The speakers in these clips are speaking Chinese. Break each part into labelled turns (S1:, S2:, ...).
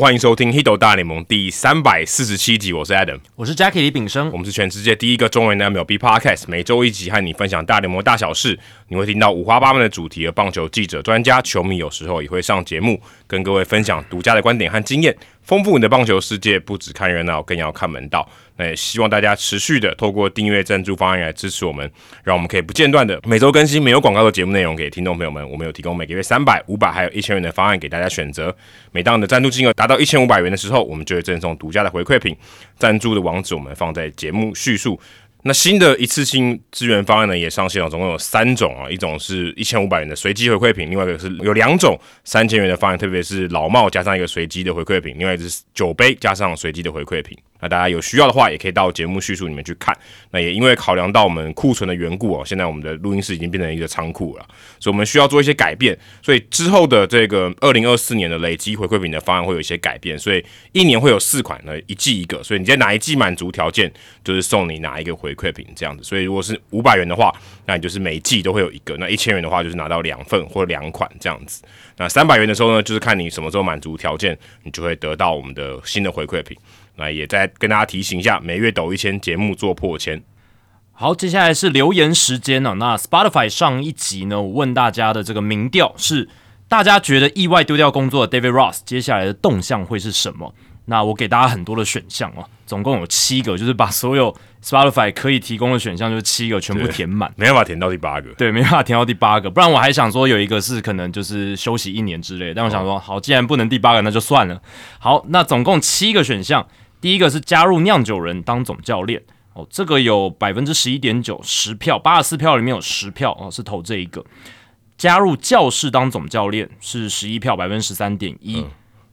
S1: 欢迎收听《Hiddle 大联盟》第三百四十七集，我是 Adam，
S2: 我是 Jackie 李炳生，
S1: 我们是全世界第一个中文的 MLB Podcast，每周一集和你分享大联盟大小事，你会听到五花八门的主题，和棒球记者、专家、球迷有时候也会上节目，跟各位分享独家的观点和经验。丰富你的棒球世界，不只看热闹，更要看门道。那也希望大家持续的透过订阅赞助方案来支持我们，让我们可以不间断的每周更新没有广告的节目内容给听众朋友们。我们有提供每个月三百、五百还有一千元的方案给大家选择。每当你的赞助金额达到一千五百元的时候，我们就会赠送独家的回馈品。赞助的网址我们放在节目叙述。那新的一次性资源方案呢也上线了，总共有三种啊，一种是一千五百元的随机回馈品，另外一个是有两种三千元的方案，特别是老帽加上一个随机的回馈品，另外一是酒杯加上随机的回馈品。那大家有需要的话，也可以到节目叙述里面去看。那也因为考量到我们库存的缘故哦，现在我们的录音室已经变成一个仓库了，所以我们需要做一些改变。所以之后的这个二零二四年的累积回馈品的方案会有一些改变，所以一年会有四款，那一季一个。所以你在哪一季满足条件，就是送你哪一个回馈品这样子。所以如果是五百元的话，那你就是每季都会有一个；那一千元的话，就是拿到两份或两款这样子。那三百元的时候呢，就是看你什么时候满足条件，你就会得到我们的新的回馈品。那也再跟大家提醒一下，每月抖一千，节目做破千。
S2: 好，接下来是留言时间了。那 Spotify 上一集呢，我问大家的这个民调是，大家觉得意外丢掉工作的 David Ross 接下来的动向会是什么？那我给大家很多的选项哦，总共有七个，就是把所有 Spotify 可以提供的选项，就是七个全部填满，
S1: 没办法填到第八个。
S2: 对，没办法填到第八个，不然我还想说有一个是可能就是休息一年之类，但我想说，好，既然不能第八个，那就算了。好，那总共七个选项。第一个是加入酿酒人当总教练哦，这个有百分之十一点九十票，八十四票里面有十票哦，是投这一个。加入教室当总教练是十一票，百分之十三点一。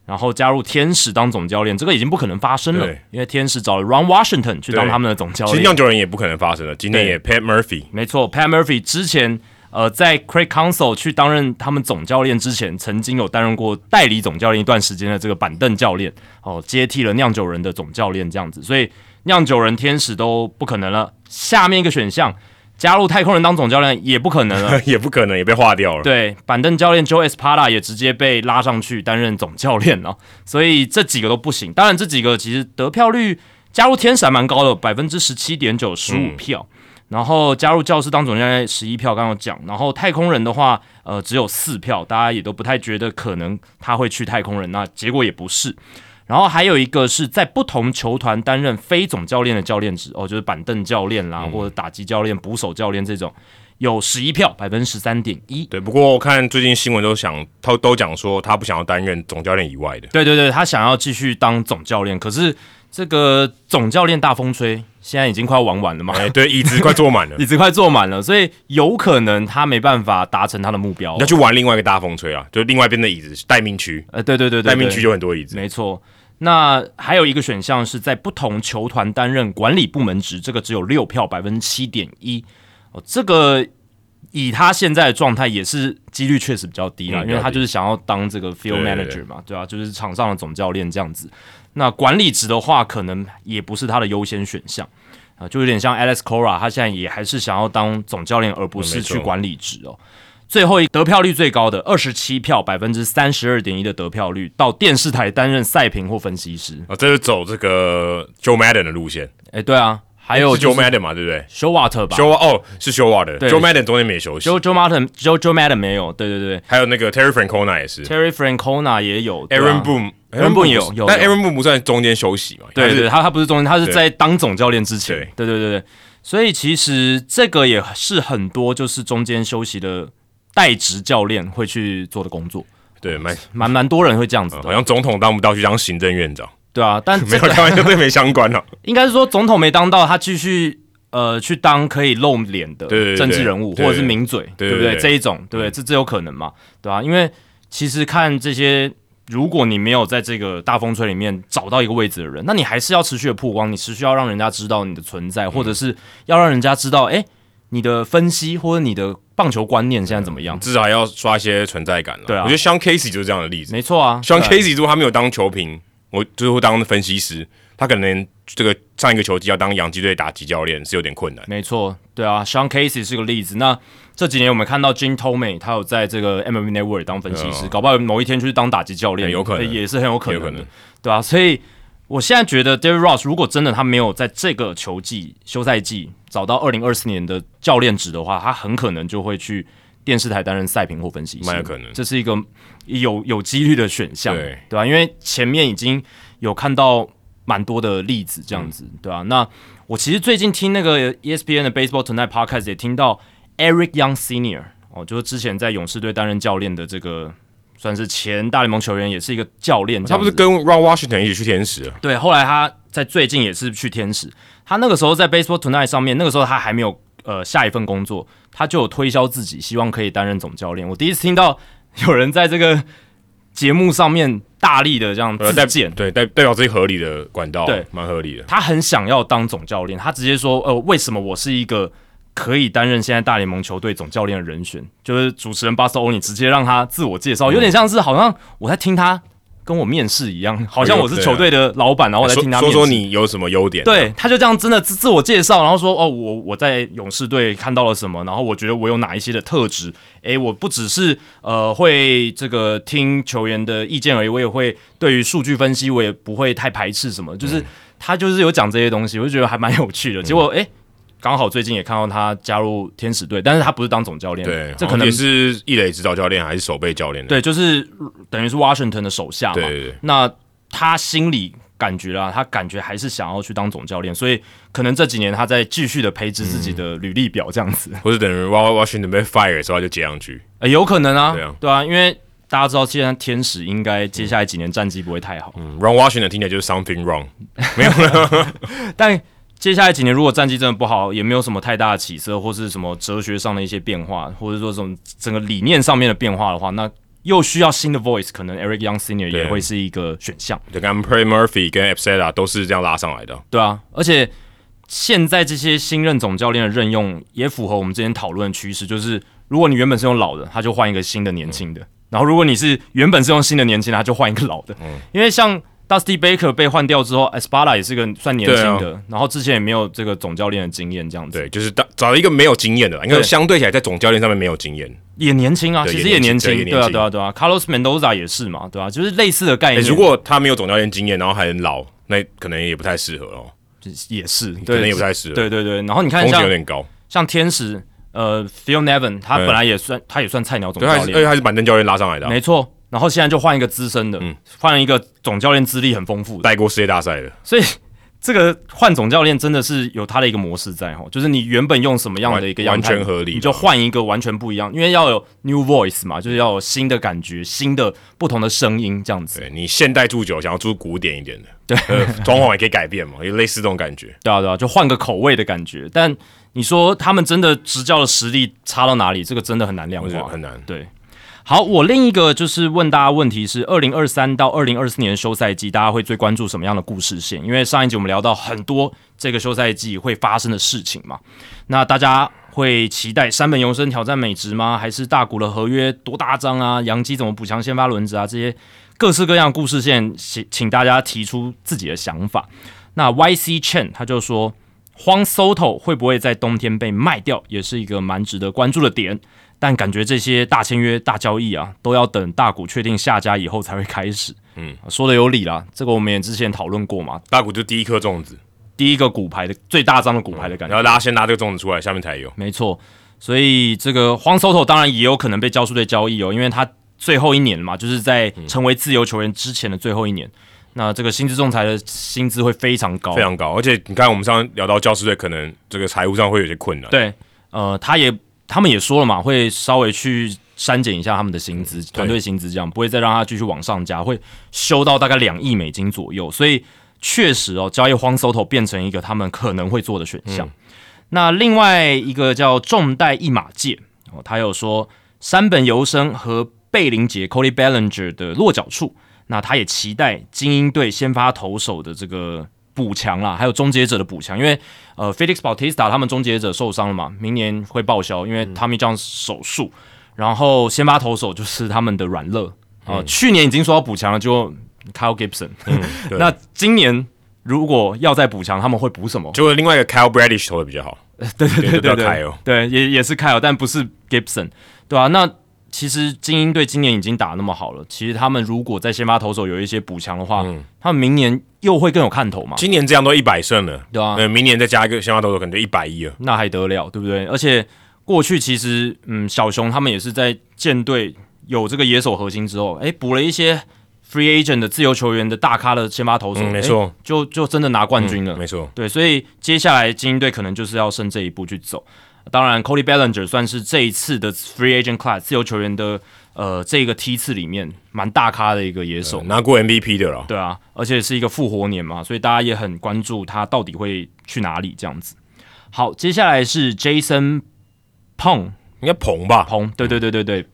S2: 然后加入天使当总教练，这个已经不可能发生了，因为天使找了 Ron Washington 去当他们的总教练。
S1: 其实酿酒人也不可能发生了，今天也 Pat Murphy，
S2: 没错，Pat Murphy 之前。呃，在 Craig Council 去担任他们总教练之前，曾经有担任过代理总教练一段时间的这个板凳教练，哦，接替了酿酒人的总教练这样子，所以酿酒人天使都不可能了。下面一个选项，加入太空人当总教练也不可能了，
S1: 也不可能，也被划掉了。
S2: 对，板凳教练 Joe Espada 也直接被拉上去担任总教练了，所以这几个都不行。当然，这几个其实得票率加入天使还蛮高的，百分之十七点九，十五票。然后加入教师当总教练十一票，刚刚讲。然后太空人的话，呃，只有四票，大家也都不太觉得可能他会去太空人。那结果也不是。然后还有一个是在不同球团担任非总教练的教练职，哦，就是板凳教练啦，或者打击教练、捕手教练这种，有十一票，百分之十三点一。
S1: 对，不过我看最近新闻都想，他都讲说他不想要担任总教练以外的。
S2: 对对对，他想要继续当总教练，可是。这个总教练大风吹，现在已经快要玩完了嘛？
S1: 哎，对，椅子快坐满了，
S2: 椅子快坐满了，所以有可能他没办法达成他的目标，
S1: 要去玩另外一个大风吹啊，就另外一边的椅子待命区。
S2: 呃，对对对
S1: 待命区有很多椅子，
S2: 没错。那还有一个选项是在不同球团担任管理部门职，这个只有六票，百分之七点一。哦，这个以他现在的状态，也是几率确实比较低了，因为他就是想要当这个 field manager 嘛，对吧？就是场上的总教练这样子。那管理职的话，可能也不是他的优先选项啊，就有点像 Alex Cora，他现在也还是想要当总教练，而不是去管理职哦。最后一得票率最高的二十七票，百分之三十二点一的得票率，到电视台担任赛评或分析师
S1: 啊，这是走这个 Joe Madden 的路线。
S2: 哎，对啊。还有
S1: Joe Madden 嘛，对不对
S2: ？Show Water 吧
S1: ，Show 哦是 Show Water，Joe Madden 中间没休息。
S2: Joe Joe Madden，Joe Joe Madden 没有，对对对。
S1: 还有那个 Terry Francona 也是
S2: ，Terry Francona 也有
S1: ，Aaron Boone，Aaron
S2: Boone 有有，
S1: 但 Aaron Boone 不算中间休息嘛？
S2: 对对，他他不是中间，他是在当总教练之前。对对对对，所以其实这个也是很多就是中间休息的代职教练会去做的工作。
S1: 对，蛮
S2: 蛮蛮多人会这样子，
S1: 好像总统当不到去当行政院长。
S2: 对啊，但
S1: 没有开玩笑，这没相关了。
S2: 应该是说总统没当到，他继续。呃，去当可以露脸的政治人物，或者是名嘴，对不对？这一种，对？这这有可能嘛？对啊？因为其实看这些，如果你没有在这个大风吹里面找到一个位置的人，那你还是要持续的曝光，你持续要让人家知道你的存在，或者是要让人家知道，哎，你的分析或者你的棒球观念现在怎么样？
S1: 至少还要刷一些存在感了。
S2: 对啊，
S1: 我觉得像 Casey 就是这样的例子。
S2: 没错啊，
S1: 像 Casey 如果他没有当球评，我最后当分析师，他可能这个上一个球季要当洋基队打击教练是有点困难。
S2: 没错，对啊，Sean Casey 是个例子。那这几年我们看到 Jim Tomey，他有在这个 MLB Network 当分析师，搞不好某一天就是当打击教练，
S1: 有可能
S2: 也是很有可能，
S1: 有可能，
S2: 对啊，所以我现在觉得 David Ross 如果真的他没有在这个球季休赛季找到二零二四年的教练职的话，他很可能就会去电视台担任赛评或分析师，
S1: 蛮有可能，
S2: 这是一个有有几率的选项，
S1: 对
S2: 对吧？因为前面已经有看到蛮多的例子，这样子，对吧？那我其实最近听那个 ESPN 的 Baseball Tonight Podcast 也听到 Eric Young Senior 哦，就是之前在勇士队担任教练的这个，算是前大联盟球员，也是一个教练。
S1: 他不是跟 Ron Washington 一起去天使？
S2: 对，后来他在最近也是去天使。他那个时候在 Baseball Tonight 上面，那个时候他还没有呃下一份工作，他就有推销自己，希望可以担任总教练。我第一次听到有人在这个节目上面大力的这样自荐，
S1: 对代代表自己合理的管道，
S2: 对，
S1: 蛮合理的。
S2: 他很想要当总教练，他直接说：“呃，为什么我是一个可以担任现在大联盟球队总教练的人选？”就是主持人巴斯欧尼直接让他自我介绍，有点像是好像我在听他跟我面试一样，好像我是球队的老板，然后我在听他
S1: 说说你有什么优点。
S2: 对，他就这样真的自自我介绍，然后说：“哦，我我在勇士队看到了什么，然后我觉得我有哪一些的特质。诶，我不只是呃会这个听球员的意见而已，我也会对于数据分析，我也不会太排斥什么。就是他就是有讲这些东西，我就觉得还蛮有趣的。结果诶，刚好最近也看到他加入天使队，但是他不是当总教练，
S1: 对，
S2: 这可能
S1: 也是易磊指导教练还是守备教练？
S2: 对，就是等于是 Washington 的手下嘛。
S1: 对对对。
S2: 那他心里感觉啊，他感觉还是想要去当总教练，所以可能这几年他在继续的培植自己的履历表，这样子，
S1: 或者等于 Washington 被 fire 的时候他就接上去，
S2: 呃，有可能啊，
S1: 对啊，
S2: 对啊，因为大家知道既然天使应该接下来几年战绩不会太好，
S1: 嗯，Run Washington 听起来就是 something wrong，没有了，
S2: 但接下来几年如果战绩真的不好，也没有什么太大的起色，或是什么哲学上的一些变化，或者说这种整个理念上面的变化的话，那又需要新的 voice，可能 Eric Young Senior 也会是一个选项。
S1: 对，跟 Pray Murphy 跟 Epseta 都是这样拉上来的。
S2: 对啊，而且现在这些新任总教练的任用也符合我们之前讨论的趋势，就是如果你原本是用老的，他就换一个新的年轻的；然后如果你是原本是用新的年轻的，他就换一个老的。嗯，因为像 Dusty Baker 被换掉之后，Espada 也是个算年轻的，然后之前也没有这个总教练的经验，这样子。
S1: 对，就是找找一个没有经验的，因为相对起来在总教练上面没有经验，
S2: 也年轻啊，其实
S1: 也
S2: 年
S1: 轻，
S2: 对啊，对啊，对啊，Carlos Mendoza 也是嘛，对啊？就是类似的概念。
S1: 如果他没有总教练经验，然后还很老，那可能也不太适合哦。
S2: 也是，
S1: 可能也不太适合。
S2: 对对对，然后你看，
S1: 风险有点高。
S2: 像天使，呃，Phil Nevin，他本来也算，他也算菜鸟总教练，
S1: 而且他是板凳教练拉上来的，
S2: 没错。然后现在就换一个资深的，换了一个总教练资历很丰富的，
S1: 带过世界大赛的。
S2: 所以这个换总教练真的是有他的一个模式在哈，就是你原本用什么样的一个
S1: 完全合理，
S2: 你就换一个完全不一样，因为要有 new voice 嘛，就是要有新的感觉、新的不同的声音这样子。
S1: 对你现代住久，想要住古典一点的，
S2: 对，
S1: 装潢也可以改变嘛，有类似这种感觉。
S2: 对啊，对啊，就换个口味的感觉。但你说他们真的执教的实力差到哪里？这个真的很难量化，
S1: 很难。
S2: 对。好，我另一个就是问大家问题是：二零二三到二零二四年休赛季，大家会最关注什么样的故事线？因为上一集我们聊到很多这个休赛季会发生的事情嘛，那大家会期待山本由生挑战美职吗？还是大谷的合约多大张啊？杨基怎么补强先发轮子啊？这些各式各样故事线，请请大家提出自己的想法。那 Y C Chen 他就说，荒 Soto 会不会在冬天被卖掉，也是一个蛮值得关注的点。但感觉这些大签约、大交易啊，都要等大股确定下家以后才会开始。嗯，说的有理啦，这个我们也之前讨论过嘛。
S1: 大股就第一颗种子，
S2: 第一个骨牌的最大张的骨牌的感觉，
S1: 然后大家先拿这个种子出来，下面才有。
S2: 没错，所以这个荒 Soto 当然也有可能被交出队交易哦，因为他最后一年嘛，就是在成为自由球员之前的最后一年，那这个薪资仲裁的薪资会非常高，
S1: 非常高。而且你看，我们上聊到教师队，可能这个财务上会有些困难。
S2: 对，呃，他也。他们也说了嘛，会稍微去删减一下他们的薪资，团队薪资这样不会再让他继续往上加，会修到大概两亿美金左右。所以确实哦，交易荒 Soto 变成一个他们可能会做的选项。那另外一个叫重代一马界哦，他有说山本由生和贝林杰 Cody Bellinger 的落脚处，那他也期待精英队先发投手的这个。补强啦，还有终结者的补强，因为呃，Felix Bautista 他们终结者受伤了嘛，明年会报销，因为 Tommy 这样手术。然后先发投手就是他们的软肋啊，去年已经说要补强了，就 Kyle Gibson。那今年如果要再补强，他们会补什么？
S1: 就另外一个 Kyle Bradish 投的比较好。
S2: 对对对对
S1: 对
S2: 对也也是 Kyle，，但不是 Gibson，对吧、那其实精英队今年已经打那么好了，其实他们如果在先发投手有一些补强的话，
S1: 嗯
S2: 他们明年又会更有看头嘛，
S1: 今年这样都一百胜了，
S2: 对啊，
S1: 呃，明年再加一个先发投手，可能就一百一了。
S2: 那还得了，对不对？而且过去其实，嗯，小熊他们也是在舰队有这个野手核心之后，哎，补了一些 free agent 的自由球员的大咖的先发投手，
S1: 嗯，没错，，
S2: 就就真的拿冠军了。
S1: 没错。
S2: 对，所以接下来精英队可能就是要剩这一步去走。当然，Cody Bellinger 算是这一次的 free agent class 自由球员的呃这个梯次里面蛮大咖的一个野手。
S1: 拿过 MVP 的了，
S2: 对啊，而且是一个复活年嘛，所以大家也很关注他到底会去哪里这样子。好，接下来是 Jason Pong
S1: 应该彭吧？
S2: 彭，对对对对对，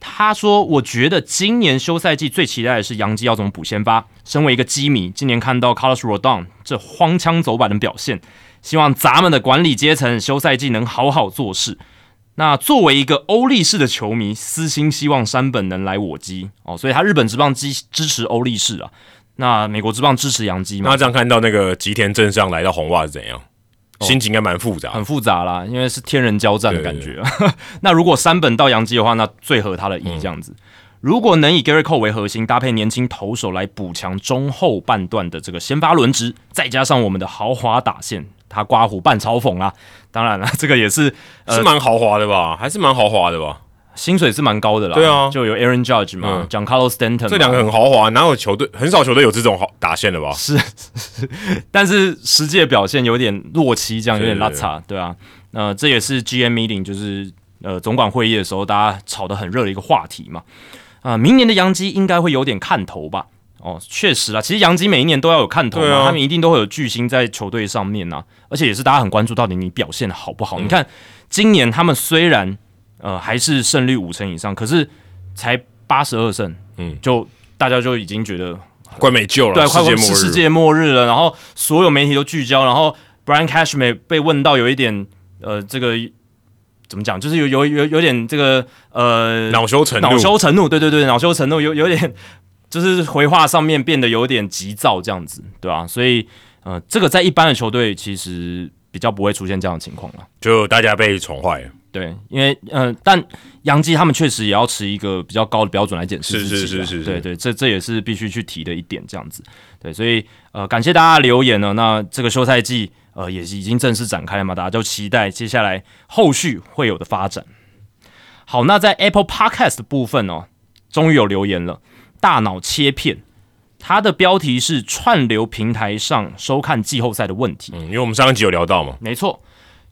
S2: 他说：“我觉得今年休赛季最期待的是杨基要怎么补先发。身为一个基迷，今年看到 Carlos Rodon 这荒腔走板的表现，希望咱们的管理阶层休赛季能好好做事。那作为一个欧力士的球迷，私心希望山本能来我基哦，所以他日本职棒支支持欧力士啊，那美国职棒支持洋基嘛，
S1: 那这样看到那个吉田镇上来到红袜是怎样？心情应该蛮复杂的。
S2: 很复杂啦，因为是天人交战的感
S1: 对
S2: 觉。那如果山本到洋基的话，那最合他的意这样子。如果能以 Gary Cole 为核心，搭配年轻投手来补强中后半段的这个先发轮值，再加上我们的豪华打线，他刮胡半嘲讽啦。当然了，这个也是呃
S1: 是蛮豪华的吧？还是蛮豪华的吧？
S2: 薪水是蛮高的啦。
S1: 对啊
S2: 就有 Aaron Judge 嘛
S1: 嗯
S2: 讲 Carlos Stanton
S1: 这两个很豪华，哪有球队很少球队有这种好打线的吧？
S2: 是 但是实际的表现有点落期，这样有点拉差，对啊，那、这也是 GM meeting 就是呃总管会议的时候，大家吵得很热的一个话题嘛。啊、明年的杨基应该会有点看头吧？哦，确实啊，其实洋基每一年都要有看头嘛，
S1: 啊
S2: 他们一定都会有巨星在球队上面呐、而且也是大家很关注到底你表现的好不好。
S1: 嗯
S2: 你看今年他们虽然呃还是胜率五成以上，可是才八十二胜，
S1: 嗯
S2: 就大家就已经觉得
S1: 快没救了，
S2: 对，快
S1: 世界末日。
S2: 是世界末日了，然后所有媒体都聚焦，然后 Brian Cashman 被问到有一点呃，这个怎么讲，就是有有有有点这个呃
S1: 恼羞成怒，
S2: 恼羞成怒，对对对，恼羞成怒，有有点就是回话上面变得有点急躁这样子，对吧、所以呃，这个在一般的球队其实比较不会出现这样的情况了。
S1: 就大家被宠坏了。
S2: 对，因为呃，但杨基他们确实也要持一个比较高的标准来检视
S1: 是
S2: 自己是
S1: 是是是是
S2: 对对，这这也是必须去提的一点，这样子。对，所以呃，感谢大家留言呢。那这个休赛季呃也是已经正式展开了嘛，大家就期待接下来后续会有的发展。好，那在 Apple Podcast 的部分哦，终于有留言了，大脑切片。它的标题是串流平台上收看季后赛的问题。
S1: 嗯，因为我们上一集有聊到嘛，
S2: 没错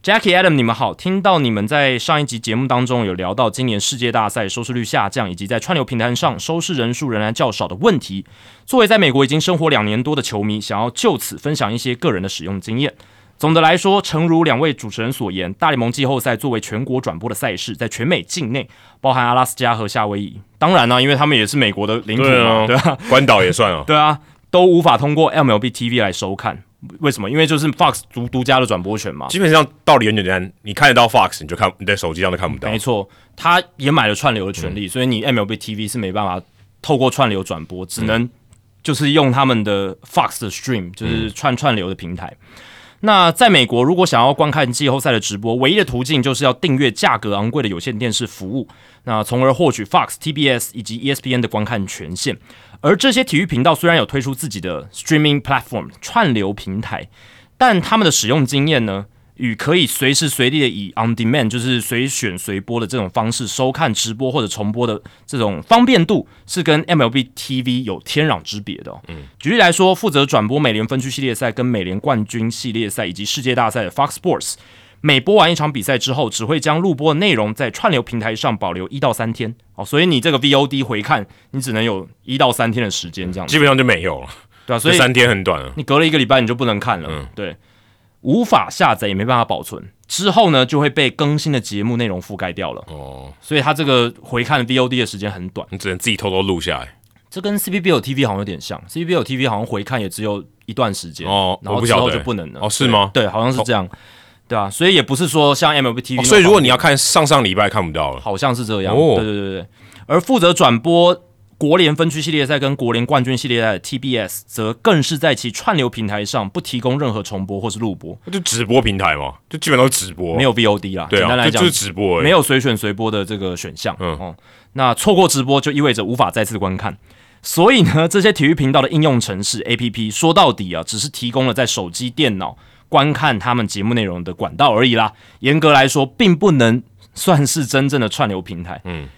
S2: ，Jackie Adam，你们好。听到你们在上一集节目当中有聊到今年世界大赛收视率下降，以及在串流平台上收视人数仍然较少的问题。作为在美国已经生活两年多的球迷，想要就此分享一些个人的使用经验。总的来说，诚如两位主持人所言，大联盟季后赛作为全国转播的赛事，在全美境内，包含阿拉斯加和夏威夷，当然呢、因为他们也是美国的领土嘛，对啊，
S1: 关岛也算啊。
S2: 对啊，都无法通过 MLB TV 来收看。为什么？因为就是 Fox 独独家的转播权嘛。
S1: 基本上道理很简单，你看得到 Fox，你就看你在手机上都看不到
S2: 没。错，他也买了串流的权利，所以你 MLB TV 是没办法透过串流转播，只能就是用他们的 Fox 的 Stream，就是串串流的平台。那在美国，如果想要观看季后赛的直播，唯一的途径就是要订阅价格昂贵的有线电视服务，那从而获取 Fox、TBS 以及 ESPN 的观看权限。而这些体育频道虽然有推出自己的 streaming platform 串流平台，但他们的使用经验呢，与可以随时随地的以 on demand 就是随选随播的这种方式收看直播或者重播的这种方便度，是跟 MLB TV 有天壤之别的、哦。嗯，举例来说，负责转播美联分区系列赛、跟美联冠军系列赛以及世界大赛的 Fox Sports。每播完一场比赛之后，只会将录播的内容在串流平台上保留一到三天哦，所以你这个 VOD 回看，你只能有一到三天的时间这样子，
S1: 基本上就没有了，
S2: 对啊，所以
S1: 三天很短了。
S2: 你隔了一个礼拜你就不能看了，
S1: 嗯
S2: 对，无法下载也没办法保存，之后呢就会被更新的节目内容覆盖掉了，
S1: 哦，
S2: 所以它这个回看 VOD 的时间很短，
S1: 你只能自己偷偷录下来。
S2: 这跟 CBBL TV 好像有点像，CBBL TV 好像回看也只有一段时间
S1: 哦
S2: 然后之后就不能了，
S1: 哦是吗？
S2: 对，对好像是这样，对啊，所以也不是说像 MLB TV，、
S1: 哦所以如果你要看上上礼拜看不到了，
S2: 好像是这样，
S1: 哦。
S2: 对对对对。而负责转播国联分区系列赛跟国联冠军系列赛的 TBS 则更是在其串流平台上不提供任何重播或是录播，
S1: 就直播平台嘛，就基本都是直播，
S2: 没有 VOD 啦。
S1: 对啊，
S2: 简单来讲
S1: 就就是直播
S2: 没有随选随播的这个选项。嗯哦，那错过直播就意味着无法再次观看。所以呢，这些体育频道的应用程式 APP 说到底啊，只是提供了在手机、电脑观看他们节目内容的管道而已啦。严格来说，并不能算是真正的串流平台。嗯。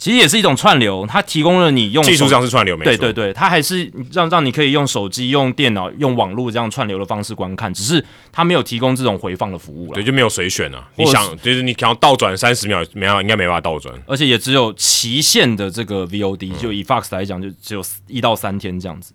S2: 其实也是一种串流，它提供了你用
S1: 技术上是串流，没错。
S2: 对对对，它还是让让你可以用手机、用电脑、用网络这样串流的方式观看，只是它没有提供这种回放的服务了。
S1: 对，就没有随选啊。你想，就是你想要倒转三十秒，没有，应该没办法倒转。
S2: 而且也只有期限的这个 VOD，就以 Fox 来讲，就只有一到三天这样子。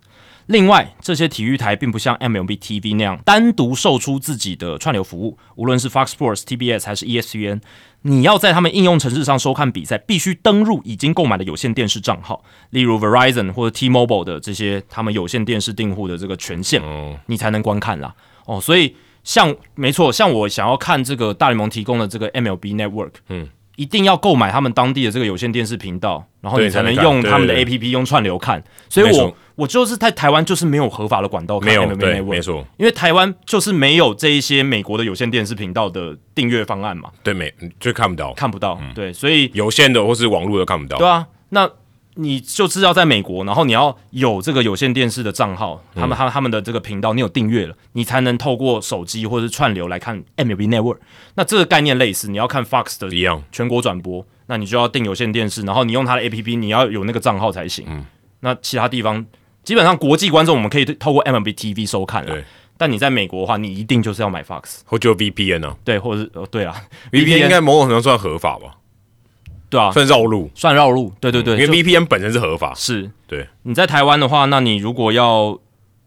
S2: 另外，这些体育台并不像 MLB TV 那样单独售出自己的串流服务，无论是 Fox Sports、TBS 还是 ESPN。你要在他们应用程式上收看比赛，必须登入已经购买的有线电视账号，例如 Verizon 或者 T-Mobile 的这些他们有线电视订户的这个权限，你才能观看啦。哦，所以像没错，像我想要看这个大联盟提供的这个 MLB Network，嗯。一定要购买他们当地的这个有线电视频道，然后你才能用他们的 A P P 用串流看。所以我我就是在台湾就是没有合法的管道看，
S1: 没有对，没错，
S2: 因为台湾就是没有这一些美国的有线电视频道的订阅方案嘛。
S1: 对，没就看不到，
S2: 看不到。对，所以
S1: 有线的或是网络都看不到。
S2: 对啊，那。你就是要在美国，然后你要有这个有线电视的账号，他们他他们的这个频道你有订阅了，你才能透过手机或者是串流来看 MLB Network。那这个概念类似，你要看 Fox 的全国转播，那你就要订有线电视，然后你用它的 APP，你要有那个账号才行。嗯，那其他地方基本上国际观众我们可以透过 MLB TV 收看了，但你在美国的话，你一定就是要买 Fox
S1: 或就 VPN 呢？
S2: 对，或者是哦对啊
S1: ，VPN 应该某种程度算合法吧？
S2: 对啊，
S1: 算绕路，
S2: 算绕路，对对对，
S1: 因为 VPN 本身是合法，
S2: 是
S1: 对。
S2: 你在台湾的话，那你如果要，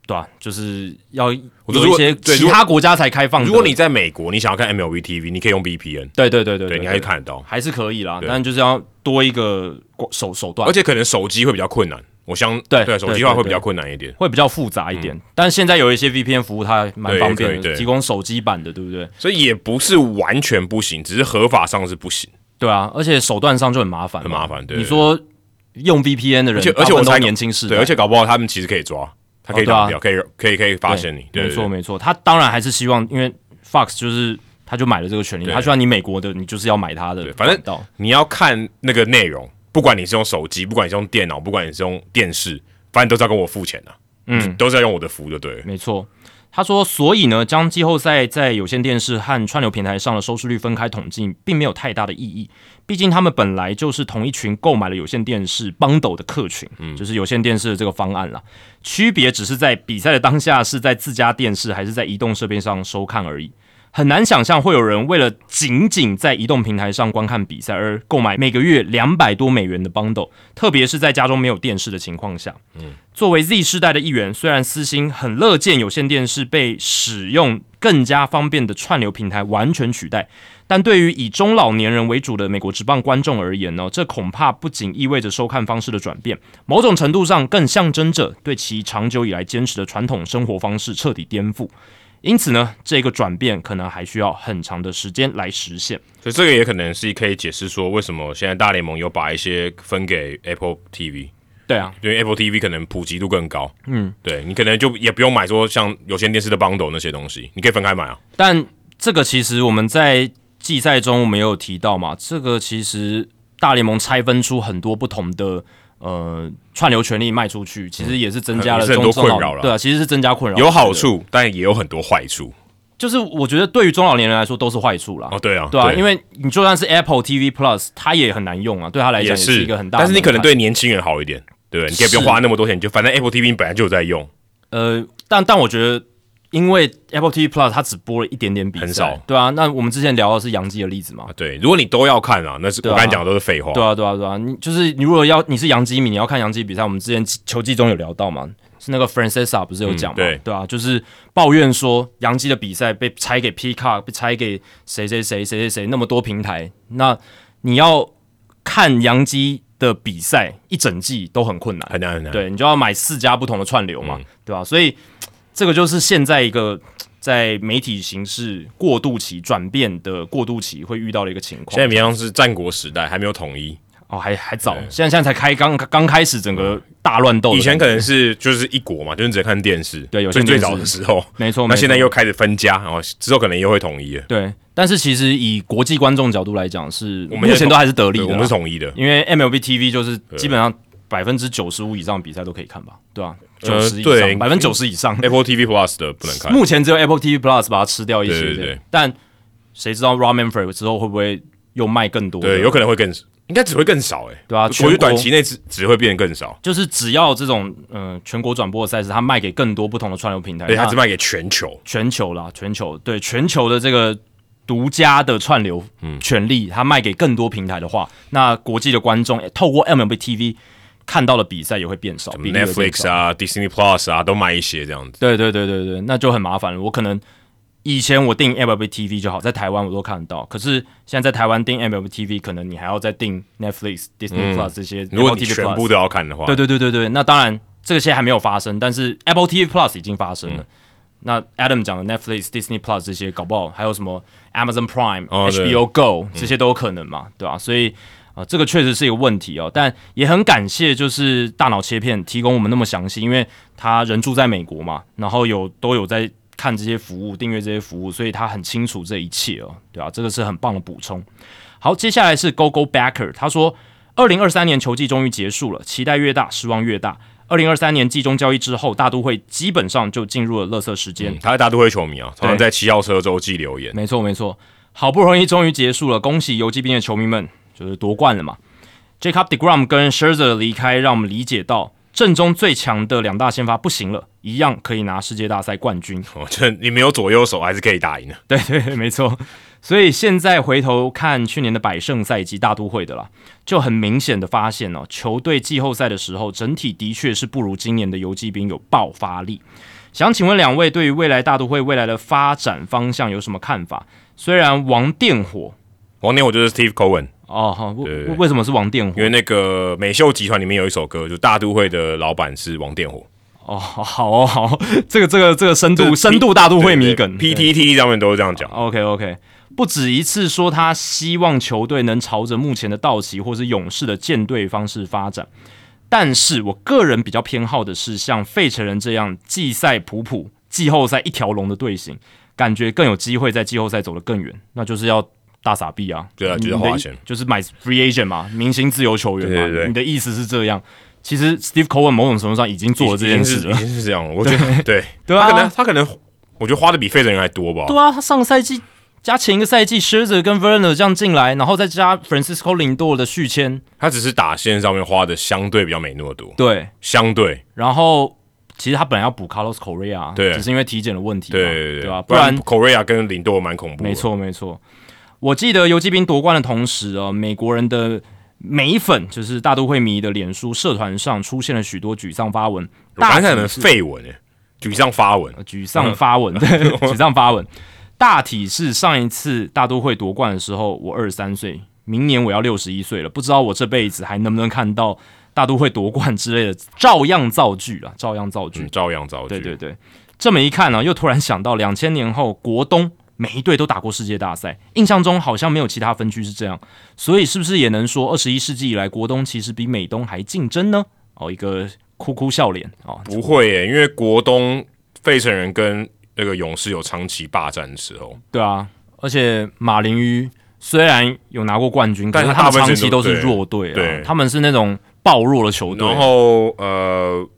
S2: 对吧？就是要
S1: 有
S2: 一些其他国家才开放。
S1: 如果你在美国，你想要看 MLB TV，你可以用 VPN，
S2: 对对对对，
S1: 你还可以看得到，
S2: 还是可以啦。但就是要多一个手手段，
S1: 而且可能手机会比较困难。我相
S2: 对
S1: 对，手机的话会比较困难一点，
S2: 会比较复杂一点。但是现在有一些 VPN 服务，它蛮方便的，提供手机版的，对不对？
S1: 所以也不是完全不行，只是合法上是不行。
S2: 对啊，而且手段上就很麻烦，
S1: 很麻烦。对，
S2: 你说用 VPN 的人，
S1: 而且我
S2: 猜年轻世
S1: 代，对，而且搞不好他们其实可以抓，他可以打掉，可以可以可以发现你。
S2: 没错没错，他当然还是希望，因为 Fox 就是他就买了这个权利，他希望你美国的你就是要买他的。
S1: 反正你要看那个内容，不管你是用手机，不管你是用电脑，不管你是用电视，反正都是要跟我付钱的。嗯，都是要用我的服就对。
S2: 没错。他说：“所以呢，将季后赛在有线电视和串流平台上的收视率分开统计，并没有太大的意义。毕竟他们本来就是同一群购买了有线电视 bundle 的客群，嗯，就是有线电视的这个方案啦。区别只是在比赛的当下是在自家电视还是在移动设备上收看而已。”很难想象会有人为了仅仅在移动平台上观看比赛而购买每个月两百多美元的 bundle，特别是在家中没有电视的情况下。嗯，作为 Z 世代的一员，虽然私心很乐见有线电视被使用更加方便的串流平台完全取代，但对于以中老年人为主的美国职棒观众而言呢，这恐怕不仅意味着收看方式的转变，某种程度上更象征着对其长久以来坚持的传统生活方式彻底颠覆。因此呢，这个转变可能还需要很长的时间来实现。
S1: 所以这个也可能是可以解释说，为什么现在大联盟有把一些分给 Apple TV。
S2: 对啊，
S1: 因为 Apple TV 可能普及度更高。嗯，对你可能就也不用买说像有线电视的 bundle 那些东西，你可以分开买啊。
S2: 但这个其实我们在季赛中我们也有提到嘛，这个其实大联盟拆分出很多不同的。呃，串流权利卖出去，其实也是增加了
S1: 很多困扰了。
S2: 对啊，其实是增加困扰，
S1: 有好处，但也有很多坏处。
S2: 就是我觉得对于中老年人来说都是坏处啦。
S1: 哦，对啊，
S2: 对啊，因为你就算是 Apple TV Plus，它也很难用啊，对他来讲也是一个很大。
S1: 但是你可能对年轻人好一点，对你可以不用花那么多钱，就反正 Apple TV 本来就有在用。
S2: 呃，但但我觉得。因为 Apple TV Plus 它只播了一点点比赛，对啊。那我们之前聊的是杨基的例子嘛？
S1: 对，如果你都要看啊，那是我刚才讲的都是废话。
S2: 对啊，对啊，对啊。你就是你如果要你是杨基迷，你要看杨基比赛，我们之前球季中有聊到嘛？是那个 Francesa 不是有讲嘛？对对啊，就是抱怨说杨基的比赛被拆给 Peacock，被拆给谁谁谁谁谁谁那么多平台，那你要看杨基的比赛一整季都很困难，
S1: 很难很难。
S2: 对你就要买四家不同的串流嘛，对吧？所以。这个就是现在一个在媒体形式过渡期转变的过渡期会遇到的一个情况。
S1: 现在比较是战国时代还没有统一
S2: 哦，还还早，现在现在才开刚刚开始整个大乱斗。
S1: 以前可能是就是一国嘛，就是只看电视。
S2: 对，有
S1: 最最早的时候，
S2: 没错。
S1: 那现在又开始分家，然后之后可能又会统一了。
S2: 对，但是其实以国际观众角度来讲，是我们目前都还是得利的，
S1: 我们是统一的，
S2: 因为 MLB TV 就是基本上百分之九十五以上比赛都可以看吧，对啊？九十以上，百分之九十以上
S1: ，Apple TV Plus 的不能看。
S2: 目前只有 Apple TV Plus 把它吃掉一些，
S1: 对对对。
S2: 但谁知道 Ramanfrey 之后会不会又卖更多？
S1: 对，有可能会更，应该只会更少，哎，
S2: 对啊？
S1: 我觉得短期内只只会变得更少。
S2: 就是只要这种嗯全国转播的赛事，它卖给更多不同的串流平台，
S1: 对，它只卖给全球，
S2: 全球啦，全球对全球的这个独家的串流权利，它卖给更多平台的话，那国际的观众透过 MLB TV。看到的比赛也会变少
S1: ，Netflix 啊、Disney Plus 啊都买一些这样子。
S2: 对对对对对，那就很麻烦了。我可能以前我订 MLB TV 就好，在台湾我都看得到。可是现在在台湾订 MLB TV，可能你还要再订 Netflix、Disney Plus 这些。
S1: 如果你全部都要看的话，
S2: 对对对对对，那当然这些还没有发生，但是 Apple TV Plus 已经发生了。那 Adam 讲的 Netflix、Disney Plus 这些搞不好还有什么 Amazon Prime、HBO Go 这些都有可能嘛，对吧？所以。啊，这个确实是一个问题哦，但也很感谢，就是大脑切片提供我们那么详细，因为他人住在美国嘛，然后有都有在看这些服务，订阅这些服务，所以他很清楚这一切哦，对啊，这个是很棒的补充。好，接下来是 Go Go Backer，他说，二零二三年球季终于结束了，期待越大，失望越大。二零二三年季中交易之后，大都会基本上就进入了乐色时间。
S1: 他是大都会球迷啊，常常在七号车周记留言。
S2: 没错没错，好不容易终于结束了，恭喜游击兵的球迷们。就是夺冠了嘛，Jacob Degrom 跟 Scherzer 离开，让我们理解到正中最强的两大先发不行了，一样可以拿世界大赛冠军。
S1: 我觉得你没有左右手还是可以打赢的。
S2: 对对，没错。所以现在回头看去年的百胜赛季大都会的啦，就很明显的发现哦，球队季后赛的时候整体的确是不如今年的游击兵有爆发力。想请问两位对于未来大都会未来的发展方向有什么看法？虽然王电火，
S1: 王电火就是 Steve Cohen。
S2: 哦，好，为为什么是王电火？
S1: 因为那个美秀集团里面有一首歌，就大都会的老板是王电火。
S2: 哦，好哦，好，这个这个这个深度深度大都会迷梗
S1: ，PTT 上面都是这样讲。
S2: OK OK，不止一次说他希望球队能朝着目前的道奇或是勇士的舰队方式发展，但是我个人比较偏好的是像费城人这样季赛普普，季后赛一条龙的队形，感觉更有机会在季后赛走得更远，那就是要。大傻逼啊！
S1: 对啊，就是花钱，
S2: 就是买 free agent 嘛，明星自由球员嘛。
S1: 对对
S2: 你的意思是这样？其实 Steve Cohen 某种程度上已经做了这件事
S1: 了，已经是这样了。我觉得对
S2: 对
S1: 啊，他可能他可能，我觉得花的比费城人还多吧。
S2: 对啊，他上个赛季加前一个赛季 s h i r z e r 跟 Verner 这样进来，然后再加 Francisco Lindor 的续签，
S1: 他只是打线上面花的相对比较没那么多。
S2: 对，
S1: 相对。
S2: 然后其实他本来要补 Carlos Correa，
S1: 对，
S2: 只是因为体检的问题，
S1: 对对
S2: 对吧？不然
S1: Correa 跟林多蛮恐怖。
S2: 没错没错。我记得游击兵夺冠的同时啊，美国人的美粉就是大都会迷的脸书社团上出现了许多沮丧发文，
S1: 大概是废文诶，沮丧发文，
S2: 沮丧发文，沮丧发文。大体是上一次大都会夺冠的时候，我二十三岁，明年我要六十一岁了，不知道我这辈子还能不能看到大都会夺冠之类的，照样造句啊，照样造句，
S1: 照样造句。
S2: 对对对，这么一看呢，又突然想到两千年后国东。每一队都打过世界大赛，印象中好像没有其他分区是这样，所以是不是也能说二十一世纪以来国东其实比美东还竞争呢？哦，一个哭哭笑脸哦，
S1: 不会耶，因为国东费城人跟那个勇士有长期霸占的时候，
S2: 对啊，而且马林鱼虽然有拿过冠军，但
S1: 是
S2: 他们长期都是弱队啊，他们是那种暴弱的球队，
S1: 然后呃。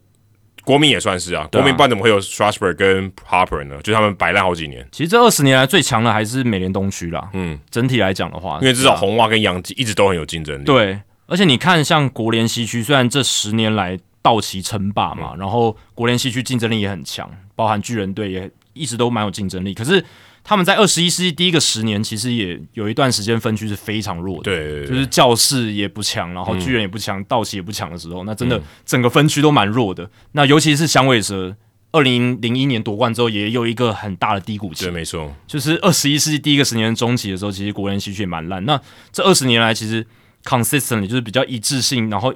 S1: 国民也算是啊，国民不然怎么会有 Strasburg 跟 Harper 呢？就他们摆烂好几年。
S2: 其实这二十年来最强的还是美联东区啦。嗯，整体来讲的话，
S1: 因为至少红袜跟洋基一直都很有竞争力。
S2: 对，而且你看，像国联西区，虽然这十年来道奇称霸嘛，然后国联西区竞争力也很强，包含巨人队也一直都蛮有竞争力。可是他们在二十一世纪第一个十年，其实也有一段时间分区是非常弱的，
S1: 对，
S2: 就是教室也不强，然后巨人也不强，道奇也不强的时候，那真的整个分区都蛮弱的。那尤其是响尾蛇，二零零一年夺冠之后，也有一个很大的低谷期，
S1: 对，没错，
S2: 就是二十一世纪第一个十年中期的时候，其实国人西区也蛮烂。那这二十年来，其实 consistently 就是比较一致性，然后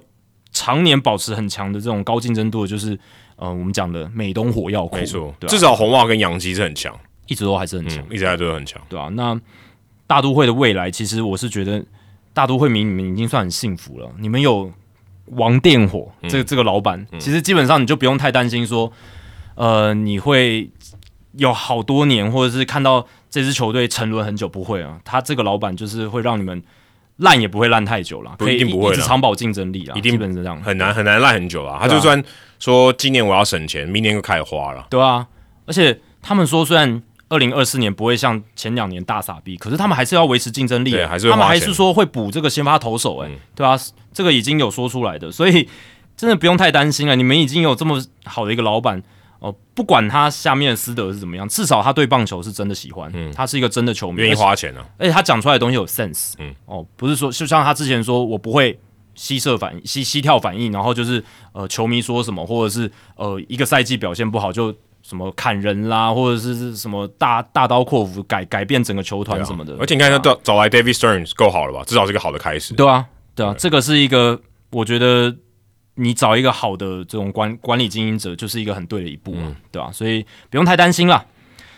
S2: 常年保持很强的这种高竞争度，就是呃，我们讲的美东火药库，
S1: 没错，至少红袜跟洋基是很强。
S2: 一直都还是很强，
S1: 一直还都很强，
S2: 对啊，那大都会的未来，其实我是觉得大都会迷你们已经算很幸福了，你们有王电火这个这个老板，其实基本上你就不用太担心说，呃，你会有好多年，或者是看到这支球队沉沦很久，不会啊，他这个老板就是会让你们烂也不会烂太久了，
S1: 不一定不会啦。
S2: 一直长保竞争力啊，
S1: 一定
S2: 基本是这样，
S1: 很难很难烂很久啊。他就算说今年我要省钱，明年就开始花了。
S2: 对啊，而且他们说虽然二零二四年不会像前两年大傻逼，可是他们还是要维持竞争力，
S1: 对还是
S2: 他们还是说会补这个先发投手、哎、
S1: 嗯。
S2: 对啊，这个已经有说出来的，所以真的不用太担心了。你们已经有这么好的一个老板哦，不管他下面的私德是怎么样，至少他对棒球是真的喜欢，
S1: 嗯。
S2: 他是一个真的球迷，
S1: 愿意花钱啊，
S2: 而且他讲出来的东西有 sense，
S1: 嗯。
S2: 哦，不是说就像他之前说我不会吸射反应、吸吸跳反应，然后就是呃球迷说什么，或者是呃一个赛季表现不好就什么砍人啦，或者是是什么大大刀阔斧改改变整个球团什么的，
S1: 而且你看他找找来 David Stearns 够好了吧？至少是个好的开始。
S2: 对啊，对啊，这个是一个我觉得你找一个好的这种管管理经营者，就是一个很对的一步嘛，对吧、所以不用太担心啦。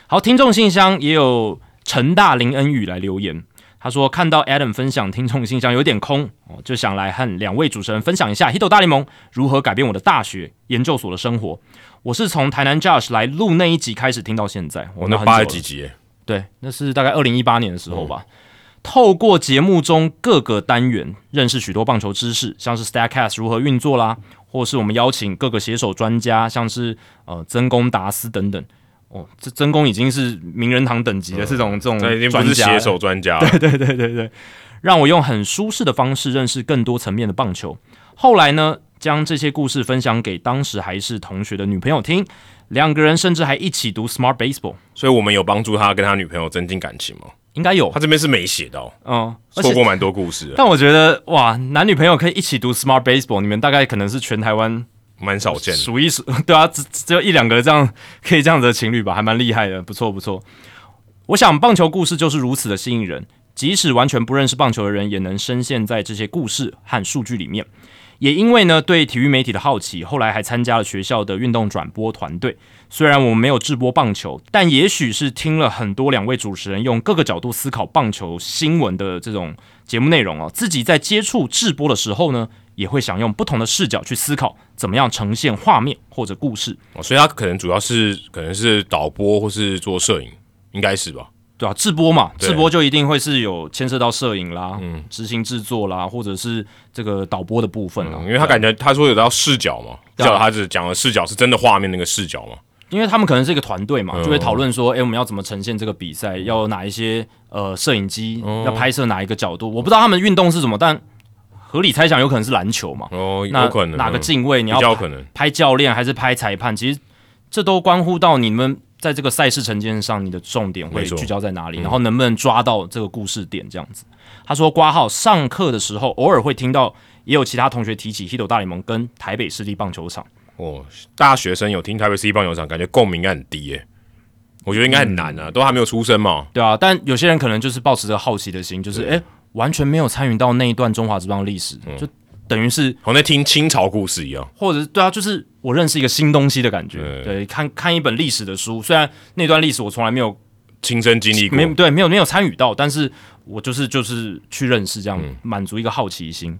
S2: 好，听众信箱也有陈大林恩宇来留言，他说看到 Adam 分享听众信箱有点空哦，就想来和两位主持人分享一下《Hito 大联盟》如何改变我的大学研究所的生活。我是从台南 Josh 来录那一集开始听到现在，
S1: 我那八
S2: 了
S1: 几集耶，
S2: 对，那是大概二零一八年的时候吧。透过节目中各个单元，认识许多棒球知识，像是 Statcast 如何运作啦，或是我们邀请各个写手专家，像是呃曾公达斯等等。哦，这曾公已经是名人堂等级的这种、这
S1: 这已经
S2: 种专家了
S1: 不是写手专家了。
S2: 对对对对对，让我用很舒适的方式认识更多层面的棒球。后来呢，将这些故事分享给当时还是同学的女朋友听，两个人甚至还一起读 Smart Baseball，
S1: 所以我们有帮助他跟他女朋友增进感情吗？
S2: 应该有
S1: 他，这边是没写到，
S2: 嗯，而且
S1: 错过蛮多故事，
S2: 但我觉得哇，男女朋友可以一起读 Smart Baseball，你们大概可能是全台湾
S1: 蛮少见的。
S2: 数一数，对啊，只只有一两个这样可以这样子的情侣吧，还蛮厉害的，不错不错。我想棒球故事就是如此的吸引人，即使完全不认识棒球的人，也能深陷在这些故事和数据里面。也因为呢对体育媒体的好奇，后来还参加了学校的运动转播团队。虽然我们没有直播棒球，但也许是听了很多两位主持人用各个角度思考棒球新闻的这种节目内容哦，自己在接触直播的时候呢，也会想用不同的视角去思考怎么样呈现画面或者故事。
S1: 哦所以他可能主要是可能是导播或是做摄影，应该是吧？
S2: 对啊，直播嘛，
S1: 对
S2: 直播就一定会是有牵涉到摄影啦、嗯，执行制作啦，或者是这个导播的部分啦。
S1: 嗯因为他感觉他说有到视角嘛，至
S2: 对啊
S1: 少他只讲的视角是真的画面那个视角嘛。
S2: 因为他们可能是一个团队嘛，
S1: 嗯
S2: 就会讨论说，哎，我们要怎么呈现这个比赛，要哪一些呃摄影机，
S1: 哦
S2: 要拍摄哪一个角度。我不知道他们运动是什么，但合理猜想有可能是篮球嘛。
S1: 哦，
S2: 那
S1: 有可能
S2: 哪个
S1: 嗯
S2: 进位你要
S1: 可能，
S2: 拍教练还是拍裁判，其实这都关乎到你们在这个赛事呈现上，你的重点会聚焦在哪
S1: 嗯
S2: 里，然后能不能抓到这个故事点这样子。他说，挂号上课的时候偶尔会听到，也有其他同学提起 Hito 大联盟跟台北市立棒球场。
S1: 哦，大学生有听台北市立棒球场，感觉共鸣应该很低耶。我觉得应该很难
S2: 嗯
S1: 啊，都还没有出生嘛。
S2: 对啊，但有些人可能就是抱持着好奇的心，就是
S1: 对
S2: 诶，完全没有参与到那一段中华之邦的历史，
S1: 嗯
S2: 就等于是
S1: 好像在听清朝故事一样。
S2: 或者对啊，就是我认识一个新东西的感觉。
S1: 对
S2: 对，看看一本历史的书，虽然那段历史我从来没有
S1: 亲身经历过
S2: 没，有对没有没有参与到，但是我就是就是去认识，这样满足一个好奇心。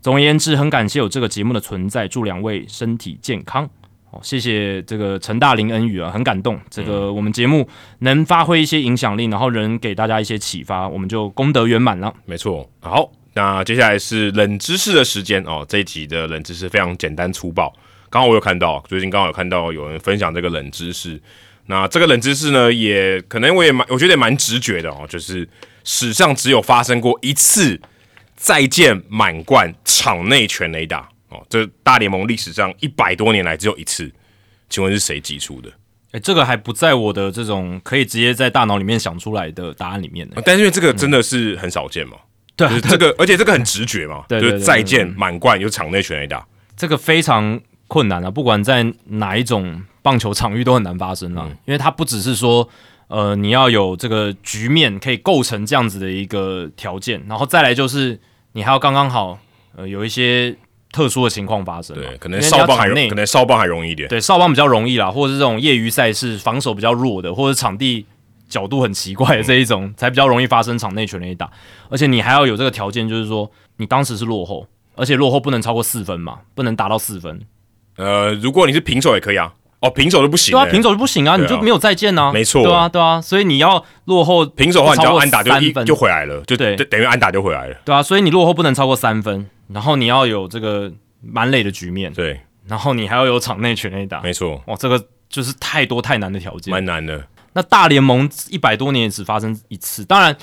S2: 总而言之，很感谢有这个节目的存在，祝两位身体健康。哦，谢谢这个陈大林恩宇啊，很感动。这个我们节目能发挥一些影响力，然后能给大家一些启发，我们就功德圆满了。
S1: 没错。好，那接下来是冷知识的时间哦。这一集的冷知识非常简单粗暴。刚刚我有看到，最近刚好有看到有人分享这个冷知识。那这个冷知识呢，也可能我也蛮，我觉得也蛮直觉的哦，就是史上只有发生过一次再见满贯场内全垒打哦，这大联盟历史上一百多年来只有一次，请问是谁击出的？
S2: 诶，这个还不在我的这种可以直接在大脑里面想出来的答案里面呢。
S1: 但是因为这个真的是很少见嘛，
S2: 对
S1: 就是这个，而且这个很直觉嘛，
S2: 对对对
S1: 就是再见满贯有场内全垒打。
S2: 这个非常困难啊，不管在哪一种棒球场域都很难发生啊，因为它不只是说，呃，你要有这个局面可以构成这样子的一个条件，然后再来就是你还要刚刚好，呃，有一些特殊的情况发生嘛，
S1: 对，可能少棒还可能少棒还容易一点。
S2: 对少棒比较容易啦，或者是这种业余赛事防守比较弱的，或者场地角度很奇怪的这一种，才比较容易发生场内全垒打。而且你还要有这个条件，就是说你当时是落后，而且落后不能超过四分嘛，不能达到四分。
S1: 呃，如果你是平手也可以啊。哦，平手就不行。
S2: 对啊，平手就不行啊，你就没有再见啊。
S1: 没错。
S2: 对啊，对啊，所以你要落后
S1: 平手的话，你只要安打就
S2: 一分
S1: 就回来了，就
S2: 对，
S1: 等于安打就回来了。
S2: 对啊，所以你落后不能超过三分，然后你要有这个满垒的局面，
S1: 对，
S2: 然后你还要有场内全垒打。
S1: 没错。
S2: 哇，这个就是太多太难的条件，
S1: 蛮难的。
S2: 那大联盟一百多年也只发生一次，当然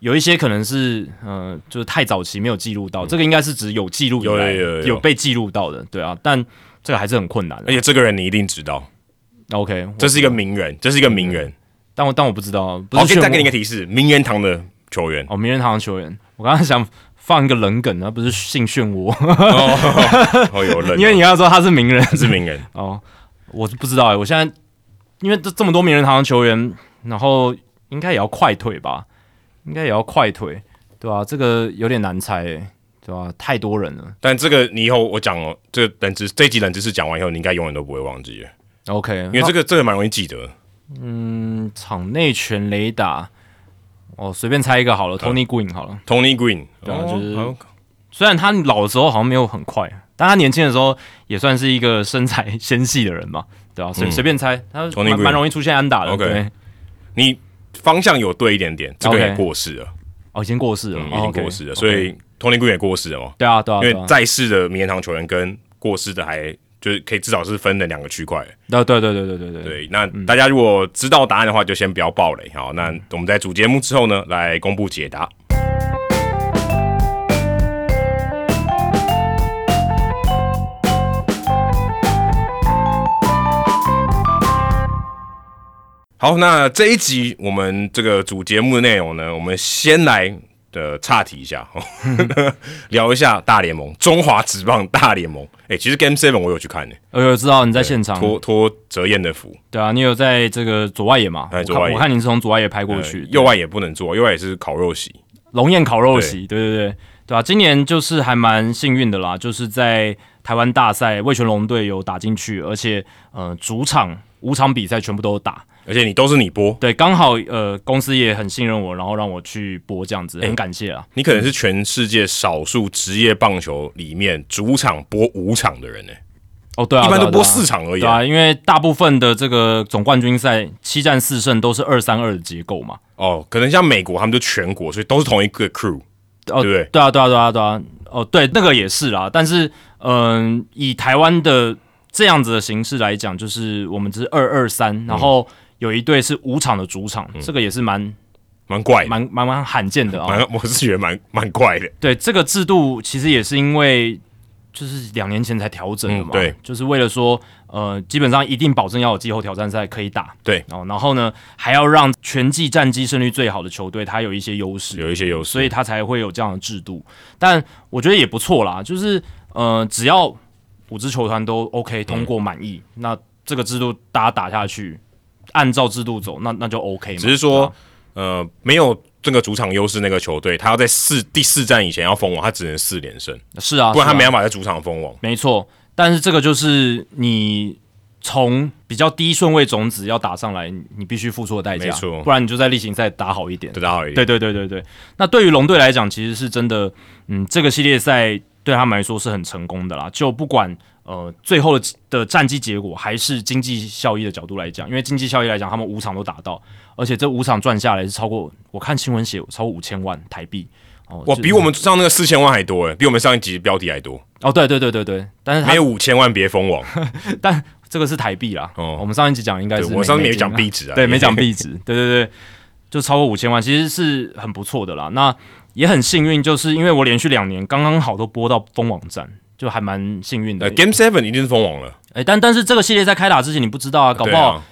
S2: 有一些可能是呃，就是太早期没有记录到，这个应该是指有记录
S1: 有有
S2: 有被记录到的，对啊，但这个还是很困难。
S1: 而且这个人你一定知道。
S2: OK，
S1: 这是一个名人，这是一个名人，
S2: 但我但我不知道。
S1: 我可以再给你一个提示，名人堂的球员
S2: 哦，名人堂的球员。我刚刚想放一个冷梗啊，不是性漩涡
S1: 哦，有冷，
S2: 因为你要说他是名人，
S1: 是名人
S2: 哦，我不知道哎，我现在因为这这么多名人堂的球员，然后应该也要快腿吧，应该也要快腿，对吧？这个有点难猜，对吧？太多人了。
S1: 但这个你以后我讲哦，这个冷知这一集冷知识讲完以后，你应该永远都不会忘记。
S2: OK，
S1: 因为这个这个蛮容易记得。
S2: 嗯，场内全雷达，哦，随便猜一个好了，Tony Green 好了
S1: ，Tony Green，
S2: 对啊，就是虽然他老的时候好像没有很快，但他年轻的时候也算是一个身材纤细的人嘛，对啊？随随便猜，他蛮蛮容易出现安打的。
S1: OK，你方向有对一点点，这个也过世了，
S2: 哦，已经过世了，
S1: 已经过世了，所以 Tony Green 也过世了嘛？
S2: 对啊，对啊，
S1: 因为在世的名人堂球员跟过世的还。就是可以至少是分了两个区块。
S2: 啊，对对对对对对。
S1: 对，那大家如果知道答案的话，就先不要爆雷。好，那我们在主节目之后呢，来公布解答。好，那这一集我们这个主节目的内容呢，我们先来。的岔题一下，聊一下大联盟，中华职棒大联盟。哎，其实 Game Seven 我有去看呢，
S2: 我有知道你在现场
S1: 托托泽燕的福。
S2: 对啊，你有在这个左外野嘛？
S1: 左外
S2: 野，我看你是从左外野拍过去，
S1: 右外野不能做，右外野是烤肉席，
S2: 龙宴烤肉席。对对对对啊，今年就是还蛮幸运的啦，就是在台湾大赛，魏全龙队有打进去，而且呃，主场五场比赛全部都打。
S1: 而且你都是你播，
S2: 对，刚好呃，公司也很信任我，然后让我去播这样子，很感谢啊。
S1: 你可能是全世界少数职业棒球里面主场播五场的人呢。
S2: 哦，对啊，
S1: 一般都播四场而已
S2: 啊，因为大部分的这个总冠军赛七战四胜都是二三二的结构嘛。
S1: 哦，可能像美国他们就全国，所以都是同一个 crew，对不对？
S2: 对啊，对啊，对啊，对啊。哦，对，那个也是啦。但是，嗯，以台湾的这样子的形式来讲，就是我们只是二二三，然后。有一队是五场的主场，这个也是蛮
S1: 蛮怪、
S2: 蛮蛮蛮罕见的啊！
S1: 我是觉得蛮蛮怪的。
S2: 对，这个制度其实也是因为就是两年前才调整的嘛，
S1: 对，
S2: 就是为了说，呃，基本上一定保证要有季后挑战赛可以打，
S1: 对，
S2: 哦，然后呢，还要让全季战绩胜率最好的球队他有一些优势，
S1: 有一些优势，
S2: 所以他才会有这样的制度。但我觉得也不错啦，就是呃，只要五支球团都 OK 通过满意，那这个制度大家打下去。按照制度走，那那就 OK。
S1: 只是说，呃，没有这个主场优势，那个球队他要在四第四站以前要封王，他只能四连胜。
S2: 是啊，
S1: 不然他没办法在主场封王。
S2: 没错，但是这个就是你从比较低顺位种子要打上来，你必须付出的代价。
S1: 没错，
S2: 不然你就在例行赛打好一点，
S1: 打好一点。
S2: 对对对对对。那对于龙队来讲，其实是真的，嗯，这个系列赛对他们来说是很成功的啦。就不管。呃，最后的的战绩结果还是经济效益的角度来讲，因为经济效益来讲，他们五场都打到，而且这五场赚下来是超过，我看新闻写超过五千万台币
S1: 哦，哇，比我们上那个四千万还多诶，比我们上一集标题还多
S2: 哦，对对对对对，但是
S1: 没有五千万别封网，
S2: 但这个是台币啦，哦，我们上一集讲应该是
S1: 我上面没讲币值啊，
S2: 对，没讲币值，对对对，就超过五千万，其实是很不错的啦，那也很幸运，就是因为我连续两年刚刚好都播到封网站。就还蛮幸运的。
S1: Game Seven 一定是封网了。
S2: 哎，但但是这个系列在开打之前你不知道啊，搞不好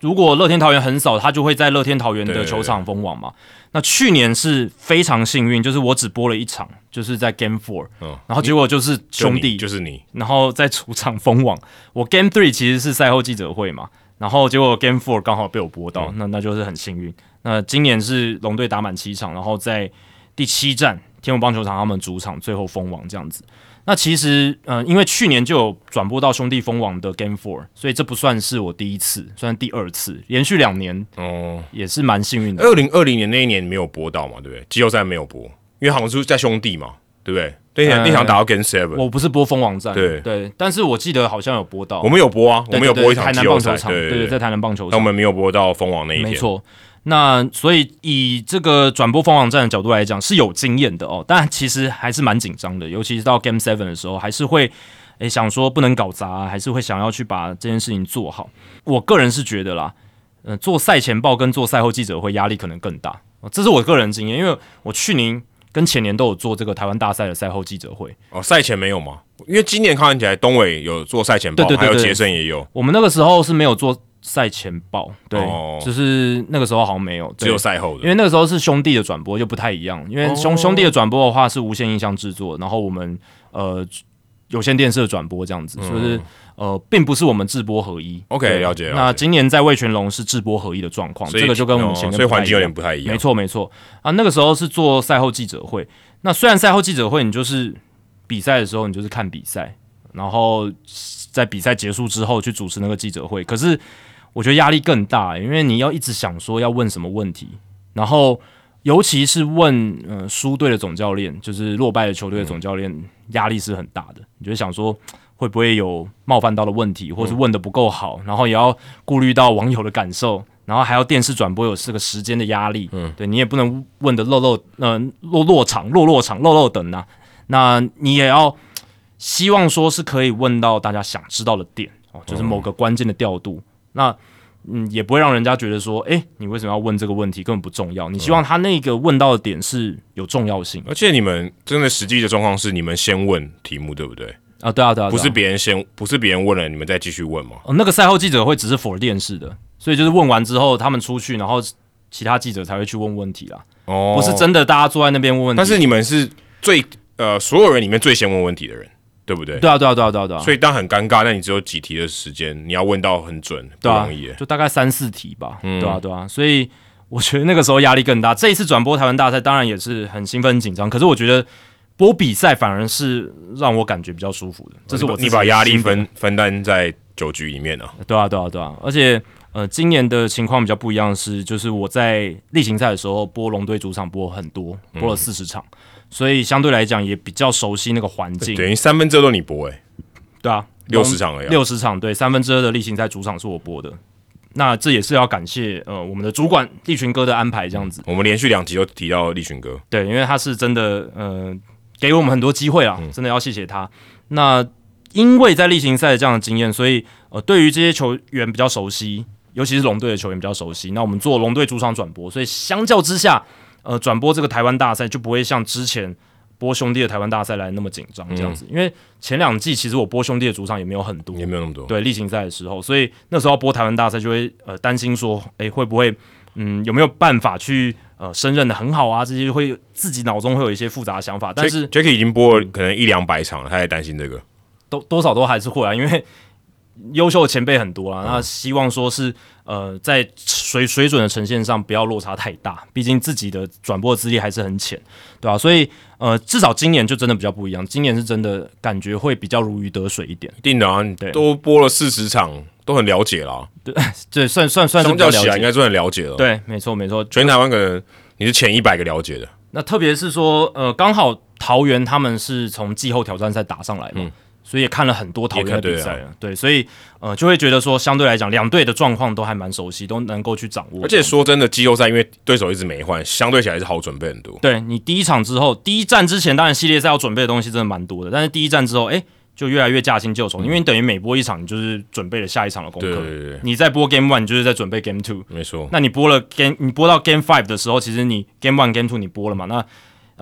S2: 如果乐天桃园很少，他就会在乐天桃园的球场封网嘛。那去年是非常幸运，就是我只播了一场，就是在 Game Four，然后结果就是兄弟
S1: 就是你，
S2: 然后在主场封网。我 Game Three 其实是赛后记者会嘛，然后结果 Game Four 刚好被我播到，那那就是很幸运。那今年是龙队打满七场，然后在第七站天母棒球场他们主场最后封王这样子。那其实，呃，因为去年就有转播到兄弟封王的 Game Four，所以这不算是我第一次，算第二次，连续两年
S1: 哦，
S2: 也是蛮幸运的。
S1: 二零二零年那一年没有播到嘛，对不对？季后赛没有播，因为好像是在兄弟嘛，对不对？那场、
S2: 呃
S1: 那场打到 Game Seven，
S2: 我不是播蜂王战，
S1: 对
S2: 对，但是我记得好像有播到，
S1: 我们有播啊，我们有播一场
S2: 台南棒球场，
S1: 对
S2: 对，在台南棒球场，
S1: 但我们没有播到蜂王那一天，
S2: 没错。那所以以这个转播蜂王战的角度来讲，是有经验的哦，但其实还是蛮紧张的，尤其是到 Game Seven 的时候，还是会诶想说不能搞砸，还是会想要去把这件事情做好。我个人是觉得啦，呃，做赛前报跟做赛后记者会压力可能更大，哦这是我个人经验，因为我去年跟前年都有做这个台湾大赛的赛后记者会，
S1: 哦，赛前没有吗？因为今年看起来东伟有做赛前报，
S2: 对对对对
S1: 还有杰森也有，
S2: 我们那个时候是没有做赛前报，对，
S1: 哦
S2: 就是那个时候好像没有，对
S1: 只有赛后的。
S2: 因为那个时候是兄弟的转播就不太一样，因为兄、
S1: 哦
S2: 兄弟的转播的话是无线音箱制作，然后我们呃有线电视的转播这样子，所以是呃并不是我们制播合一。
S1: 嗯 OK，
S2: 对
S1: 了解了解
S2: 那今年在魏全龙是制播合一的状况，
S1: 所以
S2: 这个就跟我们前面、
S1: 哦所以环境有点不太一样。
S2: 没错没错啊，那个时候是做赛后记者会。那虽然赛后记者会你就是比赛的时候你就是看比赛，然后在比赛结束之后去主持那个记者会，可是我觉得压力更大，因为你要一直想说要问什么问题，然后尤其是问呃输队的总教练，就是落败的球队的总教练，压力是很大的。你就会想说会不会有冒犯到的问题，或是问的不够好，然后也要顾虑到网友的感受。然后还要电视转播有这个时间的压力，嗯，对你也不能问的漏漏呃落落场落落场漏漏等啊，那你也要希望说是可以问到大家想知道的点哦，就是某个关键的调度。那嗯，也不会让人家觉得说，诶，你为什么要问这个问题？根本不重要。你希望他那个问到的点是有重要性
S1: 而且你们真的实际的状况是，你们先问题目，对不对？
S2: 啊，对啊，对啊，
S1: 不是别人先，不是别人问了，你们再继续问吗？
S2: 哦，那个赛后记者会只是 for 电视的，所以就是问完之后他们出去，然后其他记者才会去问问题啦，
S1: 哦，
S2: 不是真的大家坐在那边问问题。
S1: 但是你们是最呃所有人里面最先问问题的人，对不对？
S2: 对啊，对啊，对啊，对啊，对啊，
S1: 所以当很尴尬，那你只有几题的时间，你要问到很准，不容易耶。
S2: 就大概三四题吧，
S1: 嗯
S2: 对啊，对啊，所以我觉得那个时候压力更大。这一次转播台湾大赛，当然也是很兴奋、很紧张，可是我觉得播比赛反而是让我感觉比较舒服的，这是我自己
S1: 你把压力分分担在九局里面啊。
S2: 对啊，对啊，对啊，而且呃，今年的情况比较不一样的是，就是我在例行赛的时候播龙队主场播很多，播了四十场，所以相对来讲也比较熟悉那个环境。
S1: 等于三分之二都你播哎，
S2: 对啊，
S1: 六十场而已啊。
S2: 六十场，对，三分之二的例行赛主场是我播的。那这也是要感谢呃我们的主管立群哥的安排，这样子。
S1: 我们连续两集都提到立群哥，
S2: 对，因为他是真的呃给我们很多机会啊，真的要谢谢他。那因为在例行赛的这样的经验，所以呃对于这些球员比较熟悉，尤其是龙队的球员比较熟悉。那我们做龙队主场转播，所以相较之下，呃转播这个台湾大赛就不会像之前播兄弟的台湾大赛来那么紧张这样子。因为前两季其实我播兄弟的主场也没有很多，
S1: 也没有那么多。
S2: 对例行赛的时候，所以那时候播台湾大赛就会呃担心说，诶会不会嗯有没有办法去呃胜任的很好啊？这些会自己脑中会有一些复杂的想法，但是
S1: Jacky 已经播了可能一两百场了，他也担心这个。
S2: 多多少都还是会啊，因为优秀的前辈很多
S1: 嗯。
S2: 啦，那希望说是呃在水水准的呈现上不要落差太大，毕竟自己的转播资历还是很浅，对吧、所以呃至少今年就真的比较不一样，今年是真的感觉会比较如鱼得水一点，
S1: 一定的啊，你
S2: 对。
S1: 都播了四十场，都很了解啦。
S2: 对 对，算算算是
S1: 相
S2: 比较了解，
S1: 应该算很了解了。，
S2: 对，没错没错，
S1: 全台湾可能你是前一百个了解的。
S2: 那特别是说，呃，刚好桃园他们是从季后挑战赛打上来嘛，所以也看了很多桃园的比赛了，对，所以呃，就会觉得说，相对来讲，两队的状况都还蛮熟悉，都能够去掌握。
S1: 而且说真的，季后赛因为对手一直没换，相对起来是好准备很多。
S2: 对你第一场之后，第一站之前，当然系列赛要准备的东西真的蛮多的，但是第一站之后，哎、就越来越驾轻就熟，因为你等于每播一场，你就是准备了下一场的功课。
S1: 对对对对，
S2: 你在播 Game One，你就是在准备 Game Two。
S1: 没错。
S2: 那你播了 Game，你播到 Game Five 的时候，其实你 Game One、Game Two 你播了嘛？那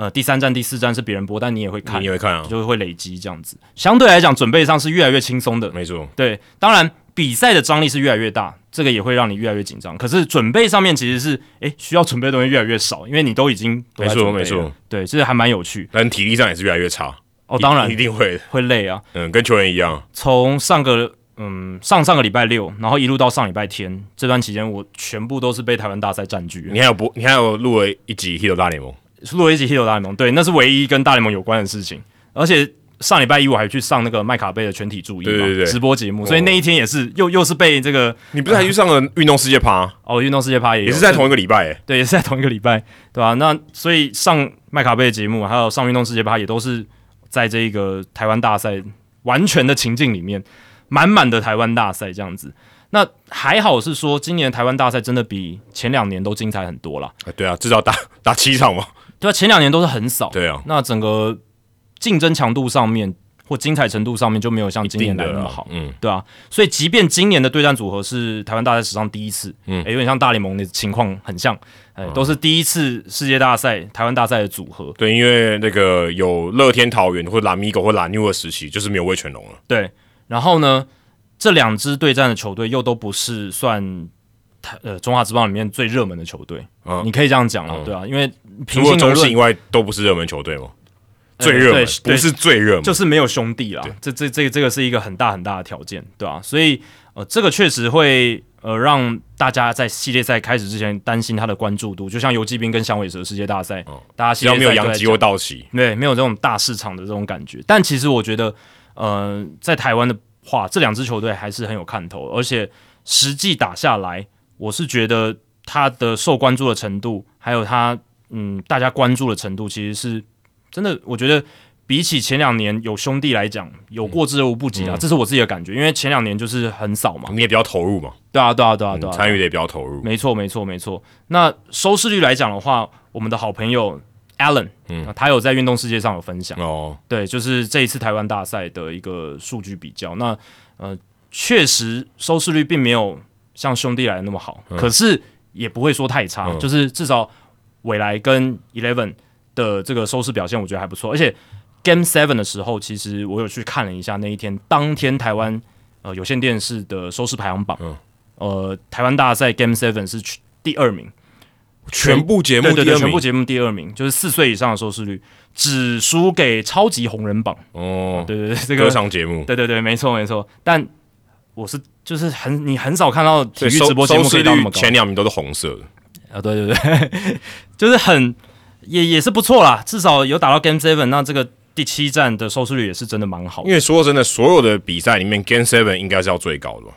S2: 呃第三站、第四站是别人播，但你也会看
S1: 你，也会看啊，
S2: 就会累积这样子。相对来讲，准备上是越来越轻松的。
S1: 没错。
S2: 对，当然比赛的张力是越来越大，这个也会让你越来越紧张。可是准备上面其实是，哎，需要准备的东西越来越少，因为你都已经都
S1: 没错没错，
S2: 对，这还蛮有趣
S1: 但体力上也是越来越差。
S2: 哦。当然
S1: 一一定会，
S2: 会累啊，
S1: 嗯，跟球员一样。
S2: 从上个嗯上上个礼拜六，然后一路到上礼拜天这段期间，我全部都是被台湾大赛占据了。
S1: 你还有播，你还有录了一集《Hito 大联盟》，
S2: 录了一集《Hito 大联盟》，对，那是唯一跟大联盟有关的事情。而且上礼拜一我还去上那个麦卡贝的全体注意嘛
S1: 对对对
S2: 直播节目，
S1: 哦
S2: 所以那一天也是又又是被这个
S1: 你不是还去上了运动世界趴，
S2: 哦运动世界趴也
S1: 也是在同一个礼拜诶。
S2: 对，也是在同一个礼拜，对吧、那所以上麦卡贝的节目，还有上运动世界趴，也都是在这个台湾大赛完全的情境里面，满满的台湾大赛这样子。那还好是说，今年台湾大赛真的比前两年都精彩很多啦。
S1: 啊对啊，至少打打七场嘛。
S2: 对啊，前两年都是很少，
S1: 对啊，
S2: 那整个竞争强度上面或精彩程度上面就没有像今年来的那么好，
S1: 嗯，
S2: 对啊，所以即便今年的对战组合是台湾大赛史上第一次，嗯，有点像大联盟的情况很像，哎、都是第一次世界大赛台湾大赛的组合，
S1: 对，因为那个有乐天桃园或者蓝米狗或蓝牛的时期，就是没有魏全龙了。
S2: 对，然后呢，这两支对战的球队又都不是算台呃中华职棒里面最热门的球队，
S1: 嗯。
S2: 你可以这样讲了，对啊，因为平
S1: 除了
S2: 心而
S1: 中信以外，都不是热门球队吗？
S2: 呃
S1: 最热门
S2: 对对
S1: 不是最热门，
S2: 就是没有兄弟啦，这这这这个是一个很大很大的条件，对啊、所以呃，这个确实会呃让大家在系列赛开始之前担心他的关注度，就像游击兵跟响尾蛇世界大赛，大家系
S1: 只要没有
S2: 列赛都在讲
S1: 洋基或道奇，
S2: 对，没有这种大市场的这种感觉。但其实我觉得，呃，在台湾的话，这两支球队还是很有看头，而且实际打下来，我是觉得他的受关注的程度，还有他嗯大家关注的程度，其实是真的，我觉得。比起前两年有兄弟来讲，有过之而无不及啊，这是我自己的感觉。因为前两年就是很少嘛，
S1: 你也比较投入嘛，
S2: 对啊，对啊，对啊，对啊，
S1: 参与的也比较投入。
S2: 没错，没错，没错。那收视率来讲的话，我们的好朋友 Allen，嗯，他有在运动世界上有分享，
S1: 哦，
S2: 对，就是这一次台湾大赛的一个数据比较。那呃，确实收视率并没有像兄弟来的那么好，可是也不会说太差，就是至少未来跟 Eleven 的这个收视表现，我觉得还不错。而且 Game Seven 的时候，其实我有去看了一下那一天当天台湾呃有线电视的收视排行榜，呃，台湾大赛 Game Seven 是去第二名。
S1: 全部节目
S2: 对对全部节目第二名，就是四岁以上的收视率，只输给超级红人榜。
S1: 哦，
S2: 对对对，这个
S1: 歌唱节目，
S2: 对对对，没错没错。但我是就是很你很少看到体育直播节目可
S1: 收视率
S2: 以到那么高
S1: 前两名都是红色的。
S2: 啊！对对对，就是很也也是不错啦，至少有打到 Game Seven，那这个第七站的收视率也是真的蛮好的，
S1: 因为说真的，所有的比赛里面，Game Seven 应该是要最高的吧？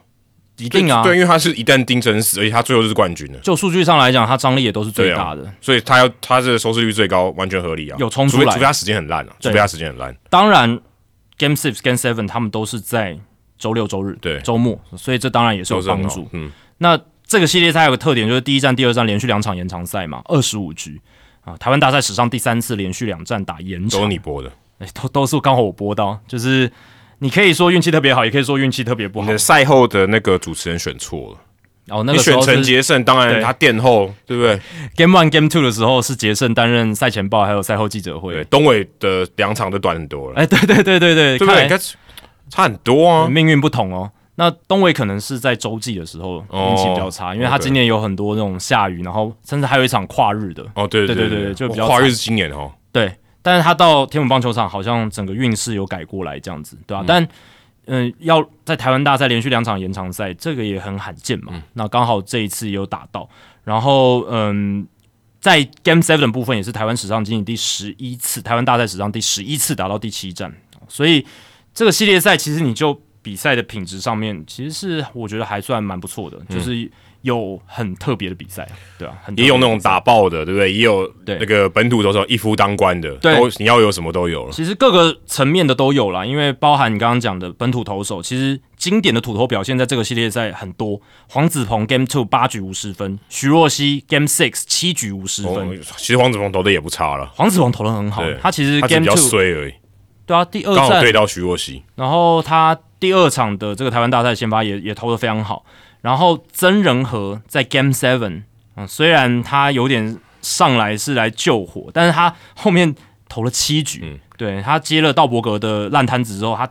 S2: 一定啊。
S1: 对，因为他是一旦定生死，而且他最后就是冠军了，
S2: 就数据上来讲，他张力也都是最大的。
S1: 所以他要他这个收视率最高，完全合理啊。
S2: 有冲出来
S1: 除非除非他时间很烂啊，除非他时间很烂。
S2: 当然，Game Six、Game Seven 他们都是在周六周日、
S1: 对
S2: 周末，所以这当然也是有帮助。
S1: 嗯，
S2: 那这个系列赛有个特点，就是第一站、第二站连续两场延长赛嘛，二十五局啊。台湾大赛史上第三次连续两站打延长
S1: 都是，你播的。
S2: 哎都都是刚好我播到，就是你可以说运气特别好，也可以说运气特别不好
S1: 你的。赛后的那个主持人选错了，
S2: 哦那
S1: 你选
S2: 个时候是
S1: 陈杰胜，当然他殿后，对不对
S2: ？Game One、Game Two 的时候是杰胜担任赛前报还有赛后记者
S1: 对，
S2: 会。
S1: 东伟的两场都短很多了，
S2: 哎，对对对对对，
S1: 对不对？差很多啊。
S2: 命运不同哦。那东伟可能是在洲际的时候
S1: 哦。
S2: 运气比较差，因为他今年有很多那种下雨，然后甚至还有一场跨日的，
S1: 哦，对
S2: 对
S1: 对
S2: 对对就比较惨
S1: 跨日是今年哦，
S2: 对。但是他到天母棒球场，好像整个运势有改过来，这样子，对吧、但嗯、要在台湾大赛连续两场延长赛，这个也很罕见嘛。那刚好这一次也有打到，然后嗯，在 Game Seven 部分也是台湾史上仅仅第十一次，台湾大赛史上第十一次打到第七战，所以这个系列赛其实你就比赛的品质上面，其实是我觉得还算蛮不错的，就是有很特别的比赛，对啊，很
S1: 也有那种打爆的，对不对？也有
S2: 对
S1: 那个本土投手一夫当关的，
S2: 对
S1: 都你要有什么都有了。
S2: 其实各个层面的都有啦，因为包含你刚刚讲的本土投手，其实经典的土投表现在这个系列赛很多。黄子鹏 Game Two 八局无失分，徐若曦 Game Six 七局无失分。
S1: 哦其实黄子鹏投的也不差了，
S2: 黄子鹏投的很好，他其实 Game Two
S1: 衰而已，
S2: 对啊，第二战
S1: 刚好对到徐若曦。
S2: 然后他第二场的这个台湾大赛先发也也投的非常好。然后曾仁和在 Game Seven，嗯，虽然他有点上来是来救火，但是他后面投了七局，
S1: 嗯
S2: 对他接了道伯格的烂摊子之后，他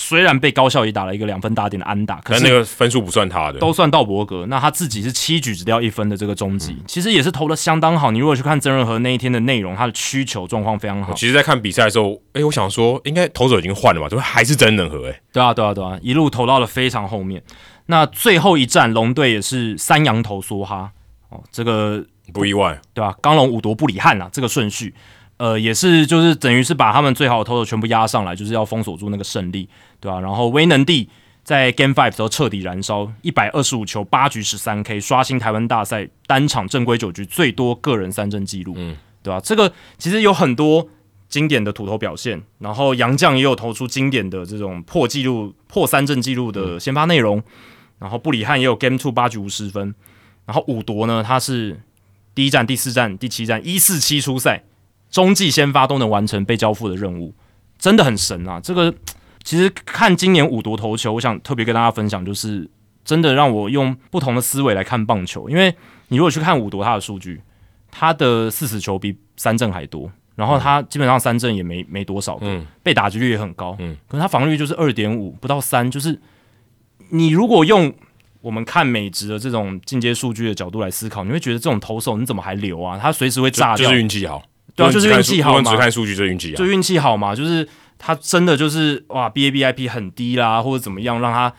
S2: 虽然被高效也打了一个两分打点的安打，可是
S1: 那个分数不算他的，
S2: 都算道伯格，那他自己是七局只掉一分的这个终
S1: 嗯
S2: 极，其实也是投的相当好。你如果去看曾仁和那一天的内容，他的需求状况非常好，
S1: 其实，在看比赛的时候，哎，我想说，应该投手已经换了吧？怎么还是曾仁和？哎，
S2: 对啊，对啊，对啊，一路投到了非常后面。那最后一战，龙队也是三羊头梭哈哦，这个
S1: 不意外。
S2: 对吧、刚龙五夺不里汉啊，这个顺序呃，也是就是等于是把他们最好的投手全部压上来，就是要封锁住那个胜利，对吧、然后威能帝在 Game Five 时候彻底燃烧，一百二十五球八局十三 K，刷新台湾大赛单场正规九局最多个人三振记录，嗯，对吧、这个其实有很多经典的土头表现，然后杨将也有投出经典的这种破纪录、破三振纪录的先发内容，然后布里汉也有 Game Two 八局无失分，然后五夺呢，他是第一站、第四站、第七站一四七出赛，中继先发都能完成被交付的任务，真的很神啊！这个其实看今年五夺投球，我想特别跟大家分享，就是真的让我用不同的思维来看棒球，因为你如果去看五夺他的数据，他的四死球比三振还多。然后他基本上三振也没没多少个，
S1: 嗯
S2: 被打击率也很高，
S1: 嗯
S2: 可是他防御率就是二点五，不到三，就是你如果用我们看美职的这种进阶数据的角度来思考，你会觉得这种投手你怎么还留啊？他随时会炸掉，
S1: 就就是运气好，
S2: 对啊就是运气好嘛
S1: 只看数据就运气好
S2: 就。运气好嘛，就是他真的就是哇，B A B I P 很低啦，或者怎么样，让他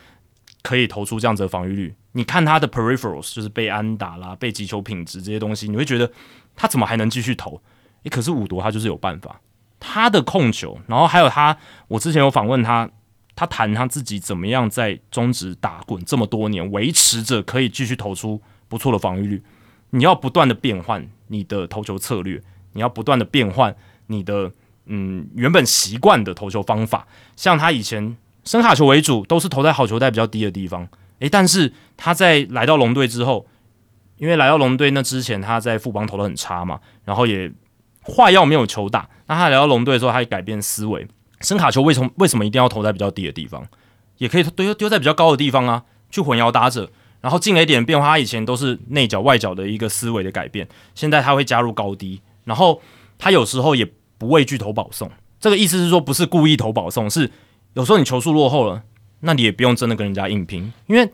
S2: 可以投出这样子的防御率。你看他的 peripherals，就是被安打啦、被击球品质这些东西，你会觉得他怎么还能继续投？诶，可是五夺他就是有办法，他的控球，然后还有他，我之前有访问他，他谈他自己怎么样在中职打滚这么多年，维持着可以继续投出不错的防御率。你要不断的变换你的投球策略，你要不断的变换你的嗯原本习惯的投球方法。像他以前深卡球为主，都是投在好球带比较低的地方。诶，但是他在来到龙队之后，因为来到龙队那之前他在富邦投的很差嘛，然后也话要没有球打。那他来到龙队之后，他也改变思维，深卡球为什么为什么一定要投在比较低的地方？也可以丢丢在比较高的地方啊，去混淆打者。然后进了一点变化，他以前都是内角外角的一个思维的改变，现在他会加入高低，然后他有时候也不畏惧投保送。这个意思是说，不是故意投保送，是有时候你球速落后了，那你也不用真的跟人家硬拼，因为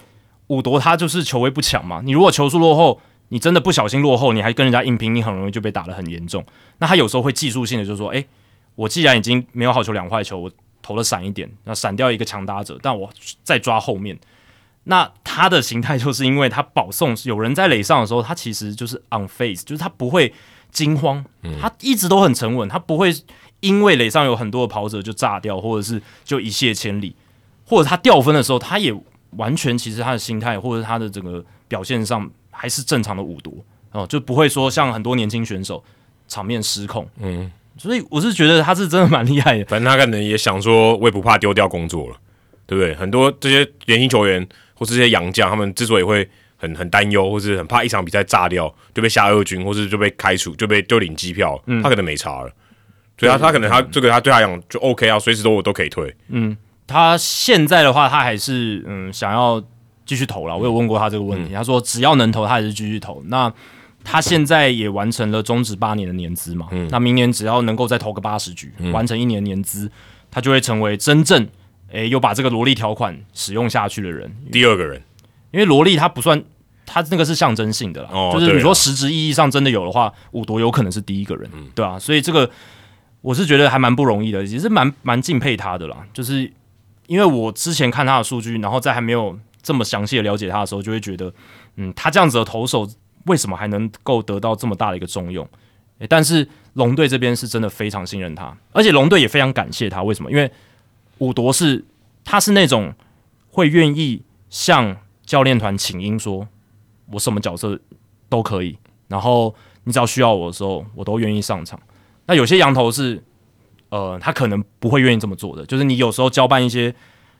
S2: 五夺他就是球威不强嘛。你如果球速落后，你真的不小心落后，你还跟人家硬拼，你很容易就被打得很严重。那他有时候会技术性的就是说，诶，我既然已经没有好球两坏球，我投的闪一点，那闪掉一个强打者，但我再抓后面。那他的形态就是因为他保送有人在垒上的时候，他其实就是 on face，就是他不会惊慌，他一直都很沉稳，他不会因为垒上有很多的跑者就炸掉，或者是就一泻千里，或者他掉分的时候，他也完全其实他的心态或者他的整个表现上还是正常的五夺哦，就不会说像很多年轻选手场面失控，
S1: 嗯，
S2: 所以我是觉得他是真的蛮厉害的，
S1: 反正他可能也想说，我也不怕丢掉工作了，对不对？很多这些年轻球员或是这些洋将，他们之所以会很很担忧，或是很怕一场比赛炸掉就被下二军，或是就被开除，就被就领机票，他可能没差了。所以他他可能他这个他对他讲就 OK 啊，随时都我都可以退。
S2: 嗯他现在的话，他还是嗯想要继续投了。我有问过他这个问题，他说只要能投，他还是继续投。那他现在也完成了终止八年的年资嘛，嗯那明年只要能够再投个八十局，完成一年年资，他就会成为真正诶有把这个萝莉条款使用下去的人。
S1: 第二个人，
S2: 因为萝莉它不算，它那个是象征性的啦，
S1: 哦
S2: 就是你说实质意义上真的有的话，五夺有可能是第一个人，对啊，所以这个我是觉得还蛮不容易的，也是蛮蛮敬佩他的啦。就是因为我之前看他的数据，然后在还没有这么详细的了解他的时候，就会觉得，嗯，他这样子的投手为什么还能够得到这么大的一个重用？诶但是龙队这边是真的非常信任他，而且龙队也非常感谢他。为什么？因为五夺是他是那种会愿意向教练团请缨说，我什么角色都可以，然后你只要需要我的时候，我都愿意上场。那有些羊头是，呃，他可能不会愿意这么做的，就是你有时候交办一些，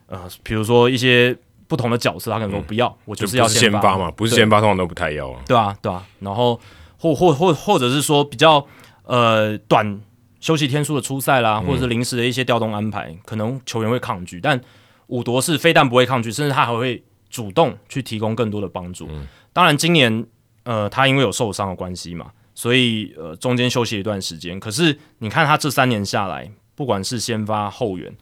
S2: 呃，比如说一些不同的角色，他可能说不要，我
S1: 就是
S2: 要
S1: 先
S2: 发
S1: 发嘛，不是先发通常都不太要啊。
S2: 对啊，对啊，然后或或或或者是说比较呃短休息天数的初赛啦，或者是临时的一些调动安排，可能球员会抗拒，但五夺是非但不会抗拒，甚至他还会主动去提供更多的帮助。当然，今年呃他因为有受伤的关系嘛，所以呃中间休息一段时间。可是你看他这三年下来，不管是先发后援，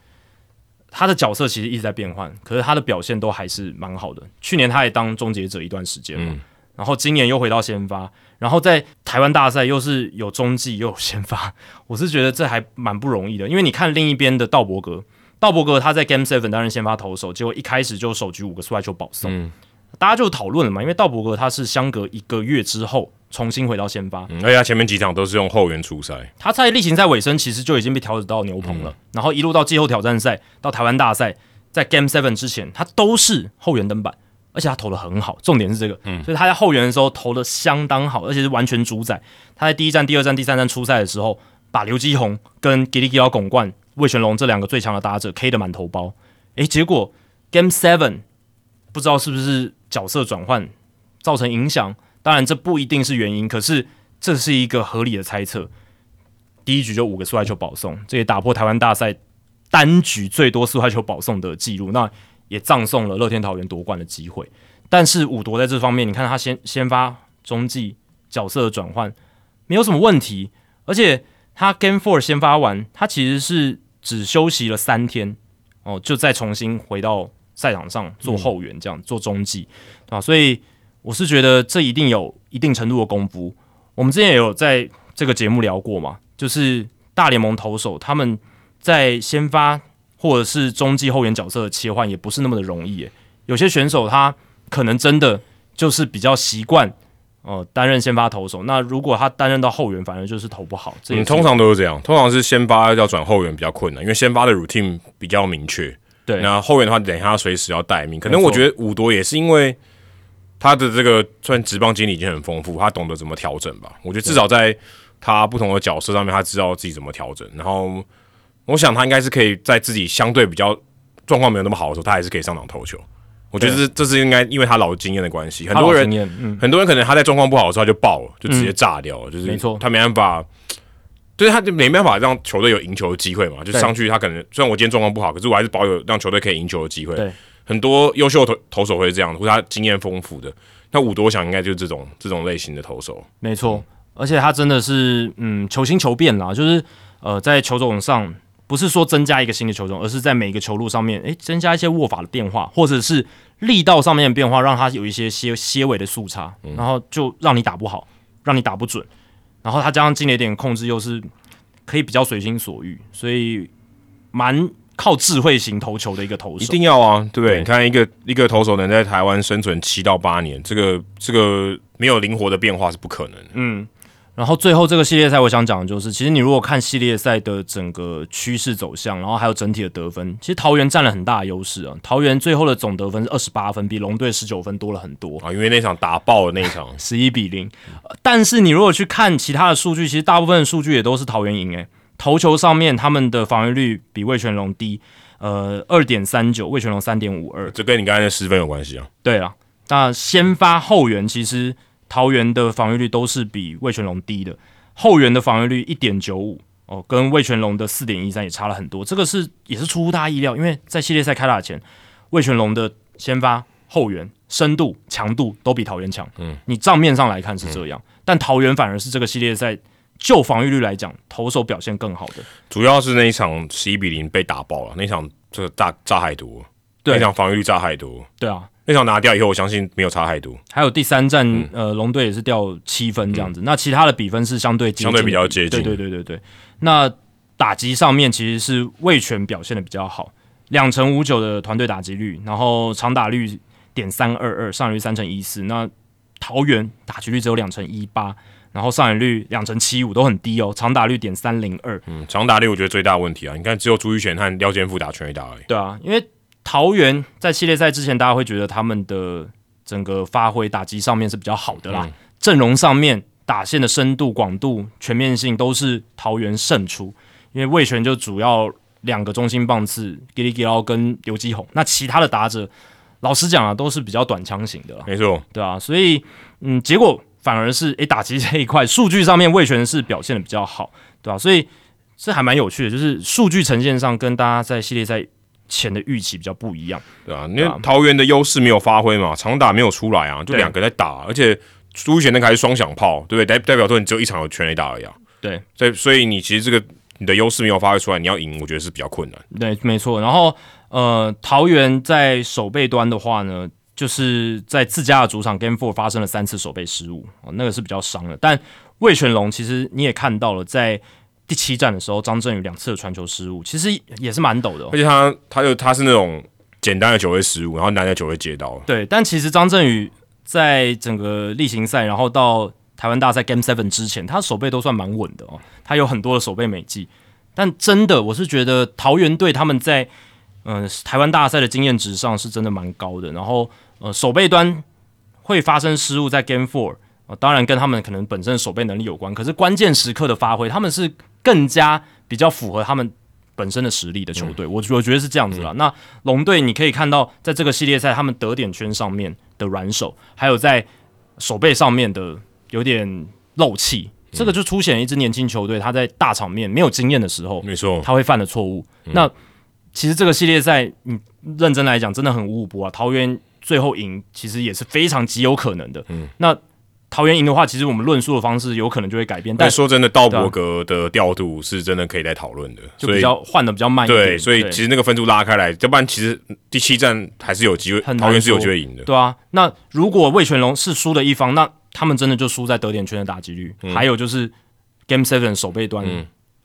S2: 他的角色其实一直在变换，可是他的表现都还是蛮好的。去年他也当终结者一段时间嘛，然后今年又回到先发，然后在台湾大赛又是有中继又有先发，我是觉得这还蛮不容易的。因为你看另一边的道伯格，道伯格他在 Game Seven 担任先发投手，结果一开始就首局五个出来球保送，大家就讨论了嘛，因为道伯格他是相隔一个月之后重新回到先发。
S1: 嗯，而且他前面几场都是用后援出赛，
S2: 他在例行赛尾声其实就已经被调整到牛棚了，然后一路到季后挑战赛到台湾大赛，在 Game Seven 之前，他都是后援登板，而且他投的很好，重点是这个，所以他在后援的时候投的相当好，而且是完全主宰。他在第一站、第二站、第三站出赛的时候，把刘基宏跟吉利吉奥拱冠、魏全龙这两个最强的打者 K 的满头包，诶，结果 Game Seven 不知道是不是角色转换造成影响，当然这不一定是原因，可是这是一个合理的猜测。第一局就五个速外球保送，这也打破台湾大赛单局最多速外球保送的记录，那也葬送了乐天桃园夺冠的机会。但是五夺在这方面，你看他先先发中继角色的转换没有什么问题，而且他 Game Four 先发完，他其实是只休息了三天哦，就再重新回到赛场上做后援，这样做中继啊，所以我是觉得这一定有一定程度的功夫。我们之前也有在这个节目聊过嘛。就是大联盟投手他们在先发或者是中继后援角色的切换也不是那么的容易，有些选手他可能真的就是比较习惯哦担任先发投手，那如果他担任到后援，反而就是投不好。
S1: 嗯，通常都是这样，通常是先发要转后援比较困难，因为先发的 routine 比较明确。
S2: 对，
S1: 那后援的话，等一下随时要待命。可能我觉得五多也是因为他的这个算职棒经历已经很丰富，他懂得怎么调整吧。我觉得至少在。他不同的角色上面，他知道自己怎么调整。然后，我想他应该是可以在自己相对比较状况没有那么好的时候，他还是可以上场投球。我觉得这这是应该，因为他老经验的关系。很多人，嗯，很多人可能他在状况不好的时候他就爆了，就直接炸掉了。就是
S2: 没错，
S1: 他没办法，就是他就没办法让球队有赢球的机会嘛。就上去，他可能虽然我今天状况不好，可是我还是保有让球队可以赢球的机会。
S2: 对，
S1: 很多优秀投投手会这样，或者他经验丰富的。那五多想应该就是这种这种类型的投手。
S2: 没错。而且他真的是，嗯，求新求变啦，就是呃，在球种上不是说增加一个新的球种，而是在每一个球路上面，诶，增加一些握法的变化，或者是力道上面的变化，让他有一些些些微的速差，然后就让你打不好，让你打不准，然后他加上进了点控制，又是可以比较随心所欲，所以蛮。靠智慧型投球的一个投手，
S1: 一定要啊，对不对？你看一个一个投手能在台湾生存七到八年，这个这个没有灵活的变化是不可能。
S2: 嗯，然后最后这个系列赛，我想讲的就是，其实你如果看系列赛的整个趋势走向，然后还有整体的得分，其实桃园占了很大的优势啊。桃园最后的总得分是二十八分，比龙队十九分多了很多
S1: 啊。因为那场打爆了那一场
S2: 十一比零，但是你如果去看其他的数据，其实大部分的数据也都是桃园赢诶。投球上面，他们的防御率比魏全龙低，呃，二点三九，魏全龙三点五二，
S1: 这跟你刚才的失分有关系啊？
S2: 对啊，那先发后援其实桃园的防御率都是比魏全龙低的，后援的防御率一点九五哦，跟魏全龙的四点一三也差了很多，这个是也是出乎大家意料，因为在系列赛开打前，魏全龙的先发后援深度强度都比桃园强，嗯，你账面上来看是这样，但桃园反而是这个系列赛。就防御率来讲，投手表现更好的，
S1: 主要是那一场十一比零被打爆了，那场这个炸炸太多，那场防御率炸太多，
S2: 对啊，
S1: 那场拿掉以后，我相信没有差太多。
S2: 还有第三战，呃，龙队也是掉七分这样子，那其他的比分是相对
S1: 相对比较接近，
S2: 对对对对对。那打击上面其实是魏权表现的比较好，两成五九的团队打击率，然后长打率点三二二，上垒率三成一四。那桃园打击率只有两成一八。然后上垒率两成七五都很低哦，长打率点三零二。
S1: 嗯，长打率我觉得最大问题啊，你看只有朱玉泉和廖健富打全垒打而已。
S2: 对啊，因为桃园在系列赛之前，大家会觉得他们的整个发挥打击上面是比较好的啦，阵容上面打线的深度、广度、全面性都是桃园胜出。因为魏权就主要两个中心棒次，吉利吉奥跟刘基宏，那其他的打者，老实讲啊，都是比较短枪型的。
S1: 没错，
S2: 对啊，所以嗯，结果。反而是诶，打击这一块数据上面魏权是表现的比较好，对吧？所以这还蛮有趣的，就是数据呈现上跟大家在系列赛前的预期比较不一样，
S1: 对啊，因为桃园的优势没有发挥嘛，长打没有出来啊，就两个在打，而且朱贤那个还是双响炮，对不对？代代表说你只有一场有全垒打而已啊，
S2: 对，
S1: 所以所以你其实这个你的优势没有发挥出来，你要赢，我觉得是比较困难。
S2: 对，没错。然后呃，桃园在守备端的话呢？就是在自家的主场 Game Four 发生了三次守备失误哦，那个是比较伤的。但魏全龙其实你也看到了，在第七站的时候，张振宇两次的传球失误，其实也是蛮陡的。
S1: 而且他他就他是那种简单的九位失误，然后难的九位接到。
S2: 对，但其实张振宇在整个例行赛，然后到台湾大赛 Game Seven 之前，他手背都算蛮稳的哦，他有很多的手背美技。但真的，我是觉得桃园队他们在嗯台湾大赛的经验值上是真的蛮高的。然后呃手背端会发生失误在 Game Four 啊，当然跟他们可能本身的手背能力有关。可是关键时刻的发挥，他们是更加比较符合他们本身的实力的球队。我我觉得是这样子了。那龙队你可以看到，在这个系列赛他们得点圈上面的软手，还有在手背上面的有点漏气。这个就凸显一支年轻球队，他在大场面没有经验的时候，
S1: 没错，
S2: 他会犯的错误。那其实这个系列赛，你认真来讲，真的很五五波啊。桃园最后赢，其实也是非常极有可能的。嗯，那桃园赢的话，其实我们论述的方式有可能就会改变。
S1: 但说真的，道伯格的调度是真的可以再讨论的，
S2: 就比较换的比较慢一
S1: 点。对，所以其实那个分数拉开来，要不然其实第七战还是有机会，桃园是有机会赢的。
S2: 对啊，那如果魏全龙是输的一方，那他们真的就输在得点圈的打击率，还有就是 Game Seven 手背端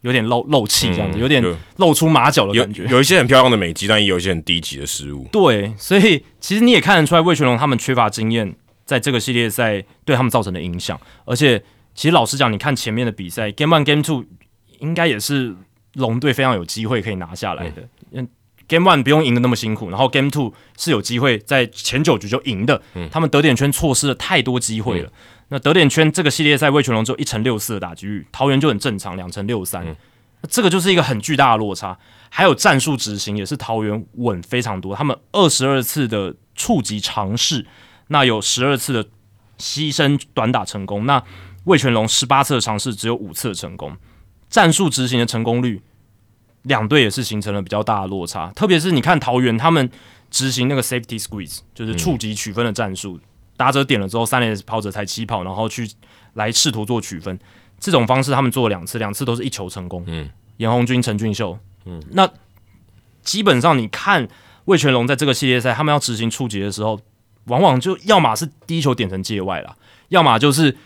S2: 有点漏漏气，这样子有点露出马脚的感觉。
S1: 有一些很漂亮的美击，但也有一些很低级的失误。
S2: 对，所以其实你也看得出来，魏全龙他们缺乏经验，在这个系列赛对他们造成的影响。而且，其实老实讲，你看前面的比赛，Game One、Game Two 应该也是龙队非常有机会可以拿下来的。嗯，Game One 不用赢的那么辛苦，然后 Game Two 是有机会在前九局就赢的。他们得点圈错失了太多机会了。那得点圈这个系列赛，魏全龙只有一成六四的打击率，桃园就很正常，两成六三。这个就是一个很巨大的落差。还有战术执行也是桃园稳非常多，他们二十二次的触及尝试，那有十二次的牺牲短打成功。那魏全龙十八次的尝试只有五次的成功，战术执行的成功率，两队也是形成了比较大的落差。特别是你看桃园他们执行那个 safety squeeze，就是触及取分的战术。打者点了之后，三垒跑者才起跑，然后去来试图做取分。这种方式他们做了两次，两次都是一球成功。嗯，严红军、陈俊秀。嗯，那基本上你看魏全龙在这个系列赛，他们要执行触及的时候，往往就要么是第一球点成界外了，要么就是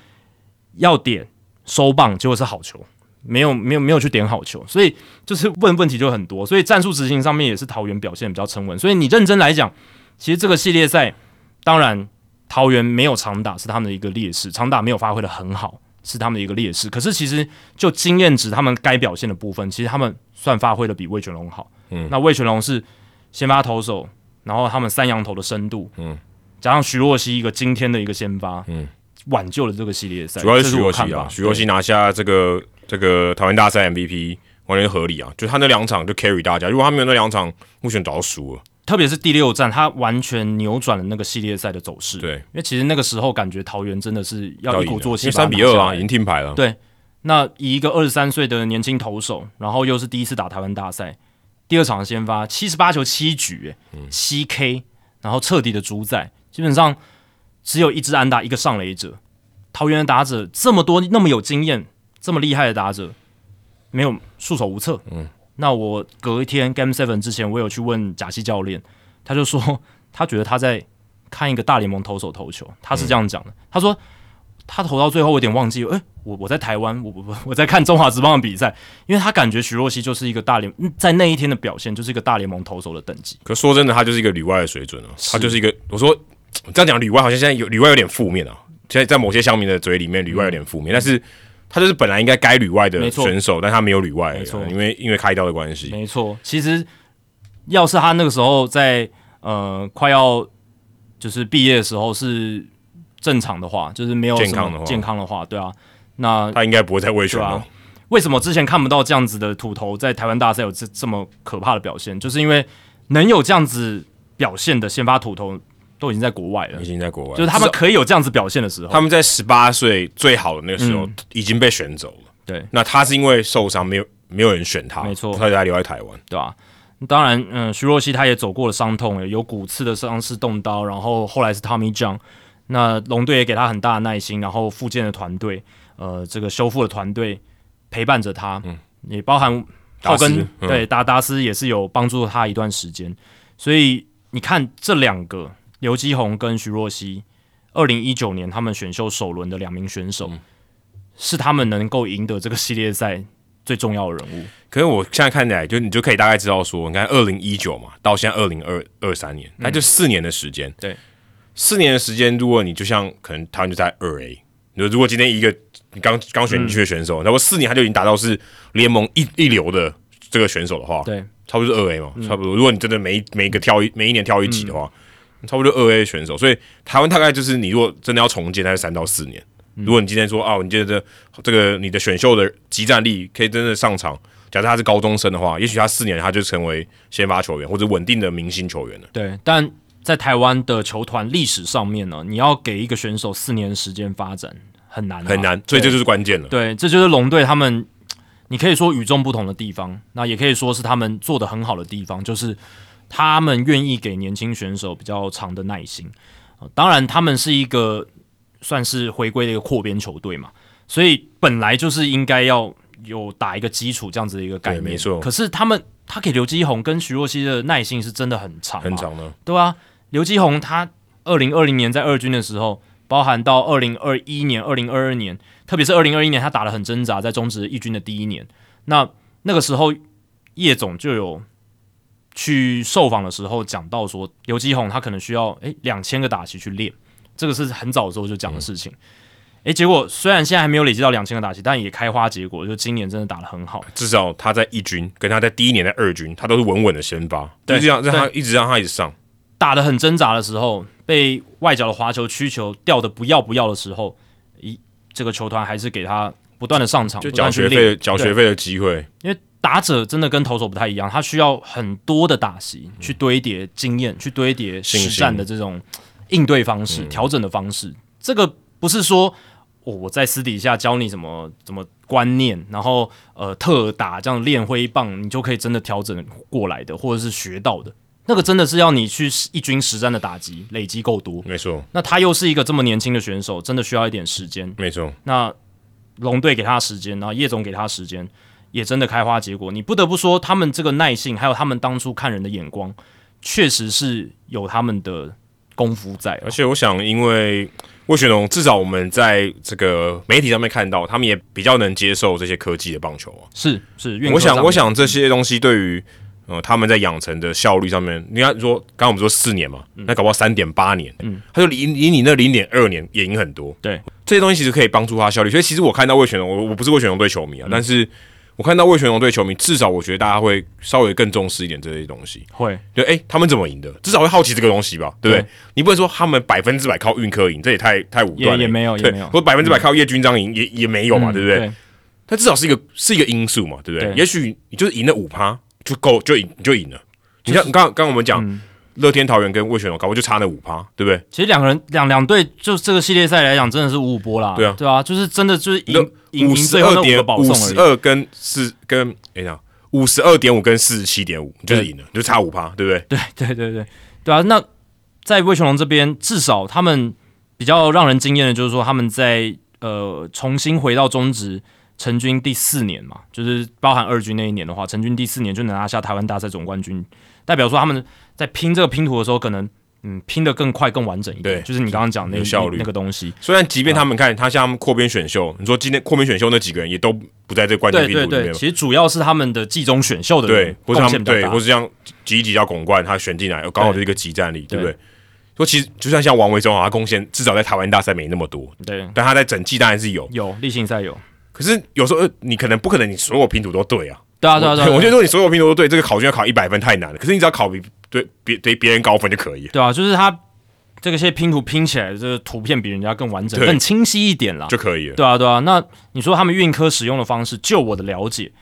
S2: 要点收棒，结果是好球，没有没有没有去点好球，所以就是问问题就很多。所以战术执行上面也是桃园表现比较沉稳。所以你认真来讲，其实这个系列赛当然。桃园没有长打是他们的一个劣势，长打没有发挥的很好是他们的一个劣势。可是其实就经验值，他们该表现的部分，其实他们算发挥的比魏全龙好。嗯，那魏全龙是先发投手，然后他们三羊头的深度，嗯，加上徐若曦一个今天的一个先发，嗯，挽救了这个系列赛。
S1: 主要是徐若曦啊，徐若曦拿下这个这个桃园大赛 MVP 完全合理啊，就他那两场就 carry 大家，如果他没有那两场，目前早就输了。
S2: 特别是第六战，他完全扭转了那个系列赛的走势。
S1: 对，
S2: 因为其实那个时候感觉桃园真的是要一鼓作气，
S1: 三比二啊，已经停牌了。
S2: 对，那以一个二十三岁的年轻投手，然后又是第一次打台湾大赛，第二场先发七十八球七局，七 K，然后彻底的主宰，基本上只有一支安打，一个上垒者。桃园的打者这么多，那么有经验，这么厉害的打者，没有束手无策。嗯。那我隔一天 Game Seven 之前，我有去问贾西教练，他就说他觉得他在看一个大联盟投手投球，他是这样讲的。他说他投到最后有点忘记，诶，我我在台湾，我我我在看中华职棒的比赛，因为他感觉徐若曦就是一个大联在那一天的表现就是一个大联盟投手的等级。
S1: 可说真的，他就是一个里外的水准啊，他就是一个我说这样讲里外好像现在有里外有点负面啊，现在在某些乡民的嘴里面，里外有点负面，但是。他就是本来应该该里外的选手，但他没有里外，没错，因为因为开刀的关系。
S2: 没错，其实要是他那个时候在呃快要就是毕业的时候是正常的话，就是没有
S1: 健康的话，
S2: 健康的话，对啊，那
S1: 他应该不会再卫权了。
S2: 为什么之前看不到这样子的土头在台湾大赛有这这么可怕的表现？就是因为能有这样子表现的先发土头。都已经在国外了，
S1: 已经在国外，
S2: 就是他们可以有这样子表现的时候，
S1: 他们在十八岁最好的那个时候已经被选走了。
S2: 对，
S1: 那他是因为受伤，没有没有人选他，
S2: 没错，
S1: 他才留在台湾，
S2: 对吧？当然，嗯，徐若曦他也走过了伤痛，有骨刺的伤势动刀，然后后来是 Tommy John，那龙队也给他很大的耐心，然后复健的团队，呃，这个修复的团队陪伴着他，嗯，也包含
S1: 达斯，
S2: 对达达斯也是有帮助他一段时间，所以你看这两个。刘基宏跟徐若曦，二零一九年他们选秀首轮的两名选手，是他们能够赢得这个系列赛最重要的人物。
S1: 可是我现在看起来，就你就可以大概知道说，你看二零一九嘛，到现在二零二二三年，那就四年的时间。
S2: 对，
S1: 四年的时间，如果你就像可能他们就在二 A，你说如果今天一个你刚刚选进去的选手，然后四年他就已经达到是联盟一一流的这个选手的话，
S2: 对，
S1: 差不多是二 A 嘛，差不多。如果你真的每一每一个跳一每一年跳一级的话，差不多二 A 选手。所以台湾大概就是你如果真的要重建，大概三到四年。如果你今天说哦，你觉得这个你的选秀的集战力可以真的上场，假设他是高中生的话，也许他四年他就成为先发球员或者稳定的明星球员了。
S2: 对，但在台湾的球团历史上面呢，你要给一个选手四年时间发展很难，
S1: 很难，所以这就是关键了。
S2: 对，这就是龙队他们，你可以说与众不同的地方，那也可以说是他们做的很好的地方，就是他们愿意给年轻选手比较长的耐心。当然，他们是一个。算是回归的一个扩编球队嘛，所以本来就是应该要有打一个基础这样子的一个概念。
S1: 没错。
S2: 可是他们他给刘基宏跟徐若曦的耐心是真的很长，
S1: 很长的，
S2: 对啊，刘基宏他二零二零年在二军的时候，包含到二零二一年、二零二二年，特别是二零二一年，他打的很挣扎，在中职一军的第一年，那那个时候叶总就有去受访的时候讲到说，刘基宏他可能需要诶两千个打席去练。这个是很早的时候就讲的事情，诶，结果虽然现在还没有累积到两千个打击，但也开花结果，就今年真的打的很好。
S1: 至少他在一军，跟他在第一年的二军，他都是稳稳的先发，就这样让他一直让他一直上。
S2: 打的很挣扎的时候，被外角的滑球、曲球吊的不要不要的时候，一这个球团还是给他不断的上场，
S1: 就缴学费、缴学费的机会。
S2: 因为打者真的跟投手不太一样，他需要很多的打席去堆叠经验，去堆叠实战的这种。应对方式、调整的方式，这个不是说我在私底下教你怎么怎么观念，然后呃特打这样练挥棒，你就可以真的调整过来的，或者是学到的。那个真的是要你去一军实战的打击累积够多，
S1: 没错。
S2: 那他又是一个这么年轻的选手，真的需要一点时间，
S1: 没错。
S2: 那龙队给他时间，然后叶总给他时间，也真的开花结果。你不得不说，他们这个耐性，还有他们当初看人的眼光，确实是有他们的。功夫在，
S1: 而且我想，因为魏雪龙至少我们在这个媒体上面看到，他们也比较能接受这些科技的棒球啊。
S2: 是是，
S1: 我想我想这些东西对于呃他们在养成的效率上面，你看说，刚刚我们说四年嘛，那搞不好三点八年，嗯，他就离离你那零点二年也赢很多。
S2: 对，
S1: 这些东西其实可以帮助他效率。所以其实我看到魏雪龙，我我不是魏雪龙队球迷啊，但是。我看到魏全龙队球迷，至少我觉得大家会稍微更重视一点这些东西。
S2: 会，
S1: 对，哎，他们怎么赢的？至少会好奇这个东西吧，对不对？你不会说他们百分之百靠运科赢，这也太太武断了。
S2: 也没有，也没有。
S1: 或百分之百靠叶军章赢，也也没有嘛，对不对？它至少是一个是一个因素嘛，对不对？也许你就是赢了五趴就够，就赢就赢了。你像刚刚我们讲。乐天桃园跟魏全龙搞我就差那五趴，对不对？
S2: 其实两个人两两队就这个系列赛来讲，真的是五五波啦。
S1: 对啊，
S2: 对啊，就是真的就是赢赢
S1: 五十二点五十二跟四跟哎呀五十二点五跟四十七点五，就是赢了，就差五趴，对不对？
S2: 对对对对对啊！那在魏全龙这边，至少他们比较让人惊艳的就是说，他们在呃重新回到中职成军第四年嘛，就是包含二军那一年的话，成军第四年就能拿下台湾大赛总冠军。代表说他们在拼这个拼图的时候，可能嗯拼的更快、更完整一点。
S1: 对，
S2: 就是你刚刚讲那个
S1: 效率
S2: 那个东西。
S1: 虽然即便他们看他像扩编选秀，你说今天扩编选秀那几个人也都不在这个关键拼图里面。
S2: 其实主要是他们的季中选秀的
S1: 对，
S2: 不
S1: 是他们对，或是像几几叫拱冠，他选进来刚好是一个集战力，对不对？说其实就算像王维忠啊，他贡献至少在台湾大赛没那么多，
S2: 对，
S1: 但他在整季当然是有
S2: 有例行赛有。
S1: 可是有时候你可能不可能你所有拼图都对啊。
S2: 对啊对啊对，
S1: 我觉得说你所有拼图都对，这个考卷要考一百分太难了。可是你只要考比对别对别人高分就可以。
S2: 对啊，就是他这个些拼图拼起来，这个图片比人家更完整、更清晰一点了
S1: 就可以了。
S2: 对啊对啊，那你说他们运科使用的方式，就我的了解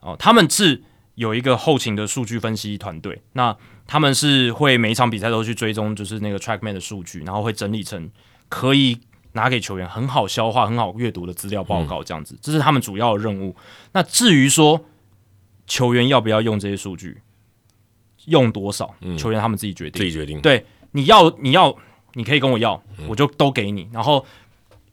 S2: 哦，他们是有一个后勤的数据分析团队，那他们是会每一场比赛都去追踪，就是那个 TrackMan 的数据，然后会整理成可以拿给球员很好消化、很好阅读的资料报告，这样子，这是他们主要的任务。那至于说，球员要不要用这些数据？用多少？球员他们自己决定。
S1: 自己决定。
S2: 对，你要你要，你可以跟我要，我就都给你。然后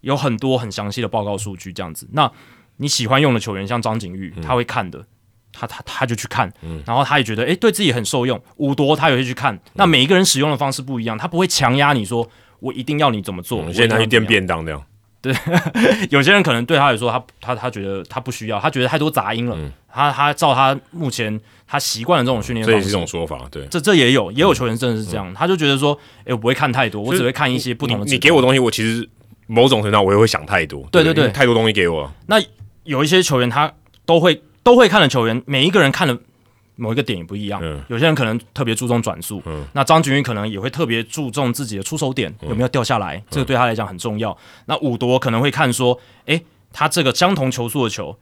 S2: 有很多很详细的报告数据，这样子。那你喜欢用的球员，像张景玉，他会看的，他他他就去看。然后他也觉得，哎，对自己很受用。五多他也会去看。那每一个人使用的方式不一样，他不会强压你说，我一定要你怎么做。
S1: 我现在他去垫便当这样。
S2: 对，有些人可能对他来说，他他他觉得他不需要，他觉得太多杂音了。他他照他目前他习惯的这种训练方式，
S1: 这是一种说法。对，
S2: 这这也有也有球员真的是这样，他就觉得说，哎，我不会看太多，我只会看一些不同的。
S1: 你给我东西，我其实某种程度上我也会想太多，
S2: 对对对
S1: 太多东西给我，
S2: 那有一些球员他都会都会看的球员，每一个人看的某一个点也不一样。
S1: 嗯
S2: 有些人可能特别注重转速，那张景宇可能也会特别注重自己的出手点有没有掉下来，这个对他来讲很重要。那武夺可能会看说，诶，他这个相同球速的球，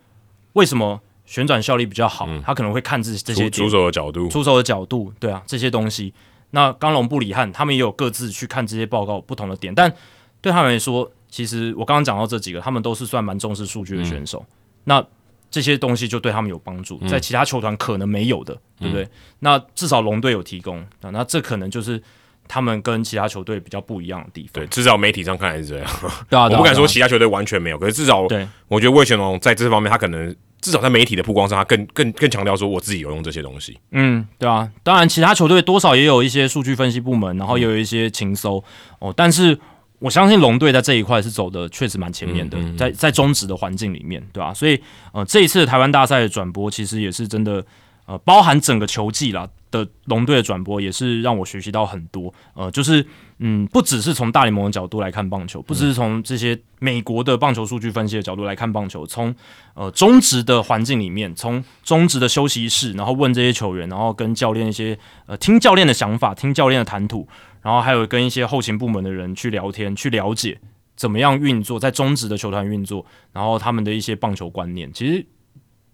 S2: 为什么旋转效率比较好？他可能会看这这些
S1: 出出手的角度，
S2: 出手的角度，对啊，这些东西。那刚龙布里汉他们也有各自去看这些报告不同的点，但对他们来说，其实我刚刚讲到这几个，他们都是算蛮重视数据的选手。那这些东西就对他们有帮助，在其他球团可能没有的，对不对？那至少龙队有提供，啊那这可能就是他们跟其他球队比较不一样的地方。
S1: 对，至少媒体上看来是这样。
S2: 对啊，
S1: 我不敢说
S2: 其
S1: 其他球队完全没有，可是至少
S2: 对
S1: 我觉得魏全龙在这方面，他可能至少在媒体的曝光上，他更更更强调说我自己有用这些东西。
S2: 嗯，对啊，当然其他球队多少也有一些数据分析部门，然后也有一些情搜哦，但是我相信龙队在这一块是走的确实蛮前面的，在在中职的环境里面，对吧、所以呃，这一次台湾大赛的转播其实也是真的呃，包含整个球季啦的龙队的转播，也是让我学习到很多。呃，就是嗯，不只是从大联盟的角度来看棒球，不只是从这些美国的棒球数据分析的角度来看棒球，从呃中职的环境里面，从中职的休息室，然后问这些球员，然后跟教练一些呃听教练的想法，听教练的谈吐，然后还有跟一些后勤部门的人去聊天，去了解怎么样运作在中职的球团运作，然后他们的一些棒球观念，其实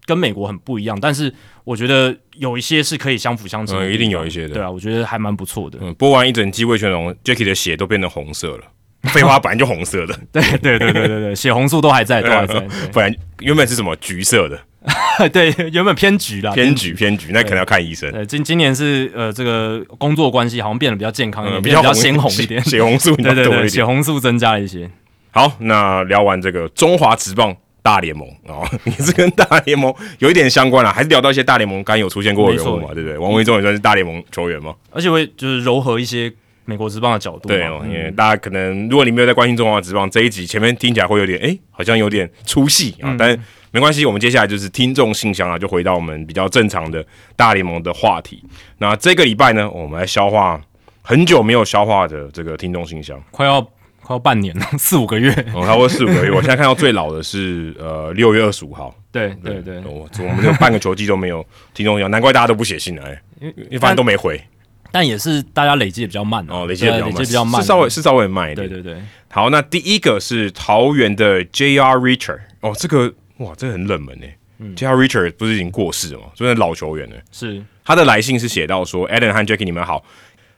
S2: 跟美国很不一样，但是我觉得有一些是可以相辅相成的
S1: 嗯，一定有一些的。
S2: 对啊，我觉得还蛮不错的。
S1: 嗯，播完一整季魏全龙 Jacky 的血都变成红色了。废话，本来就红色的，
S2: 对对对对对对，血红素都还在，都还在。
S1: 不然原本是什么橘色的，
S2: 对，原本偏橘啦，
S1: 偏橘偏橘，那可能要看医生。
S2: 对，今今年是呃，这个工作关系好像变得比较健康一点，
S1: 嗯，
S2: 变得比较
S1: 红
S2: 鲜红一点。
S1: 血红素
S2: 对对对，血。红素增加了一些。
S1: 好，那聊完这个中华职棒大联盟哦，也是跟大联盟有一点相关了，还是聊到一些大联盟刚有出现过的人物嘛，对不对？王维忠也算是大联盟球员嘛，
S2: 而且会就是柔和一些美国职棒的角度嘛。
S1: 对哦，因为
S2: 嗯
S1: 大家可能如果你没有在关心中华职棒这一集，前面听起来会有点哎、好像有点出戏
S2: 嗯
S1: 啊，但没关系，我们接下来就是听众信箱啊，就回到我们比较正常的大联盟的话题。那这个礼拜呢，我们来消化很久没有消化的这个听众信箱，
S2: 快要快要半年了，四五个月。
S1: 哦，差不多四五个月。我现在看到最老的是呃六月二十五号，
S2: 对对对，
S1: 我我们有半个球季都没有听众信箱，难怪大家都不写信来，因为反正都没回
S2: 但也是大家累积的比较慢
S1: 哦，累积的比较慢，
S2: 比较慢，
S1: 是稍微是稍微慢一点
S2: 对。对对，
S1: 好，那第一个是桃园的 J.R. Richard，哦，这个哇，这个很冷门诶。J.R. Richard 不是已经过世了吗？真的老球员呢。
S2: 是
S1: 他的来信是写到说，Adam 和 Jackie 你们好，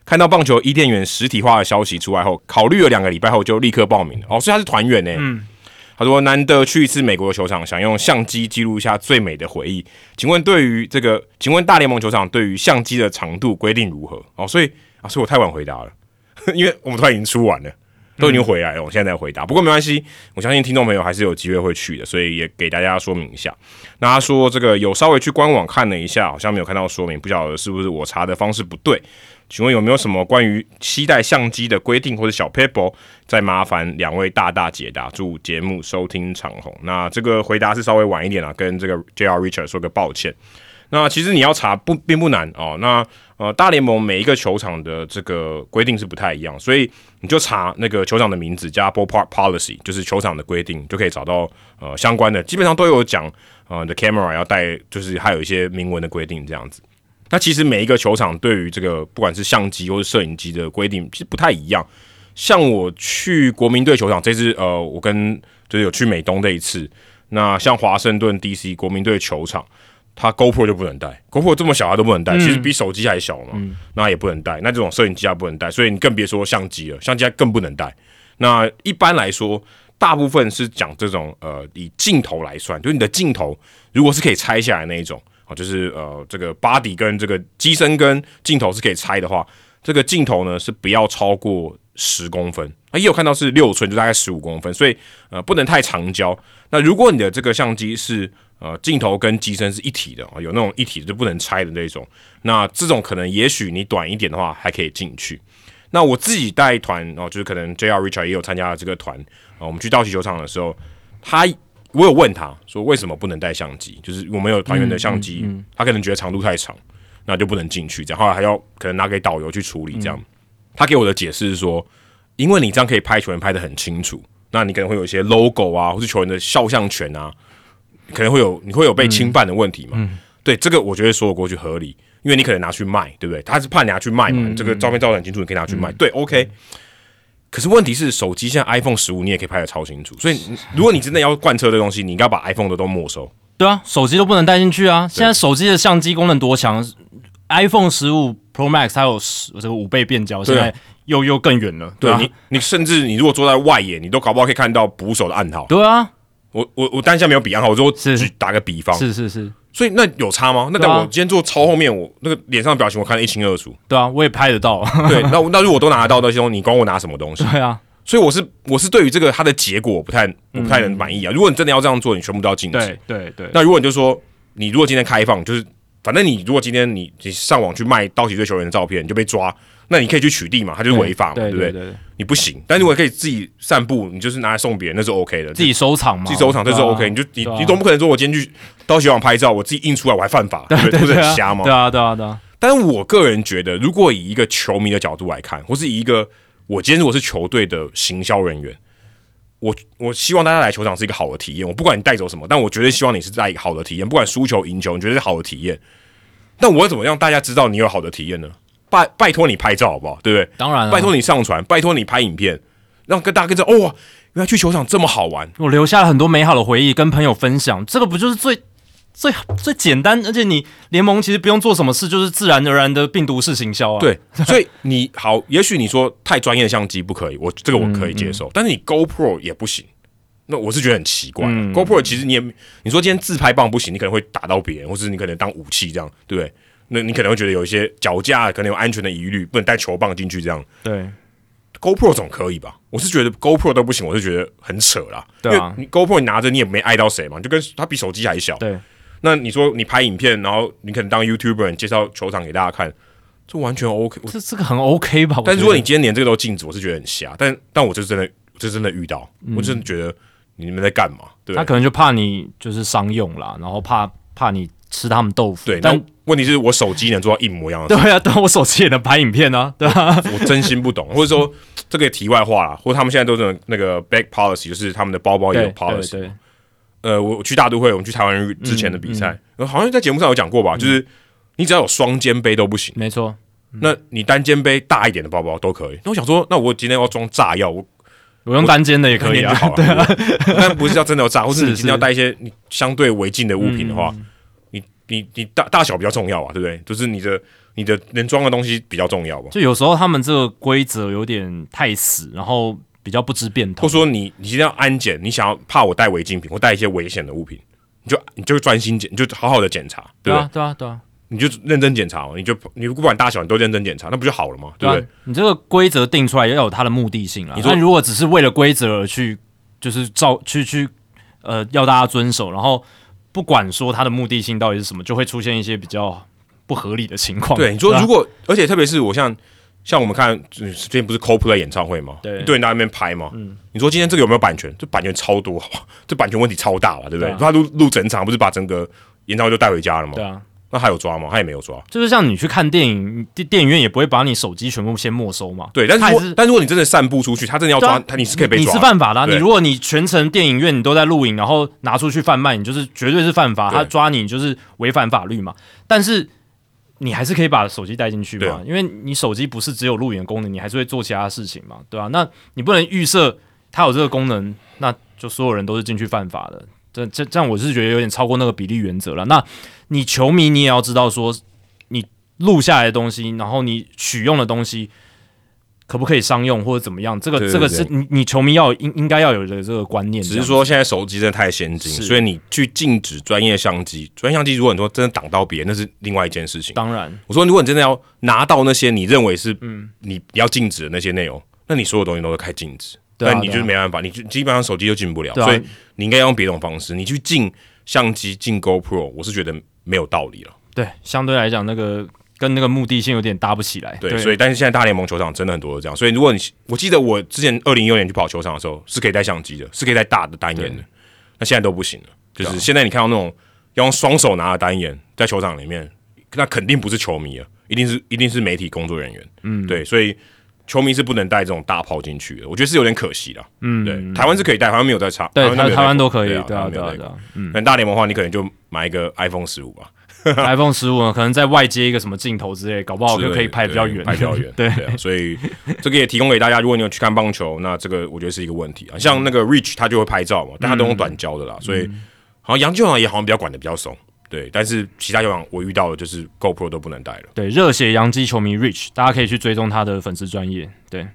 S1: 看到棒球伊甸园实体化的消息出来后，考虑了两个礼拜后就立刻报名了。哦，所以他是团员呢。嗯。他说：“难得去一次美国的球场，想用相机记录一下最美的回忆。请问对于这个，请问大联盟球场对于相机的长度规定如何？哦，所以啊，所以我太晚回答了，因为我们突然已经出完了，都已经回来了，我现在在回答。不过没关系，我相信听众朋友还是有机会会去的，所以也给大家说明一下。那他说这个有稍微去官网看了一下，好像没有看到说明，不晓得是不是我查的方式不对。请问有没有什么关于携带相机的规定或者小 paper？再麻烦两位大大解答。祝节目收听长虹。那这个回答是稍微晚一点啊，跟这个 J.R. Richard 说个抱歉。那其实你要查不并不难哦。那呃，大联盟每一个球场的这个规定是不太一样，所以你就查那个球场的名字加 ballpark policy，就是球场的规定，就可以找到呃相关的，基本上都有讲呃的 camera 要带，就是还有一些明文的规定这样子。那其实每一个球场对于这个不管是相机或者摄影机的规定其实不太一样。像我去国民队球场这次，呃，我跟就是有去美东这一次，那像华盛顿 DC 国民队球场，它 GoPro 就不能带，GoPro 这么小它都不能带，其实比手机还小嘛，那也不能带，那这种摄影机它不能带，所以你更别说相机了，相机它更不能带。那一般来说，大部分是讲这种呃以镜头来算，就是你的镜头如果是可以拆下来那一种啊，就是呃这个 body 跟这个机身跟镜头是可以拆的话，这个镜头呢是不要超过十公分，啊也有看到是六寸，就大概十五公分，所以呃不能太长焦。那如果你的这个相机是呃镜头跟机身是一体的啊，有那种一体的就不能拆的那种，那这种可能也许你短一点的话还可以进去。那我自己带团哦，就是可能 J.R. Richard 也有参加了这个团啊、我们去道奇球场的时候，他我有问他说为什么不能带相机，就是我们有团员的相机，他可能觉得长度太长，那就不能进去，这样后来还要可能拿给导游去处理这样。他给我的解释是说，因为你这样可以拍球员拍的很清楚，那你可能会有一些 logo 啊，或是球员的肖像权啊，可能会有你会有被侵犯的问题嘛？对，这个我觉得说得过去合理，因为你可能拿去卖，对不对？他是怕你拿去卖嘛，你这个照片照得很清楚，你可以拿去卖，对，OK。可是问题是，手机现在 iPhone 十五你也可以拍的超清楚，所以 如果你真的要贯彻这东西，你应该把 iPhone 的都没收。
S2: 对啊，手机都不能带进去啊！现在手机的相机功能多强，iPhone 十五 Pro Max 它有十这个五倍变焦，现在又又更远了。对啊，
S1: 你你甚至你如果坐在外野，你都搞不好可以看到捕手的暗号。
S2: 对啊，
S1: 我我我当下没有比暗号，我就
S2: 是
S1: 打个比方，
S2: 是是是。
S1: 所以那有差吗？那在我今天坐超后面，我那个脸上的表情我看得一清二楚。
S2: 对啊，我也拍得到。
S1: 对，那那如果都拿得到那些东西，你管我拿什么东西？
S2: 对啊。
S1: 所以我是我是对于这个它的结果不太不太能满意啊。如果你真的要这样做，你全部都要禁止。
S2: 对对对。
S1: 那如果你就说，你如果今天开放，就是反正你如果今天你你上网去卖道奇队球员的照片，你就被抓，那你可以去取缔嘛，它就是违法嘛，对不对？你不行。但如果可以自己散步，你就是拿来送别人，那是 OK 的。
S2: 自己收藏嘛，
S1: 自己收藏这是 OK。你就你你总不可能说我今天去道奇网拍照，我自己印出来我还犯法，对不 对？不是很瞎吗？
S2: 对啊对啊对啊。
S1: 但是我个人觉得，如果以一个球迷的角度来看，或是以一个我今天如果是球队的行销人员，我我希望大家来球场是一个好的体验。我不管你带走什么，但我绝对希望你是在一个好的体验。不管输球赢球，你觉得是好的体验。那我怎么让大家知道你有好的体验呢？拜拜托你拍照好不好？对不对？
S2: 当然，
S1: 拜托你上传，拜托你拍影片，让跟大家跟着哦，原来去球场这么好玩，
S2: 我留下了很多美好的回忆，跟朋友分享。这个不就是最？最最简单，而且你联盟其实不用做什么事，就是自然而然的病毒式行销啊。
S1: 对，所以你好，也许你说太专业的相机不可以，我这个我可以接受，但是你 GoPro 也不行。那我是觉得很奇怪。GoPro 其实你也，你说今天自拍棒不行，你可能会打到别人，或是你可能当武器这样，对不对？那你可能会觉得有一些脚架可能有安全的疑虑，不能带球棒进去这样。
S2: 对
S1: ，GoPro 总可以吧？我是觉得 GoPro 都不行，我是觉得很扯啦。
S2: 对啊，
S1: 你 GoPro 你拿着你也没碍到谁嘛，就跟它比手机还小。
S2: 对。
S1: 那你说你拍影片，然后你可能当 YouTuber 介绍球场给大家看，这完全 OK，
S2: 这这个很 OK 吧？
S1: 但如果你今天连这个都禁止，我是觉得很瞎。但但我就真的，就真的遇到，我真的觉得你们在干嘛？对，
S2: 他可能就怕你就是商用啦，然后怕怕你吃他们豆腐。
S1: 对，但问题是我手机能做到一模一样的。
S2: 对啊，但我手机也能拍影片啊，对啊。
S1: 我真心不懂，或者说这个题外话啦，或者他们现在都是那个 back policy，就是他们的包包也有 policy。呃，我我去大都会，我们去台湾之前的比赛，好像在节目上有讲过吧？就是你只要有双肩背都不行，
S2: 没错。
S1: 那你单肩背大一点的包包都可以。那我想说，那我今天要装炸药，我
S2: 我用单肩的也可以啊，
S1: 对啊。但不是要真的要炸，或是你今天要带一些你相对违禁的物品的话，你你你大大小比较重要啊，对不对？就是你的你的能装的东西比较重要吧？
S2: 就有时候他们这个规则有点太死，然后。比较不知变通，
S1: 或者说你你一定要安检，你想要怕我带违禁品或带一些危险的物品，你就你就专心检，你就好好的检查，对
S2: 啊，对啊，对啊，
S1: 你就认真检查，你就你不管大小你都认真检查，那不就好了吗？对不对？
S2: 你这个规则定出来要有它的目的性啊。你说如果只是为了规则而去，就是照去去呃要大家遵守，然后不管说它的目的性到底是什么，就会出现一些比较不合理的情况。
S1: 对，你说如果而且特别是我像。像我们看最近不是 Coldplay 演唱会吗？
S2: 对，
S1: 一堆人在那边拍吗。嗯，你说今天这个有没有版权？这版权超多，这版权问题超大了，对不对？他录录整场，不是把整个演唱会都带回家了吗？
S2: 对啊，
S1: 那他有抓吗？他也没有抓。
S2: 就是像你去看电影，电电影院也不会把你手机全部先没收嘛。
S1: 对，但是但如果你真的散布出去，他真的要抓他，你是可以被抓。
S2: 你是犯法的。你如果你全程电影院你都在录影，然后拿出去贩卖，你就是绝对是犯法。他抓你就是违反法律嘛。但是。你还是可以把手机带进去嘛？因为你手机不是只有录影功能，你还是会做其他事情嘛，对吧？那你不能预设他有这个功能，那就所有人都是进去犯法的。这这这样，我是觉得有点超过那个比例原则了。那你球迷，你也要知道说，你录下来的东西，然后你取用的东西。可不可以商用或者怎么样？这个这个是你你球迷要应应该要有的这个观念。
S1: 只是说现在手机真的太先进，所以你去禁止专业相机，专业相机如果你说真的挡到别人，那是另外一件事情。
S2: 当然，
S1: 我说如果你真的要拿到那些你认为是嗯你要禁止的那些内容，那你所有东西都是开禁止，那你就是没办法，你就基本上手机就进不了。所以你应该用别种方式，你去进相机进 GoPro，我是觉得没有道理了。
S2: 对，相对来讲那个。跟那个目的性有点搭不起来，
S1: 对，所以但是现在大联盟球场真的很多都这样，所以如果你我记得我之前二零一六年去跑球场的时候，是可以带相机的，是可以带大的单眼的，那现在都不行了，就是现在你看到那种要用双手拿的单眼在球场里面，那肯定不是球迷了，一定是一定是媒体工作人员，嗯，对，所以球迷是不能带这种大炮进去的，我觉得是有点可惜了。嗯，对，台湾是可以带，台湾没有在差，
S2: 对，
S1: 台
S2: 台湾都可以，
S1: 对
S2: 对啊，对啊，对啊。
S1: 嗯，但大联盟的话，你可能就买一个 iPhone 十五吧。
S2: iPhone 十五可能在外接一个什么镜头之类，搞不好就可以拍比较远，
S1: 拍比较远。
S2: 对，
S1: 所以这个也提供给大家，如果你有去看棒球，那这个我觉得是一个问题啊。像那个 Rich 他就会拍照嘛，但他都用短焦的啦，所以好像杨俊朗也好像比较管的比较松。对，但是其他球场我遇到的就是 GoPro 都不能带了。
S2: 对，热血洋基球迷 Rich，大家可以去追踪他的粉丝专业。对，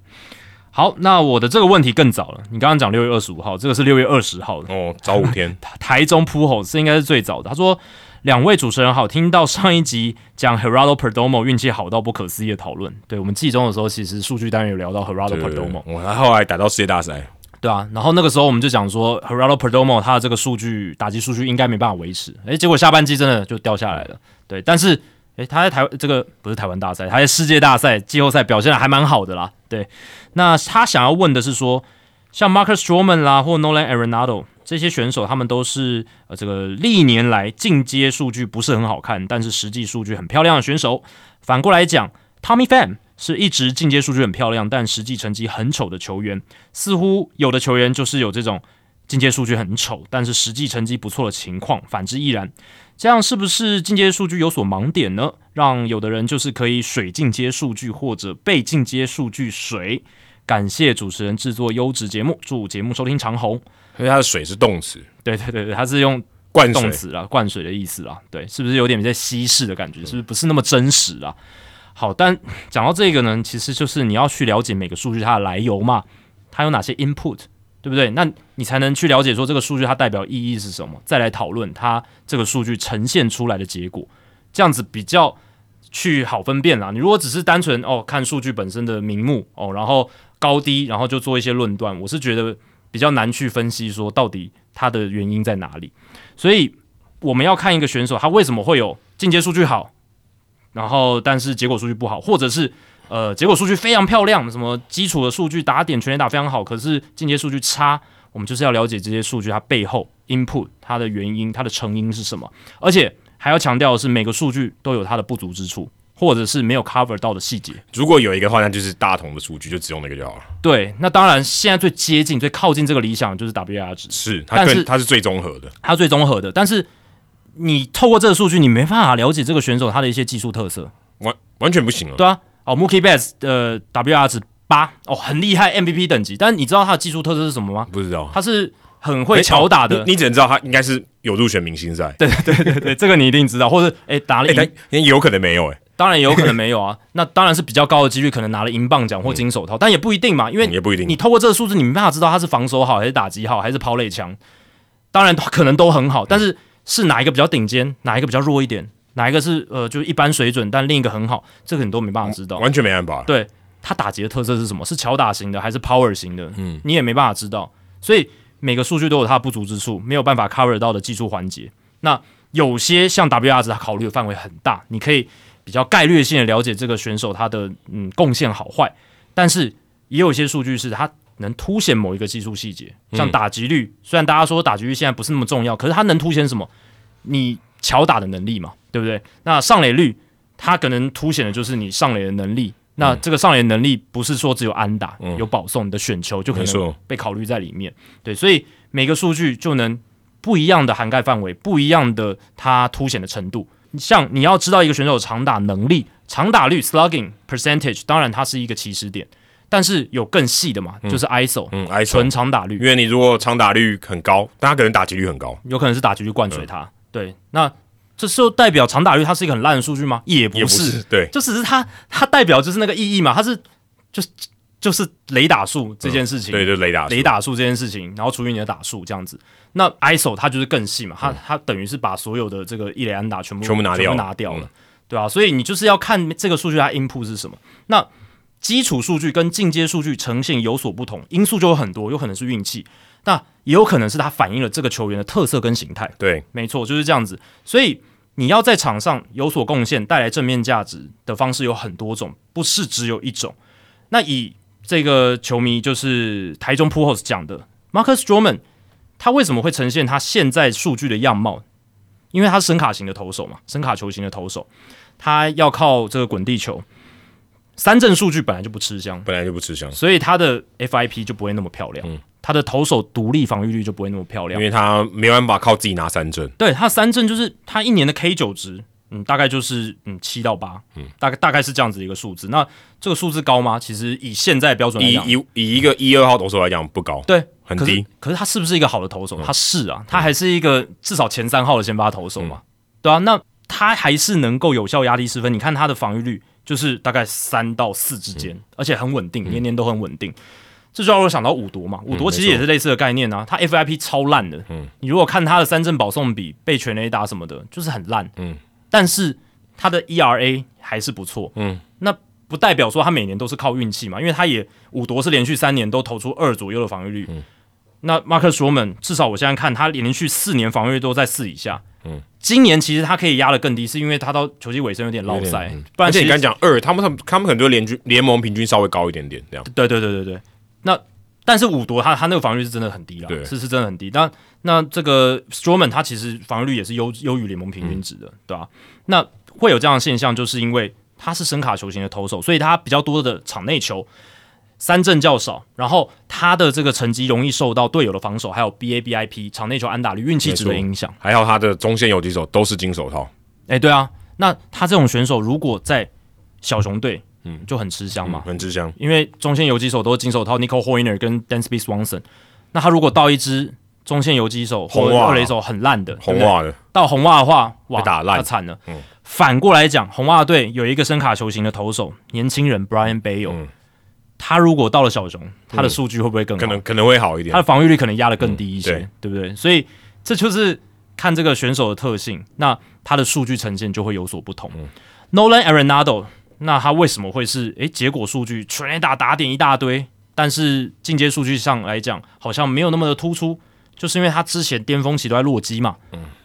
S2: 好，那我的这个问题更早了，你刚刚讲六月二十五号，这个是六月二十号的
S1: 哦，早五天。
S2: 台中铺吼，这应该是最早的。他说。两位主持人好，听到上一集讲 Heraldo Perdomo 运气好到不可思议的讨论，对我们季中的时候，其实数据当然有聊到 Heraldo Perdomo，
S1: 我后来打到世界大赛，
S2: 对啊，然后那个时候我们就讲说 Heraldo Perdomo 他的这个数据打击数据应该没办法维持，诶，结果下半季真的就掉下来了，对，但是诶，他在台这个不是台湾大赛，他在世界大赛季后赛表现的还蛮好的啦，对，那他想要问的是说，像 Marcus Stroman 啦或 Nolan Arenado。这些选手他们都是呃这个历年来进阶数据不是很好看，但是实际数据很漂亮的选手。反过来讲，Tommy Pham 是一直进阶数据很漂亮，但实际成绩很丑的球员。似乎有的球员就是有这种进阶数据很丑，但是实际成绩不错的情况，反之亦然。这样是不是进阶数据有所盲点呢？让有的人就是可以水进阶数据，或者被进阶数据水？感谢主持人制作优质节目，祝节目收听长虹。
S1: 因为它的水是动词，
S2: 对对对对，它是用
S1: 灌
S2: 动词啊，灌水的意思啊，对，是不是有点在稀释的感觉？是不是不是那么真实啊？好，但讲到这个呢，其实就是你要去了解每个数据它的来由嘛，它有哪些 input，对不对？那你才能去了解说这个数据它代表意义是什么，再来讨论它这个数据呈现出来的结果，这样子比较去好分辨啦。你如果只是单纯哦看数据本身的名目哦，然后高低，然后就做一些论断，我是觉得。比较难去分析说到底它的原因在哪里，所以我们要看一个选手他为什么会有进阶数据好，然后但是结果数据不好，或者是呃结果数据非常漂亮，什么基础的数据打点全垒打非常好，可是进阶数据差，我们就是要了解这些数据它背后 input 它的原因，它的成因是什么，而且还要强调的是每个数据都有它的不足之处。或者是没有 cover 到的细节，
S1: 如果有一个话，那就是大同的数据，就只用那个就好了。
S2: 对，那当然现在最接近、最靠近这个理想就是 WAR 值，
S1: 是，但是它是最综合的，
S2: 它最综合的。但是你透过这个数据，你没办法了解这个选手他的一些技术特色，
S1: 完完全不行了。
S2: 对啊，哦，Mookie Betts 的 WAR 值八，哦，很厉害，MVP 等级。但是你知道他的技术特色是什么吗？
S1: 不知道，
S2: 他是很会巧打的。
S1: 你只能知道他应该是有入选明星赛。
S2: 对对对对对，这个你一定知道，或者哎打了，
S1: 也有可能没有哎。
S2: 当然也有可能没有啊，那当然是比较高的几率，可能拿了银棒奖或金手套，但也不一定嘛，因为
S1: 也不一定。
S2: 你透过这个数字，你没办法知道他是防守好还是打击好还是抛垒强。当然可能都很好，但是是哪一个比较顶尖，哪一个比较弱一点，哪一个是呃就是一般水准，但另一个很好，这个你都没办法知道，
S1: 完全没办法。
S2: 对他打击的特色是什么？是巧打型的还是 power 型的？嗯，你也没办法知道。所以每个数据都有它不足之处，没有办法 cover 到的技术环节。那有些像 WR 值，它考虑的范围很大，你可以。比较概率性的了解这个选手他的嗯贡献好坏，但是也有一些数据是他能凸显某一个技术细节，像打击率，虽然大家说打击率现在不是那么重要，可是它能凸显什么？你巧打的能力嘛，对不对？那上垒率，它可能凸显的就是你上垒的能力。那这个上垒能力不是说只有安打有保送，你的选球就可能被考虑在里面。对，所以每个数据就能不一样的涵盖范围，不一样的它凸显的程度。像你要知道一个选手长打能力、长打率 （slugging percentage），当然它是一个起始点，但是有更细的嘛，就是 ISO，
S1: 嗯，ISO
S2: 纯长打率。
S1: 因为你如果长打率很高，但他可能打击率很高，
S2: 有可能是打击率灌水他。对，那这是代表长打率它是一个很烂的数据吗？也不是，
S1: 对，
S2: 就只是它它代表就是那个意义嘛，它是就是。就是雷打数这件事情，
S1: 对，就雷打
S2: 雷打数这件事情，然后除以你的打数这样子。那 ISO 它就是更细嘛，它它等于是把所有的这个一雷安打全部
S1: 全部拿掉
S2: 拿掉了，对吧？所以你就是要看这个数据它 input 是什么。那基础数据跟进阶数据呈现有所不同，因素就有很多，有可能是运气，那也有可能是它反映了这个球员的特色跟形态。
S1: 对，
S2: 没错，就是这样子。所以你要在场上有所贡献，带来正面价值的方式有很多种，不是只有一种。那以这个球迷就是台中 p u o s 讲的，Marcus Stroman，他为什么会呈现他现在数据的样貌？因为他是声卡型的投手嘛，声卡球型的投手，他要靠这个滚地球。三振数据本来就不吃香，
S1: 本来就不吃香，
S2: 所以他的 FIP 就不会那么漂亮，
S1: 嗯
S2: 他的投手独立防御率就不会那么漂亮
S1: 因。为他没办法靠自己拿三振。
S2: 对他三振就是他一年的 K 九值，嗯，大概就是嗯七到八，嗯，大概大概是这样子的一个数字。那这个数字高吗？其实以现在标准来
S1: 以
S2: 讲，
S1: 以以一个一二号投手来讲不高，
S2: 对，
S1: 很低。嗯
S2: 可是他是不是一个好的投手？他是啊，他还是一个至少前三号的先发投手嘛，对啊，那他还是能够有效压低失分。你看他的防御率就是大概三到四之
S1: 嗯
S2: 间，而且很稳定，年年都很稳定。这就让我想到五夺嘛，五夺其实也是类似的概念啊。他 FIP 超烂的，嗯，你如果看他的三振保送比、被全垒打什么的，就是很烂，
S1: 嗯，
S2: 但是他的 ERA 还是不错，
S1: 嗯，
S2: 那不代表说他每年都是靠运气嘛，因为他也五夺是连续三年都投出二左右的防御率，嗯，那 Marcus Stroman 至少我现在看他连续四年防御率都在四以下，
S1: 嗯，
S2: 今年其实他可以压得更低，是因为他到球季尾声有点落塞，
S1: 嗯而且你刚讲二，他们他们他们可能就联军联盟平均稍微高一点点这样。
S2: 对对对对对，那但是五夺他他那个防御率是真的很低了，
S1: 对
S2: 是是真的很低。那那这个 Stroman 他其实防御率也是优优于联盟平均值的，对吧、那会有这样的现象，就是因为他是声卡球型的投手，所以他比较多的场内球。三振较少，然后他的这个成绩容易受到队友的防守，还有 BABIP 场内球安打率、运气值的影响。
S1: 还有他的中线游击手都是金手套，
S2: 哎、对啊，那他这种选手如果在小熊队，嗯，就很吃香嘛。
S1: 很吃香。
S2: 因为中线游击手都是金手套 Nico Hoyner 跟 Dansby Swanson，那他如果到一支中线游击手或
S1: 红袜。
S2: 二垒手很烂的
S1: 红袜的。
S2: 到红袜的话，哇，
S1: 被打烂。
S2: 那惨了。
S1: 嗯。
S2: 反过来讲，红袜队有一个声卡球型的投手，年轻人 Brian Bayo，、
S1: 嗯
S2: 他如果到了小熊，他的数据会不会更好？
S1: 可能可能会好一点
S2: 他的。防御率可能压得更低一些，
S1: 嗯
S2: 对不对？所以这就是看这个选手的特性，那他的数据呈现就会有所不同。Nolan Arenado，那他为什么会是诶结果数据全垒打打点一大堆，但是进阶数据上来讲好像没有那么的突出，就是因为他之前巅峰期都在洛基嘛，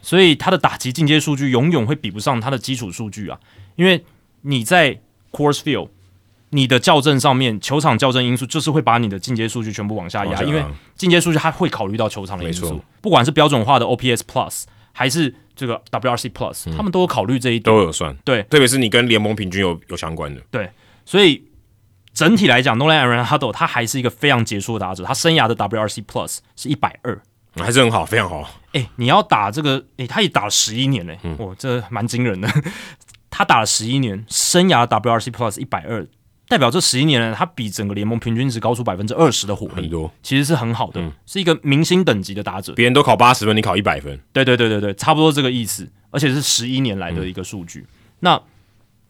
S2: 所以他的打击进阶数据永远会比不上他的基础数据啊，因为你在 Course Field。你的校正上面，球场校正因素就是会把你的进阶数据全部往下压，因为进阶数据它会考虑到球场的因素，不管是标准化的 OPS Plus 还是这个 WRC Plus，、他们都有考虑这一点。
S1: 都有算，
S2: 对。
S1: 特别是你跟联盟平均有有相关的，对。
S2: 所以整体来讲，Nolan Arenado 他还是一个非常杰出的打者，他生涯的 WRC Plus 是一百二。
S1: 还是很好，非常好。
S2: 哎，你要打这个，哎，他也打了十一年嘞，哇，这蛮惊人的。他打了十一年，生涯的 WRC Plus 一百二，代表这十一年呢，他比整个联盟平均值高出百分之二十的火力，
S1: 很多，
S2: 其实是很好的，是一个明星等级的打者。
S1: 别人都考八十分，你考一百分，
S2: 对对对对对，差不多这个意思，而且是十一年来的一个数据。那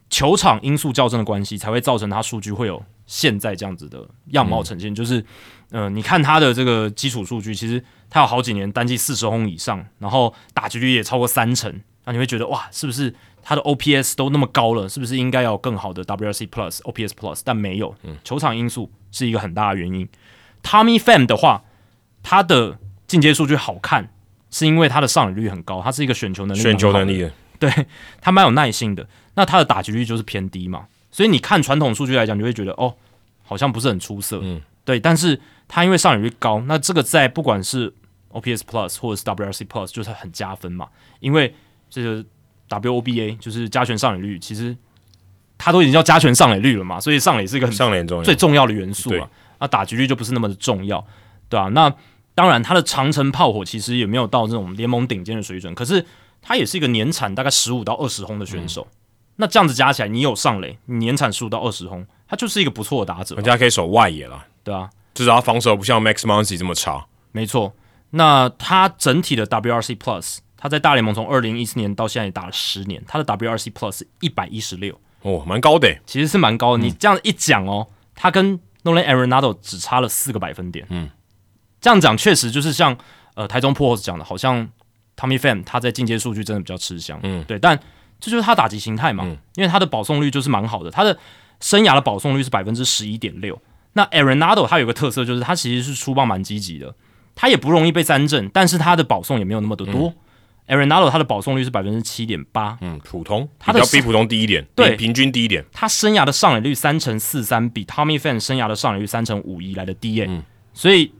S2: 球场因素校正的关系，才会造成他数据会有现在这样子的样貌呈现。就是，呃，你看他的这个基础数据，其实他有好几年单季四十轰以上，然后打击率也超过三成，那你会觉得哇，是不是他的 OPS 都那么高了，是不是应该要有更好的 WRC Plus、OPS Plus？但没有，球场因素是一个很大的原因。Tommy Pham 的话，他的进阶数据好看，是因为他的上垒率很高，他是一个选球能力
S1: 选球能力的，
S2: 对他蛮有耐心的。那他的打击率就是偏低嘛，所以你看传统数据来讲，你就会觉得哦，好像不是很出色。
S1: 嗯，
S2: 对。但是他因为上垒率高，那这个在不管是 OPS Plus 或者是 WRC Plus 就是很加分嘛，因为这个 WOBA 就是加权上垒率，其实它都已经叫加权上垒率了嘛，所以上垒是一个很
S1: 上垒重要
S2: 最重要的元素
S1: 对
S2: 啊。那打击率就不是那么的重要，对啊，那当然，它的长城炮火其实也没有到这种联盟顶尖的水准，可是他也是一个年产大概十五到二十轰的选手。那这样子加起来，你有上垒，你年产十五到二十轰，他就是一个不错的打者
S1: 人，家可以守外野了，
S2: 对啊，
S1: 至少他防守不像 Max Muncy 这么差。
S2: 没错。那他整体的 WRC Plus，他在大联盟从二零一四年到现在也打了十年，他的 WRC Plus 一百一十六，
S1: 哦，蛮高的欸，
S2: 其实是蛮高的。你这样一讲哦，他跟 Nolan Arenado 只差了四个百分点。
S1: 嗯，
S2: 这样讲确实就是像呃台中 p o s 讲的，好像 Tommy Pham 他在进阶数据真的比较吃香。
S1: 嗯，
S2: 对，但这就是他打击形态嘛，
S1: 嗯
S2: 因为他的保送率就是蛮好的，他的生涯的保送率是百分之十一点六。那 Arenado 他有个特色就是他其实是出棒蛮积极的，他也不容易被三振，但是他的保送也没有那么的多。Arenado 他的保送率是百分之七点八，
S1: 嗯，普通，
S2: 他的
S1: 比普通低一点，
S2: 对
S1: 平均低一点。
S2: 他生涯的上垒率三乘四三，比 Tommy Fan 生涯的上垒率三乘五一来的低耶、
S1: 嗯
S2: 所以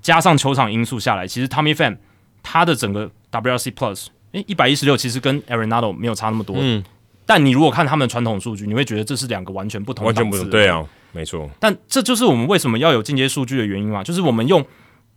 S2: 加上球场因素下来，其实 Tommy Fan 他的整个 WRC Plus 诶一百一十六，其实跟 Arenado 没有差那么多，
S1: 嗯，
S2: 但你如果看他们传统数据，你会觉得这是两个完全不同、
S1: 完全不同。对啊，没错。
S2: 但这就是我们为什么要有进阶数据的原因嘛，就是我们用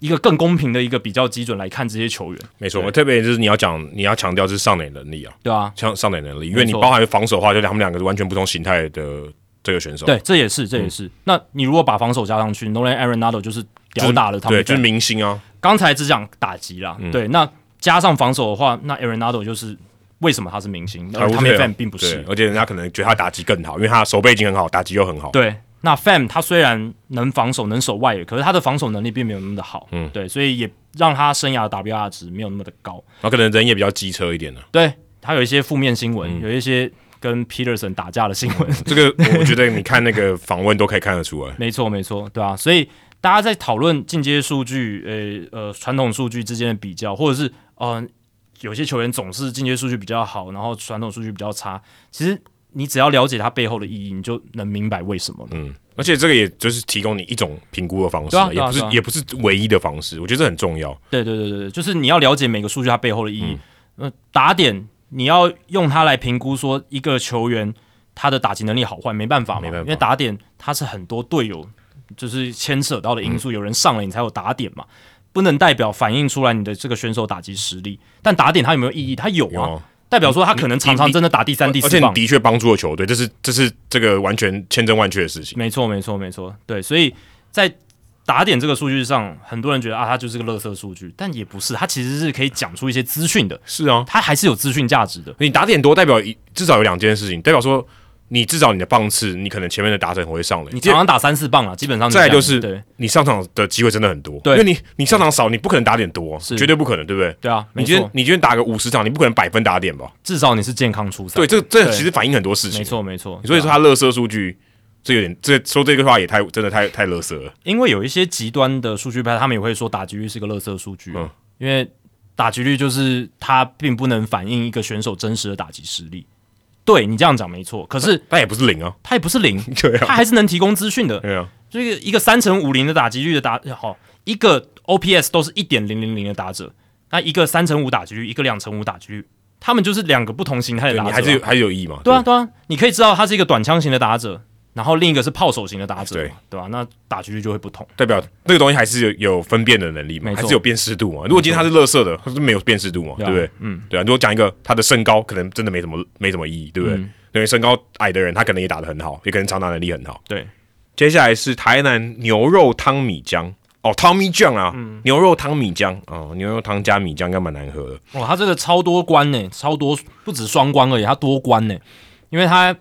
S2: 一个更公平的一个比较基准来看这些球员。
S1: 没错，特别就是你要讲，你要强调是上垒能力啊，
S2: 对啊，
S1: 像上垒能力，因为你包含防守的话，就他们两个是完全不同形态的这个选手。
S2: 对，这也是，这也是。那你如果把防守加上去，Nolan Arenado 就是吊打了他们，
S1: 对，就是明星啊。
S2: 刚才只讲打击啦，对，那加上防守的话，那 Arenado 就是为什么他是明星？而他们 fan 并不是，
S1: 而且人家可能觉得他打击更好，因为他手背已经很好，打击又很好。
S2: 对，那 Fam 他虽然能防守，能守外野，可是他的防守能力并没有那么的好。嗯，对，所以也让他生涯 WR 值没有那么的高。
S1: 那可能人也比较机车一点呢。
S2: 对他有一些负面新闻，有一些跟 Peterson 打架的新闻。
S1: 这个我觉得你看那个访问都可以看得出来。
S2: 没错，没错，对啊，所以。大家在讨论进阶数据，呃呃，传统数据之间的比较，或者是呃，有些球员总是进阶数据比较好，然后传统数据比较差。其实你只要了解它背后的意义，你就能明白为什么。
S1: 嗯，而且这个也就是提供你一种评估的方式，也不是也不是唯一的方式。我觉得这很重要。
S2: 对对对对对，就是你要了解每个数据它背后的意义。呃，打点你要用它来评估说一个球员他的打击能力好坏，没办法嘛，因为打点它是很多队友。就是牵扯到的因素，有人上了你才有打点嘛，不能代表反映出来你的这个选手打击实力。但打点它有没有意义？它有啊，代表说他可能常常真的打第三、第四棒，
S1: 的确帮助了球队。这是这是这个完全千真万确的事情。
S2: 没错，没错，没错。对，所以在打点这个数据上，很多人觉得啊，它就是个垃圾数据，但也不是，它其实是可以讲出一些资讯的。
S1: 是啊，
S2: 它还是有资讯价值的。
S1: 你打点多，代表至少有两件事情，代表说。你至少你的棒次，你可能前面的打者很会上垒，
S2: 你常常打三四棒啊，基本上。
S1: 再就是你上场的机会真的很多，
S2: 对，
S1: 因为你你上场少，你不可能打点多，是绝对不可能，对不对？
S2: 对啊，
S1: 你今天你今天打个五十场，你不可能百分打点吧？
S2: 至少你是健康出赛。
S1: 对，这这其实反映很多事情。
S2: 没错没错，
S1: 所以说他乐色数据，这有点这说这个话也太真的太太乐色了。
S2: 因为有一些极端的数据派，他们也会说打击率是个乐色数据，嗯，因为打击率就是它并不能反映一个选手真实的打击实力。对你这样讲没错，可是
S1: 他也不是零啊，
S2: 他也不是零，
S1: 对啊，
S2: 他还是能提供资讯的。
S1: 对啊，
S2: 这个一个三乘五零的打击率的打好，一个 OPS 都是一点零零零的打者，那一个三乘五打击率，一个两乘五打击率，他们就是两个不同形态的打者，
S1: 还是有还是有意义嘛？
S2: 对啊，对啊，你可以知道他是一个短枪型的打者。然后另一个是炮手型的打者，对对吧？那打出去就会不同，
S1: 代表那个东西还是有有分辨的能力嘛，还是有辨识度嘛。如果今天他是乐色的，他是没有辨识度嘛，对不对？嗯，对啊。如果讲一个他的身高，可能真的没什么没什么意义，对不对？因为身高矮的人，他可能也打得很好，也可能长打能力很好。
S2: 对，
S1: 接下来是台南牛肉汤米浆哦，汤米酱啊，牛肉汤米浆哦，牛肉汤加米浆应该蛮难喝的。
S2: 哇，它这个超多关呢，超多不止双关而已，它多关呢，因为它。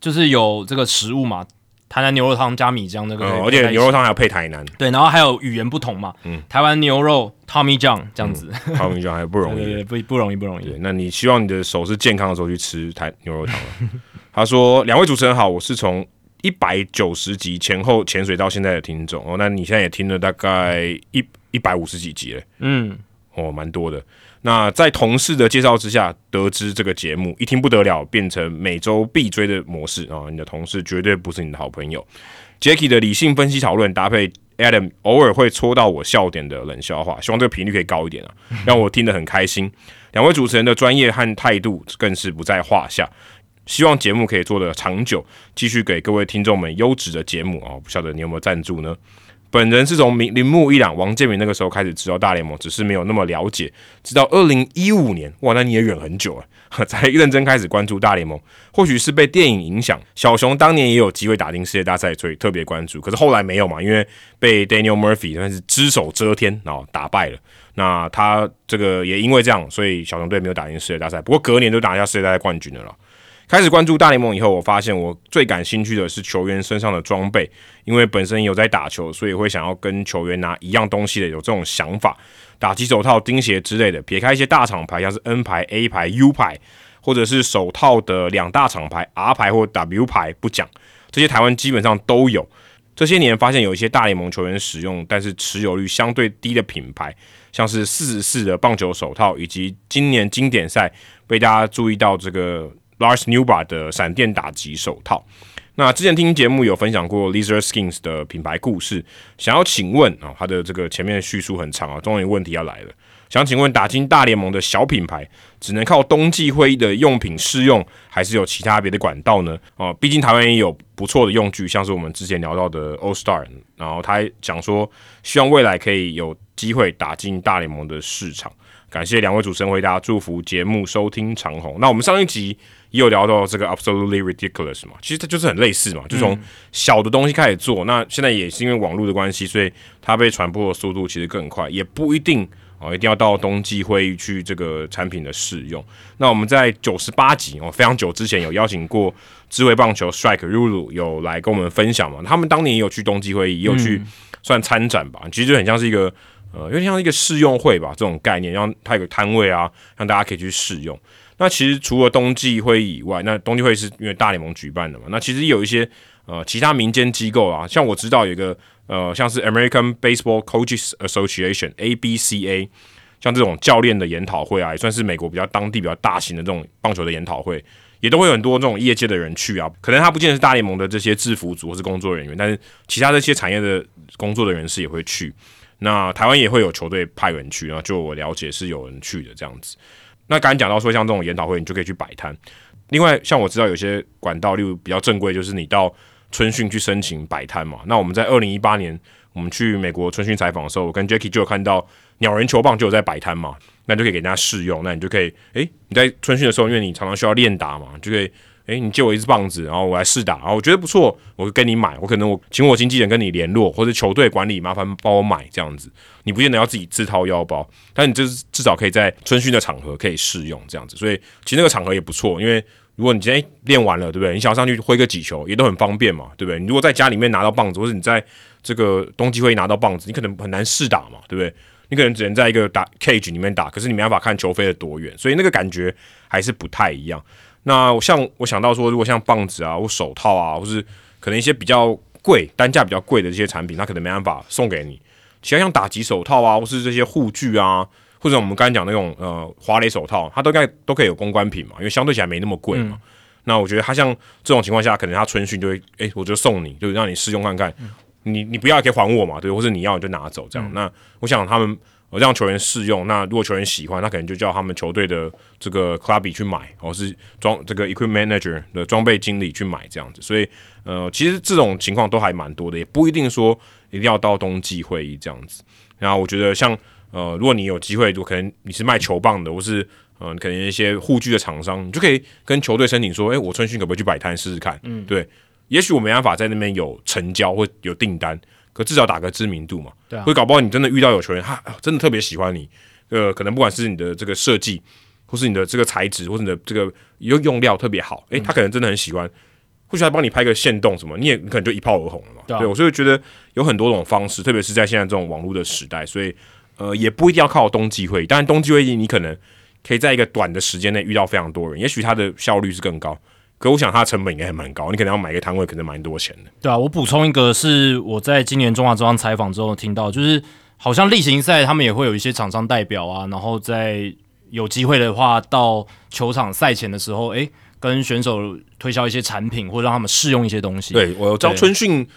S2: 就是有这个食物嘛，台南牛肉汤加米浆那个，
S1: 而且牛肉汤还要配台南，
S2: 对，然后还有语言不同嘛，嗯，台湾牛肉汤米酱这样子，
S1: 汤米酱还不容易，
S2: 不不容易不容易。
S1: 那你希望你的手是健康的时候去吃台牛肉汤 他说：“两位主持人好，我是从一百九十集前后潜水到现在的听众哦，那你现在也听了大概一一百五十几集了，嗯，哦，蛮多的。”那在同事的介绍之下，得知这个节目一听不得了，变成每周必追的模式啊！你的同事绝对不是你的好朋友。Jacky 的理性分析讨论搭配 Adam 偶尔会戳到我笑点的冷笑话，希望这个频率可以高一点啊，让我听得很开心。两位主持人的专业和态度更是不在话下，希望节目可以做得长久，继续给各位听众们优质的节目啊！不晓得你有没有赞助呢？本人是从铃铃木一朗、王建民那个时候开始知道大联盟，只是没有那么了解。直到二零一五年，哇，那你也忍很久了，才认真开始关注大联盟。或许是被电影影响，小熊当年也有机会打进世界大赛，所以特别关注。可是后来没有嘛，因为被 Daniel Murphy 算是只手遮天，然后打败了。那他这个也因为这样，所以小熊队没有打进世界大赛。不过隔年就打下世界大赛冠军了啦。开始关注大联盟以后，我发现我最感兴趣的是球员身上的装备，因为本身有在打球，所以会想要跟球员拿一样东西的，有这种想法。打击手套、钉鞋之类的，撇开一些大厂牌，像是 N 牌、A 牌、U 牌，或者是手套的两大厂牌 R 牌或 W 牌不讲，这些台湾基本上都有。这些年发现有一些大联盟球员使用，但是持有率相对低的品牌，像是四十四的棒球手套，以及今年经典赛被大家注意到这个。Lars Newba 的闪电打击手套。那之前听节目有分享过 Laser Skins 的品牌故事，想要请问啊，他的这个前面叙述很长啊，终于问题要来了。想请问打进大联盟的小品牌，只能靠冬季会议的用品试用，还是有其他别的管道呢？哦，毕竟台湾也有不错的用具，像是我们之前聊到的 All Star，然后他讲说，希望未来可以有机会打进大联盟的市场。感谢两位主持人回答，祝福节目收听长虹。那我们上一集也有聊到这个 Absolutely Ridiculous 嘛，其实它就是很类似嘛，就从小的东西开始做。那现在也是因为网络的关系，所以它被传播的速度其实更快，也不一定哦，一定要到冬季会议去这个产品的试用。那我们在九十八集哦，非常久之前有邀请过智慧棒球 Strike Rulu 有来跟我们分享嘛，他们当年也有去冬季会议，也有去算参展吧，其实就很像是一个。呃，有点像一个试用会吧，这种概念，让它有个摊位啊，让大家可以去试用。那其实除了冬季会以外，那冬季会是因为大联盟举办的嘛，那其实有一些呃其他民间机构啊，像我知道有一个呃像是 American Baseball Coaches Association（ABCA），像这种教练的研讨会啊，也算是美国比较当地比较大型的这种棒球的研讨会，也都会有很多这种业界的人去啊。可能他不见得是大联盟的这些制服组或是工作人员，但是其他这些产业的工作的人士也会去。那台湾也会有球队派人去，然后就我了解是有人去的这样子。那刚刚讲到说，像这种研讨会，你就可以去摆摊。另外，像我知道有些管道，例如比较正规，就是你到春训去申请摆摊嘛。那我们在二零一八年我们去美国春训采访的时候，我跟 Jackie 就有看到鸟人球棒就有在摆摊嘛，那就可以给人家试用。那你就可以，诶，你在春训的时候，因为你常常需要练打嘛，就可以。诶，你借我一支棒子，然后我来试打，然后我觉得不错，我就跟你买。我可能我请我经纪人跟你联络，或者球队管理麻烦帮我买这样子。你不见得要自己自掏腰包，但你就是至少可以在春训的场合可以试用这样子。所以其实那个场合也不错，因为如果你今天练完了，对不对？你想要上去挥个几球也都很方便嘛，对不对？你如果在家里面拿到棒子，或者你在这个冬季会拿到棒子，你可能很难试打嘛，对不对？你可能只能在一个打 cage 里面打，可是你没办法看球飞得多远，所以那个感觉还是不太一样。那像我想到说，如果像棒子啊，或手套啊，或是可能一些比较贵、单价比较贵的这些产品，它可能没办法送给你。其他像打击手套啊，或是这些护具啊，或者我们刚才讲那种呃滑雷手套，它都该都可以有公关品嘛，因为相对起来没那么贵嘛。那我觉得它像这种情况下，可能它春训就会，诶，我就送你，就让你试用看看。你你不要也可以还我嘛，对，或者你要你就拿走这样。那我想他们。我让球员试用，那如果球员喜欢，那可能就叫他们球队的这个 clubby 去买，或是装这个 equipment manager 的装备经理去买这样子。所以，呃，其实这种情况都还蛮多的，也不一定说一定要到冬季会议这样子。然后我觉得，像呃，如果你有机会，就可能你是卖球棒的，或是嗯，可能一些护具的厂商，你就可以跟球队申请说，哎，我春训可不可以去摆摊试试看？嗯，对，也许我没办法在那边有成交或有订单。可至少打个知名度嘛，
S2: 对啊，
S1: 会搞不好你真的遇到有球员，他真的特别喜欢你，呃，可能不管是你的这个设计，或是你的这个材质，或是你的这个用用料特别好，诶，他可能真的很喜欢，或许还帮你拍个线动什么，你也可能就一炮而红了嘛。对，我所以觉得有很多种方式，特别是在现在这种网络的时代，所以呃，也不一定要靠冬季会议，当然冬季会议你可能可以在一个短的时间内遇到非常多人，也许它的效率是更高。可我想，它成本应该还蛮高，你可能要买个摊位，可能蛮多钱的。
S2: 对啊，我补充一个，是我在今年中华中央采访之后听到，就是好像例行赛他们也会有一些厂商代表啊，然后在有机会的话，到球场赛前的时候，诶，跟选手推销一些产品，或者让他们试用一些东西。
S1: 对我知道春训，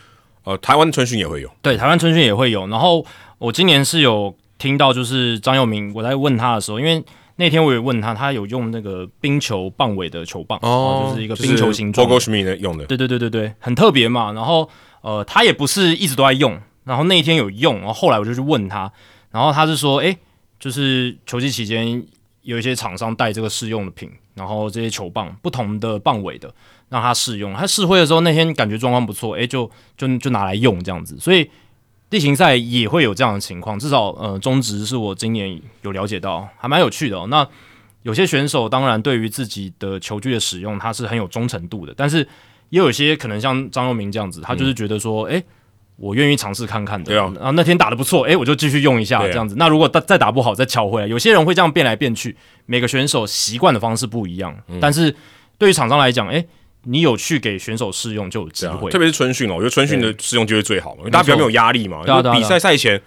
S1: 呃，台湾春训也会有，
S2: 对，台湾春训也会有。然后我今年是有听到，就是张佑明，我在问他的时候，因为。那天我也问他，他有用那个冰球棒尾的球棒，哦，就是一个冰球形状。
S1: Bogo Schmidt 用的，
S2: 对对对对对，很特别嘛。然后呃，他也不是一直都在用，然后那一天有用，然后后来我就去问他，然后他是说，哎，就是球季期间有一些厂商带这个试用的品，然后这些球棒不同的棒尾的让他试用，他试挥的时候那天感觉状况不错，哎，就就就拿来用这样子，所以。例行赛也会有这样的情况，至少呃，中职是我今年有了解到，还蛮有趣的哦。那有些选手当然对于自己的球具的使用，他是很有忠诚度的，但是也有些可能像张佑明这样子，他就是觉得说，哎，我愿意尝试看看的。
S1: 对啊，
S2: 啊，那天打的不错，哎，我就继续用一下这样子。那如果再再打不好，再敲回来。有些人会这样变来变去，每个选手习惯的方式不一样，但是对于厂商来讲，哎。你有去给选手试用就有机会，
S1: 特别是春训哦，我觉得春训的试用机会最好嘛，因为大家比较没有压力嘛。比赛赛前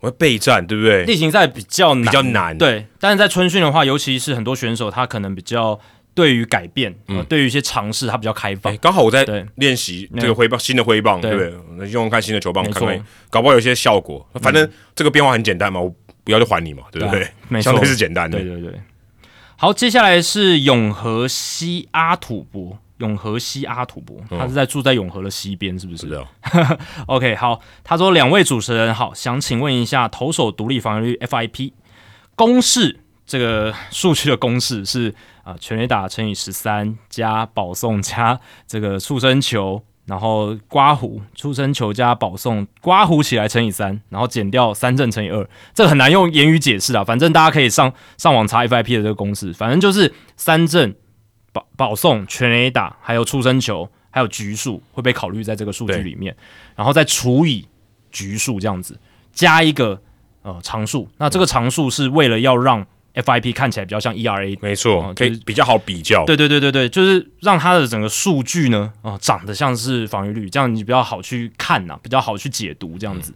S1: 我要备战，对不对？
S2: 例行赛比较
S1: 比较难，
S2: 对。但是在春训的话，尤其是很多选手他可能比较对于改变，嗯，对于一些尝试他比较开放。
S1: 刚好我在练习这个挥棒，新的挥棒，对不对？用看新的球棒，看看搞不好有些效果。反正这个变化很简单嘛，我不要就还你嘛，对不对？
S2: 没错
S1: 相对是简单的。
S2: 对对对。好，接下来是永和西阿土伯，永和西阿土伯，他是在住在永和的西边，是不是？
S1: 是的，
S2: OK，好，他说两位主持人好，想请问一下投手独立防御率 FIP 公式，这个 数据的公式是啊、全垒打乘以十三加保送加这个触身球，然后刮胡出生球加保送刮胡起来乘以三，然后减掉三振乘以二，这个很难用言语解释啊，反正大家可以上上网查 FIP 的这个公式，反正就是三振保保送全垒打还有出生球。还有局数会被考虑在这个数据里面，然后再除以局数这样子，加一个呃常数。那这个常数是为了要让 FIP 看起来比较像 ERA。
S1: 没错，
S2: 哦就是
S1: 可以比较好比较。
S2: 对对对对对，就是让它的整个数据呢，啊、长得像是防御率，这样你比较好去看呐、比较好去解读这样子。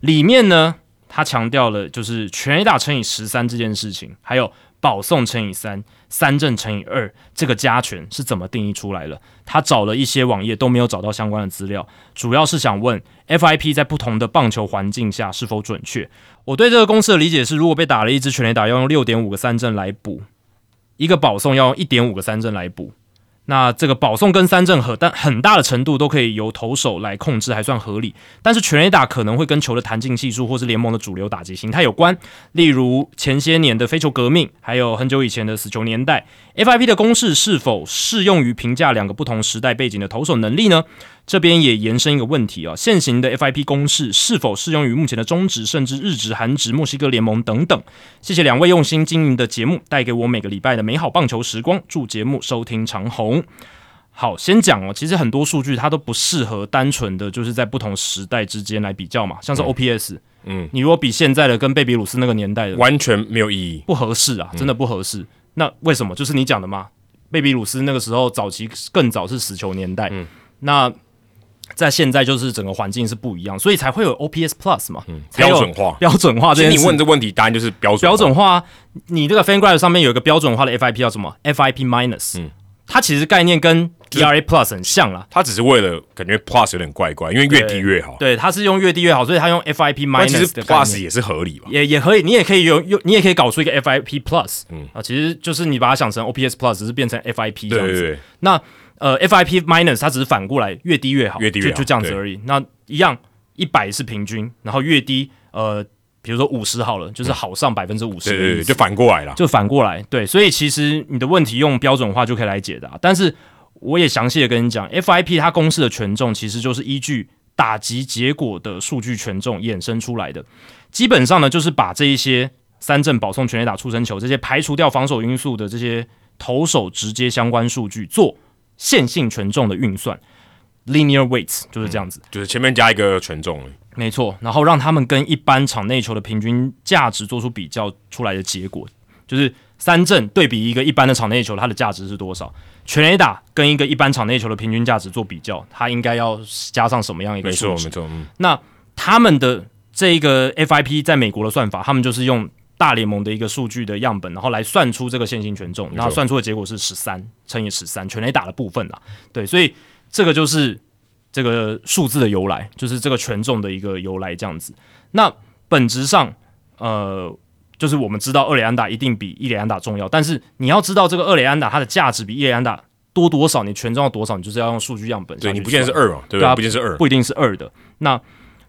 S2: 里面呢，他强调了就是全垒打乘以十三这件事情，还有保送乘以三、三振乘以二这个加权是怎么定义出来了？他找了一些网页都没有找到相关的资料，主要是想问 FIP 在不同的棒球环境下是否准确。我对这个公式的理解是，如果被打了一支全垒打，要用六点五个三振来补，一个保送要用一点五个三振来补。那这个保送跟三振很但很大的程度都可以由投手来控制，还算合理。但是全垒打可能会跟球的弹性系数或是联盟的主流打击形态有关，例如前些年的飞球革命，还有很久以前的死球年代。FIP 的公式是否适用于评价两个不同时代背景的投手能力呢？这边也延伸一个问题啊，现行的 FIP 公式是否适用于目前的中职、甚至日职、韩职、墨西哥联盟等等？谢谢两位用心经营的节目，带给我每个礼拜的美好棒球时光。祝节目收听长虹。好，先讲哦，其实很多数据它都不适合单纯的就是在不同时代之间来比较嘛，像是 OPS，
S1: 嗯，
S2: 你如果比现在的跟贝比鲁斯那个年代的
S1: 完全没有意义。
S2: 不合适啊，真的不合适。那为什么？就是你讲的嘛，贝比鲁斯那个时候早期更早是死球年代，嗯，那在现在就是整个环境是不一样，所以才会有 OPS Plus 嘛，嗯
S1: 标准化
S2: 标准化这
S1: 你。问这问题，答案就是标准化
S2: 标准化，你这个 FanGraph 上面有一个标准化的 FIP 叫什么？FIP minus，嗯，它其实概念跟 ERA Plus 很像啦。
S1: 它只是为了感觉 plus 有点怪怪，因为越低越好。
S2: 对，它是用越低越好，所以它用 FIP
S1: minus 其实 plus 也是合理吧？
S2: 也也可以，你也可以用用，你也可以搞出一个 FIP Plus，嗯啊，其实就是你把它想成 OPS Plus，只是变成 FIP 这样子。
S1: 对对对，
S2: 那呃 FIP minus 它只是反过来，越低越好，
S1: 越低越好
S2: 就就这样子而已。那一样，一百是平均，然后越低呃，比如说五十好了，就是好上百分之五十
S1: 就反过来了。
S2: 就反过来，对，所以其实你的问题用标准化就可以来解答，但是我也详细的跟你讲，FIP 它公式的权重其实就是依据打击结果的数据权重衍生出来的，基本上呢就是把这一些三振、保送、全垒打、触身球这些排除掉防守因素的这些投手直接相关数据做线性权重的运算，linear weights 就是这样子。
S1: 就是前面加一个权重，
S2: 没错，然后让他们跟一般场内球的平均价值做出比较出来的结果，就是三振对比一个一般的场内球，它的价值是多少？全垒打跟一个一般场内球的平均价值做比较，它应该要加上什么样一个
S1: 没
S2: 数值？
S1: 错没错，嗯，
S2: 那他们的这一个 FIP 在美国的算法，他们就是用大联盟的一个数据的样本，然后来算出这个线性权重，然后算出的结果是十三乘以十三，全垒打的部分啦。对，所以这个就是这个数字的由来，就是这个权重的一个由来这样子。那本质上，呃，就是我们知道二垒安打一定比一垒安打重要，但是你要知道这个二垒安打它的价值比一垒安打多多少，你权重要多少，你就是要用数据样本
S1: 对你不见得是二嘛，对不
S2: 对啊？
S1: 不见得是二，
S2: 不一定是二的。那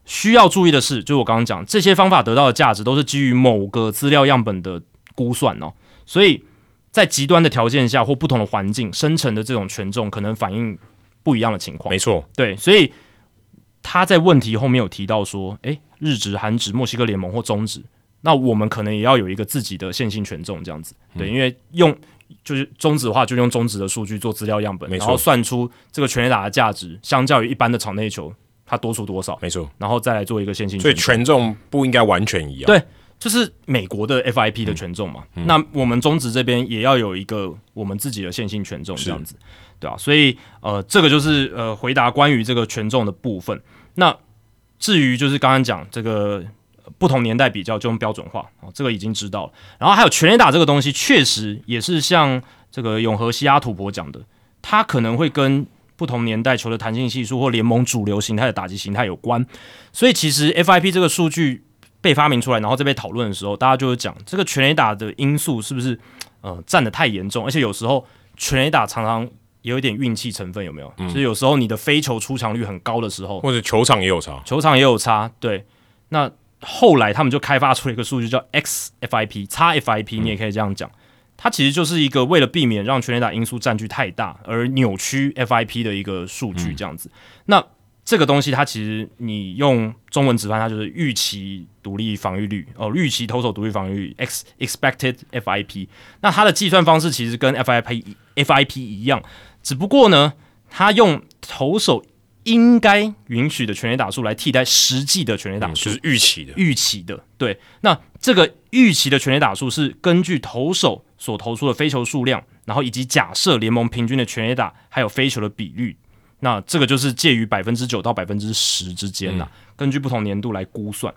S2: 需要注意的是，就是我刚刚讲，这些方法得到的价值都是基于某个资料样本的估算哦，所以在极端的条件下或不同的环境生成的这种权重，可能反映不一样的情况
S1: 没。错，
S2: 对，所以他在问题后面有提到说，诶，日职、韩职、墨西哥联盟或中职，那我们可能也要有一个自己的线性权重这样子。
S1: 嗯
S2: 对，因为用就是中职的话，就用中职的数据做资料样本，
S1: 没错
S2: 然后算出这个全垒打的价值，相较于一般的场内球，它多出多少，
S1: 没错，
S2: 然后再来做一个线性
S1: 所以
S2: 权重。
S1: 不应该完全一样。
S2: 对就是美国的 FIP 的权重嘛，
S1: 嗯
S2: 那我们中职这边也要有一个我们自己的线性权重这样子，对啊，所以呃，这个就是呃回答关于这个权重的部分。那至于就是刚刚讲这个呃不同年代比较就用标准化哦，这个已经知道了。然后还有全垒打这个东西，确实也是像这个永和西阿土伯讲的，它可能会跟不同年代球的弹性系数或联盟主流形态的打击形态有关。所以其实 FIP 这个数据被发明出来，然后再被讨论的时候，大家就会讲这个全垒打的因素是不是呃占的太严重，而且有时候全垒打常常也有一点运气成分，有没有？就是有时候你的飞球出场率很高的时候，
S1: 或者球场也有差，
S2: 球场也有差。对，那后来他们就开发出了一个数据叫 xFIP，叉 FIP，你也可以这样讲。它其实就是一个为了避免让全垒打因素占据太大而扭曲 FIP 的一个数据，这样子。那这个东西它其实你用中文直翻，它就是预期独立防御率哦，预期投手独立防御率 x expected FIP。那它的计算方式其实跟 FIP FIP 一样，只不过呢，它用投手应该允许的全垒打数来替代实际的全垒打数，
S1: 就是预期的
S2: 预期的。对，那这个预期的全垒打数是根据投手所投出的飞球数量，然后以及假设联盟平均的全垒打还有飞球的比率，那这个就是介于百分之九到百分之十之间啦。根据不同年度来估算，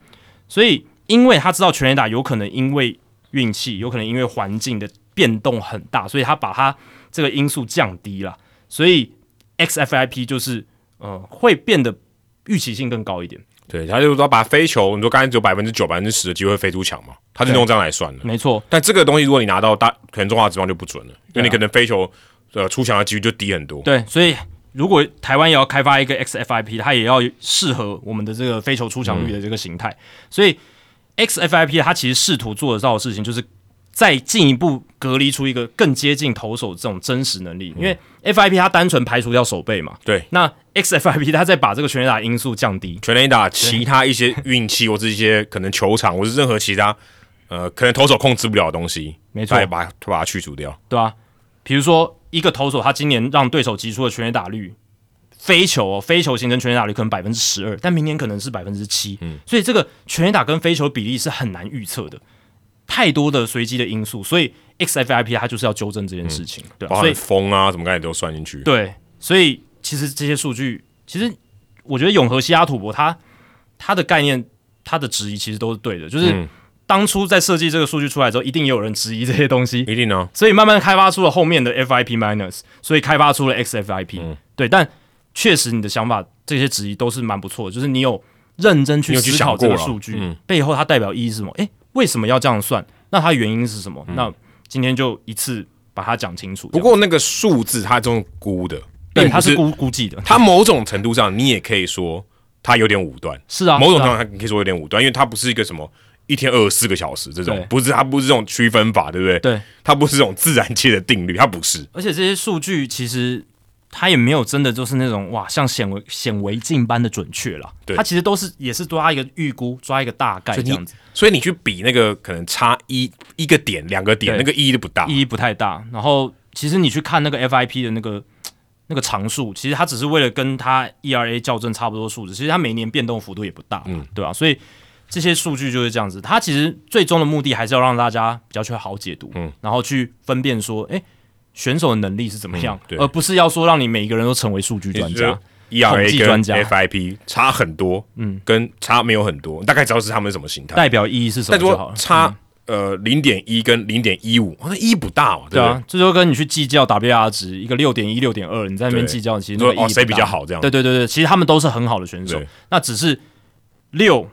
S2: 所以因为他知道全垒打有可能因为运气，有可能因为环境的变动很大，所以他把它这个因素降低了，所以 xFIP 就是呃会变得预期性更高一点。
S1: 对，他就说把飞球，你说刚才只有百分之九、百分之十的机会飞出墙嘛，他就用这样来算的。
S2: 没错，
S1: 但这个东西如果你拿到大，可能中华职棒就不准了，因为你可能飞球呃出墙的几率就低很多。
S2: 对，所以如果台湾也要开发一个 xFIP，它也要适合我们的这个飞球出墙率的这个形态。所以 xFIP 它其实试图做得到的事情，就是再进一步隔离出一个更接近投手这种真实能力。因为 FIP 它单纯排除掉手背嘛，
S1: 对，
S2: 那 xFIP 它再把这个全垒打因素降低。
S1: 全垒打其他一些运气或者一些可能球场或是任何其他呃可能投手控制不了的东西，
S2: 没错
S1: 把它把它去除掉。
S2: 对啊，比如说一个投手，他今年让对手击出的全垒打率，飞球哦，飞球形成全垒打率可能百分之十二，但明年可能是百分之七，嗯，所以这个全垒打跟飞球比例是很难预测的，太多的随机的因素，所以 xFIP 它就是要纠正这件事情，对、啊，所以
S1: 风啊什么概念都算进去。
S2: 对，所以其实这些数据，其实我觉得永和西雅图博他他的概念，他的质疑其实都是对的，就是
S1: 嗯。
S2: 当初在设计这个数据出来之后，一定也有人质疑这些东西，
S1: 一定呢，
S2: 所以慢慢开发出了后面的 FIP minus，所以开发出了 xFIP、对，但确实你的想法这些质疑都是蛮不错的，就是你有认真去思考这个数据、
S1: 嗯。
S2: 背后它代表意义是什么？诶，为什么要这样算？那它原因是什么？那今天就一次把它讲清楚。
S1: 不过那个数字它这种估的，
S2: 对，它是估估计的，
S1: 它某种程度上你也可以说它有点武断，
S2: 是啊，是啊
S1: 某种程度上你可以说有点武断，因为它不是一个什么。一天二十四个小时这种不是它不是这种区分法，对不对？
S2: 对，
S1: 它不是这种自然界的定律，它不是。
S2: 而且这些数据其实它也没有真的就是那种哇，像显微显微镜般的准确了。
S1: 对。
S2: 它其实都是也是抓一个预估，抓一个大概这样子，
S1: 所以你去比那个可能差一一个点、两个点，那个意义都不大。
S2: 意义不太大。然后其实你去看那个 FIP 的那个那个常数，其实它只是为了跟它 ERA 校正差不多数值，其实它每年变动幅度也不大，嗯，对吧、所以这些数据就是这样子，它其实最终的目的还是要让大家比较去好解读，嗯，然后去分辨说，诶，选手的能力是怎么样，
S1: 嗯
S2: 而不是要说让你每一个人都成为数据专家。统计专
S1: ，E 跟
S2: 家
S1: FIP 差很多，嗯，跟差没有很多，大概知道是他们什么形态。
S2: 代表意义是什么就好了。
S1: 果差呃零点一跟零点一五，那意义不大嘛，不
S2: 对？啊，这就跟你去计较 WR 值，一个六点一、六点二，你在那边计较，其实
S1: 哦谁比较好这样。
S2: 对对对对，其实他们都是很好的选手，那只是六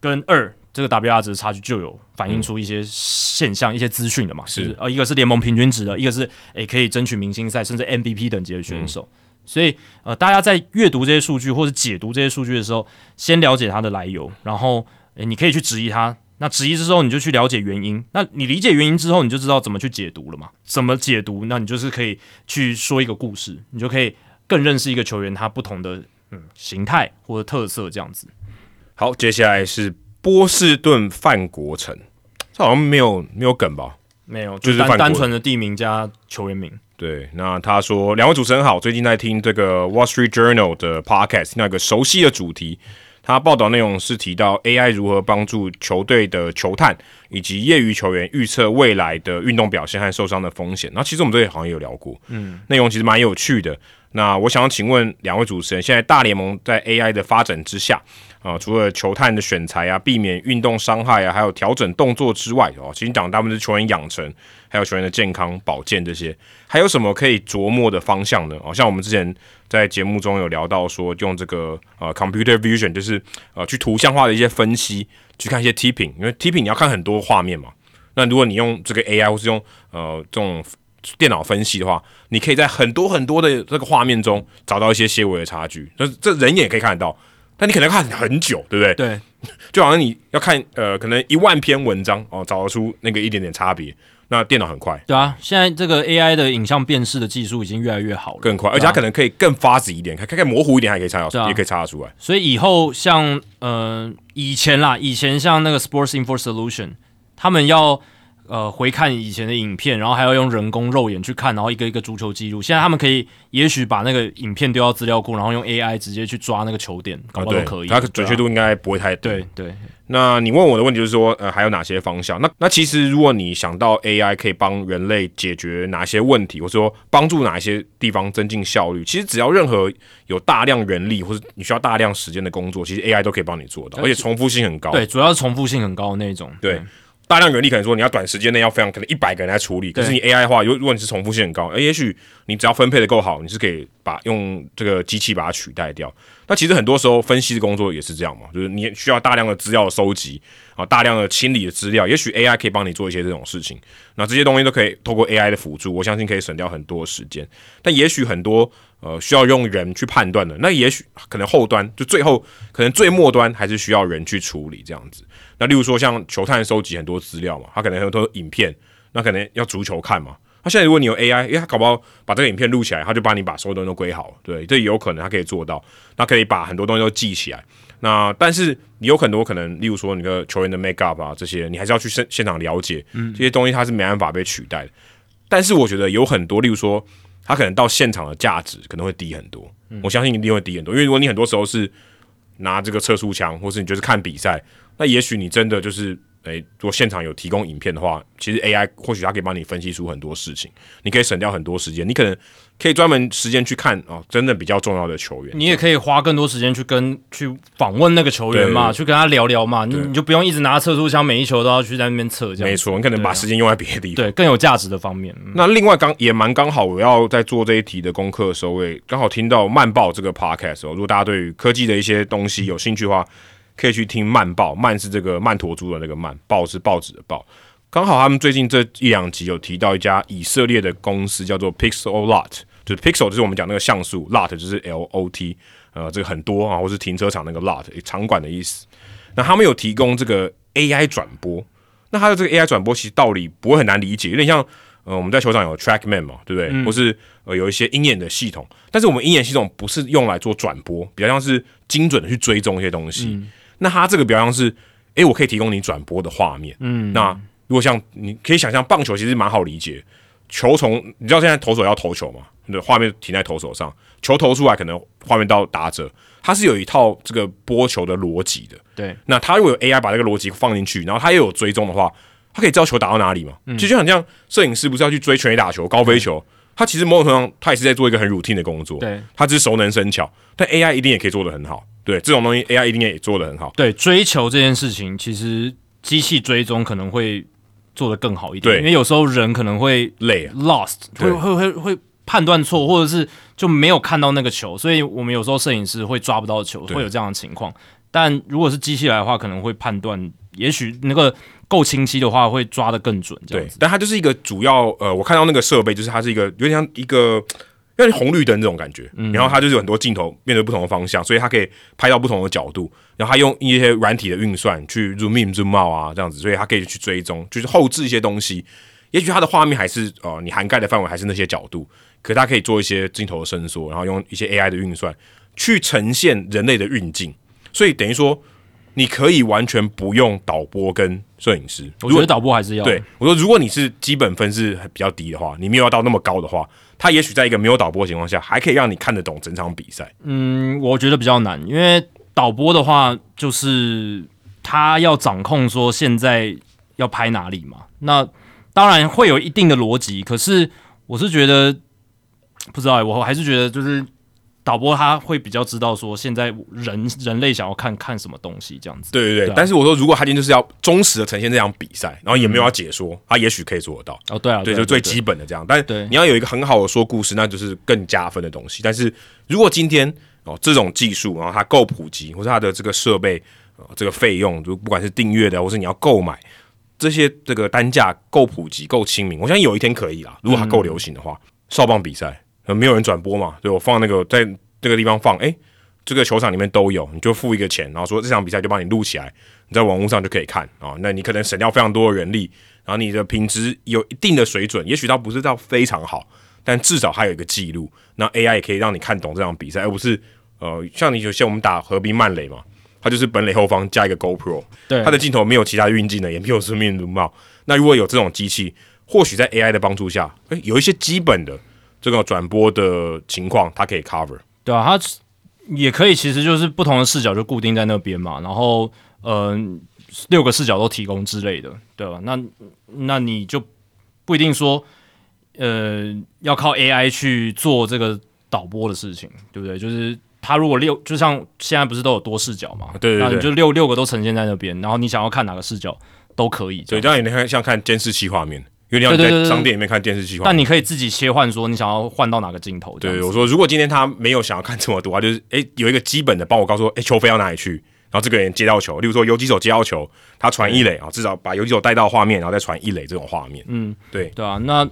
S2: 跟二这个 WR 值的差距就有反映出一些现象、一些资讯的嘛，
S1: 是
S2: 就是呃，一个是联盟平均值的，一个是诶可以争取明星赛甚至 MVP 等级的选手。所以，呃，大家在阅读这些数据或者解读这些数据的时候，先了解它的来由，然后，诶，你可以去质疑它。那质疑之后，你就去了解原因。那你理解原因之后，你就知道怎么去解读了嘛？怎么解读？那你就是可以去说一个故事，你就可以更认识一个球员他不同的嗯形态或者特色这样子。
S1: 好，接下来是波士顿范国成，这好像没有没有梗吧？
S2: 没有，
S1: 就是
S2: 单纯的地名加球员名。
S1: 对，那他说两位主持人好，最近在听这个 Wall Street Journal 的 podcast，那个熟悉的主题，他报道内容是提到 AI 如何帮助球队的球探以及业余球员预测未来的运动表现和受伤的风险。那其实我们这里好像也有聊过，嗯，内容其实蛮有趣的。那我想要请问两位主持人，现在大联盟在 AI 的发展之下，啊，除了球探的选材啊，避免运动伤害啊，还有调整动作之外，哦，其实讲大部分是球员养成，还有球员的健康保健这些，还有什么可以琢磨的方向呢？哦，像我们之前在节目中有聊到说，用这个呃 computer vision，就是呃去图像化的一些分析，去看一些 tipping，因为 tipping 你要看很多画面嘛。那如果你用这个 AI 或是用呃这种电脑分析的话，你可以在很多很多的这个画面中找到一些些微的差距。那这人眼可以看得到，但你可能看很久，对不对？
S2: 对，
S1: 就好像你要看呃，可能一万篇文章哦，找得出那个一点点差别。那电脑很快，
S2: 对啊，现在这个 AI 的影像辨识的技术已经越来越好了，
S1: 更快，而且它可能可以更发紫一点，看看模糊一点，还可以查到，也可以查得出来。
S2: 所以以后像呃以前啦，以前像那个 Sports Info Solution，他们要。呃，回看以前的影片，然后还要用人工肉眼去看，然后一个一个足球记录。现在他们可以，也许把那个影片丢到资料库，然后用 AI 直接去抓那个球点，搞不都可以。
S1: 它准确度应该不会太
S2: 对对。
S1: 那你问我的问题就是说，呃，还有哪些方向？那那其实如果你想到 AI 可以帮人类解决哪些问题，或者说帮助哪一些地方增进效率，其实只要任何有大量人力或者你需要大量时间的工作，其实 AI 都可以帮你做到，而且重复性很高。
S2: 对，主要是重复性很高的那种。
S1: 对。大量人力可能说你要短时间内要非常可能一百个人来处理，可是你 AI 的话，如如果你是重复性很高，而也许你只要分配的够好，你是可以把用这个机器把它取代掉。那其实很多时候分析的工作也是这样嘛，就是你需要大量的资料收集啊，大量的清理的资料，也许 AI 可以帮你做一些这种事情。那这些东西都可以透过 AI 的辅助，我相信可以省掉很多时间。但也许很多呃需要用人去判断的，那也许可能后端就最后可能最末端还是需要人去处理这样子。那例如说像球探收集很多资料嘛，他可能很多影片，那可能要足球看嘛。他现在如果你有 AI，因为他搞不好把这个影片录起来，他就帮你把所有东西都归好，对，这有可能他可以做到。那可以把很多东西都记起来。那但是你有很多可能，例如说你的球员的 make up 啊这些，你还是要去现现场了解，嗯，这些东西它是没办法被取代的。但是我觉得有很多，例如说他可能到现场的价值可能会低很多。我相信一定会低很多，因为如果你很多时候是拿这个测速枪，或是你就是看比赛。那也许你真的就是，诶，如果现场有提供影片的话，其实 AI 或许它可以帮你分析出很多事情，你可以省掉很多时间，你可能可以专门时间去看哦，真的比较重要的球员。
S2: 你也可以花更多时间去跟去访问那个球员嘛，去跟他聊聊嘛，你你就不用一直拿测速枪，每一球都要去在那边测，这样
S1: 没错，你可能把时间用在别的地方，
S2: 对，更有价值的方面。
S1: 那另外刚也蛮刚好，我要在做这一题的功课的时候，也刚好听到慢报这个 podcast 哦，如果大家对于科技的一些东西有兴趣的话。可以去听慢报，慢是这个曼陀珠的那个慢，报是报纸的报。刚好他们最近这一两集有提到一家以色列的公司，叫做 Pixel Lot，就是 Pixel 就是我们讲那个像素，Lot 就是 L O T，呃，这个很多啊，或是停车场那个 Lot，场馆的意思。那他们有提供这个 AI 转播，那它的这个 AI 转播其实道理不会很难理解，有点像呃我们在球场有 TrackMan 嘛，对不对？或是呃有一些鹰眼的系统，但是我们鹰眼系统不是用来做转播，比较像是精准的去追踪一些东西。那它这个比较像是，诶，我可以提供你转播的画面。嗯，那如果像你可以想象，棒球其实蛮好理解，球从你知道现在投手要投球嘛，你的画面停在投手上，球投出来可能画面到打者，它是有一套这个播球的逻辑的。
S2: 对，
S1: 那它如果有 AI 把这个逻辑放进去，然后它又有追踪的话，它可以知道球打到哪里嘛？其实就很像摄影师不是要去追全垒打球、高飞球，他其实某种程度上他也是在做一个很 routine 的工作。
S2: 对，
S1: 他只是熟能生巧，但 AI 一定也可以做得很好。对这种东西，AI 一定也做的很好。
S2: 对追求这件事情，其实机器追踪可能会做的更好一点。
S1: 对，
S2: 因为有时候人可能会
S1: 累
S2: ，lost，会会会会判断错，或者是就没有看到那个球，所以我们有时候摄影师会抓不到球，会有这样的情况。但如果是机器来的话，可能会判断，也许那个够清晰的话，会抓得更准。对，
S1: 但它就是一个主要呃，我看到那个设备，就是它是一个有点像一个。像红绿灯这种感觉，然后它就是有很多镜头面对不同的方向，所以它可以拍到不同的角度。然后它用一些软体的运算去 zoom in zoom out 啊这样子，所以它可以去追踪，就是后置一些东西。也许它的画面还是呃你涵盖的范围还是那些角度，可它可以做一些镜头的伸缩，然后用一些 AI 的运算去呈现人类的运镜。所以等于说，你可以完全不用导播跟摄影师。
S2: 我觉得导播还是要。
S1: 对我说，如果你是基本分是比较低的话，你没有要到那么高的话。它也许在一个没有导播的情况下，还可以让你看得懂整场比赛。
S2: 嗯，我觉得比较难，因为导播的话，就是他要掌控说现在要拍哪里嘛。那当然会有一定的逻辑，可是我是觉得不知道、欸，我还是觉得就是导播他会比较知道说现在人人类想要看看什么东西这样子。
S1: 对对对，但是我说，如果他今天就是要忠实的呈现这场比赛，然后也没有要解说，他也许可以做得到。
S2: 哦，对啊，
S1: 对，
S2: 啊
S1: 就最基本的这样。但
S2: 对
S1: 你要有一个很好的说故事，那就是更加分的东西。但是如果今天哦这种技术，然后它够普及，或者它的这个设备呃这个费用，就不管是订阅的，或是你要购买这些这个单价够普及、够亲民，我相信有一天可以啦。如果它够流行的话，少棒比赛呃没有人转播嘛，对我放那个在这个地方放，诶，这个球场里面都有，你就付一个钱，然后说这场比赛就帮你录起来，你在网络上就可以看啊、那你可能省掉非常多的人力，然后你的品质有一定的水准，也许它不是到非常好，但至少还有一个记录。那 AI 也可以让你看懂这场比赛，而不是呃像你有些我们打河滨曼垒嘛，它就是本垒后方加一个 GoPro，
S2: 对
S1: 它的镜头没有其他运镜的，也没有生命如貌。那如果有这种机器，或许在 AI 的帮助下，诶、有一些基本的这个转播的情况，它可以 cover。
S2: 对啊，它也可以，其实就是不同的视角就固定在那边嘛，然后呃六个视角都提供之类的，对吧？那那你就不一定说呃要靠 AI 去做这个导播的事情，对不对？就是它如果六，就像现在不是都有多视角嘛，
S1: 对对对
S2: 那你就六六个都呈现在那边，然后你想要看哪个视角都可以，
S1: 对，
S2: 这样
S1: 这样有点像看监视器画面，有点像你在
S2: 对对对对
S1: 商店里面看电视器画面。
S2: 但你可以自己切换，说你想要换到哪个镜头，
S1: 对，我说如果今天他没有想要看这么多，他就是诶有一个基本的帮我告诉我，诶球飞到哪里去，然后这个人接到球，例如说游击手接到球，他传一垒啊，至少把游击手带到画面，然后再传一垒这种画面。
S2: 嗯，
S1: 对。
S2: 对啊，那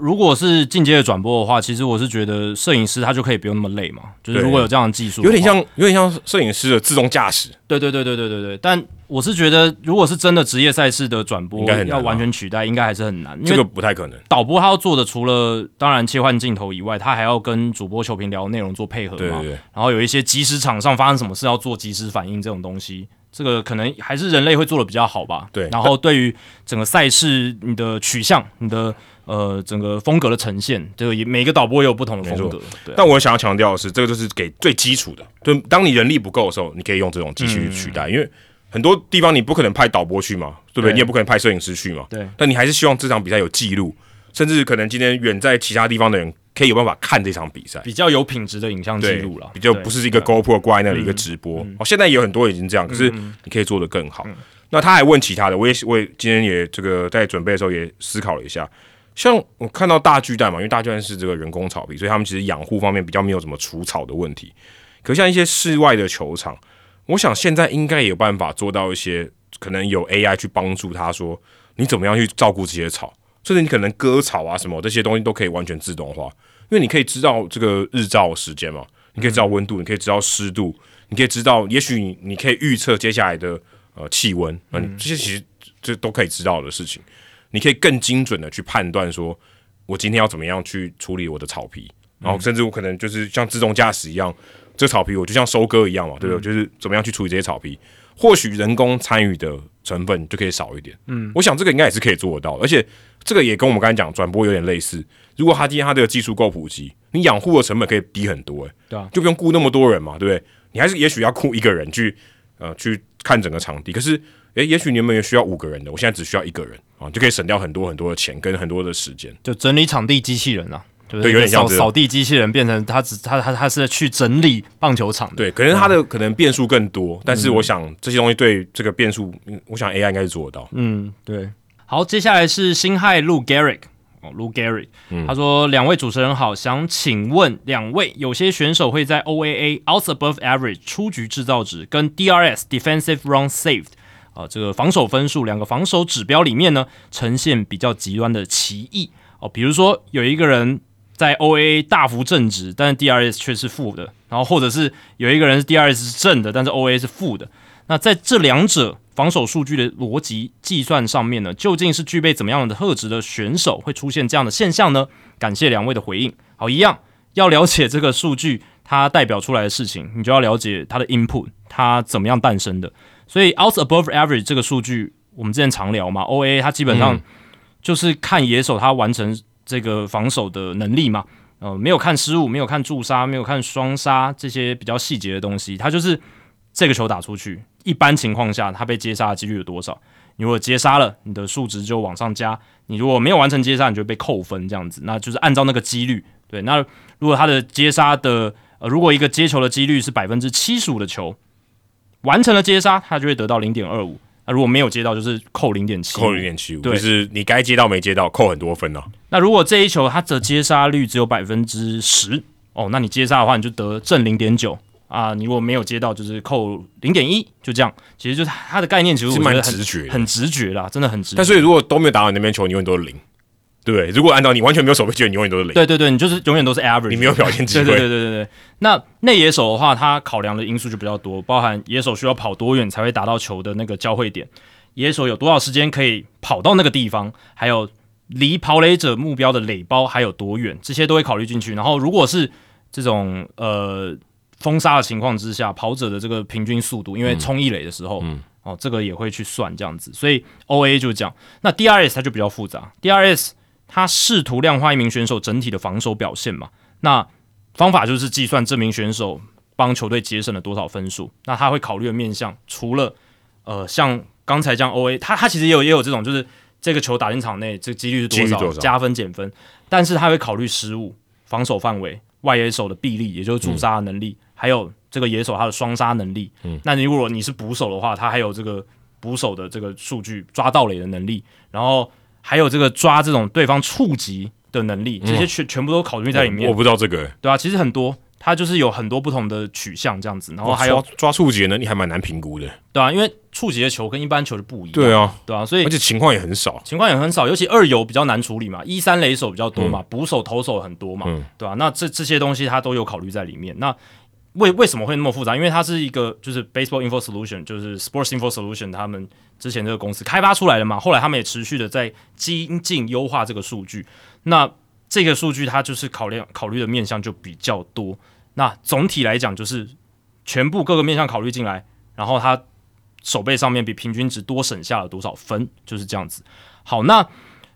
S2: 如果是进阶的转播的话，其实我是觉得摄影师他就可以不用那么累嘛，就是如果有这样的技术，
S1: 有点像有点像摄影师的自动驾驶，
S2: 对对对对对对对。但我是觉得，如果是真的职业赛事的转播
S1: 应该很难啊
S2: 要完全取代，应该还是很难，
S1: 这个不太可能。
S2: 导播他要做的除了当然切换镜头以外，他还要跟主播球评聊内容做配合嘛，
S1: 对对对，
S2: 然后有一些即时场上发生什么事要做即时反应这种东西，这个可能还是人类会做的比较好吧。
S1: 对
S2: 然后对于整个赛事你的取向、你的呃整个风格的呈现，这个也每个导播也有不同的风格。对啊、
S1: 但我想要强调的是，这个就是给最基础的，就当你人力不够的时候，你可以用这种机器去取代，因为很多地方你不可能派导播去嘛，对不对？
S2: 对。
S1: 你也不可能派摄影师去嘛，
S2: 对。
S1: 但你还是希望这场比赛有记录，甚至可能今天远在其他地方的人可以有办法看这场比赛。
S2: 比较有品质的影像记录了，
S1: 比较不是一个 GoPro 挂在那里一个直播。哦，现在也有很多已经这样，可是你可以做得更好。那他还问其他的，我也我也今天也这个在准备的时候也思考了一下，像我看到大巨蛋嘛，因为大巨蛋是这个人工草皮，所以他们其实养护方面比较没有什么除草的问题。可像一些室外的球场，我想现在应该也有办法做到一些，可能有 AI 去帮助他说你怎么样去照顾这些草，甚至你可能割草啊什么这些东西都可以完全自动化，因为你可以知道这个日照时间嘛，你可以知道温度，你可以知道湿度，你可以知道，也许你你可以预测接下来的呃气温，嗯，这些其实这都可以知道的事情，你可以更精准的去判断说，我今天要怎么样去处理我的草皮，然后甚至我可能就是像自动驾驶一样，这草皮我就像收割一样嘛，对不对？就是怎么样去处理这些草皮，或许人工参与的成分就可以少一点。嗯，我想这个应该也是可以做得到的，而且这个也跟我们刚才讲转播有点类似。如果他今天他这个技术够普及，你养护的成本可以低很多、欸，
S2: 对啊
S1: 就不用雇那么多人嘛，对不对？你还是也许要雇一个人去呃去看整个场地，可是诶，也许你们也需要五个人的，我现在只需要一个人啊，就可以省掉很多很多的钱跟很多的时间。
S2: 就整理场地机器人啊，对
S1: 有点像
S2: 扫扫地机器人变成他只他他他是去整理棒球场的，
S1: 对，可能他的可能变数更多，但是我想这些东西对这个变数，嗯我想 AI 应该是做得到。
S2: 嗯，对。好，接下来是辛亥路 Garrick 哦，路 Garrick，、他说：“两位主持人好，想请问两位，有些选手会在 OAA outs above average 出局制造值跟 DRS defensive run saved 啊、这个防守分数两个防守指标里面呢，呈现比较极端的歧义哦，比如说有一个人在 O A 大幅正值，但是 DRS 却是负的，然后或者是有一个人是 DRS 是正的，但是 O A 是负的。那在这两者防守数据的逻辑计算上面呢，究竟是具备怎么样的特质的选手会出现这样的现象呢？感谢两位的回应。好，一样要了解这个数据它代表出来的事情，你就要了解它的 input，它怎么样诞生的。所以 out above average 这个数据，我们之前常聊嘛，OA 它基本上就是看野手他完成这个防守的能力嘛。呃，没有看失误，没有看助杀，没有看双杀这些比较细节的东西，它就是这个球打出去，一般情况下他被接杀的几率有多少？你如果接杀了，你的数值就往上加；你如果没有完成接杀，你就被扣分，这样子，那就是按照那个几率对，那如果他的接杀的呃，如果一个接球的几率是百分之七十五的球完成了接杀，他就会得到零点二五。那如果没有接到，就是扣零点七，
S1: 扣零点七五，
S2: 对
S1: 就是你该接到没接到，扣很多分哦。
S2: 那如果这一球他的接杀率只有百分之十哦，那你接杀的话，你就得正零点九啊。你如果没有接到，就是扣零点一，就这样。其实就是它的概念，其实我
S1: 是蛮
S2: 觉得很
S1: 直觉
S2: 很直觉啦，真的很直觉。
S1: 但所以如果都没有打到你那边球，你永远都是零，对不对？如果按照你完全没有守备机会，你永远都是零，
S2: 对对对，你就是永远都是 average，
S1: 你没有表现机会。
S2: 对对对对对对。那内野手的话，他考量的因素就比较多，包含野手需要跑多远才会达到球的那个交汇点，野手有多少时间可以跑到那个地方，还有离跑垒者目标的垒包还有多远，这些都会考虑进去。然后如果是这种呃封杀的情况之下，跑者的这个平均速度，因为冲一垒的时候，
S1: 嗯
S2: 哦，这个也会去算这样子。所以 O A 就这样。那 D R S 它就比较复杂，D R S 它试图量化一名选手整体的防守表现嘛。那方法就是计算这名选手帮球队节省了多少分数。那他会考虑的面向，除了呃像刚才这样 O A，他他其实也有也有这种，就是这个球打进场内，这个几率是多少，加分减分。但是他会考虑失误、防守范围、外野手的臂力，也就是驻杀的能力，还有这个野手他的双杀能力。嗯，那你如果你是捕手的话，他还有这个捕手的这个数据，抓到垒的能力，然后还有这个抓这种对方触及的能力，这些全全部都考虑在里面。
S1: 我不知道这个，
S2: 对啊，其实很多，它就是有很多不同的取向这样子，然后还有
S1: 抓抓触及的能力还蛮难评估的。
S2: 对啊，因为触及的球跟一般球就不一样，
S1: 对啊，
S2: 对啊，所以
S1: 而且情况也很少。
S2: 情况也很少，尤其二游比较难处理嘛，一三垒手比较多嘛，捕手投手很多嘛，
S1: 嗯
S2: 对吧、那这这些东西它都有考虑在里面。那为为什么会那么复杂？因为它是一个就是 Baseball Info Solution，就是 Sports Info Solution 他们之前这个公司开发出来的嘛，后来他们也持续的在精进优化这个数据。那这个数据它就是考量考虑的面向就比较多。那总体来讲就是全部各个面向考虑进来，然后它手背上面比平均值多省下了多少分，就是这样子。好，那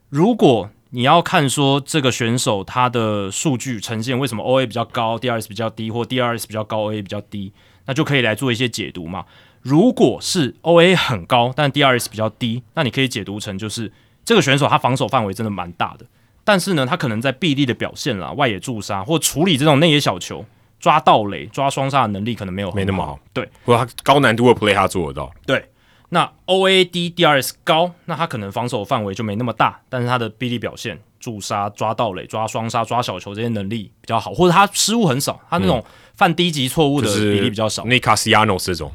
S2: 如果你要看说这个选手他的数据呈现为什么 OA 比较高，DRS 比较低，或 DRS 比较高，OA 比较低，那就可以来做一些解读嘛。如果是 OA 很高，但 DRS 比较低，那你可以解读成就是这个选手他防守范围真的蛮大的，但是呢，他可能在臂力的表现啦、外野助杀或处理这种内野小球、抓盗垒、抓双杀的能力可能没有
S1: 没那么好，
S2: 对，
S1: 或者他高难度的 play 他做得到，
S2: 对，那 O A D D R S 高，那他可能防守范围就没那么大，但是他的臂力表现、助杀、抓盗垒、抓双杀、抓小球这些能力比较好，或者他失误很少，他那种犯低级错误的比例比较少
S1: ，Nick Castellanos 这种。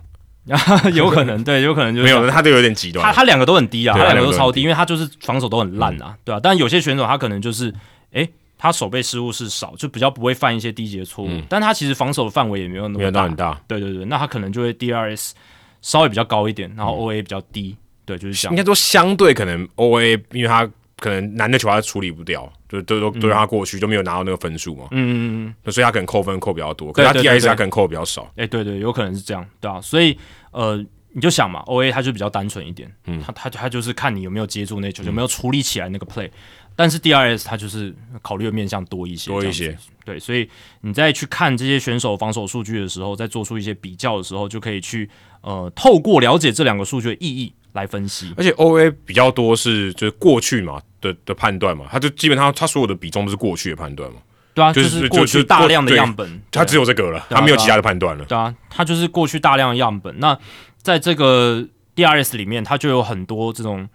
S2: 有可能对，有可能就是
S1: 没有，他都有点极端。
S2: 他。他两个都很低啊，他两个
S1: 都
S2: 超低，因为他就是防守都很烂啊，对啊。但有些选手他可能就是，诶，他手背失误是少，就比较不会犯一些低级的错误，但他其实防守的范围也没有那么大，
S1: 到很大，
S2: 对对对，那他可能就会 DRS 稍微比较高一点，然后 OA 比较低，对，就是这样。
S1: 应。该说相对可能 OA，因为他可能难的球他处理不掉，就都都都让他过去，就没有拿到那个分数嘛，
S2: 嗯嗯嗯，
S1: 所以他可能扣分扣比较多，可是他
S2: 对对对。
S1: DRS 他可能扣比较少。
S2: 哎、对对，有可能是这样，对啊，所以呃，你就想嘛，OA 它就比较单纯一点，嗯，他他他就是看你有没有接住那球，有没有处理起来那个 play，但是 DRS 它就是考虑的面向多一些，
S1: 多一些，
S2: 对，所以你在去看这些选手防守数据的时候，在做出一些比较的时候，就可以去呃，透过了解这两个数据的意义来分析。
S1: 而且 OA 比较多是就是过去嘛的的判断嘛，他就基本上他所有的比重都是过去的判断嘛，
S2: 对啊，
S1: 就
S2: 就是是过去大量的样本，
S1: 他只有这个了，
S2: 对啊
S1: 他没有其他的判断了。
S2: 对啊，它就是过去大量的样本。那在这个 DRS 里面，它就有很多这种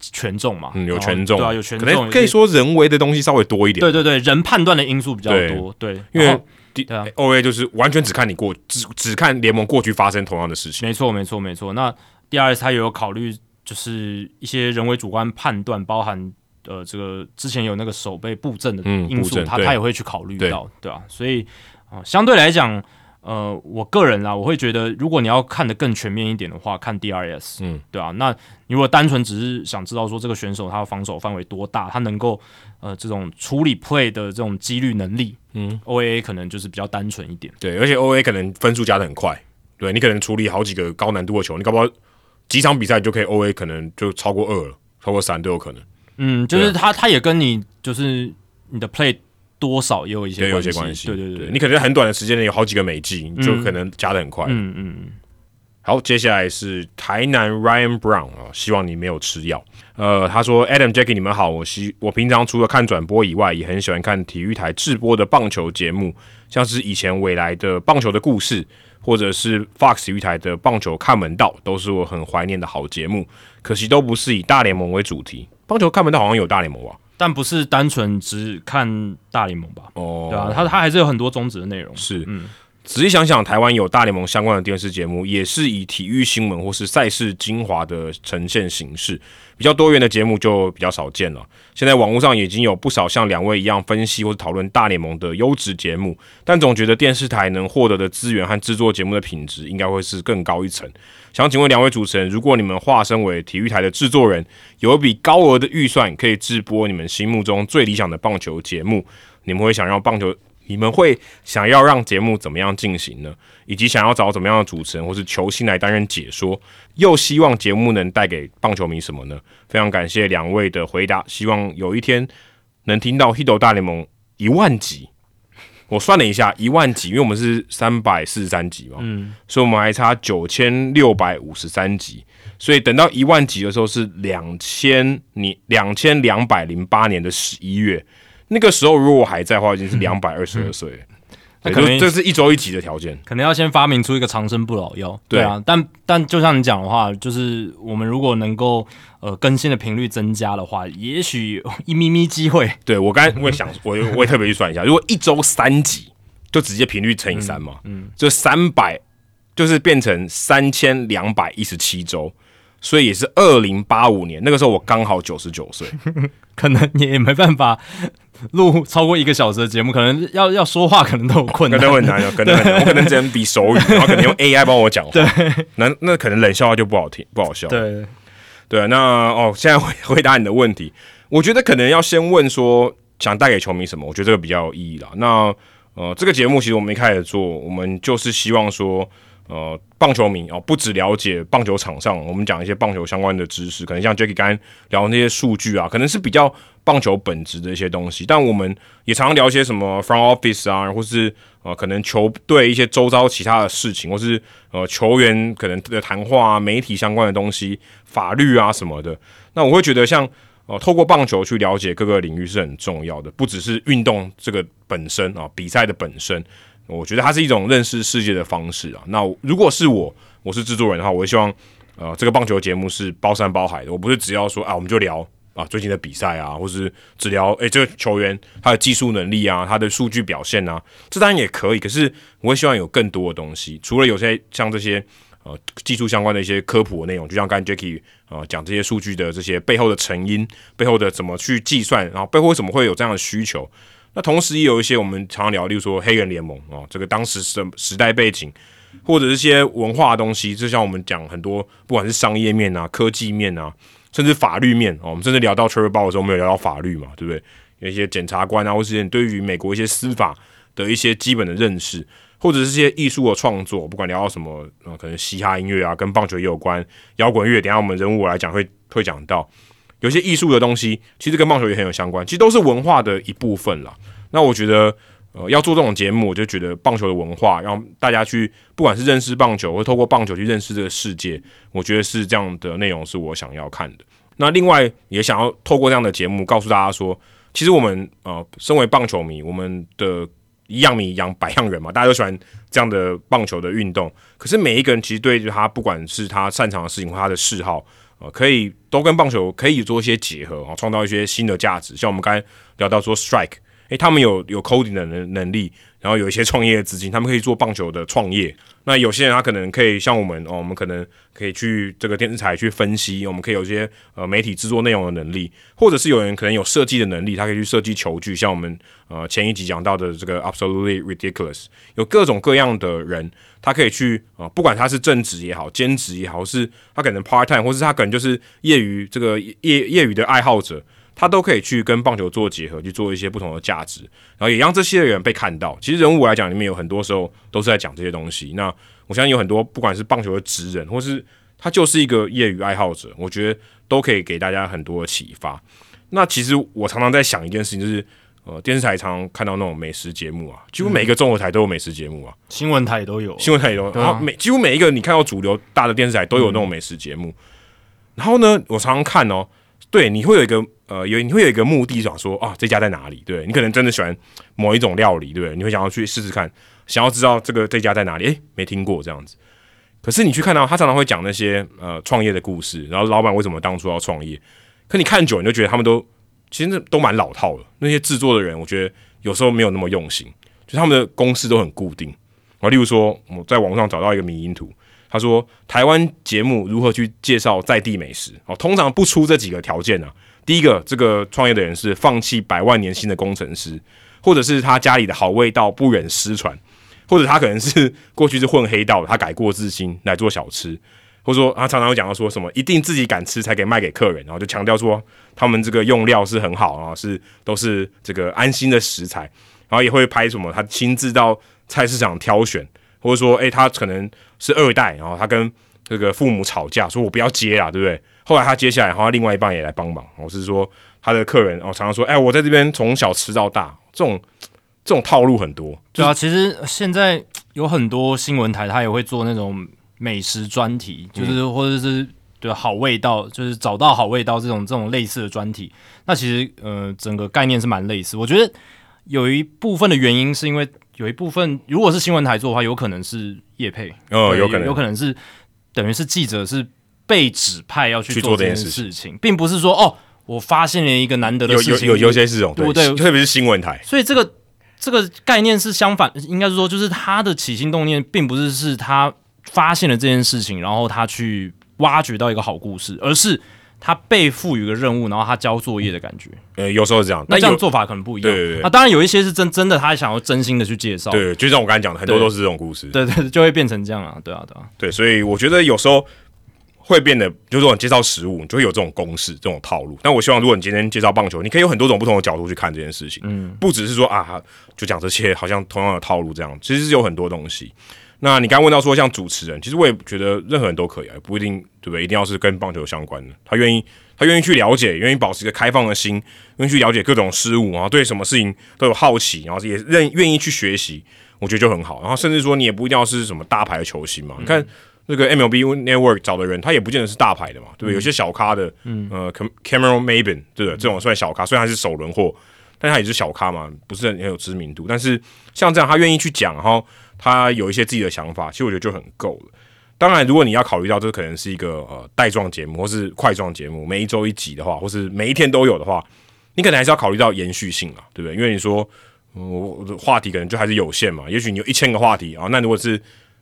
S2: 权重嘛，
S1: 嗯，有权重，
S2: 对啊，有权
S1: 可
S2: 重，
S1: 能可以说人为的东西稍微多一点。
S2: 对对对，人判断的因素比较多，对，
S1: 因为
S2: 然后
S1: D
S2: 对啊
S1: OA 就是完全只看你过只只看联盟过去发生同样的事情。
S2: 没错没错没错。那 DRS 它也有考虑，就是一些人为主观判断，包含呃这个之前有那个手背布阵的
S1: 嗯
S2: 因素，
S1: 布阵对
S2: 它它也会去考虑到，对啊，所以啊、相对来讲。呃，我个人啦，我会觉得，如果你要看得更全面一点的话，看 DRS，
S1: 嗯，
S2: 对啊，那你如果单纯只是想知道说这个选手他的防守范围多大，他能够呃这种处理 play 的这种几率能力，
S1: 嗯
S2: ，OAA 可能就是比较单纯一点。
S1: 对，而且 OA 可能分数加的很快，对你可能处理好几个高难度的球，你搞不好几场比赛就可以 OA 可能就超过二了，超过三都有可能，
S2: 嗯，就是他他也跟你就是你的 play 多少也有一些，
S1: 有
S2: 关系，
S1: 些关系。
S2: 对对对，
S1: 你可能在很短的时间内有好几个美记，你就可能加的很快。
S2: 嗯嗯嗯，
S1: 好，接下来是台南 Ryan Brown 啊，希望你没有吃药。呃，他说：“Adam、Jackie，你们好，我希我平常除了看转播以外，也很喜欢看体育台直播的棒球节目，像是以前未来的棒球的故事，或者是 Fox 体育台的棒球看门道，都是我很怀念的好节目。可惜都不是以大联盟为主题。棒球看门道好像有大联盟吧？
S2: 但不是单纯只看大联盟吧？
S1: 哦，
S2: 对啊，它它还是有很多宗旨的内容。
S1: 是，仔细想想，台湾有大联盟相关的电视节目，也是以体育新闻或是赛事精华的呈现形式，比较多元的节目就比较少见了。现在网络上已经有不少像两位一样分析或者讨论大联盟的优质节目，但总觉得电视台能获得的资源和制作节目的品质，应该会是更高一层。想请问两位主持人，如果你们化身为体育台的制作人，有一笔高额的预算可以制播你们心目中最理想的棒球节目，你们会想让棒球？你们会想要让节目怎么样进行呢？以及想要找怎么样的主持人或是球星来担任解说？又希望节目能带给棒球迷什么呢？非常感谢两位的回答，希望有一天能听到《h i t 大联盟》一万集。我算了一下，一万集，因为我们是三百四十三集嘛，嗯，所以我们还差九千六百五十三集，所以等到一万集的时候是两千年两千两百零八年的十一月。那个时候如果我还在的话，已经是两百二十二岁。那可能这是一周一集的条件，
S2: 可能要先发明出一个长生不老药。对啊，但但就像你讲的话，就是我们如果能够呃更新的频率增加的话，也许一咪咪机会。
S1: 对我刚才我也想，我我也特别去算一下，如果一周三集，就直接频率乘以三嘛，嗯，就三百，就是变成三千两百一十七周。所以也是二零八五年，那个时候我刚好九十九岁，
S2: 可能也没办法录超过一个小时的节目，可能要要说话，可能都有困难，
S1: 可能很难，可能我可能只能比手语，然后可能用 AI 帮我讲话，那那可能冷笑话就不好听，不好笑。
S2: 对
S1: 对，那哦，现在回回答你的问题，我觉得可能要先问说想带给球迷什么，我觉得这个比较有意义啦。那呃，这个节目其实我们一开始做，我们就是希望说。呃，棒球迷哦，不只了解棒球场上，我们讲一些棒球相关的知识，可能像 Jackie 刚聊那些数据啊，可能是比较棒球本质的一些东西。但我们也常常聊一些什么 front office 啊，或是呃，可能球队一些周遭其他的事情，或是呃球员可能的谈话啊，媒体相关的东西，法律啊什么的。那我会觉得像呃，透过棒球去了解各个领域是很重要的，不只是运动这个本身啊，比赛的本身。我觉得它是一种认识世界的方式啊。那如果是我，我是制作人的话，我会希望，呃，这个棒球节目是包山包海的。我不是只要说啊，我们就聊啊最近的比赛啊，或是只聊诶这个球员他的技术能力啊，他的数据表现啊，这当然也可以。可是我会希望有更多的东西，除了有些像这些呃技术相关的一些科普的内容，就像刚才 Jacky 啊讲这些数据的这些背后的成因，背后的怎么去计算，然后背后为什么会有这样的需求。那同时也有一些我们常常聊，例如说黑人联盟啊，这个当时时时代背景，或者是一些文化的东西，就像我们讲很多，不管是商业面啊、科技面啊，甚至法律面哦，我们甚至聊到 t r e v o r 的时候，我们有聊到法律嘛，对不对？有一些检察官啊，或是对于美国一些司法的一些基本的认识，或者是些艺术的创作，不管聊到什么，可能嘻哈音乐啊，跟棒球也有关，摇滚乐，等下我们人物来讲会会讲到。有些艺术的东西，其实跟棒球也很有相关，其实都是文化的一部分啦。那我觉得，呃，要做这种节目，我就觉得棒球的文化，让大家去，不管是认识棒球，或透过棒球去认识这个世界，我觉得是这样的内容是我想要看的。那另外也想要透过这样的节目，告诉大家说，其实我们呃，身为棒球迷，我们的一样米养百样人嘛，大家都喜欢这样的棒球的运动。可是每一个人其实对他，不管是他擅长的事情或他的嗜好。呃，可以都跟棒球可以做一些结合啊，创造一些新的价值。像我们刚才聊到说，Strike，诶，他们有有 coding 的能能力，然后有一些创业的资金，他们可以做棒球的创业。那有些人他可能可以像我们哦，我们可能可以去这个电视台去分析，我们可以有些呃媒体制作内容的能力，或者是有人可能有设计的能力，他可以去设计球具，像我们呃前一集讲到的这个 Absolutely Ridiculous，有各种各样的人，他可以去啊，不管他是正职也好，兼职也好，是他可能 part time，或是他可能就是业余这个业业余的爱好者。他都可以去跟棒球做结合，去做一些不同的价值，然后也让这些人被看到。其实人物来讲，里面有很多时候都是在讲这些东西。那我相信有很多不管是棒球的职人，或是他就是一个业余爱好者，我觉得都可以给大家很多的启发。那其实我常常在想一件事情，就是呃，电视台常常看到那种美食节目啊，几乎每一个综合台都有美食节目啊，
S2: 新闻台也都有，
S1: 新闻台也都有，然后每几乎每一个你看到主流大的电视台都有那种美食节目。然后呢，我常常看哦。对，你会有一个呃，有你会有一个目的，想说啊，这家在哪里？对你可能真的喜欢某一种料理，对？你会想要去试试看，想要知道这个这家在哪里？诶，没听过这样子。可是你去看到他常常会讲那些呃创业的故事，然后老板为什么当初要创业？可你看久，你就觉得他们都其实都蛮老套的。那些制作的人，我觉得有时候没有那么用心，就他们的公式都很固定啊。例如说，我在网上找到一个迷因图。他说：“台湾节目如何去介绍在地美食？哦，通常不出这几个条件啊。第一个，这个创业的人是放弃百万年薪的工程师，或者是他家里的好味道不忍失传，或者他可能是过去是混黑道，他改过自新来做小吃，或者说他常常会讲到说什么一定自己敢吃才给卖给客人，然后就强调说他们这个用料是很好啊，是都是这个安心的食材，然后也会拍什么他亲自到菜市场挑选。”或者说，诶，他可能是二代，然后他跟这个父母吵架，说我不要接了，对不对？后来他接下来，然后另外一半也来帮忙。我是说，他的客人哦，常常说，哎，我在这边从小吃到大，这种这种套路很多。
S2: 对啊，其实现在有很多新闻台，他也会做那种美食专题，就是或者是对好味道，就是找到好味道这种这种类似的专题。那其实呃，整个概念是蛮类似。我觉得有一部分的原因是因为。有一部分，如果是新闻台做的话，有可能是叶配，
S1: 哦，有可能，
S2: 有可能是等于是记者是被指派要去做这件事情，并不是说哦，我发现了一个难得的事
S1: 情，有有有些是这种，对对？特别是新闻台，
S2: 所以这个这个概念是相反，应该是说，就是他的起心动念，并不是是他发现了这件事情，然后他去挖掘到一个好故事，而是。他被赋予个任务，然后他交作业的感觉，
S1: 呃，有时候是这样，
S2: 那这样做法可能不一样。
S1: 对对对，
S2: 那当然有一些是真真的，他想要真心的去介绍。
S1: 对，就像我刚才讲的，很多都是这种故事。
S2: 对对，就会变成这样啊，对啊对啊。
S1: 对，所以我觉得有时候会变得，就是说你介绍食物，你就会有这种公式、这种套路。但我希望，如果你今天介绍棒球，你可以有很多种不同的角度去看这件事情，嗯，不只是说啊，就讲这些好像同样的套路这样，其实是有很多东西。那你刚问到说像主持人，其实我也觉得任何人都可以啊，不一定对不对？一定要是跟棒球相关的。他愿意，他愿意去了解，愿意保持一个开放的心，愿意去了解各种事物，然后对什么事情都有好奇，然后也愿愿意去学习，我觉得就很好。然后甚至说你也不一定要是什么大牌的球星嘛。你看那个 MLB Network 找的人，他也不见得是大牌的嘛，对不对？有些小咖的，嗯，呃，Cameron Maben，对不对？这种算小咖，虽然他是首轮货，但他也是小咖嘛，不是很很有知名度。但是像这样，他愿意去讲，然后。他有一些自己的想法，其实我觉得就很够了。当然，如果你要考虑到这可能是一个呃带状节目或是块状节目，每一周一集的话，或是每一天都有的话，你可能还是要考虑到延续性啊，对不对？因为你说我话题可能就还是有限嘛，也许你有一千个话题啊，那如果是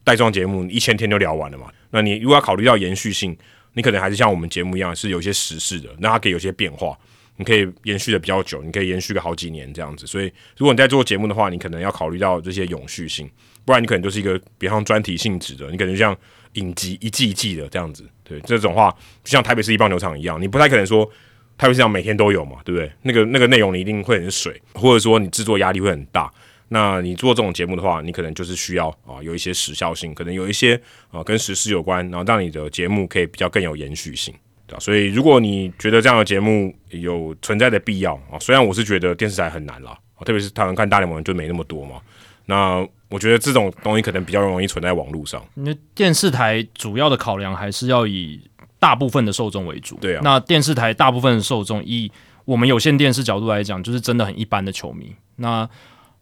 S1: 带状节目，一千天就聊完了嘛。那你如果要考虑到延续性，你可能还是像我们节目一样，是有些时事的，那它可以有些变化。你可以延续的比较久，你可以延续个好几年这样子。所以，如果你在做节目的话，你可能要考虑到这些永续性，不然你可能就是一个比方专题性质的，你可能就像影集一季一季的这样子。对，这种话就像台北市一棒球场一样，你不太可能说台北市场每天都有嘛，对不对？那个那个内容你一定会很水，或者说你制作压力会很大。那你做这种节目的话，你可能就是需要啊有一些时效性，可能有一些啊跟时事有关，然后让你的节目可以比较更有延续性。对啊所以，如果你觉得这样的节目有存在的必要啊，虽然我是觉得电视台很难啦，特别是台湾看大联盟就没那么多嘛。那我觉得这种东西可能比较容易存在网络上。
S2: 因为电视台主要的考量还是要以大部分的受众为主。
S1: 对啊。
S2: 那电视台大部分的受众，以我们有线电视角度来讲，就是真的很一般的球迷。那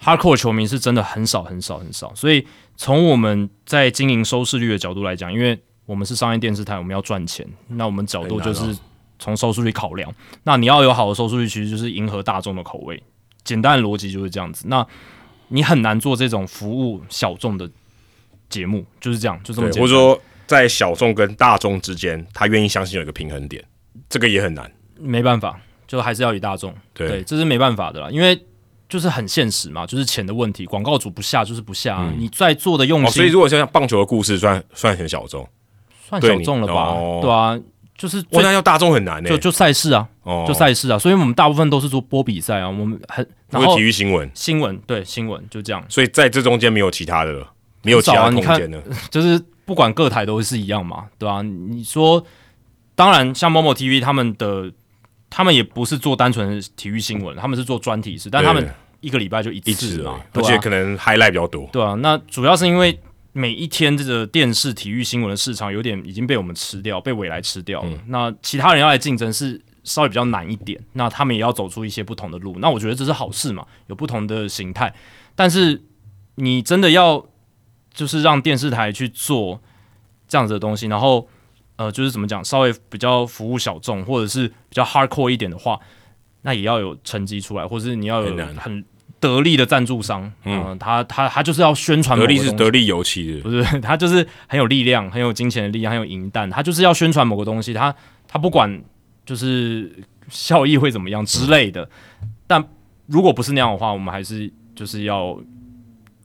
S2: hardcore 球迷是真的很少很少很少。所以从我们在经营收视率的角度来讲，因为我们是商业电视台，我们要赚钱，那我们角度就是从收视率考量。那你要有好的收视率，其实就是迎合大众的口味。简单的逻辑就是这样子。那你很难做这种服务小众的节目，就是这样，就这么简单。
S1: 或者说，在小众跟大众之间，他愿意相信有一个平衡点，这个也很难。
S2: 没办法，就还是要以大众。对，这是没办法的啦，因为就是很现实嘛，就是钱的问题。广告主不下就是不下，你在做的用心。
S1: 所以，如果像棒球的故事，算算很小众。
S2: 算小众了吧？对啊，就是
S1: 我那要大众很难
S2: 呢，就就赛事啊，就赛事啊，所以我们大部分都是做播比赛啊，我们很然后
S1: 体育新闻，
S2: 新闻对新闻就这样，
S1: 所以在这中间没有其他的了，没有其他空间了，
S2: 就是不管各台都是一样嘛，对啊？你说，当然像某某 TV 他们的，他们也不是做单纯体育新闻，他们是做专题式，但他们一个礼拜就一次嘛，
S1: 而且可能 highlight 比较多，
S2: 对啊，那主要是因为。每一天这个电视体育新闻的市场有点已经被我们吃掉，被未来吃掉了。那其他人要来竞争是稍微比较难一点。那他们也要走出一些不同的路。那我觉得这是好事嘛，有不同的形态。但是你真的要就是让电视台去做这样子的东西，然后呃，就是怎么讲，稍微比较服务小众，或者是比较 hardcore 一点的话，那也要有成绩出来，或者是你要有
S1: 很
S2: 得力的赞助商，嗯、他他他就是要宣传
S1: 得力是得力油漆的，
S2: 不是，他就是很有力量，很有金钱的力量，很有银弹，他就是要宣传某个东西，他他不管就是效益会怎么样之类的，但如果不是那样的话，我们还是就是要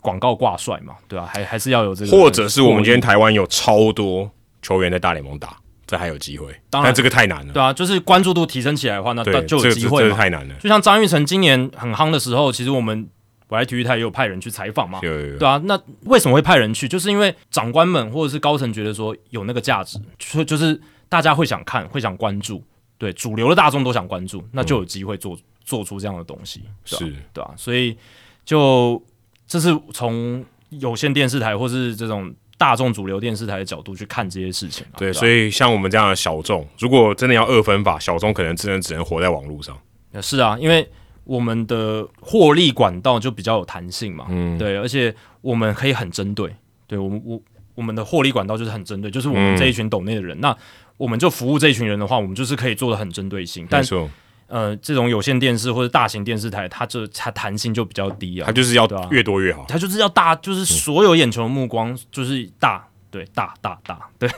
S2: 广告挂帅嘛，对吧、还还是要有这个，
S1: 或者是我们今天台湾有超多球员在大联盟打，这还有机会，
S2: 当然。
S1: 但这个太难了，
S2: 对啊，就是关注度提升起来的话，那
S1: 对，
S2: 就有机会嘛。
S1: 个太难了，
S2: 就像张玉成今年很夯的时候，其实我们我来体育台也有派人去采访嘛，
S1: 有有有。
S2: 对啊，那为什么会派人去？就是因为长官们或者是高层觉得说有那个价值，就就是大家会想看，会想关注，对，主流的大众都想关注，那就有机会做、做出这样的东西，
S1: 是。
S2: 对啊，所以就这是从有线电视台或是这种大众主流电视台的角度去看这些事情、啊，
S1: 对，
S2: 吧？
S1: 所以像我们这样的小众，如果真的要二分法，小众可能真的只能活在网络上，
S2: 是啊，因为我们的获利管道就比较有弹性嘛，
S1: 嗯，
S2: 对，而且我们可以很针对，对我们我我们的获利管道就是很针对，就是我们
S1: 嗯
S2: 这一群抖内的人，那我们就服务这一群人的话，我们就是可以做的很针对性。但
S1: 没错，
S2: 呃，这种有线电视或者大型电视台，它就它弹性就比较低啊
S1: 它，就是要越多越好，
S2: 它就是要大，就是所有眼球的目光就是大，对，大大大，对。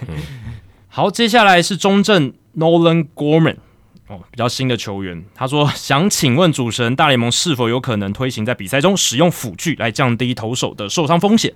S2: 好，接下来是中正 Nolan Gorman。哦，比较新的球员，他说想请问主持人，大联盟是否有可能推行在比赛中使用辅具来降低投手的受伤风险？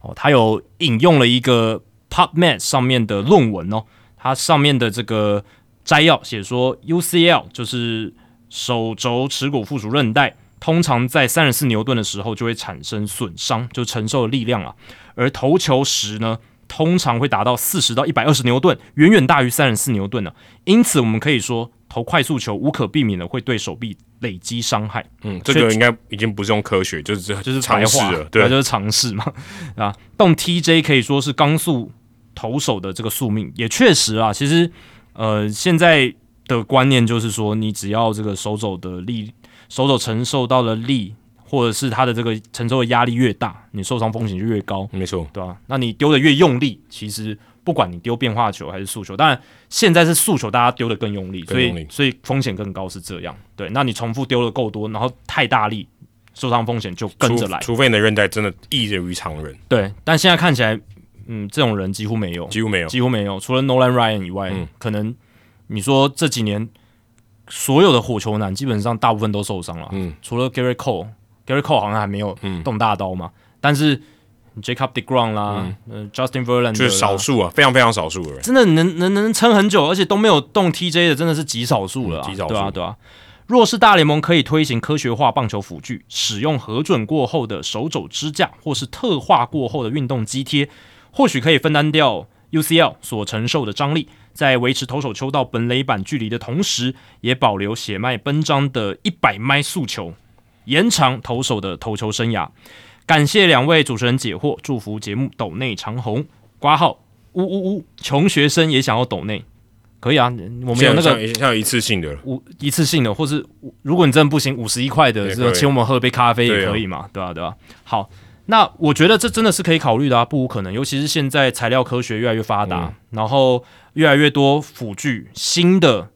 S2: 哦，他有引用了一个 PubMed 上面的论文哦，它上面的这个摘要写说，UCL 就是手肘耻骨附属韧带，通常在三十四牛顿的时候就会产生损伤，就承受的力量啊，而投球时呢，通常会达到四十到一百二十牛顿，远远大于三十四牛顿呢、因此，我们可以说，投快速球无可避免的会对手臂累积伤害。
S1: 嗯，这个应该已经不是用科学，就是
S2: 就是
S1: 尝试了，对，
S2: 就是尝试嘛，啊，动 TJ 可以说是刚速投手的这个宿命，也确实啊，其实呃，现在的观念就是说，你只要这个手肘的力，手肘承受到的力，或者是它的这个承受的压力越大，你受伤风险就越高，
S1: 没错，
S2: 对吧、那你丢的越用力，其实不管你丢变化球还是速球，当然现在是速球，大家丢的更用力，所以所以风险更高是这样。对，那你重复丢的够多，然后太大力，受伤风险就跟着来。
S1: 除除非你的韧带真的异于常人，
S2: 对，但现在看起来，嗯，这种人几乎没有，
S1: 几乎没有，
S2: 几乎没有，除了 Nolan Ryan 以外，
S1: 嗯。
S2: 可能你说这几年所有的火球男基本上大部分都受伤了，
S1: 嗯，
S2: 除了 Gary Cole，Gary Cole 好像还没有
S1: 嗯。
S2: 动大刀嘛，但是 Jacob Degrom 啦，嗯、呃 Justin Verlander
S1: 就是少数啊，非常非常少数的人，
S2: 真的能能能撑很久，而且都没有动 TJ 的，真的是极少数了、啊
S1: 嗯极少数
S2: 对啊，对啊。若是大联盟可以推行科学化棒球辅具，使用核准过后的手肘支架，或是特化过后的运动肌贴，或许可以分担掉 UCL 所承受的张力，在维持投手球到本垒板距离的同时，也保留血脉奔张的一百迈速球，延长投手的投球生涯。感谢两位主持人解惑，祝福节目斗内长虹。挂号呜呜呜，穷学生也想要斗内，可以啊，我们有那个
S1: 像像一次性的，
S2: 五一次性的，或是如果你真的不行，五十一块的，
S1: 也可以。
S2: 这个请我们喝杯咖啡也可以嘛，对吧、对吧、好，那我觉得这真的是可以考虑的啊，不无可能，尤其是现在材料科学越来越发达，
S1: 嗯
S2: 然后越来越多辅具新的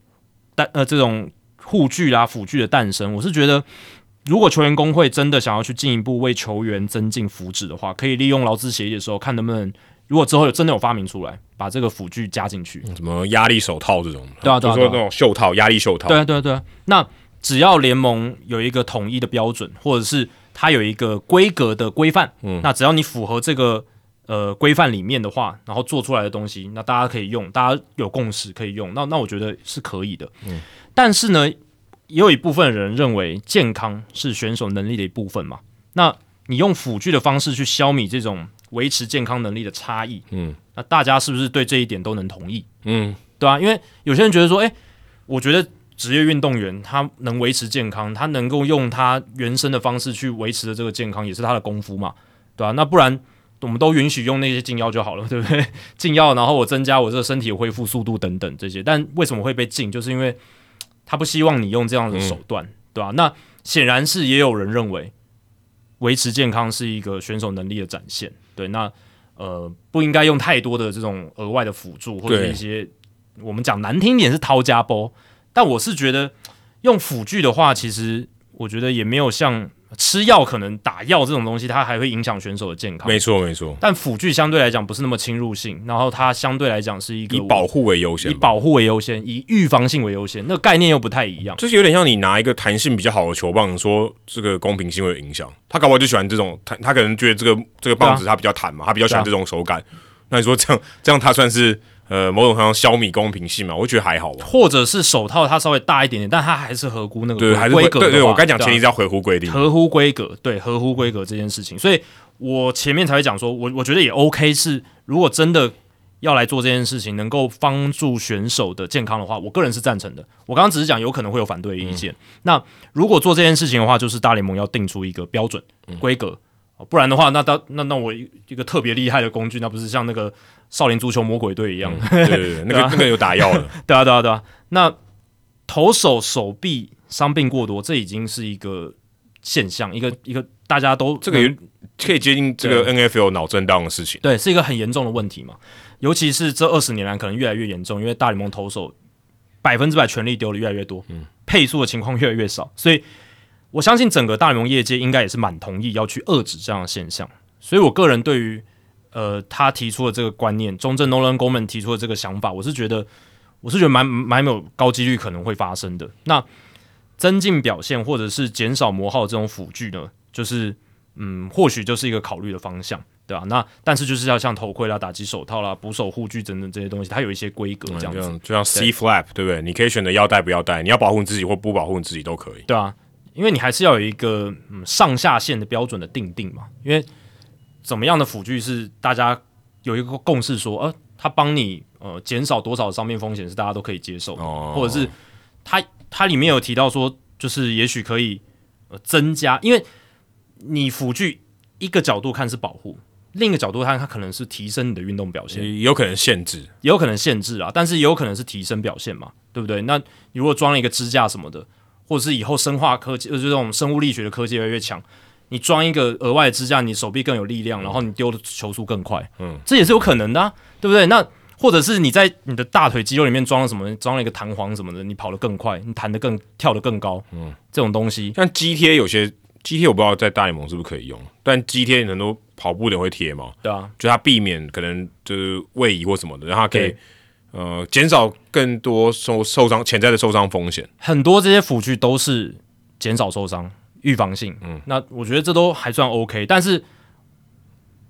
S2: 诞呃这种护具啦辅具的诞生，我是觉得。如果球员工会真的想要去进一步为球员增进福祉的话，可以利用劳资协议的时候，看能不能，如果之后有真的有发明出来，把这个辅具加进去，
S1: 什么压力手套这种，
S2: 对啊对啊对啊
S1: 就说那种袖套、压力袖套，
S2: 对啊，对啊，对啊。那只要联盟有一个统一的标准，或者是它有一个规格的规范，
S1: 嗯。
S2: 那只要你符合这个呃规范里面的话，然后做出来的东西，那大家可以用，大家有共识可以用，那那我觉得是可以的。嗯，但是呢，也有一部分人认为健康是选手能力的一部分嘛，那你用辅具的方式去消弭这种维持健康能力的差异，
S1: 嗯。
S2: 那大家是不是对这一点都能同意？
S1: 嗯，
S2: 对啊，因为有些人觉得说，诶，我觉得职业运动员他能维持健康，他能够用他原生的方式去维持的这个健康，也是他的功夫嘛，对吧、那不然我们都允许用那些禁药就好了，对不对？禁药，然后我增加我这个身体恢复速度等等这些，但为什么会被禁？就是因为他不希望你用这样的手段，对吧？那显然是也有人认为维持健康是一个选手能力的展现，对，那呃不应该用太多的这种额外的辅助或者一些我们讲难听点是掏家包，但我是觉得用辅具的话，其实我觉得也没有像。吃药可能打药这种东西，它还会影响选手的健康。
S1: 没错，没错。
S2: 但辅具相对来讲不是那么侵入性，然后它相对来讲是一个
S1: 以保护为优先，
S2: 以保护为优先，以预防性为优先。那个概念又不太一样，
S1: 就是有点像你拿一个弹性比较好的球棒，说这个公平性会有影响。他搞不好就喜欢这种弹，他可能觉得这个这个棒子它比较弹嘛，他比较喜欢这种手感。那你说这样这样，他算是？呃，某种程度上消弭公平性嘛，我觉得还好吧。
S2: 或者是手套它稍微大一点点，但它还是合乎那个
S1: 对，还是
S2: 规格。
S1: 对对，我刚讲前提是要合乎规定，
S2: 合乎规格，对，合乎规格这件事情。所以我前面才会讲说，我我觉得也 OK。是如果真的要来做这件事情，能够帮助选手的健康的话，我个人是赞成的。我刚刚只是讲有可能会有反对意见。那如果做这件事情的话，就是大联盟要定出一个标准规格。不然的话，那到那那我一个特别厉害的工具，那不是像那个少林足球魔鬼队一样？
S1: 对对 对，那个那个有打药的。
S2: 对啊对啊对啊。那投手手臂伤病过多，这已经是一个现象，一个一个大家都
S1: 这个可以接近这个 N F L 脑震荡的事情。
S2: 对，是一个很严重的问题嘛。尤其是这二十年来，可能越来越严重，因为大联盟投手百分之百全力丢的越来越多，嗯，配速的情况越来越少，所以。我相信整个大联盟业界应该也是蛮同意要去遏制这样的现象，所以我个人对于呃他提出的这个观念，中正 Nolan Goldman 提出的这个想法，我是觉得我是觉得蛮蛮有高几率可能会发生的。那增进表现或者是减少磨耗这种辅具呢，就是嗯或许就是一个考虑的方向，对吧？那但是就是要像头盔啦、打击手套啦、捕手护具等等这些东西，它有一些规格这样子，
S1: 就像 C flap 对不对？你可以选择要带不要带，你要保护你自己或不保护你自己都可以，
S2: 对啊。因为你还是要有一个嗯上下限的标准的定定嘛，因为怎么样的辅具是大家有一个共识说，呃，它帮你呃减少多少伤病风险是大家都可以接受的，或者是它它里面有提到说，就是也许可以呃增加，因为你辅具一个角度看是保护，另一个角度看它可能是提升你的运动表现，
S1: 有可能限制，
S2: 也有可能限制啊，但是也有可能是提升表现嘛，对不对？那你如果装了一个支架什么的。或者是以后生化科技，就是这种生物力学的科技越来越强，你装一个额外的支架，你手臂更有力量，然后你丢的球速更快，嗯，这也是有可能的，对不对？那或者是你在你的大腿肌肉里面装了什么？装了一个弹簧什么的，你跑得更快，你弹得更跳得更高，嗯，这种东西。
S1: 像肌贴，有些肌贴我不知道在大联盟是不是可以用，但肌贴很多跑步的会贴嘛，
S2: 对啊，
S1: 就它避免可能就是位移或什么的，然后可以。呃，减少更多受受伤潜在的受伤风险，
S2: 很多这些辅具都是减少受伤、预防性。嗯，那我觉得这都还算 OK，但是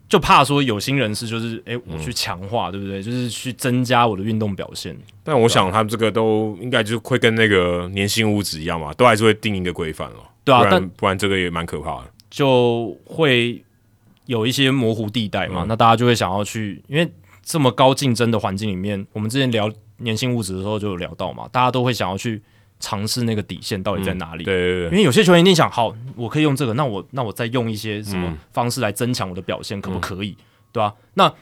S2: 就怕说有心人士就是，哎，我去强化，对不对？就是去增加我的运动表现。
S1: 但我想他们这个都应该就会跟那个粘性物质一样嘛，都还是会定一个规范了。
S2: 对啊，
S1: 但不然这个也蛮可怕的，
S2: 就会有一些模糊地带嘛。那大家就会想要去，因为。这么高竞争的环境里面，我们之前聊粘性物质的时候就有聊到嘛，大家都会想要去尝试那个底线到底在哪里。
S1: 对对对。
S2: 因为有些球员一定想，好，我可以用这个，那我那我再用一些什么方式来增强我的表现，可不可以？对吧？那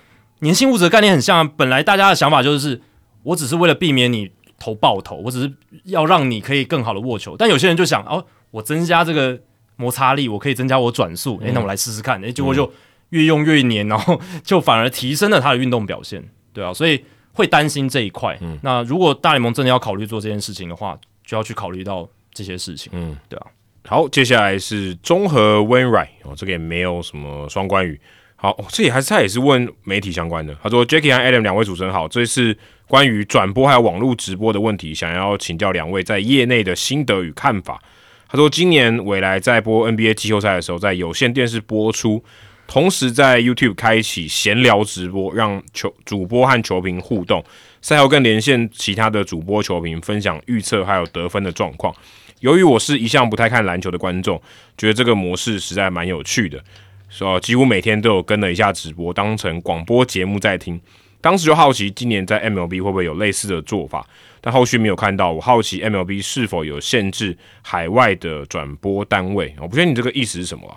S2: 粘性物质的概念很像，本来大家的想法就是，我只是为了避免你投爆头，我只是要让你可以更好的握球。但有些人就想，哦，我增加这个摩擦力，我可以增加我转速，诶，那我来试试看，诶，结果就。越用越黏，然后就反而提升了他的运动表现，对啊，所以会担心这一块。那如果大联盟真的要考虑做这件事情的话，就要去考虑到这些事情，嗯，对啊。
S1: 好，接下来是综合 When Right 哦，这个也没有什么双关语。好，这也还是他也是问媒体相关的。他说：“Jackie 和 Adam 两位主持人好，这次关于转播还有网络直播的问题，想要请教两位在业内的心得与看法。”他说：“今年未来在播 NBA 季后赛的时候，在有线电视播出。”同时在 YouTube 开启闲聊直播，让球主播和球评互动，赛后更连线其他的主播、球评，分享预测还有得分的状况。由于我是一向不太看篮球的观众，觉得这个模式实在蛮有趣的，说几乎每天都有跟了一下直播，当成广播节目在听。当时就好奇今年在 MLB 会不会有类似的做法，但后续没有看到。我好奇 MLB 是否有限制海外的转播单位？我不确定你这个意思是什么。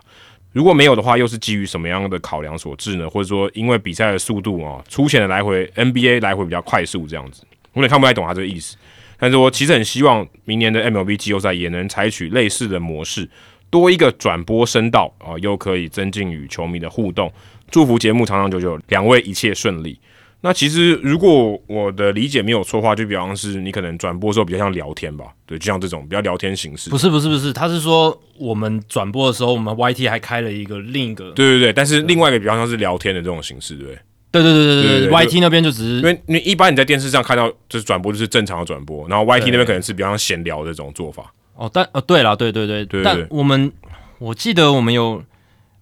S1: 如果没有的话，又是基于什么样的考量所致呢？或者说，因为比赛的速度啊，出现的来回 NBA 来回比较快速，这样子，我有点看不太懂他这个意思。但是我其实很希望明年的 MLB 季后赛也能采取类似的模式，多一个转播声道啊，又可以增进与球迷的互动。祝福节目长长久久，两位一切顺利。那其实如果我的理解没有错的话，就比方是你可能转播的时候比较像聊天吧，对，就像这种比较聊天形式。
S2: 不是不是不是，他是说我们转播的时候，我们 YT 还开了一个另一个，
S1: 对对对，但是另外一个比方像是聊天的这种形式，对不对？
S2: 对对对对
S1: 对对
S2: 对，YT 那边就只是
S1: 因为你一般你在电视上看到就是转播就是正常的转播，然后 YT 那边可能是比较像闲聊的这种做法。
S2: 哦，但呃对了，对对对
S1: 对对
S2: 但我们我记得我们有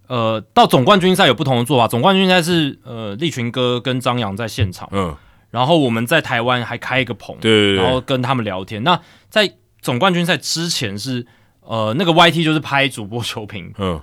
S2: 呃到总冠军赛有不同的做法，总冠军赛是呃利群哥跟张扬在现场，
S1: 嗯，
S2: 然后我们在台湾还开一个棚，
S1: 对对对。
S2: 然后跟他们聊天。那在总冠军赛之前是呃那个 YT 就是拍主播球评
S1: 嗯。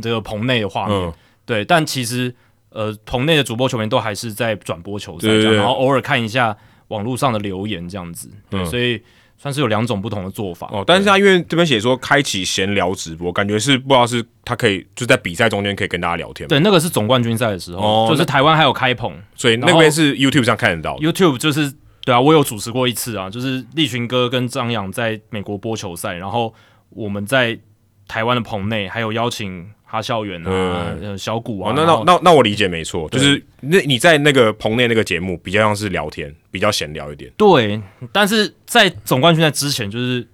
S2: 这个棚内的画面，
S1: 嗯，
S2: 对，但其实呃棚内的主播球评都还是在转播球赛这样，
S1: 对。对对
S2: 然后偶尔看一下网络上的留言这样子，对，
S1: 嗯。
S2: 所以算是有两种不同的做法。
S1: 哦，但是他因为这边写说开启闲聊直播，感觉是不知道是他可以就在比赛中间可以跟大家聊天嘛，
S2: 对，那个是总冠军赛的时候，
S1: 哦
S2: 就是台湾还有开棚
S1: 所以那边是 YouTube 上看得到。
S2: ，YouTube 就是对啊，我有主持过一次啊，就是立群哥跟张扬在美国播球赛，然后我们在台湾的棚内还有邀请哈校园啊、呃小谷啊，
S1: 哦，那那那那我理解没错，就是那你在那个棚内那个节目比较像是聊天，比较闲聊一点。
S2: 对，但是在总冠军赛之前，就是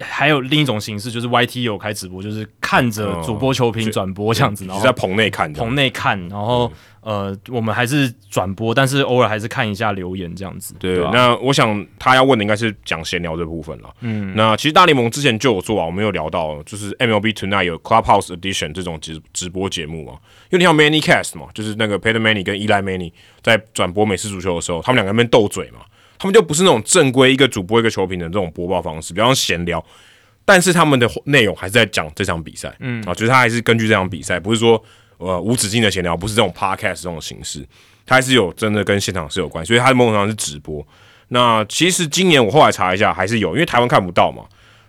S2: 还有另一种形式，就是 YT 有开直播，就是看着主播球评转播这样子，然后
S1: 在棚内看的，
S2: 棚内看，然后、呃，我们还是转播，但是偶尔还是看一下留言这样子。
S1: 对，
S2: 吧
S1: 那我想他要问的应该是讲闲聊这部分了。嗯，那其实大联盟之前就有做啊，我们有聊到，就是 MLB Tonight 有 Clubhouse Edition 这种直直播节目嘛，有点像 Many Cast 嘛，就是那个 Peter Manny 跟 Eli Manny 在转播美式足球的时候，他们两个那边斗嘴嘛，他们就不是那种正规一个主播一个球评的这种播报方式，比方闲聊，但是他们的内容还是在讲这场比赛，嗯啊，就是他还是根据这场比赛，不是说呃无止境的闲聊，不是这种 podcast 这种形式，它还是有真的跟现场是有关系，所以它某种程度上是直播。那其实今年我后来查一下，还是有，因为台湾看不到嘛。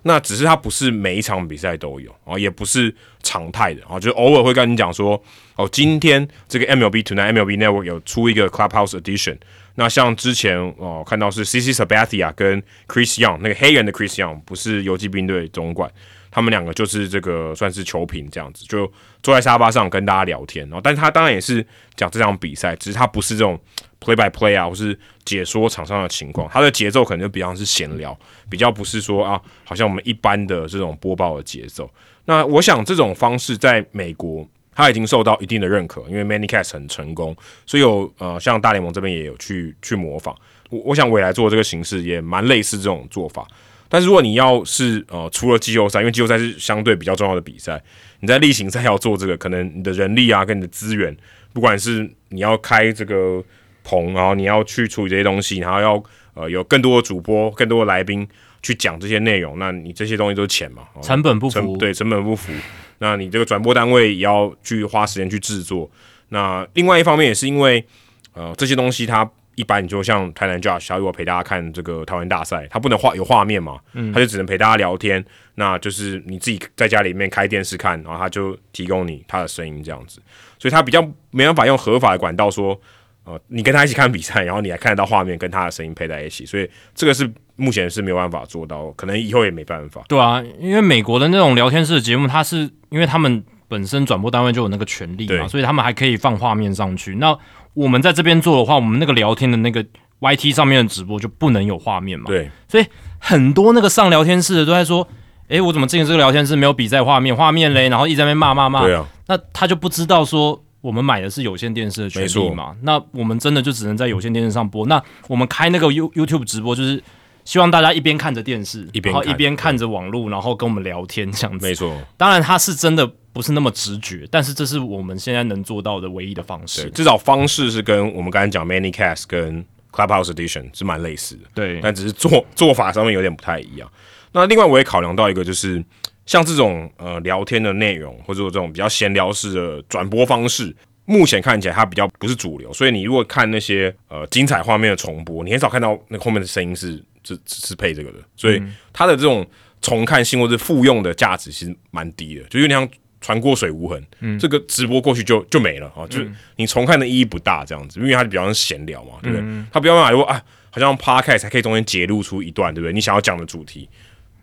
S1: 那只是它不是每一场比赛都有啊，也不是常态的啊，就偶尔会跟你讲说哦，今天这个 MLB Tonight MLB Network 有出一个 Clubhouse Edition。那像之前哦看到是 CC Sabathia 跟 Chris Young 那个黑人的 Chris Young，不是游击兵队总管，他们两个就是这个算是球评这样子，就坐在沙发上跟大家聊天。然后，但是他当然也是讲这场比赛，只是他不是这种 play by play 啊，或是解说场上的情况，他的节奏可能就比较是闲聊，比较不是说啊，好像我们一般的这种播报的节奏。那我想这种方式在美国。他已经受到一定的认可，因为 ManyCast 很成功，所以有呃，像大联盟这边也有去去模仿。我我想未来做这个形式也蛮类似这种做法。但是如果你要是呃除了季后赛，因为季后赛是相对比较重要的比赛，你在例行赛要做这个，可能你的人力啊跟你的资源，不管是你要开这个棚，然后你要去处理这些东西，然后要呃有更多的主播、更多的来宾去讲这些内容，那你这些东西都是钱嘛，哦
S2: 成本不
S1: 成
S2: 符，
S1: 对成本不符，那你这个转播单位也要去花时间去制作。那另外一方面也是因为呃这些东西它一般你就像台南 Josh，他如果陪大家看这个台湾大赛，他不能画有画面嘛，他就只能陪大家聊天。那就是你自己在家里面开电视看，然后他就提供你他的声音这样子，所以他比较没办法用合法的管道说。呃，你跟他一起看比赛，然后你还看得到画面，跟他的声音配在一起，所以这个是目前是没有办法做到，可能以后也没办法。
S2: 对啊，因为美国的那种聊天室的节目，它是因为他们本身转播单位就有那个权利嘛，所以他们还可以放画面上去。那我们在这边做的话，我们那个聊天的那个 YT 上面的直播就不能有画面嘛。
S1: 对，所以
S2: 很多那个上聊天室的都在说，哎，我怎么进这个聊天室没有比赛画面？画面嘞，然后一直在那边骂骂骂。
S1: 对啊，
S2: 那他就不知道说我们买的是有线电视的权利嘛？那我们真的就只能在有线电视上播。那我们开那个 You YouTube 直播，就是希望大家一边看着电视，
S1: 一边
S2: 然后一边看着网络，然后跟我们聊天这样子。
S1: 没错。
S2: 当然，他是真的不是那么直觉，但是这是我们现在能做到的唯一的方
S1: 对，
S2: 式。
S1: 至少方式是跟我们刚才讲 ManyCast 跟 Clubhouse Edition 是蛮类似的，
S2: 对，
S1: 但只是做做法上面有点不太一样。那另外我也考量到一个，就是像这种呃聊天的内容，或者说这种比较闲聊式的转播方式，目前看起来它比较不是主流。所以你如果看那些呃精彩画面的重播，你很少看到那个后面的声音是是是配这个的，所以它的这种重看性或者复用的价值其实蛮低的，就有点像船过水无痕，嗯，这个直播过去就就没了啊，就是你重看的意义不大，这样子，因为它比较像闲聊嘛，对不对？它不要办法说啊，好像 podcast 才可以中间截录出一段，对不对？你想要讲的主题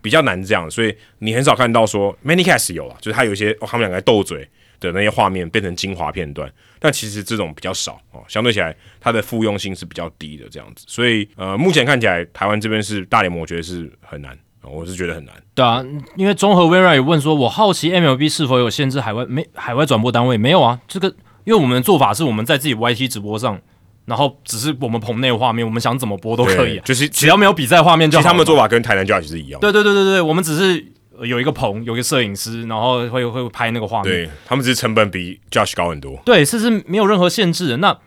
S1: 比较难这样，所以你很少看到说 ManyCast 有啊，就是它有一些哦，他们两个斗嘴的那些画面变成精华片段，但其实这种比较少哦，相对起来它的复用性是比较低的这样子，所以呃，目前看起来台湾这边是大联盟，我觉得是很难。我是觉得很难，
S2: 对啊，因为综合微软也问说，我好奇 MLB 是否有限制海外没海外转播单位？没有啊，这个因为我们的做法是我们在自己 YT 直播上，然后只是我们棚内画面，我们想怎么播都可以，啊
S1: 就是
S2: 只要没有比赛画面就。
S1: 其实他们的做法跟台南 Judge 是一样，
S2: 对对对对对，我们只是有一个棚，有一个摄影师，然后会会拍那个画面，
S1: 对他们只是成本比 Judge 高很多，
S2: 对，这是没有任何限制的。那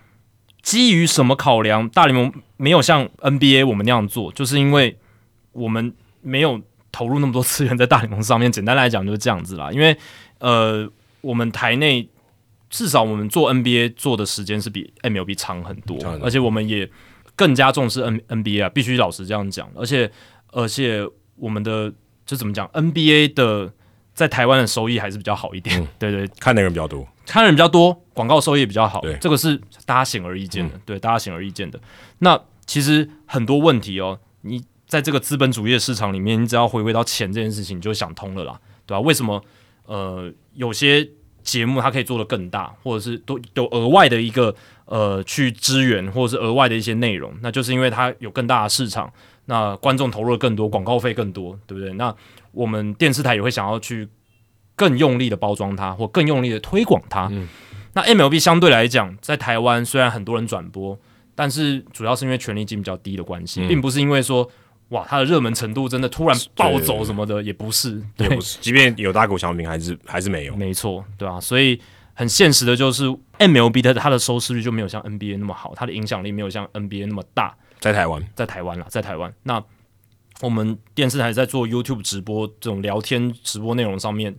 S2: 基于什么考量，大联盟没有像 NBA 我们那样做，就是因为我们没有。投入那么多资源在大联盟上面，简单来讲就是这样子啦。因为呃，我们台内至少我们做 NBA 做的时间是比 MLB 长很多，而且我们也更加重视 N NBA 啊，必须老实这样讲。而且而且我们的就怎么讲，NBA 的在台湾的收益还是比较好一点。对对，
S1: 看的人比较多，
S2: 看的人比较多，广告收益比较好。这个是大家显而易见的。对，大家显而易见的。那其实很多问题哦，你。在这个资本主义的市场里面，你只要回归到钱这件事情，你就想通了啦，对吧？为什么呃有些节目它可以做得更大，或者是都有额外的一个呃去支援，或者是额外的一些内容，那就是因为它有更大的市场，那观众投入的更多，广告费更多，对不对？那我们电视台也会想要去更用力的包装它，或更用力的推广它。嗯，那 MLB 相对来讲，在台湾虽然很多人转播，但是主要是因为权力金比较低的关系，并不是因为说。哇，它的热门程度真的突然暴走什么的也不是，
S1: 也不是，即便有大股小名，还是还是没有，
S2: 没错，对啊，所以很现实的就是 MLB 的它的收视率就没有像 NBA 那么好，它的影响力没有像 NBA 那么大，
S1: 在台湾，
S2: 在台湾啦，在台湾。那我们电视台在做 YouTube 直播这种聊天直播内容上面，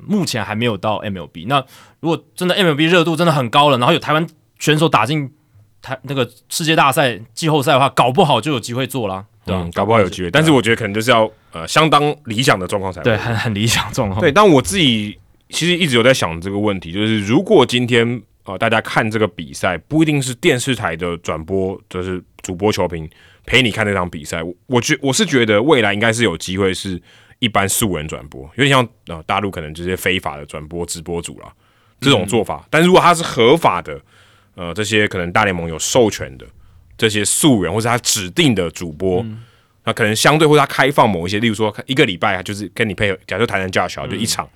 S2: 目前还没有到 MLB。那如果真的 MLB 热度真的很高了，然后有台湾选手打进台那个世界大赛季后赛的话，搞不好就有机会做了。
S1: 嗯，搞不好有机会，但是我觉得可能就是要呃相当理想的状况才
S2: 对，很很理想状况。
S1: 对，但我自己其实一直有在想这个问题，就是如果今天呃大家看这个比赛，不一定是电视台的转播，就是主播球评陪你看这场比赛，我觉我是觉得未来应该是有机会是一般素人转播，有点像呃大陆可能这些非法的转播直播主了这种做法。但如果它是合法的，呃，这些可能大联盟有授权的。这些素人或者他指定的主播，那可能相对或者他开放某一些，例如说一个礼拜就是跟你配合，假设台南教小就一场，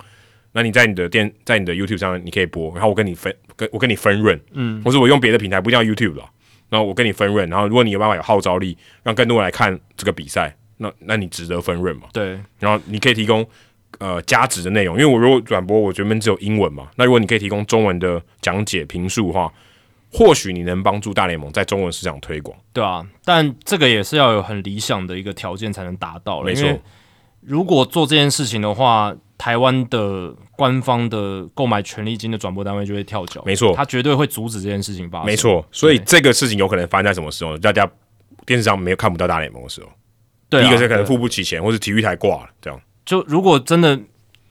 S1: 那你在你的电在你的 YouTube 上你可以播，然后我跟你分跟我跟你分润，嗯，或者我用别的平台不一定要 YouTube 了，然后我跟你分润，然后如果你有办法有号召力，让更多人来看这个比赛，那那你值得分润嘛？
S2: 对，
S1: 然后你可以提供呃加值的内容，因为我如果转播我原本只有英文嘛，那如果你可以提供中文的讲解评述的话。或许你能帮助大联盟在中文市场推广，
S2: 对啊，但这个也是要有很理想的一个条件才能达到。
S1: 没错，
S2: 如果做这件事情的话，台湾的官方的购买权利金的转播单位就会跳脚。
S1: 没错，
S2: 他绝对会阻止这件事情发生。
S1: 没错，所以这个事情有可能发生在什么时候？大家电视上没有看不到大联盟的时候，
S2: 对，
S1: 一个是可能付不起钱，或是体育台挂了这样。
S2: 就如果真的。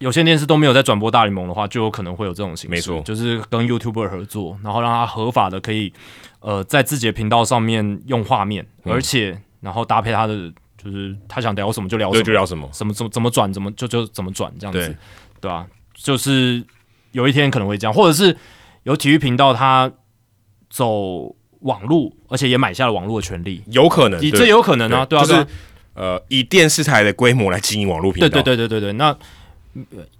S2: 有线电视都没有在转播大联盟的话，就有可能会有这种形式，
S1: 没错，
S2: 就是跟 YouTuber 合作，然后让他合法的可以，呃，在自己的频道上面用画面，而且然后搭配他的，就是他想聊什么就聊什么，
S1: 就聊什么，
S2: 什么怎么怎么转，怎么就就怎么转这样子，对。吧？就是有一天可能会这样，或者是有体育频道他走网络，而且也买下了网络的权利，
S1: 有可能，
S2: 这有可能啊，对啊，
S1: 就是呃，以电视台的规模来经营网络频道，
S2: 对对对对对对，那。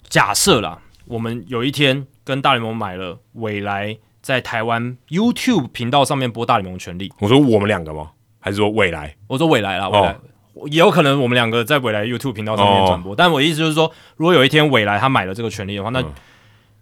S2: 假设啦，我们有一天跟大联盟买了未来在台湾 YouTube 频道上面播大联盟权利。
S1: 我说我们两个吗？还是说未来？
S2: 我说未来啦，未来也有可能我们两个在未来 YouTube 频道上面转播。但我意思就是说，如果有一天未来他买了这个权利的话，那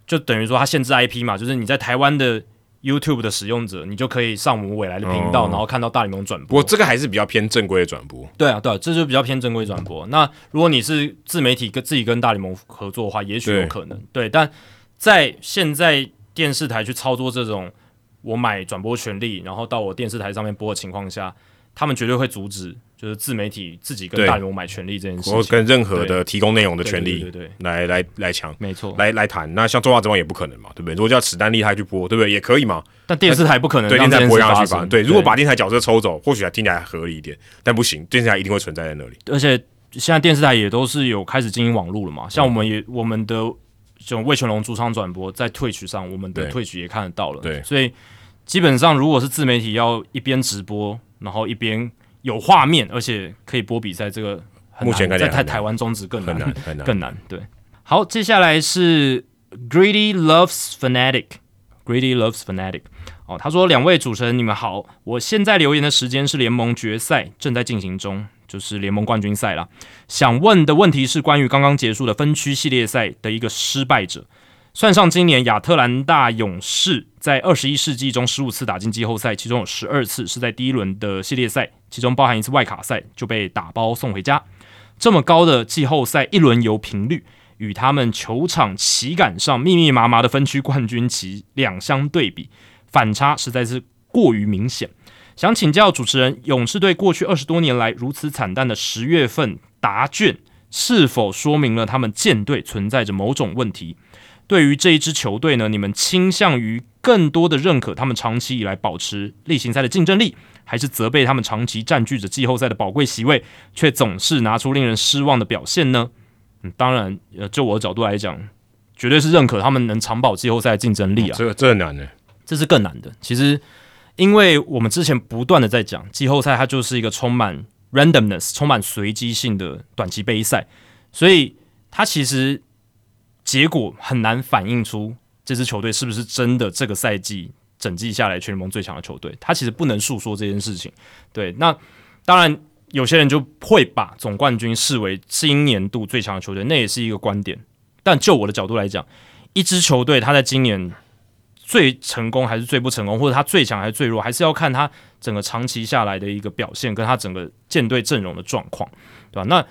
S2: 就等于说他限制 IP 嘛，就是你在台湾的。YouTube 的使用者，你就可以上我们未来的频道，然后看到大联盟转播。
S1: 这个还是比较偏正规的转播。
S2: 对啊，对啊，这就比较偏正规转播。那如果你是自媒体跟自己跟大联盟合作的话，也许有可能。对，但在现在电视台去操作这种我买转播权利，然后到我电视台上面播的情况下，他们绝对会阻止，就是自媒体自己跟大联盟买权利这件事情。
S1: 我跟任何的提供内容的权利
S2: 对对
S1: 来来来抢。
S2: 没错，
S1: 来来谈，那像中华之王也不可能嘛，对不对？如果叫史丹利他去播，对不对？也可以嘛，
S2: 但电视台不可能
S1: 电视台不会
S2: 事发生。
S1: 让他去发对，如果把电视台角色抽走，或许还听起来还合理一点，但不行，电视台一定会存在在那里。
S2: 而且现在电视台也都是有开始经营网络了嘛，像我们也我们的这种魏全龙主场转播在 Twitch 上，我们的
S1: 对
S2: Twitch 也看得到了。
S1: 对
S2: 所以基本上如果是自媒体要一边直播，然后一边有画面，而且可以播比赛，这个很
S1: 目前
S2: 在台台湾中职更
S1: 很难很难。
S2: 更难。对，好，接下来是 Greedy Loves Fanatic，Greedy Loves Fanatic。哦，他说：“两位主持人，你们好，我现在留言的时间是联盟决赛正在进行中，就是联盟冠军赛啦。想问的问题是关于刚刚结束的分区系列赛的一个失败者，算上今年亚特兰大勇士在二十一世纪中十五次打进季后赛，其中有十二次是在第一轮的系列赛，其中包含一次外卡赛就被打包送回家。这么高的季后赛一轮游频率，与他们球场旗杆上密密麻麻的分区冠军旗两相对比，反差实在是过于明显。想请教主持人，勇士队过去二十多年来如此惨淡的十月份答卷，是否说明了他们舰队存在着某种问题？对于这一支球队呢，你们倾向于更多的认可他们长期以来保持例行赛的竞争力，还是责备他们长期占据着季后赛的宝贵席位，却总是拿出令人失望的表现呢？嗯，当然，呃，就我的角度来讲，绝对是认可他们能长保季后赛的竞争力啊。
S1: 这个这很难的，
S2: 这是更难的。其实，因为我们之前不断的在讲，季后赛它就是一个充满 randomness、充满随机性的短期杯赛，所以它其实结果很难反映出这支球队是不是真的这个赛季整季下来全联盟最强的球队。他其实不能诉说这件事情。对，那当然有些人就会把总冠军视为今年度最强的球队，那也是一个观点。但就我的角度来讲，一支球队他在今年最成功还是最不成功，或者他最强还是最弱，还是要看他整个长期下来的一个表现，跟他整个舰队阵容的状况，对吧？那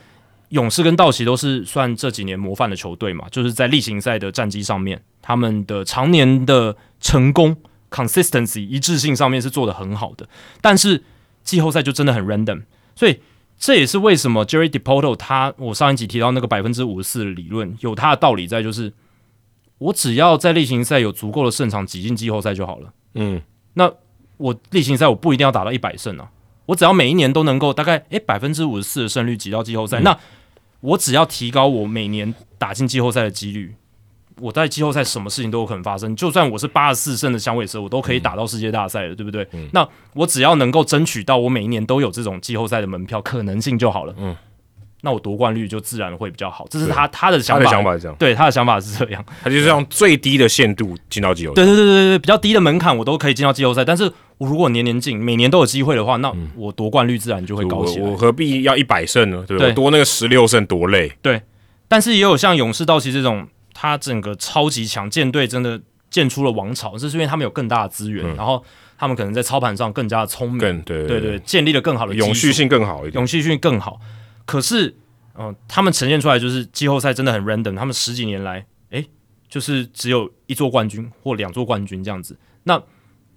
S2: 勇士跟道奇都是算这几年模范的球队嘛，就是在例行赛的战绩上面，他们的常年的成功 consistency 一致性上面是做得很好的，但是季后赛就真的很 random，所以这也是为什么 Jerry Dipoto 他我上一集提到那个百分之五十四的理论有他的道理在，就是我只要在例行赛有足够的胜场挤进季后赛就好了。
S1: 嗯，那
S2: 我例行赛我不一定要打到一百胜啊，我只要每一年都能够大概诶百分之五十四的胜率挤到季后赛，那我只要提高我每年打进季后赛的几率，我在季后赛什么事情都有可能发生。就算我是八十四胜的响尾蛇，我都可以打到世界大赛了，对不对？那我只要能够争取到我每一年都有这种季后赛的门票可能性就好了。嗯，那我夺冠率就自然会比较好。这是他他的想法，他
S1: 的想法是这样，
S2: 对他的想法是这样。
S1: 他就是用最低的限度进到季后赛。
S2: 对对对对对，比较低的门槛我都可以进到季后赛，但是我如果年年进，每年都有机会的话，那我夺冠率自然就会高起来。
S1: 我我何必要一百胜呢？对不对？多那个十六胜多累。
S2: 对但是也有像勇士、道奇这种，他整个超级强舰队真的建出了王朝，这是因为他们有更大的资源，然后他们可能在操盘上更加的聪明，
S1: 更对
S2: 对对，建立了更好的
S1: 永续性更好一点。
S2: 永续性更好。可是，嗯、他们呈现出来就是季后赛真的很 random，他们十几年来，诶，就是只有一座冠军或两座冠军这样子。那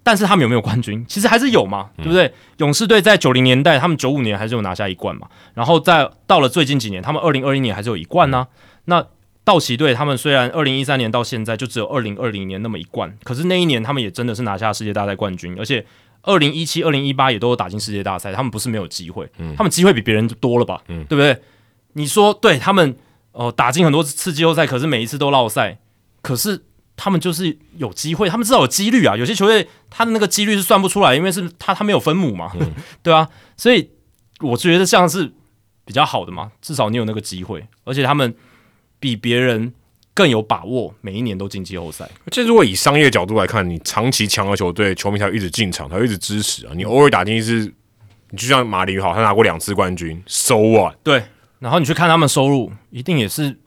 S2: 但是他们有没有冠军？其实还是有嘛，对不对？勇士队在九零年代，他们九五年还是有拿下一冠嘛。然后在到了最近几年，他们二零二一年还是有一冠呢、那道奇队他们虽然二零一三年到现在就只有二零二零年那么一冠，可是那一年他们也真的是拿下世界大赛冠军，而且二零一七、二零一八也都有打进世界大赛，他们不是没有机会，他们机会比别人多了吧？对不对？你说对他们哦、打进很多次季后赛，可是每一次都落赛，可是他们就是有机会，他们至少有几率啊。有些球队他的那个几率是算不出来，因为是他他没有分母嘛，对啊，所以我觉得这样是比较好的嘛，至少你有那个机会，而且他们比别人更有把握，每一年都进季后赛。
S1: 这如果以商业角度来看，你长期强的球队，球迷才会一直进场，才会一直支持啊。你偶尔打进一次，你就像马林鱼好，他拿过两次冠军，so what？
S2: 对，然后你去看他们收入，一定也是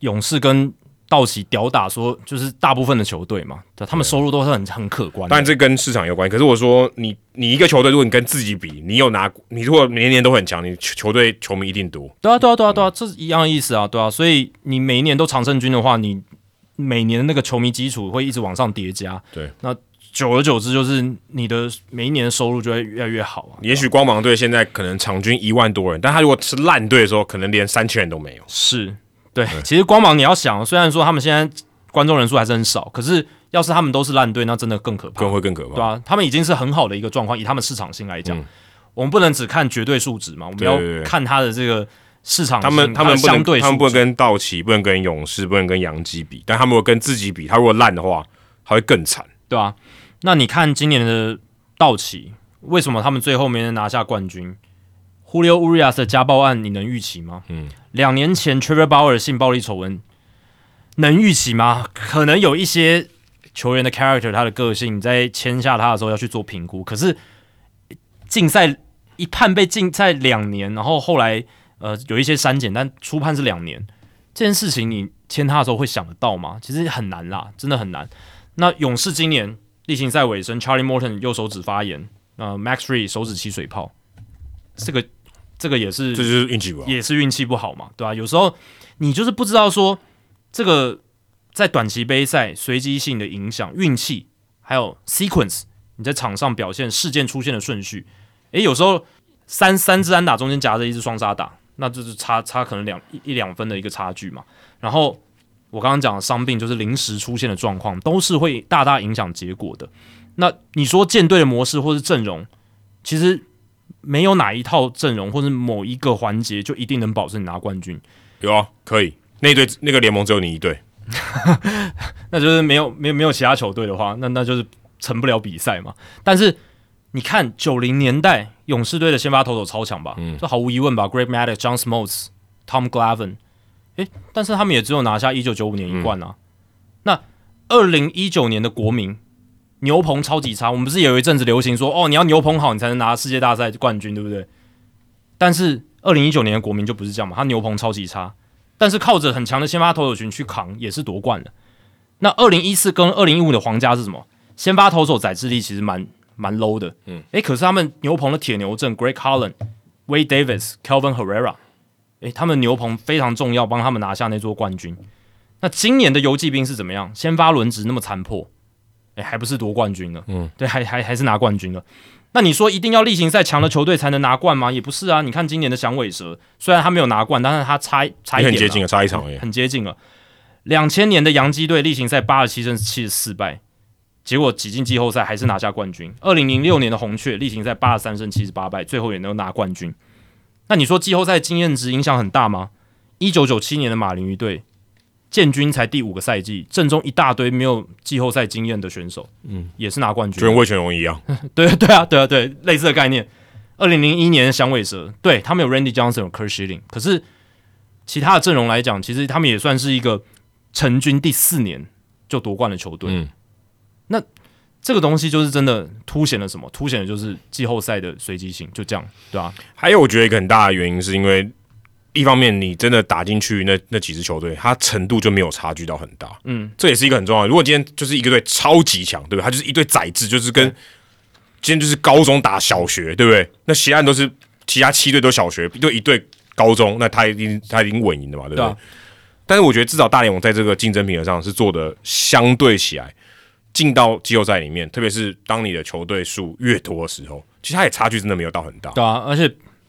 S2: 勇士跟道奇屌打说，就是大部分的球队嘛，对，他们收入都是很很可观的。
S1: 当然这跟市场有关，可是我说你你一个球队，如果你跟自己比，你有拿，你如果年年都很强，你球球队球迷一定多。
S2: 对啊，对啊，对啊，对啊，这是一样的意思啊，对啊，所以你每一年都常胜军的话，你每年的那个球迷基础会一直往上叠加。
S1: 对，
S2: 那久而久之，就是你的每一年的收入就会越来越好啊。
S1: 也许光芒队现在可能场均一万多人，但他如果是烂队的时候，可能连三千人都没有。
S2: 是，对。其实光芒你要想，虽然说他们现在观众人数还是很少，可是要是他们都是烂队，那真的更可怕，
S1: 更会更可怕。
S2: 对啊，他们已经是很好的一个状况，以他们市场性来讲，我们不能只看绝对数值嘛，我们要看他的这个市场。
S1: 他们他们
S2: 相对，
S1: 他们不能跟道奇，不能跟勇士，不能跟洋基比，但他们如果跟自己比，他如果烂的话，他会更惨，
S2: 对啊？那你看今年的道奇，为什么他们最后没能拿下冠军？Julio Urias 的家暴案，你能预期吗？嗯，两年前 Trevor Bauer 性暴力丑闻，能预期吗？可能有一些球员的 character，他的个性，你在签下他的时候要去做评估。可是禁赛一判被禁赛两年，然后后来呃有一些删减，但初判是两年，这件事情你签他的时候会想得到吗？其实很难啦，真的很难。那勇士今年。例行赛尾声，Charlie Morton 右手指发炎，呃，Max Free 手指起水泡，这个这个也是，
S1: 这就是运气不好，
S2: 也是运气不好嘛，对吧？有时候你就是不知道说这个在短期杯赛随机性的影响，运气还有 sequence，你在场上表现事件出现的顺序，诶，有时候三三支安打中间夹着一支双杀打，那就是差差可能两一两分的一个差距嘛，然后。我刚刚讲的伤病就是临时出现的状况，都是会大大影响结果的。那你说舰队的模式或是阵容，其实没有哪一套阵容或者某一个环节就一定能保证你拿冠军。
S1: 有啊，可以。那队那个联盟只有你一队，
S2: 那就是没有没有没有其他球队的话，那那就是成不了比赛嘛。但是你看九零年代勇士队的先发投手超强吧？嗯，这毫无疑问吧？Great Matic、John Smoltz、Tom Glavine。诶，但是他们也只有拿下一九九五年一冠啊。那二零一九年的国民牛棚超级差，我们不是有一阵子流行说，哦，你要牛棚好，你才能拿世界大赛冠军，对不对？但是二零一九年的国民就不是这样嘛，他牛棚超级差，但是靠着很强的先发投手群去扛，也是夺冠了。那二零一四跟二零一五的皇家是什么？先发投手载智力其实蛮蛮 low 的，嗯，诶，可是他们牛棚的铁牛阵，Greg Holland、Way Davis、Kelvin Herrera。诶，他们牛棚非常重要，帮他们拿下那座冠军。那今年的游击兵是怎么样？先发轮值那么残破，诶，还不是夺冠军了？嗯，对，还还还是拿冠军了。那你说一定要例行赛强的球队才能拿冠吗？也不是啊。你看今年的响尾蛇，虽然他没有拿冠，但是他差差一点，
S1: 很接近了，差一场而已，
S2: 很接近了。两千年的洋基队例行赛八十七胜七十四败，结果挤进季后赛还是拿下冠军。二零零六年的红雀例行赛八十三胜七十八败，最后也能拿冠军。那你说季后赛经验值影响很大吗？一九九七年的马林鱼队建军才第五个赛季，阵中一大堆没有季后赛经验的选手，嗯，也是拿冠军，
S1: 就跟魏全龙一样。
S2: 对对啊，对啊，对，类似的概念。二零零一年的响尾蛇，对他们有 Randy Johnson、有 Kurt Schilling，可是其他的阵容来讲，其实他们也算是一个成军第四年就夺冠的球队。嗯，那。这个东西就是真的凸显了什么？凸显的就是季后赛的随机性，就这样，对啊？
S1: 还有，我觉得一个很大的原因是因为，一方面你真的打进去那那几支球队，它程度就没有差距到很大，嗯，这也是一个很重要。如果今天就是一个队超级强，对不对？它就是一队宰制，就是跟今天就是高中打小学，对不对？那其他都是其他七队都小学，就一队高中，那他一定他一定稳赢的嘛，对不对？但是我觉得至少大联盟在这个竞争平衡上是做的相对起来。进到季后赛里面，特别是当你的球队数越多的时候，其实它也差距真的没有到很大。
S2: 对啊，而且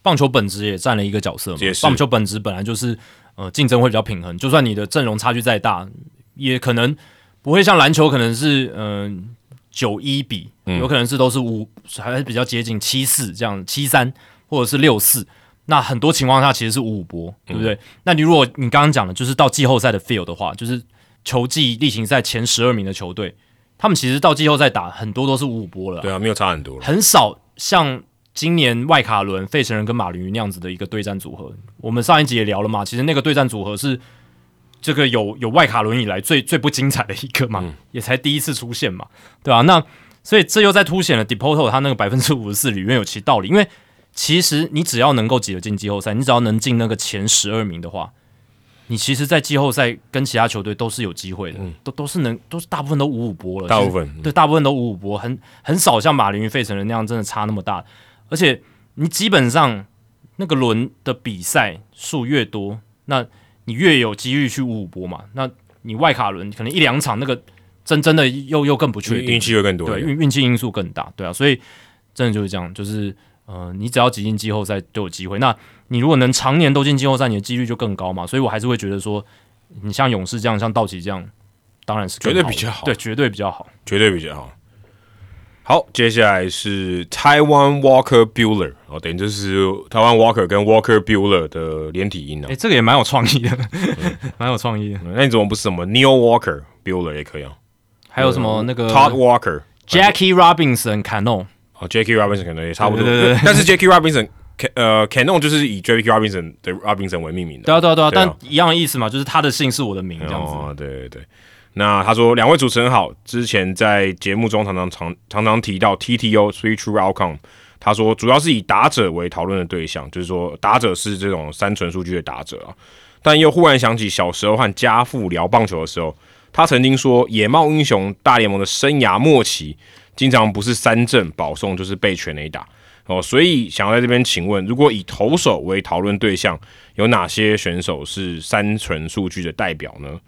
S2: 棒球本质也占了一个角色嘛。棒球本质本来就是呃竞争会比较平衡，就算你的阵容差距再大，也可能不会像篮球可能是嗯九一比，有可能是都是五还是比较接近七四这样七三或者是六四。那很多情况下其实是五五波，对不对？那你如果你刚刚讲的就是到季后赛的 feel 的话，就是球季例行赛前十二名的球队。他们其实到季后赛打很多都是五五波了，
S1: 对啊，没有差很多，
S2: 很少像今年外卡伦费城人跟马林鱼那样子的一个对战组合。我们上一集也聊了嘛，其实那个对战组合是这个有有外卡伦以来最最不精彩的一个嘛，也才第一次出现嘛，对吧？那所以这又在凸显了 Deporto 他那个百分之五十四里面有其道理，因为其实你只要能够挤得进季后赛，你只要能进那个前十二名的话。你其实，在季后赛跟其他球队都是有机会的，都都是能，都是大部分都五五波了。
S1: 大部分
S2: 对，大部分都五五波，很很少像马林鱼、费城人那样真的差那么大。而且你基本上那个轮的比赛数越多，那你越有几率去五五波嘛。那你外卡轮可能一两场那个真真的又又更不确定，
S1: 运气会更多，
S2: 对运运气因素更大，对啊，所以真的就是这样，就是呃，你只要挤进季后赛就有机会。那你如果能常年都进季后赛，你的几率就更高嘛。所以我还是会觉得说，你像勇士这样，像道奇这样，当然是
S1: 绝对比较好，
S2: 对，绝对比较好，
S1: 绝对比较好。好，接下来是台湾 Walker Bueller 哦，等于就是台湾 Walker 跟 Walker Bueller 的连体音啊。
S2: 哎，这个也蛮有创意的，蛮有创意的。
S1: 那你怎么不是什么 Neil Walker Bueller 也可以啊？
S2: 还有什么那个
S1: Todd Walker、
S2: Jackie Robinson、Cano
S1: 哦，Jackie Robinson 可能也差不多，
S2: 对对对。
S1: 但是 Jackie Robinson 呃，Canon 就是以 Jackie Robinson 的 Robinson 为命名的，
S2: 对啊对啊对啊，但一样的意思嘛，就是他的姓是我的名这样子。
S1: 哦，对对对。那他说，两位主持人好。之前在节目中常常常常常提到 TTO Three True Outcome。他说，主要是以打者为讨论的对象，就是说打者是这种三纯数据的打者啊。但又忽然想起小时候和家父聊棒球的时候，他曾经说，野茂英雄大联盟的生涯末期，经常不是三振保送，就是被全垒打哦。所以想要在这边请问，如果以投手为讨论对象，有哪些选手是三纯数据的代表呢？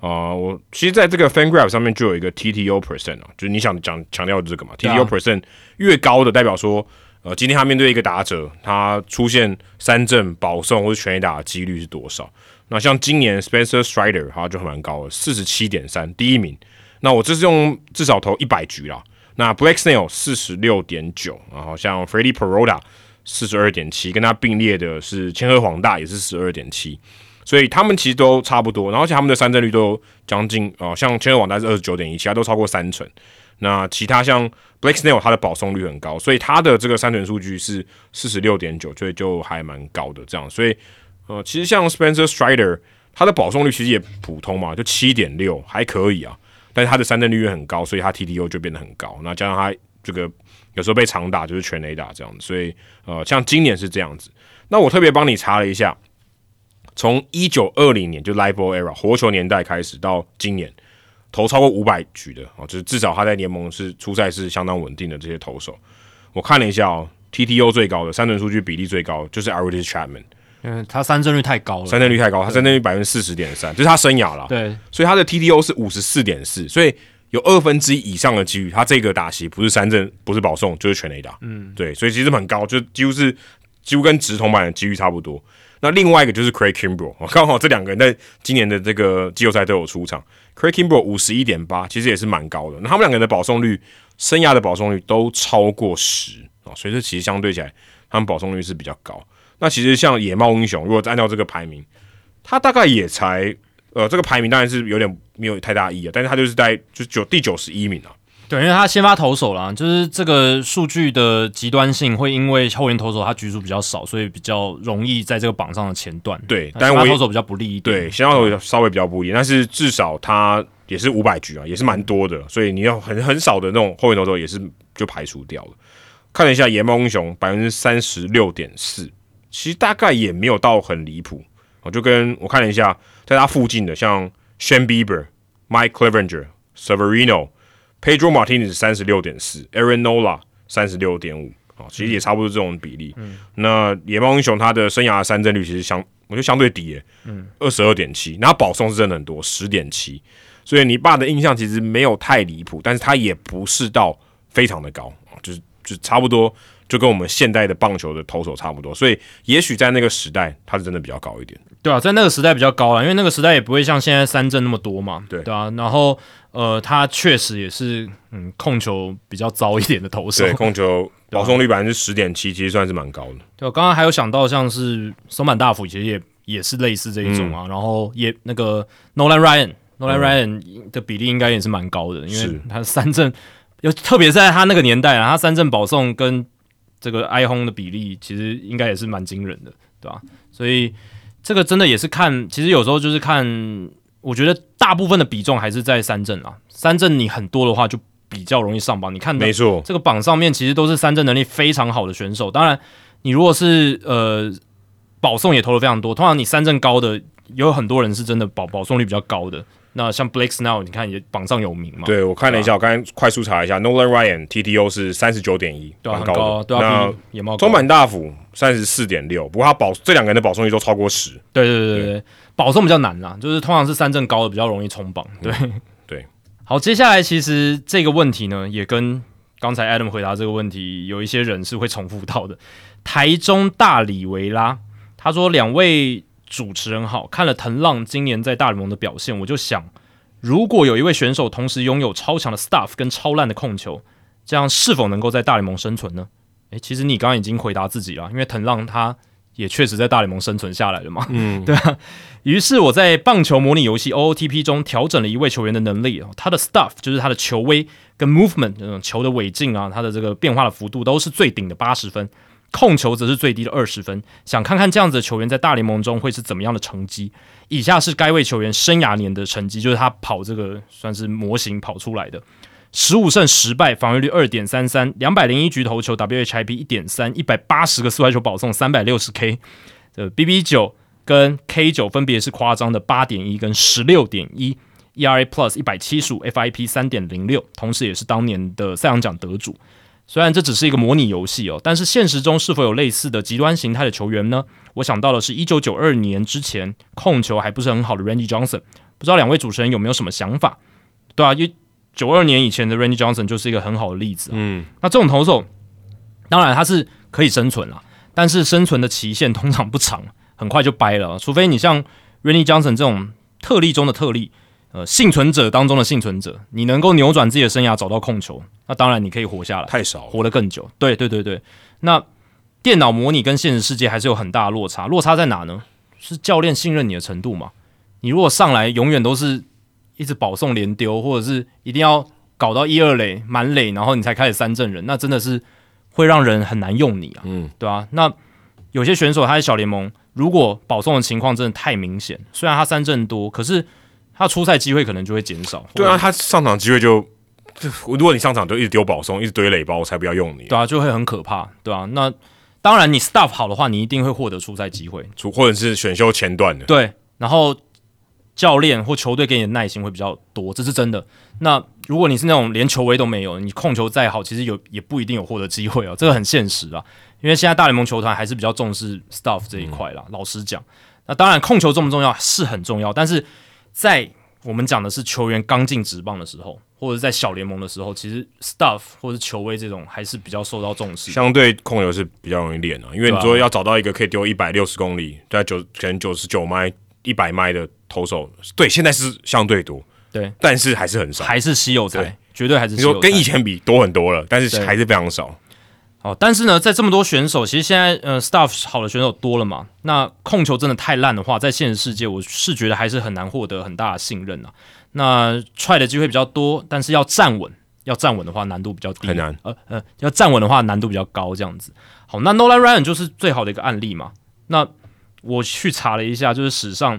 S1: 啊，我其实在这个 FanGraph 上面就有一个 TTO percent 啊，就是你想讲强调这个嘛，TTO percent 越高的代表说，呃，今天他面对一个打者，他出现三振、保送或者全垒打的几率是多少？那像今年 Spencer Strider 他就蛮高的，四十七点三，第一名。那我这是用至少投一百局啦。那 Black Snail 四十六点九，然后像 Freddie Perota 四十二点七，跟他并列的是千鹤黄大也是十二点七。所以他们其实都差不多，然后且他们的三振率都将近哦，像千鹤网大是二十九点一，其他都超过三成。那其他像 Blake Snell，他的保送率很高，所以他的这个三成数据是四十六点九，所以就还蛮高的这样。所以呃，其实像 Spencer Strider，他的保送率其实也普通嘛，就七点六还可以啊。但是他的三振率也很高，所以他 TTO 就变得很高。那加上他这个有时候被长打就是全垒打这样子，所以呃，像今年是这样子。那我特别帮你查了一下。从一九二零年就 Live Ball Era 活球年代开始到今年，投超过五百局的哦，就是至少他在联盟是出赛是相当稳定的这些投手。我看了一下哦，TTO 最高的三振数据比例最高就是 Aris Chapman，
S2: 嗯，他三振率太高了，
S1: 三振率太高，他三振率百分之四十点三，就是他生涯了。
S2: 对，
S1: 所以他的 TTO 是五十四点四，所以有二分之一以上的几率，他这个打席不是三振，不是保送，就是全垒打。嗯，对，所以其实很高，就几乎是几乎跟直筒版的几率差不多。那另外一个就是 Craig Kimbrel，刚好这两个人在今年的这个季后赛都有出场。Craig Kimbrel 五十一点八，其实也是蛮高的。那他们两个人的保送率，生涯的保送率都超过十啊，所以这其实相对起来，他们保送率是比较高。那其实像野猫英雄，如果按照这个排名，他大概也才呃，这个排名当然是有点没有太大意义啊，但是他就是在就九第九十一名啊。
S2: 对，因为他先发投手啦，就是这个数据的极端性会因为后援投手他局数比较少，所以比较容易在这个榜上的前段。
S1: 对，
S2: 但我投手比较不利一
S1: 点。对，先发投手稍微比较不利，但是至少他也是五百局啊，也是蛮多的，所以你要很很少的那种后援投手也是就排除掉了。看了一下野猫英雄百分之三十六点四，其实大概也没有到很离谱。我就跟我看了一下，在他附近的像 Shane Bieber、Mike Clevenger、Severino。Pedro Martinez 三十六点四，Aaron Nola 三十六点五，啊，其实也差不多这种比例。嗯，那野猫英雄他的生涯三振率其实相，我觉得相对低耶，嗯，二十二点七，然后保送是真的很多，十点七，所以你爸的印象其实没有太离谱，但是他也不是到非常的高，就是就差不多，就跟我们现代的棒球的投手差不多，所以也许在那个时代他是真的比较高一点。
S2: 对啊，在那个时代比较高了，因为那个时代也不会像现在三振那么多嘛，
S1: 对
S2: 对啊，然后。呃，他确实也是，嗯，控球比较糟一点的投手。
S1: 对，控球保送率百分之十点七，其实算是蛮高的。
S2: 对，我刚刚还有想到，像是松坂大辅，其实也也是类似这一种啊。然后也那个 Nolan Ryan，Nolan Ryan 的比例应该也是蛮高的，因为他三振，有特别在他那个年代啊，他三振保送跟这个挨轰的比例，其实应该也是蛮惊人的，对吧？所以这个真的也是看，其实有时候就是看。我觉得大部分的比重还是在三振啊，三振你很多的话就比较容易上榜。你看，
S1: 没错，
S2: 这个榜上面其实都是三振能力非常好的选手。当然，你如果是呃保送也投的非常多，通常你三振高的有很多人是真的保保送率比较高的。那像 Blake Snell，你看也榜上有名嘛。
S1: 对，我看了一下，我刚才快速查一下，Nolan Ryan TTO 是三十九点一，蛮高
S2: 的。那野猫
S1: 中满大辅三十四点六，不过他保这两个人的保送率都超过十。
S2: 对对对对对。保送比较难啦，就是通常是三振高的比较容易冲榜。对
S1: 对，
S2: 好，接下来其实这个问题呢，也跟刚才 Adam 回答这个问题有一些人是会重复到的。台中大里维拉他说：“两位主持人好，看了藤浪今年在大联盟的表现，我就想，如果有一位选手同时拥有超强的 stuff 跟超烂的控球，这样是否能够在大联盟生存呢？”诶，其实你刚刚已经回答自己了，因为藤浪他。也确实在大联盟生存下来了嘛，嗯，对啊。于是我在棒球模拟游戏 OOTP 中调整了一位球员的能力他的 stuff 就是他的球威跟 movement 那种球的尾劲啊，他的这个变化的幅度都是最顶的八十分，控球则是最低的二十分。想看看这样子的球员在大联盟中会是怎么样的成绩。以下是该位球员生涯年的成绩，就是他跑这个算是模型跑出来的。十五胜十败，防御率二点三三，两百零一局投球，WHIP 一点三，一百八十个四坏球保送，三百六十 K，这 BB 九跟 K 九分别是夸张的八点一跟十六点一，ERA Plus 一百七十五，FIP 三点零六，同时也是当年的赛扬奖得主。虽然这只是一个模拟游戏哦，但是现实中是否有类似的极端形态的球员呢？我想到的是一九九二年之前控球还不是很好的 Randy Johnson，不知道两位主持人有没有什么想法？对啊，因九二年以前的 Randy Johnson 就是一个很好的例子。嗯，那这种投手，当然他是可以生存了，但是生存的期限通常不长，很快就掰了。除非你像 Randy Johnson 这种特例中的特例，呃，幸存者当中的幸存者，你能够扭转自己的生涯，找到控球，那当然你可以活下来。
S1: 太少，
S2: 活得更久。对对对对，那电脑模拟跟现实世界还是有很大的落差。落差在哪呢？是教练信任你的程度嘛？你如果上来永远都是。一直保送连丢，或者是一定要搞到一二垒满垒，然后你才开始三阵人，那真的是会让人很难用你啊，嗯，对啊？那有些选手他在小联盟，如果保送的情况真的太明显，虽然他三振多，可是他出赛机会可能就会减少。
S1: 对啊，他上场机会就，如果你上场就一直丢保送，一直堆垒包，我才不要用你。
S2: 对啊，就会很可怕，对啊，那当然，你 staff 好的话，你一定会获得出赛机会，
S1: 或者是选秀前段的。
S2: 对，然后。教练或球队给你的耐心会比较多，这是真的。那如果你是那种连球威都没有，你控球再好，其实有也不一定有获得机会哦，这个很现实啊。因为现在大联盟球团还是比较重视 staff 这一块啦。老实讲，那当然控球重不重要是很重要，但是在我们讲的是球员刚进职棒的时候，或者在小联盟的时候，其实 stuff 或者球威这种还是比较受到重视。
S1: 相对控球是比较容易练的，因为你说要找到一个可以丢一百六十公里，在九可能九十九迈。一百迈的投手，对，现在是相对多，
S2: 对，
S1: 但是还是很少，
S2: 还是稀有才，绝对还是
S1: 你说跟以前比多很多了，但是还是非常少。
S2: 哦，但是呢，在这么多选手，其实现在呃，staff 好的选手多了嘛，那控球真的太烂的话，在现实世界，我是觉得还是很难获得很大的信任啊。那踹的机会比较多，但是要站稳，要站稳的话难度比较低，
S1: 很难。呃
S2: 呃，要站稳的话难度比较高，这样子。好，那 Nolan Ryan 就是最好的一个案例嘛。那我去查了一下，就是史上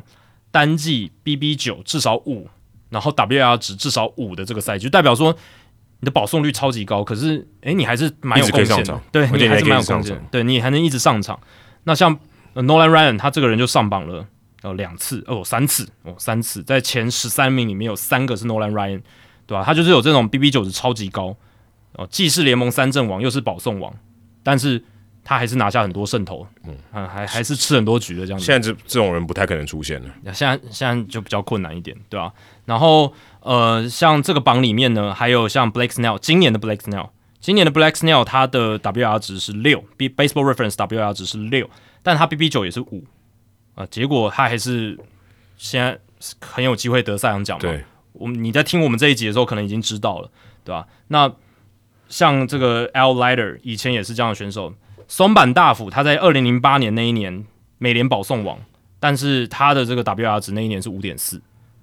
S2: 单季 BB 九至少五，然后 WR 值至少五的这个赛季，就代表说你的保送率超级高。可是，诶，你还是蛮有贡献的，对你还是蛮有贡献，对你还能一直上场。那像 Nolan Ryan，他这个人就上榜了，呃，两次哦，三次哦，三次在前十三名里面有三个是 Nolan Ryan，对吧？他就是有这种 BB 九值超级高哦，既是联盟三阵王，又是保送王，但是。他还是拿下很多胜投，嗯，还还是吃很多局的这样子。
S1: 现在这这种人不太可能出现了，
S2: 现在现在就比较困难一点，对吧？然后呃，像这个榜里面呢，还有像 Blake Snell，今年的 Blake Snell，今年的 Blake Snell，他的 WR 值是六，B Baseball Reference WR 值是六，但他 BB 九也是五啊，结果他还是现在很有机会得赛扬奖嘛。
S1: 对，
S2: 我们你在听我们这一集的时候，可能已经知道了，对吧？那像这个 L Lighter 以前也是这样的选手。松坂大辅，他在二零零八年那一年美联保送王，但是他的这个 WR 值那一年是五点四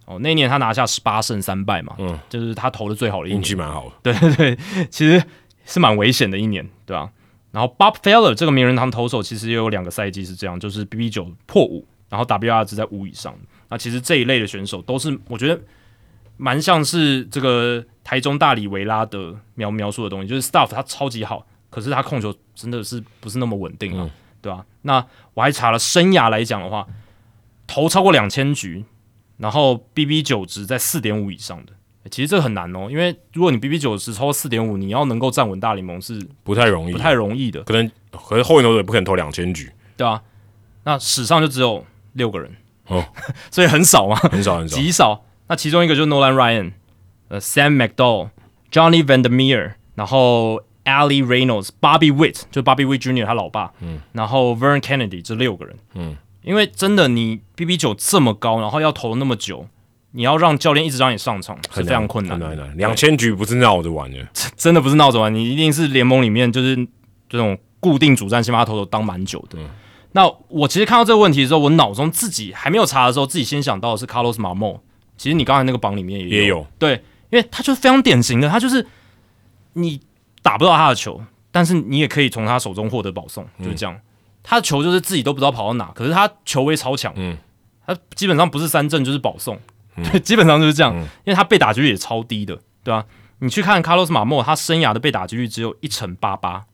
S2: 哦，那一年他拿下十八胜三败嘛，嗯，就是他投的最好的一年，运
S1: 气蛮好的，
S2: 对对对，其实是蛮危险的一年，对吧？然后 Bob Feller 这个名人堂投手，其实也有两个赛季是这样，就是 BB 九破五，然后 WR 值在五以上。那其实这一类的选手都是我觉得蛮像是这个台中大理维拉的描描述的东西，就是 Stuff 他超级好。可是他控球真的是不是那么稳定啊，对吧？那我还查了生涯来讲的话，投超过两千局，然后 BB 九值在四点五以上的，其实这个很难哦，因为如果你 BB 九值超过四点五，你要能够站稳大联盟是
S1: 不太容易，
S2: 不太容易的。
S1: 可能可能后援投手也不可能投两千局，
S2: 对啊。那史上就只有六个人哦，所以很少嘛，
S1: 很少很少，
S2: 极少。那其中一个就是 Nolan Ryan。呃 Sam McDowell、Johnny Vandermeer，然后 Ali Reynolds、Bobby Witt，就 Bobby Witt Jr. 他老爸，嗯，然后 Vern Kennedy 这六个人，嗯，因为真的你 BB 九这么高，然后要投那么久，你要让教练一直让你上场是非常困难。的，
S1: 两千局不是闹着玩的，
S2: 真的不是闹着玩，你一定是联盟里面就是这种固定主战先发投手当蛮久的。那我其实看到这个问题的时候，我脑中自己还没有查的时候，自己先想到的是 Carlos Marmo。其实你刚才那个榜里面也
S1: 也有，
S2: 对，因为他就是非常典型的，他就是你打不到他的球，但是你也可以从他手中获得保送，就是这样。他的球就是自己都不知道跑到哪，可是他球威超强，嗯，他基本上不是三振就是保送，对，基本上就是这样，因为他被打击率也超低的，对吧？你去看 Carlos 马莫，他生涯的被打击率只有一成八八，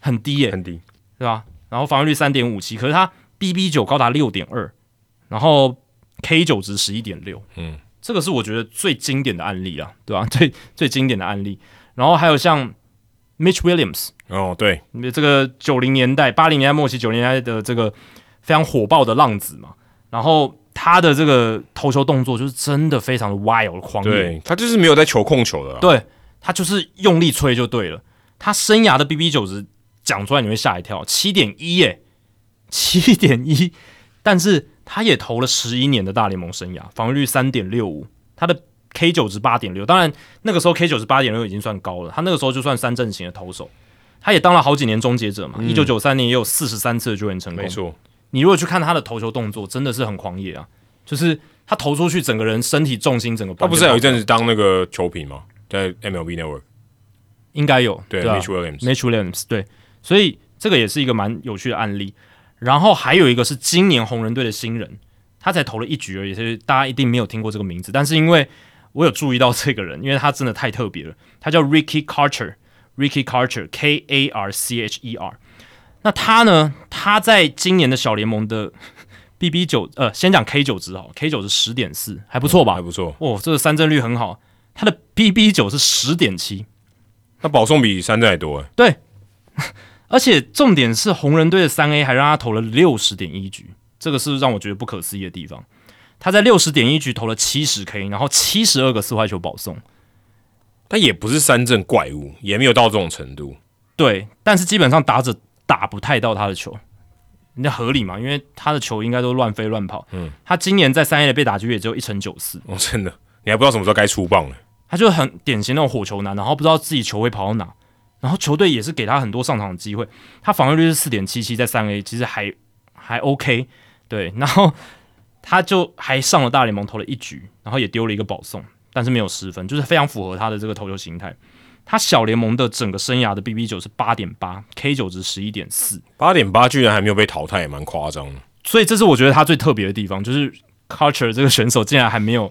S2: 很低耶，
S1: 很低，
S2: 对吧？然后防御率三点五七，可是他 BB 九高达六点二，然后 K 九值十一点六，嗯，这个是我觉得最经典的案例啊，对吧？最最经典的案例。然后还有像 Mitch Williams，
S1: 哦，对，
S2: 这个九零年代、八零年代末期、九零年代的这个非常火爆的浪子嘛。然后他的这个投球动作就是真的非常的 wild 狂野，
S1: 他就是没有在球控球的，
S2: 对他就是用力吹就对了。他生涯的 BB 九值讲出来你会吓一跳，七点一耶，七点一，但是他也投了十一年的大联盟生涯，防御率三点六五，他的。K 九值八点六，当然那个时候 K 九值八点六已经算高了。他那个时候就算三阵型的投手，他也当了好几年终结者嘛。一九九三年也有四十三次的救援成功。
S1: 没错，
S2: 你如果去看他的投球动作，真的是很狂野啊！就是他投出去，整个人身体重心整个。
S1: 他不是有一阵子当那个球评吗？在 MLB Network
S2: 应该有
S1: 对 Mitch Williams，Mitch
S2: Williams 对，所以这个也是一个蛮有趣的案例。然后还有一个是今年红人队的新人，他才投了一局而已，所以大家一定没有听过这个名字，但是因为。我有注意到这个人，因为他真的太特别了。他叫 Ricky Carter，Ricky Carter，K A R C H E R。那他呢？他在今年的小联盟的 BB 九，呃，先讲 K 九值好，K 九是十点四，还不错吧？
S1: 还不错。
S2: 哦，这个三振率很好。他的 BB 九是十点七，
S1: 那保送比三振还多哎。
S2: 对，而且重点是红人队的三 A 还让他投了六十点一局，这个是让我觉得不可思议的地方。他在六十点一局投了七十 K，然后七十二个四坏球保送，
S1: 他也不是三振怪物，也没有到这种程度。
S2: 对，但是基本上打者打不太到他的球，那合理嘛？因为他的球应该都乱飞乱跑。嗯，他今年在三 A 的被打局也只有一成九四。
S1: 哦，真的，你还不知道什么时候该出棒了。
S2: 他就很典型那种火球男，然后不知道自己球会跑到哪，然后球队也是给他很多上场的机会。他防御率是四点七七，在三 A 其实还还 OK。对，然后。他就还上了大联盟投了一局，然后也丢了一个保送，但是没有失分，就是非常符合他的这个投球形态。他小联盟的整个生涯的 BB 九是八点八，K 九值十一点四，
S1: 八点八居然还没有被淘汰，也蛮夸张的。
S2: 所以这是我觉得他最特别的地方，就是 Culture 这个选手竟然还没有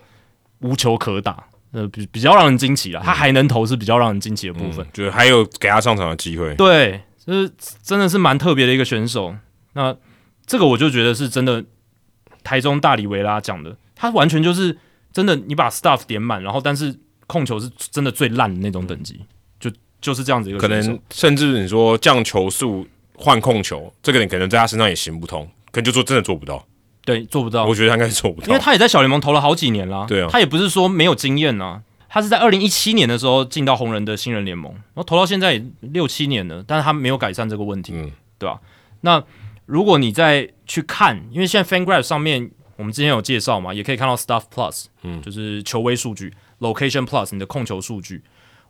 S2: 无球可打，呃，比比较让人惊奇了。他还能投是比较让人惊奇的部分，
S1: 就是还有给他上场的机会。
S2: 对，就是真的是蛮特别的一个选手。那这个我就觉得是真的。台中大里维拉讲的，他完全就是真的，你把 stuff 点满，然后但是控球是真的最烂的那种等级，就就是这样子一个。
S1: 可能甚至你说降球速换控球，这个人可能在他身上也行不通，可能就说真的做不到。
S2: 对，做不到。
S1: 我觉得他应该是做不到，
S2: 因为他也在小联盟投了好几年了。
S1: 对啊，
S2: 他也不是说没有经验啊，他是在二零一七年的时候进到红人的新人联盟，然后投到现在六七年了，但是他没有改善这个问题，嗯，对吧？那。如果你再去看，因为现在 FanGraph 上面我们之前有介绍嘛，也可以看到 Stuff Plus，嗯，就是球威数据，Location Plus 你的控球数据。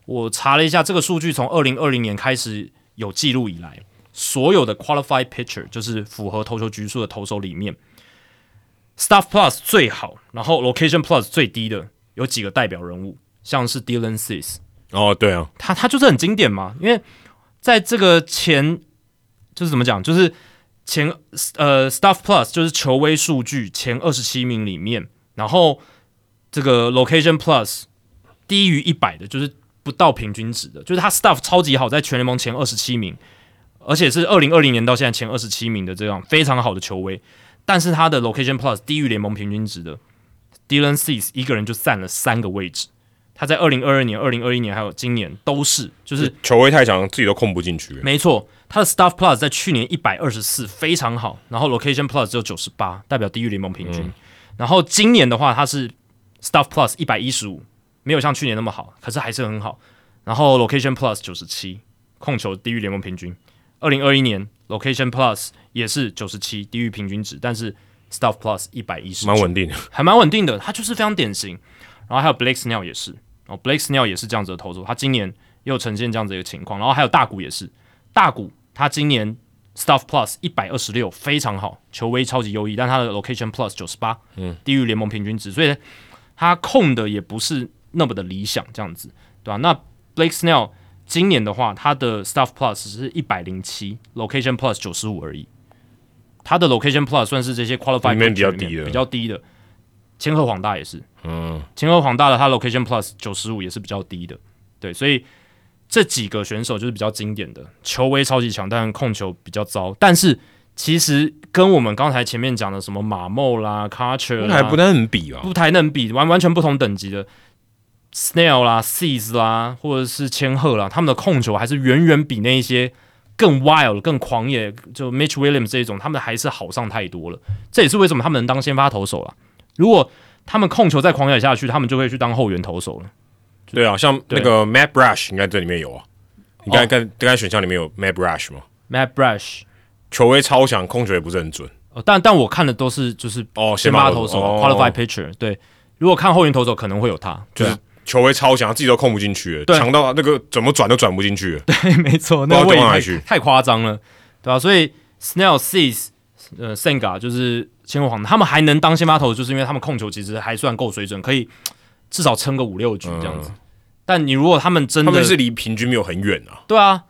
S2: 我查了一下，这个数据从二零二零年开始有记录以来，所有的 Qualified Pitcher 就是符合投球局数的投手里面，Stuff Plus 最好，然后 Location Plus 最低的有几个代表人物，像是 Dylan Cease。
S1: 哦，对啊，
S2: 他他就是很经典嘛，因为在这个前就是怎么讲，就是。前呃，Stuff Plus 就是球威数据前二十七名里面，然后这个 Location Plus 低于一百的，就是不到平均值的，就是他 Stuff 超级好，在全联盟前二十七名，而且是二零二零年到现在前二十七名的这样非常好的球威，但是他的 Location Plus 低于联盟平均值的 Dylan Cease 一个人就占了三个位置。他在二零二二年、二零二一年还有今年都是，就是
S1: 球威太强，自己都控不进去。
S2: 没错，他的 Staff Plus 在去年一百二十四，非常好。然后 Location Plus 只有九十八，代表低于联盟平均。然后今年的话，他是 Staff Plus 一百一十五，没有像去年那么好，可是还是很好。然后 Location Plus 九十七，控球低于联盟平均。二零二一年 Location Plus 也是九十七，低于平均值，但是 Staff Plus 一百一十，
S1: 蛮稳定的，
S2: 还蛮稳定的。他就是非常典型。然后还有 Blake Snell 也是，哦，Blake Snell 也是这样子的投手，他今年又呈现这样子一个情况。然后还有大谷也是，大谷他今年 Stuff Plus 一百二十六，非常好，球威超级优异，但他的 Location Plus 九十八，嗯，低于联盟平均值，所以他控的也不是那么的理想，这样子，对吧？那 Blake Snell 今年的话，他的 Stuff Plus 是一百零七，Location Plus 九十五而已。他的 Location Plus 算是这些 Qualified
S1: 里面比较低的，
S2: 比较低的。千鹤黄大也是，嗯，千鹤黄大的他 Location Plus 九十五也是比较低的，对，所以这几个选手就是比较经典的，球威超级强，但控球比较糟。但是其实跟我们刚才前面讲的什么马莫啦、Carter
S1: 还不能比啊，
S2: 不太能比，完完全不同等级的。Snail 啦，Seas 啦，或者是千鹤啦，他们的控球还是远远比那一些更 wild、更狂野，就 Mitch Williams 这一种，他们还是好上太多了。这也是为什么他们能当先发投手了。如果他们控球再狂野下去，他们就会去当后援投手了。
S1: 对啊，像那个 Matt Brush，应该这里面有啊。你看，看，刚才选项里面有 Matt Brush 吗
S2: ？Matt Brush
S1: 球威超强，控球也不是很准。
S2: 哦，但但我看的都是就是
S1: 哦
S2: 先发投手，Qualified Pitcher。对，如果看后援投手，可能会有他，
S1: 就是。球威超强，自己都控不进去，强到那个怎么转都转不进去。
S2: 对，没错，那位置太夸张了，对吧？所以 Snell、Seas、呃 Senga 就是千鹤黄，他们还能当先发投，就是因为他们控球其实还算够水准，可以至少撑个五六局这样子。但你如果他们真的，他
S1: 们是离平均没有很远啊。
S2: 对啊，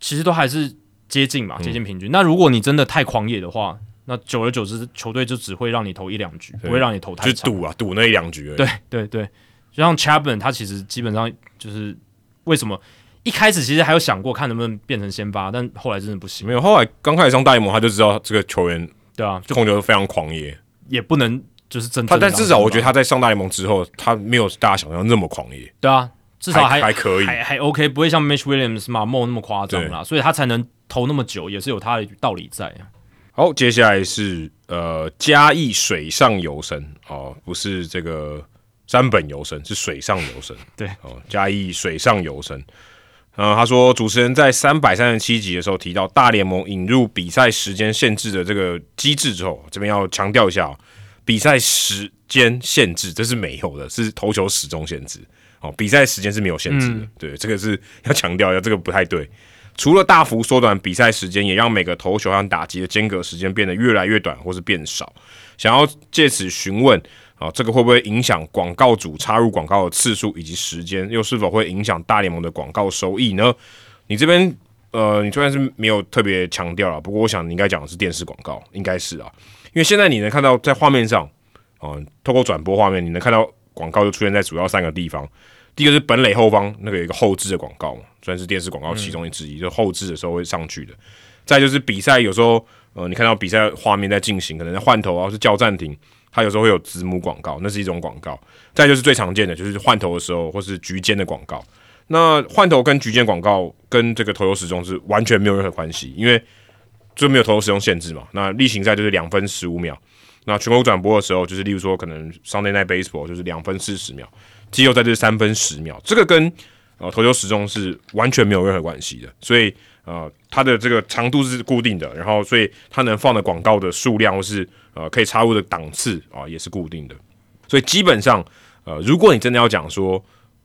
S2: 其实都还是接近嘛，接近平均。那如果你真的太狂野的话，那久而久之，球队就只会让你投一两局，不会让你投太
S1: 长，就赌啊，赌那一两局。
S2: 对对对。就像 Chapman，他其实基本上就是为什么一开始其实还有想过看能不能变成先发，但后来真的不行。
S1: 没有，后来刚开始上大联盟，他就知道这个球员
S2: 对啊，
S1: 控球非常狂野，
S2: 也不能就是真。
S1: 他但至少我觉得他在上大联盟之后，他没有大家想象那么狂野。
S2: 对啊，至少
S1: 还还可以，
S2: 还还 OK，不会像 Mitch Williams、马莫那么夸张啦，所以他才能投那么久，也是有他的道理在啊。
S1: 好，接下来是呃嘉义水上游神哦，不是这个。山本游神是水上游神，
S2: 对
S1: 哦，嘉义水上游神。呃，他说主持人在三百三十七集的时候提到大联盟引入比赛时间限制的这个机制之后，这边要强调一下，比赛时间限制这是没有的，是投球始终限制哦，比赛时间是没有限制的。对，这个是要强调一下，这个不太对。除了大幅缩短比赛时间，也让每个投球和打击的间隔时间变得越来越短，或是变少。想要借此询问。啊，这个会不会影响广告主插入广告的次数以及时间？又是否会影响大联盟的广告收益呢？你这边呃，你虽然是没有特别强调了，不过我想你应该讲的是电视广告，应该是啊，因为现在你能看到在画面上，啊，透过转播画面，你能看到广告就出现在主要三个地方。第一个是本垒后方那个有一个后置的广告嘛，算是电视广告其中之一，就后置的时候会上去的。再就是比赛有时候，呃，你看到比赛画面在进行，可能在换头啊，是叫暂停。它有时候会有字幕广告，那是一种广告。再就是最常见的，就是换头的时候或是局间的广告。那换头跟局间广告跟这个投球时钟是完全没有任何关系，因为就没有投球时钟限制嘛。那例行赛就是两分十五秒，那全国转播的时候就是例如说可能 Sunday Night Baseball 就是两分四十秒，季后赛就是三分十秒，这个跟呃投球时钟是完全没有任何关系的。所以呃它的这个长度是固定的，然后所以它能放的广告的数量或是呃，可以插入的档次啊，也是固定的，所以基本上，呃，如果你真的要讲说，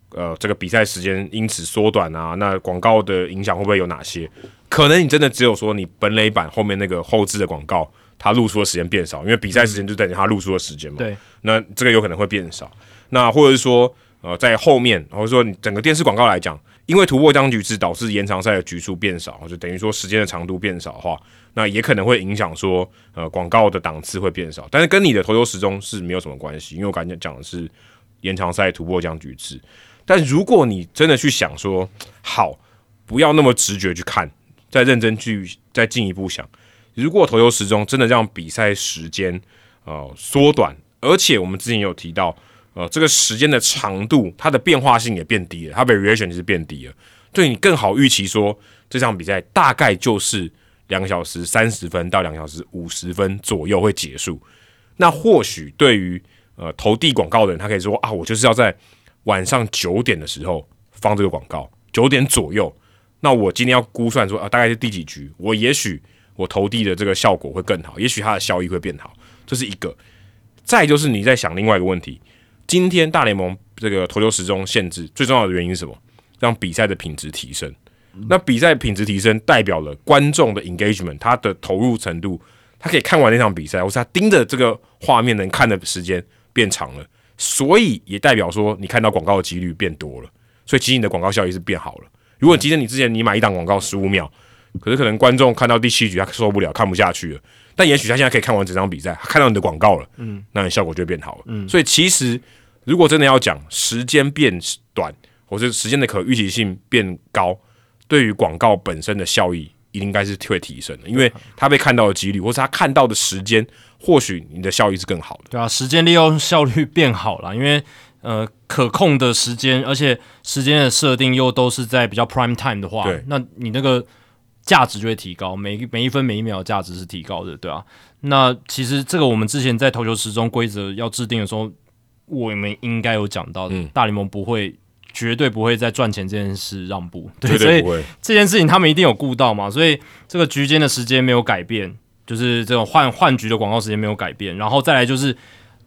S1: 呃，这个比赛时间因此缩短啊，那广告的影响会不会有哪些？可能你真的只有说你本垒板后面那个后置的广告，它露出的时间变少，因为比赛时间就等于它露出的时间嘛。
S2: 对。
S1: 那这个有可能会变少。那或者是说，呃，在后面，或者说你整个电视广告来讲，因为突破僵局制导致延长赛的局数变少，就等于说时间的长度变少的话。那也可能会影响说，呃，广告的档次会变少，但是跟你的投球时钟是没有什么关系，因为我刚才讲的是延长赛突破僵局制。但如果你真的去想说，好，不要那么直觉去看，再认真去再进一步想，如果投球时钟真的让比赛时间呃缩短，而且我们之前有提到，呃，这个时间的长度它的变化性也变低了，它 variation 是变低了，对你更好预期说这场比赛大概就是。两小时三十分到两小时五十分左右会结束。那或许对于呃投递广告的人，他可以说啊，我就是要在晚上九点的时候放这个广告，九点左右，那我今天要估算说啊，大概是第几局，我也许我投递的这个效果会更好，也许它的效益会变好，这是一个。再就是你在想另外一个问题，今天大联盟这个投球时钟限制最重要的原因是什么？让比赛的品质提升。那比赛品质提升，代表了观众的 engagement，他的投入程度，他可以看完那场比赛，或是他盯着这个画面能看的时间变长了，所以也代表说你看到广告的几率变多了，所以其实你的广告效益是变好了。如果今天你之前你买一档广告十五秒，可是可能观众看到第七局他受不了，看不下去了。但也许他现在可以看完整场比赛，看到你的广告了，嗯，那你效果就会变好了。嗯，所以其实如果真的要讲时间变短，或者时间的可预期性变高，对于广告本身的效益应该是会提升的，因为他被看到的几率，或是他看到的时间，或许你的效益是更好的。
S2: 对啊，时间利用效率变好了，因为呃可控的时间，而且时间的设定又都是在比较 prime time 的话，
S1: 对，
S2: 那你那个。价值就会提高，每每一分每一秒的价值是提高的，对啊。那其实这个我们之前在投球时钟规则要制定的时候，我们应该有讲到的，大联盟不会绝对不会在赚钱这件事让步，
S1: 对，
S2: 所以这件事情他们一定有顾到嘛。所以这个局间的时间没有改变，就是这种换换局的广告时间没有改变，然后再来就是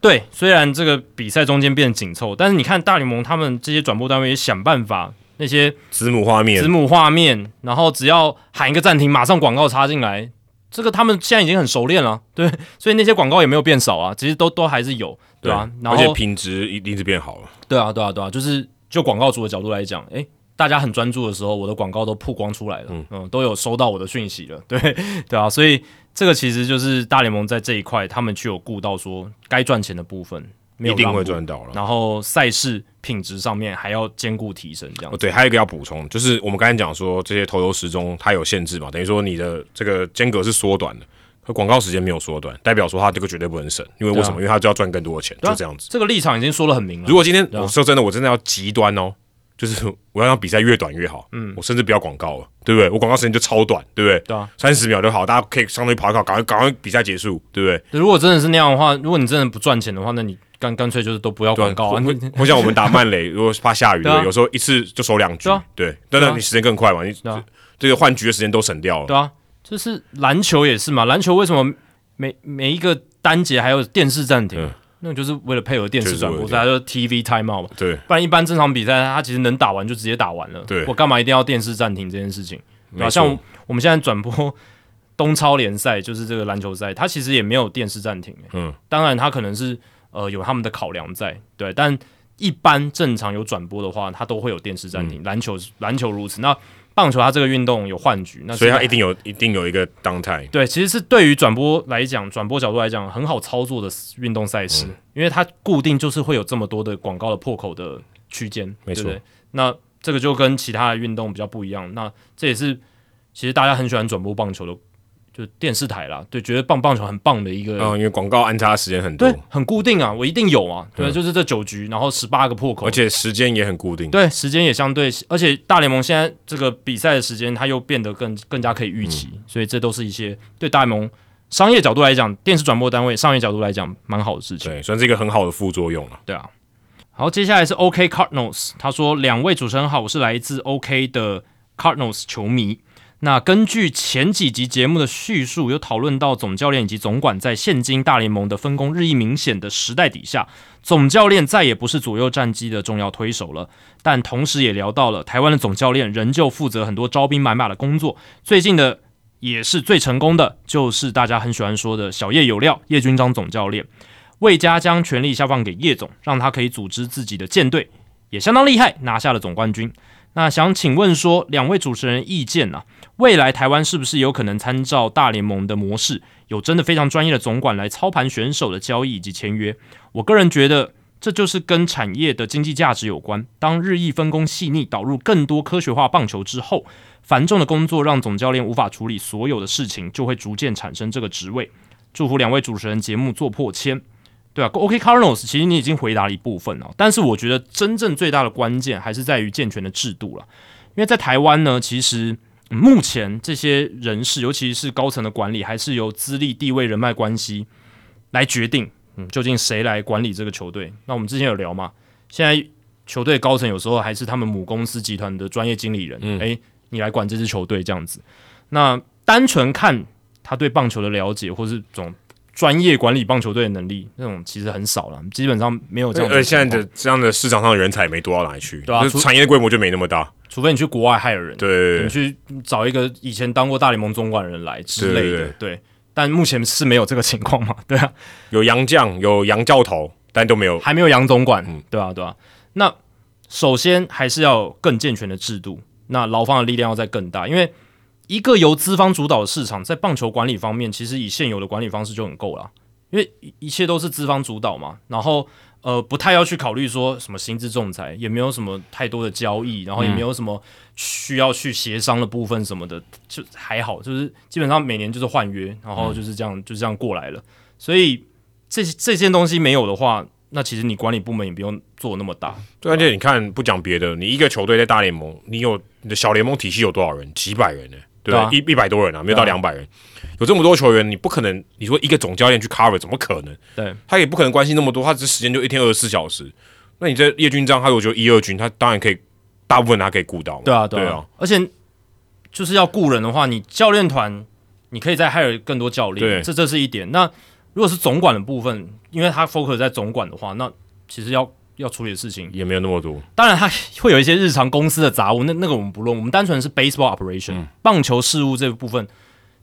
S2: 对，虽然这个比赛中间变紧凑，但是你看大联盟他们这些转播单位也想办法。那些
S1: 子母画面，
S2: 子母画面，然后只要喊一个暂停，马上广告插进来，这个他们现在已经很熟练了，对，所以那些广告也没有变少啊，其实都都还是有，对啊？而
S1: 且品质一定是变好了，
S2: 对啊，对啊，对啊，就是就广告主的角度来讲，诶，大家很专注的时候，我的广告都曝光出来了，嗯嗯，都有收到我的讯息了，对对啊，所以这个其实就是大联盟在这一块，他们去有顾到说该赚钱的部分。
S1: 一定会赚到了，
S2: 然后赛事品质上面还要兼顾提升，这样。
S1: 对，还有一个要补充，就是我们刚才讲说这些投球时钟它有限制嘛，等于说你的这个间隔是缩短的，可广告时间没有缩短，代表说它这个绝对不能省，因为为什么？因为它就要赚更多的钱，就这样子。
S2: 这个立场已经说的很明了。
S1: 如果今天我说真的，我真的要极端哦，就是我要让比赛越短越好，嗯，我甚至不要广告了，对不对？我广告时间就超短，对不对？
S2: 对啊，
S1: 三十秒就好，大家可以相当于跑一跑，赶快赶快比赛结束，对不对？
S2: 如果真的是那样的话，如果你真的不赚钱的话，那你。干干脆就是都不要广告啊！
S1: 我想我们打慢垒，如果怕下雨，对，有时候一次就守两局，对，当然你时间更快嘛，你这个换局的时间都省掉了。
S2: 对啊，就是篮球也是嘛，篮球为什么每每一个单节还有电视暂停？那就是为了配合电视转播，它就 TV time out 嘛。
S1: 对，
S2: 不然一般正常比赛，它其实能打完就直接打完了。
S1: 对，
S2: 我干嘛一定要电视暂停这件事情？对吧？像我们现在转播东超联赛，就是这个篮球赛，它其实也没有电视暂停。嗯，当然它可能是。呃，有他们的考量在，对，但一般正常有转播的话，它都会有电视暂停。篮球篮球如此，那棒球它这个运动有换局，那
S1: 所以它一定有一定有一个当态。
S2: 对，其实是对于转播来讲，转播角度来讲很好操作的运动赛事，因为它固定就是会有这么多的广告的破口的区间，
S1: 没错。
S2: 那这个就跟其他的运动比较不一样，那这也是其实大家很喜欢转播棒球的。就电视台啦，对，觉得棒棒球很棒的一个，
S1: 嗯，因为广告安插时间很多，
S2: 对，很固定啊，我一定有啊，对，就是这九局，然后十八个破口，
S1: 而且时间也很固定，
S2: 对，时间也相对，而且大联盟现在这个比赛的时间，它又变得更更加可以预期，所以这都是一些对大联盟商业角度来讲，电视转播单位商业角度来讲蛮好的事情，
S1: 对，算是一个很好的副作用了，
S2: 对啊。好，接下来是 OK Cardinals，他说两位主持人好，我是来自 OK 的 Cardinals 球迷。那根据前几集节目的叙述，有讨论到总教练以及总管在现今大联盟的分工日益明显的时代底下，总教练再也不是左右战机的重要推手了。但同时也聊到了台湾的总教练仍旧负责很多招兵买马的工作。最近的也是最成功的，就是大家很喜欢说的小叶有料叶军章总教练，魏家将权力下放给叶总，让他可以组织自己的舰队，也相当厉害，拿下了总冠军。那想请问说，两位主持人意见呢？未来台湾是不是有可能参照大联盟的模式，有真的非常专业的总管来操盘选手的交易以及签约？我个人觉得，这就是跟产业的经济价值有关。当日益分工细腻，导入更多科学化棒球之后，繁重的工作让总教练无法处理所有的事情，就会逐渐产生这个职位。祝福两位主持人节目做破千，对啊，OK，Carlos，其实你已经回答了一部分了，但是我觉得真正最大的关键还是在于健全的制度了，因为在台湾呢，其实。目前这些人士，尤其是高层的管理，还是由资历、地位、人脉关系来决定，嗯，究竟谁来管理这个球队？那我们之前有聊嘛？现在球队高层有时候还是他们母公司集团的专业经理人，诶，你来管这支球队这样子。那单纯看他对棒球的了解，或是这种专业管理棒球队的能力，那种其实很少了，基本上没有这样。
S1: 而现在的这样的市场上的人才没多到哪里去，
S2: 对啊，
S1: 产业规模就没那么大。
S2: 除非你去国外害了人，
S1: 对，
S2: 你去找一个以前当过大联盟总管的人来之类的，对。但目前是没有这个情况嘛？对啊，
S1: 有杨将，有杨教头，但都没有，
S2: 还没有杨总管，对啊，对啊。那首先还是要更健全的制度，那劳方的力量要再更大，因为一个由资方主导的市场，在棒球管理方面，其实以现有的管理方式就很够了，因为一切都是资方主导嘛，然后。呃，不太要去考虑说什么薪资仲裁，也没有什么太多的交易，然后也没有什么需要去协商的部分什么的，就还好，就是基本上每年就是换约，然后就是这样就这样过来了。所以这这件东西没有的话，那其实你管理部门也不用做那么大。
S1: 对，而且你看，不讲别的，你一个球队在大联盟，你有你的小联盟体系有多少人？几百人呢？对吧？一一百多人啊，没有到两百人。有这么多球员，你不可能，你说一个总教练去 cover，怎么可能？
S2: 对，
S1: 他也不可能关心那么多，他这时间就一天二十四小时。那你在叶军章，他如果就一二军，他当然可以，大部分他可以顾到。
S2: 对啊，对啊。而且就是要雇人的话，你教练团你可以再 hire 更多教练，这这是一点。那如果是总管的部分，因为他 focus 在总管的话，那其实要。要处理的事情。
S1: 也没有那么多，
S2: 当然他会有一些日常公司的杂物，那那个我们不论，我们单纯是 baseball operation 棒球事务这部分，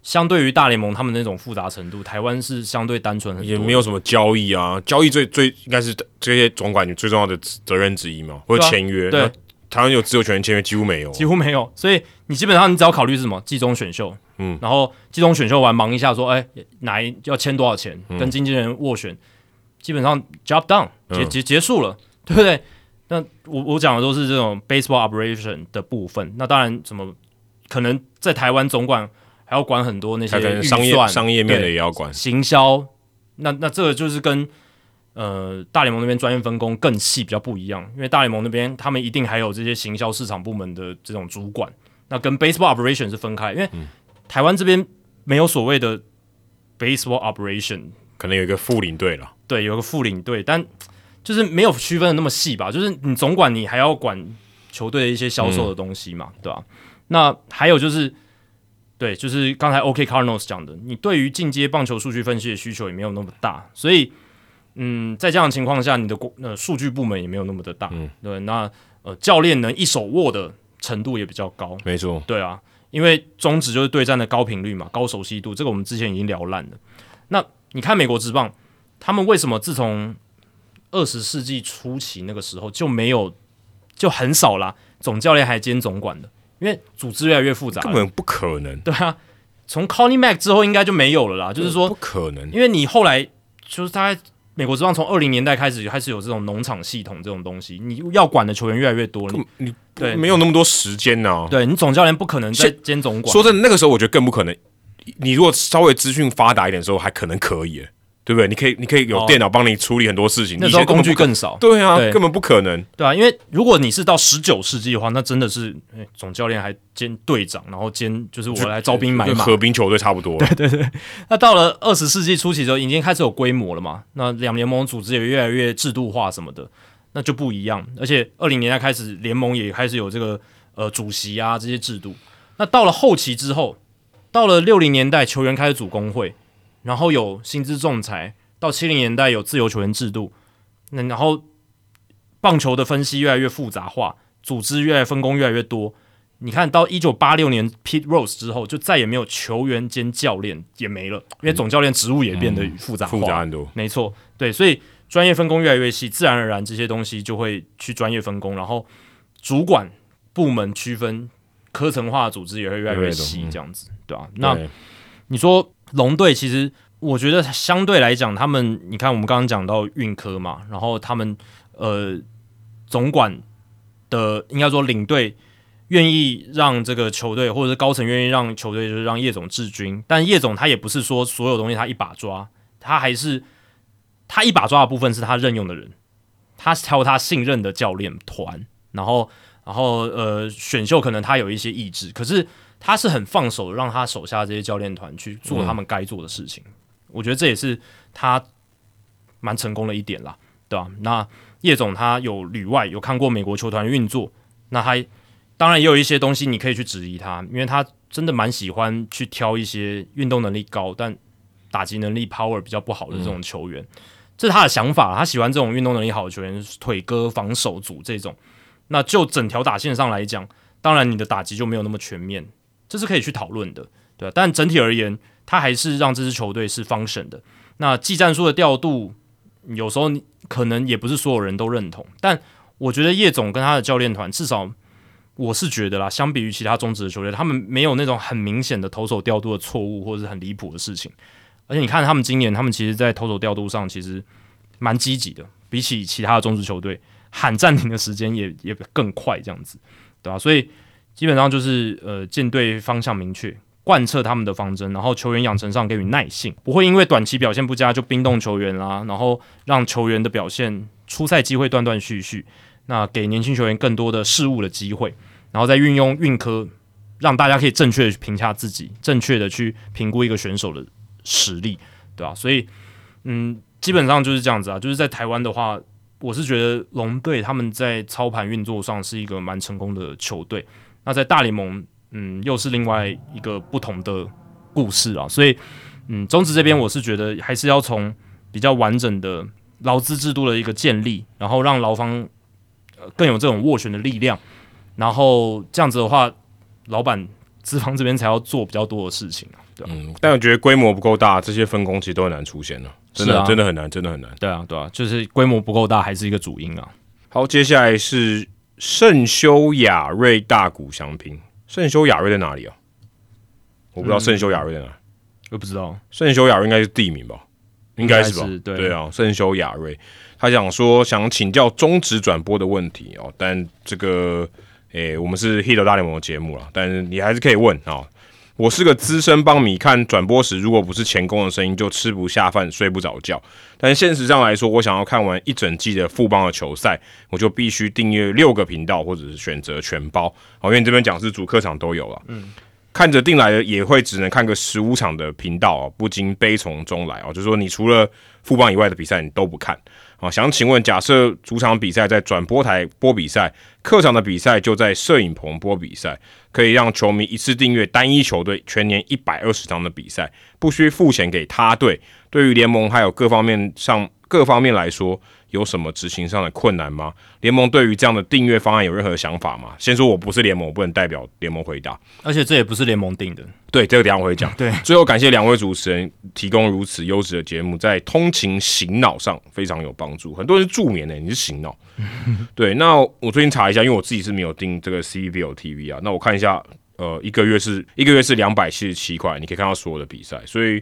S2: 相对于大联盟他们那种复杂程度，台湾是相对单纯很多，
S1: 也没有什么交易啊，交易最最应该是这些总管最重要的责任之一嘛，或者签约，
S2: 对，
S1: 台湾有自由权签约几乎没有，
S2: 几乎没有，所以你基本上你只要考虑是什么？季中选秀，嗯，然后季中选秀完忙一下说，哎，哪一要签多少钱，跟经纪人斡旋，基本上 job done 结结结束了。对不对？那我我讲的都是这种 baseball operation 的部分。那当然，怎么可能在台湾总管还要管很多那些
S1: 商业商业面的也要管
S2: 行销？那那这个就是跟呃大联盟那边专业分工更细比较不一样。因为大联盟那边他们一定还有这些行销市场部门的这种主管，那跟 baseball operation 是分开。因为台湾这边没有所谓的 baseball operation，
S1: 可能有一个副领队了。
S2: 对，有个副领队，但。就是没有区分的那么细吧，就是你总管你还要管球队的一些销售的东西嘛，对吧？那还有就是，对，就是刚才 OK Cardinals 讲的，你对于进阶棒球数据分析的需求也没有那么大，所以，嗯，在这样的情况下，你的呃数据部门也没有那么的大，嗯，对，那呃教练能一手握的程度也比较高，
S1: 没错，
S2: 对啊，因为宗旨就是对战的高频率嘛，高熟悉度，这个我们之前已经聊烂了。那你看美国职棒，他们为什么自从二十世纪初期那个时候就没有，就很少啦。总教练还兼总管的，因为组织越来越复杂，
S1: 根本不可能。
S2: 对啊，从 Connie Mack 之后应该就没有了啦。就是说
S1: 不可能，
S2: 因为你后来就是大概美国之棒从二零年代开始就开始有这种农场系统这种东西，你要管的球员越来越多，你
S1: 你对没有那么多时间呢。
S2: 对你总教练不可能再兼总管。
S1: 说真的，那个时候我觉得更不可能。你如果稍微资讯发达一点的时候，还可能可以。对不对？你可以，你可以有电脑帮你处理很多事情。
S2: 那时候工具更少。
S1: 对啊，根本不可能。
S2: 对啊，因为如果你是到十九世纪的话，那真的是总教练还兼队长，然后兼就是我来招兵买马，
S1: 和兵球队差不多。
S2: 对对对。那到了二十世纪初期的时候，已经开始有规模了嘛？那两联盟组织也越来越制度化什么的，那就不一样。而且二零年代开始，联盟也开始有这个呃主席啊这些制度。那到了后期之后，到了六零年代，球员开始组工会。然后有薪资仲裁，到七零年代有自由球员制度，那然后棒球的分析越来越复杂化，组织越来分工越来越多。你看到一九八六年 Pete Rose 之后，就再也没有球员兼教练也没了，因为总教练职务也变得复杂
S1: 复杂很多。
S2: 没错，对，所以专业分工越来越细，自然而然这些东西就会去专业分工，然后主管部门区分科层化的组织也会越来越细，这样子，对吧？那你说？龙队其实，我觉得相对来讲，他们你看，我们刚刚讲到运科嘛，然后他们呃总管的应该说领队愿意让这个球队，或者是高层愿意让球队，就是让叶总治军。但叶总他也不是说所有东西他一把抓，他还是他一把抓的部分是他任用的人，他挑他信任的教练团，然后然后呃选秀可能他有一些意志，可是。他是很放手，让他手下这些教练团去做他们该做的事情。我觉得这也是他蛮成功的一点啦。对吧？那叶总他有旅外，有看过美国球团运作，那他当然也有一些东西你可以去质疑他，因为他真的蛮喜欢去挑一些运动能力高但打击能力 power 比较不好的这种球员，这是他的想法，他喜欢这种运动能力好的球员，腿哥防守组这种。那就整条打线上来讲，当然你的打击就没有那么全面，这是可以去讨论的，对吧？但整体而言，他还是让这支球队是 function 的。那技战术的调度，有时候可能也不是所有人都认同，但我觉得叶总跟他的教练团，至少我是觉得啦，相比于其他中职的球队，他们没有那种很明显的投手调度的错误或者是很离谱的事情。而且你看他们今年，他们其实在投手调度上其实蛮积极的，比起其他的中职球队，喊暂停的时间也也更快，这样子，对吧？所以基本上就是呃，舰队方向明确。贯彻他们的方针，然后球员养成上给予耐性，不会因为短期表现不佳就冰冻球员啦，然后让球员的表现出赛机会断断续续。那给年轻球员更多的试误的机会，然后再运用运科，让大家可以正确的评价自己，正确的去评估一个选手的实力，对吧？所以，嗯，基本上就是这样子啊。就是在台湾的话，我是觉得龙队他们在操盘运作上是一个蛮成功的球队。那在大联盟。嗯，又是另外一个不同的故事啊，所以，嗯，中职这边我是觉得还是要从比较完整的劳资制度的一个建立，然后让劳方呃更有这种斡旋的力量，然后这样子的话，老板资方这边才要做比较多的事情啊，对
S1: 嗯，但我觉得规模不够大，这些分工其实都很难出现了，真的真的很难，真的很难。
S2: 对啊，对啊，就是规模不够大，还是一个主因啊。
S1: 好，接下来是圣修雅瑞大谷翔平。圣修雅瑞在哪里啊？我不知道圣修雅瑞在哪，
S2: 我不知道。
S1: 圣修雅瑞应该是地名吧？应该是吧？
S2: 对
S1: 对啊，圣修雅瑞，他想说想请教中职转播的问题哦，但这个诶，我们是 Hit 大联盟的节目了，但是你还是可以问啊。我是个资深帮米，看转播时，如果不是前攻的声音，就吃不下饭、睡不着觉。但现实上来说，我想要看完一整季的富邦的球赛，我就必须订阅六个频道，或者是选择全包。好，因为你这边讲是主客场都有了。嗯，看着订来的也会只能看个十五场的频道哦，不禁悲从中来哦，就是说你除了富邦以外的比赛你都不看。啊，想请问，假设主场比赛在转播台播比赛，客场的比赛就在摄影棚播比赛，可以让球迷一次订阅单一球队全年一百二十场的比赛，不需付钱给他队。对于联盟还有各方面上各方面来说。有什么执行上的困难吗？联盟对于这样的订阅方案有任何想法吗？先说我不是联盟，我不能代表联盟回答。
S2: 而且这也不是联盟定的。
S1: 对，这个等下我会讲。
S2: 对，
S1: 最后感谢两位主持人提供如此优质的节目，在通勤醒脑上非常有帮助。很多人是助眠的，你是醒脑。对，那我最近查一下，因为我自己是没有订这个 CBO TV 啊，那我看一下，呃，一个月是一个月是两百七十七块，你可以看到所有的比赛。所以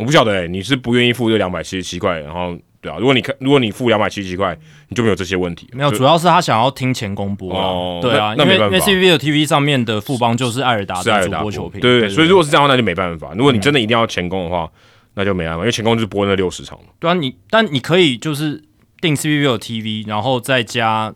S1: 我不晓得，你是不愿意付这两百七十七块，然后。对啊，如果你看，如果你付两百七十七块，你就没有这些问题。
S2: 没有，主要是他想要听前公播哦。对啊，因为因为 C V 的 T V 上面的副帮就是艾尔达的主播球评。
S1: 对对，所以如果是这样，那就没办法。如果你真的一定要前公的话，那就没办法，因为前公就是播那六十场
S2: 对啊，你但你可以就是定 C V 的 T V，然后再加。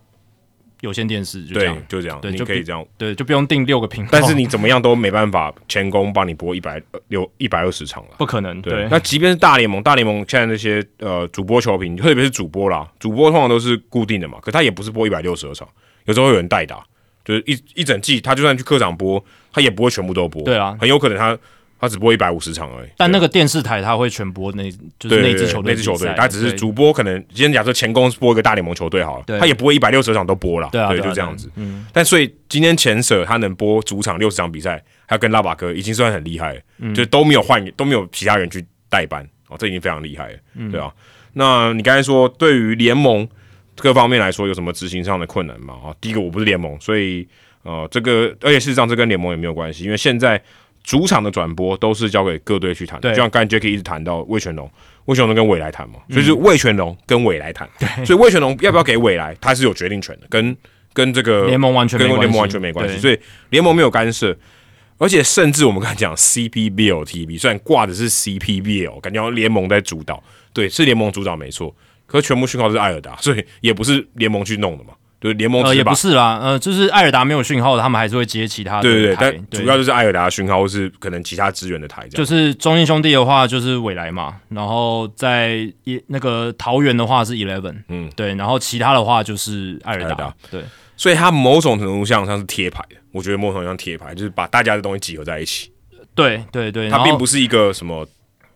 S2: 有线电视就这样，
S1: 就这样，对，就可以这样，
S2: 对，就不用订六个频道。
S1: 但是你怎么样都没办法前工帮你播一百六一百二十场了，
S2: 不可能。对，
S1: 那即便是大联盟，大联盟现在那些呃主播球评，特别是主播啦，主播通常都是固定的嘛，可他也不是播一百六十二场，有时候会有人代打，就是一一整季，他就算去客场播，他也不会全部都播。
S2: 对啊，
S1: 很有可能他。他只播一百五十场而已，
S2: 但那个电视台他会全播那，就是那支球队，
S1: 那支球队，他只是主播可能今天假设前公播一个大联盟球队好了，他也不会一百六十场都播了，对，就这样子。嗯，但所以今天前舍他能播主场六十场比赛，还要跟拉瓦哥，已经算很厉害了，就都没有换，都没有其他人去代班哦，这已经非常厉害了，对啊。那你刚才说对于联盟各方面来说有什么执行上的困难吗？啊，第一个我不是联盟，所以呃，这个而且事实上这跟联盟也没有关系，因为现在。主场的转播都是交给各队去谈，就像刚才 Jacky 一直谈到魏全龙，魏全龙跟伟来谈嘛，所以是魏全龙跟伟来谈，所以魏全龙要不要给伟来，他是有决定权的，跟跟这个
S2: 联盟完全
S1: 跟联盟完全没关系，所以联盟没有干涉，而且甚至我们刚才讲 CPBL TV，虽然挂的是 CPBL，感觉联盟在主导，对，是联盟主导没错，可是全部讯号是艾尔达，所以也不是联盟去弄的嘛。对联盟
S2: 呃，也不是啦，呃，就是艾尔达没有讯号的，他们还是会接其他的
S1: 对对对，但主要就是艾尔达的讯号或是可能其他资源的台。
S2: 就是中英兄弟的话就是未来嘛，然后在一那个桃园的话是 Eleven，
S1: 嗯，
S2: 对，然后其他的话就是艾尔达，
S1: 达。
S2: 对，
S1: 所以它某种程度上像是贴牌的，我觉得某种程度上贴牌就是把大家的东西集合在一起，
S2: 对对对，
S1: 它并不是一个什么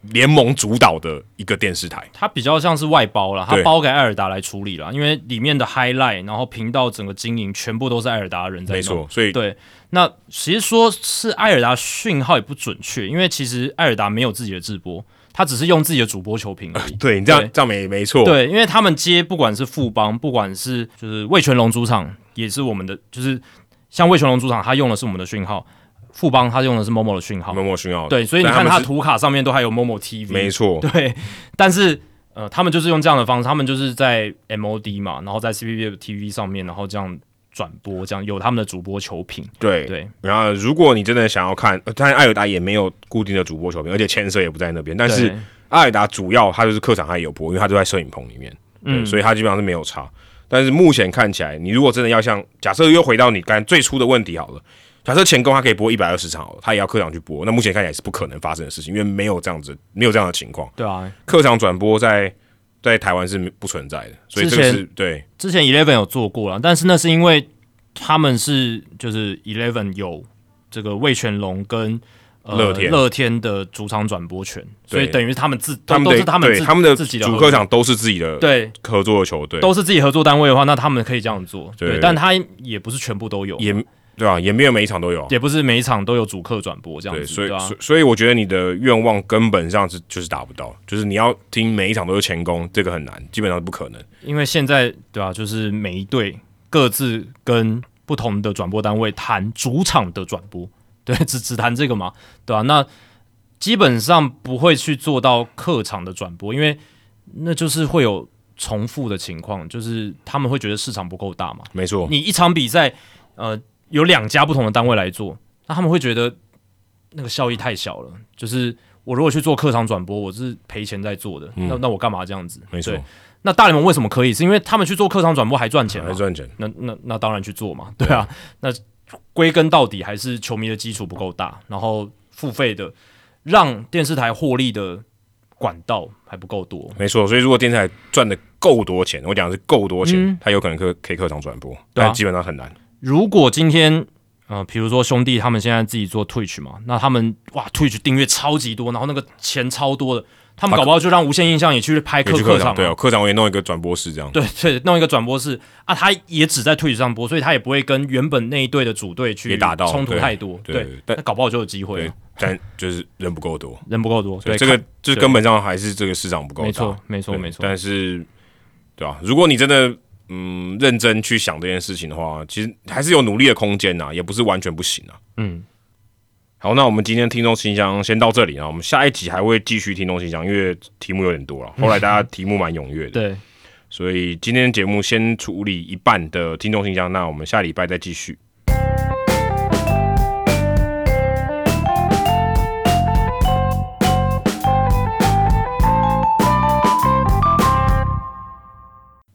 S1: 联盟主导的一个电视台。
S2: 它比较像是外包了，它包给艾尔达来处理了，因为里面的 highlight，然后频道整个经营全部都是艾尔达人在弄。
S1: 没错，所以
S2: 对，那其实说是艾尔达讯号也不准确，因为其实艾尔达没有自己的直播，他只是用自己的主播球评而已。
S1: 对你这样这样没没错，
S2: 对，因为他们接不管是富邦，不管是就是魏全龙主场，也是我们的，就是像魏全龙主场，他用的是我们的讯号，富邦他用的是 Momo 的讯号。
S1: ，Momo 讯号。
S2: 对，所以你看
S1: 但他
S2: 图卡上面都还有 Momo TV。
S1: 没错，
S2: 对，但是呃，他们就是用这样的方式，他们就是在 MOD 嘛，然后在 CPB TV 上面，然后这样转播，这样有他们的主播球评。
S1: 对
S2: 对，
S1: 然后如果你真的想要看，呃当然艾尔达也没有固定的主播球评，而且牵涉也不在那边，但是艾尔达主要他就是客场他也有播，因为他就在摄影棚里面，对，
S2: 嗯
S1: 所以他基本上是没有差。但是目前看起来，你如果真的要像假设又回到你刚最初的问题好了，假设前攻他可以播一百二十场好了，它也要客场去播，那目前看起来是不可能发生的事情，因为没有这样子，没有这样的情况，
S2: 对啊，
S1: 客场转播在在台湾是不存在的，所以这是对。
S2: 之前 Eleven 有做过了，但是那是因为他们是就是 Eleven 有这个魏全龙跟。呃
S1: 乐天。
S2: 乐天的主场转播权，所以等于是他们自
S1: 他们
S2: 都都是他们
S1: 他们的
S2: 自己的
S1: 主客场都是自己的
S2: 对。
S1: 合作的球队，
S2: 都是自己合作单位的话，那他们可以这样做。
S1: 对。
S2: 对，但他也不是全部都有，
S1: 也对啊、也没有每一场都有，
S2: 也不是每一场都有主客转播这样
S1: 对，
S2: 子，
S1: 所以、
S2: 啊
S1: 所以我觉得你的愿望根本上是就是达不到，就是你要听每一场都是前攻，这个很难，基本上是不可能。
S2: 因为现在对啊，就是每一队各自跟不同的转播单位谈主场的转播，对，只只谈这个嘛，对吧、那基本上不会去做到客场的转播，因为那就是会有重复的情况，就是他们会觉得市场不够大嘛。
S1: 没错，
S2: 你一场比赛，呃，有两家不同的单位来做，那他们会觉得那个效益太小了。就是我如果去做客场转播，我是赔钱在做的，那那我干嘛这样子？
S1: 没错，
S2: 那大联盟为什么可以？是因为他们去做客场转播还赚钱？
S1: 还赚钱。
S2: 那那那当然去做嘛，对啊。那归根到底还是球迷的基础不够大，然后付费的让电视台获利的管道还不够多。
S1: 没错，所以如果电视台赚的够多钱，我讲的是够多钱，
S2: 嗯
S1: 它有可能可可以客场转播，但基本上很难。
S2: 如果今天呃，比如说兄弟他们现在自己做 Twitch 嘛，那他们哇 Twitch 订阅超级多，然后那个钱超多的，他们搞不好就让无限印象也去拍客客场、啊，
S1: 对哦，客场我也弄一个转播室这样。
S2: 对对，弄一个转播室。啊，他也只在 Twitch 上播，所以他也不会跟原本那一队的主队去
S1: 打到
S2: 冲突太多，
S1: 对对但
S2: 那搞不好就有机会
S1: 对，，但就是人不够多，
S2: 人不够多，对，
S1: 这个
S2: 看对。
S1: 这根本上还是这个市场不够大。
S2: 没错没错没错，
S1: 但是，对吧、如果你真的嗯认真去想这件事情的话，其实还是有努力的空间呐，也不是完全不行啊。
S2: 嗯，
S1: 好，那我们今天听众信箱先到这里啊，我们下一集还会继续听众信箱，因为题目有点多了，后来大家题目蛮踊跃的，
S2: 对，
S1: 所以今天节目先处理一半的听众信箱，那我们下礼拜再继续。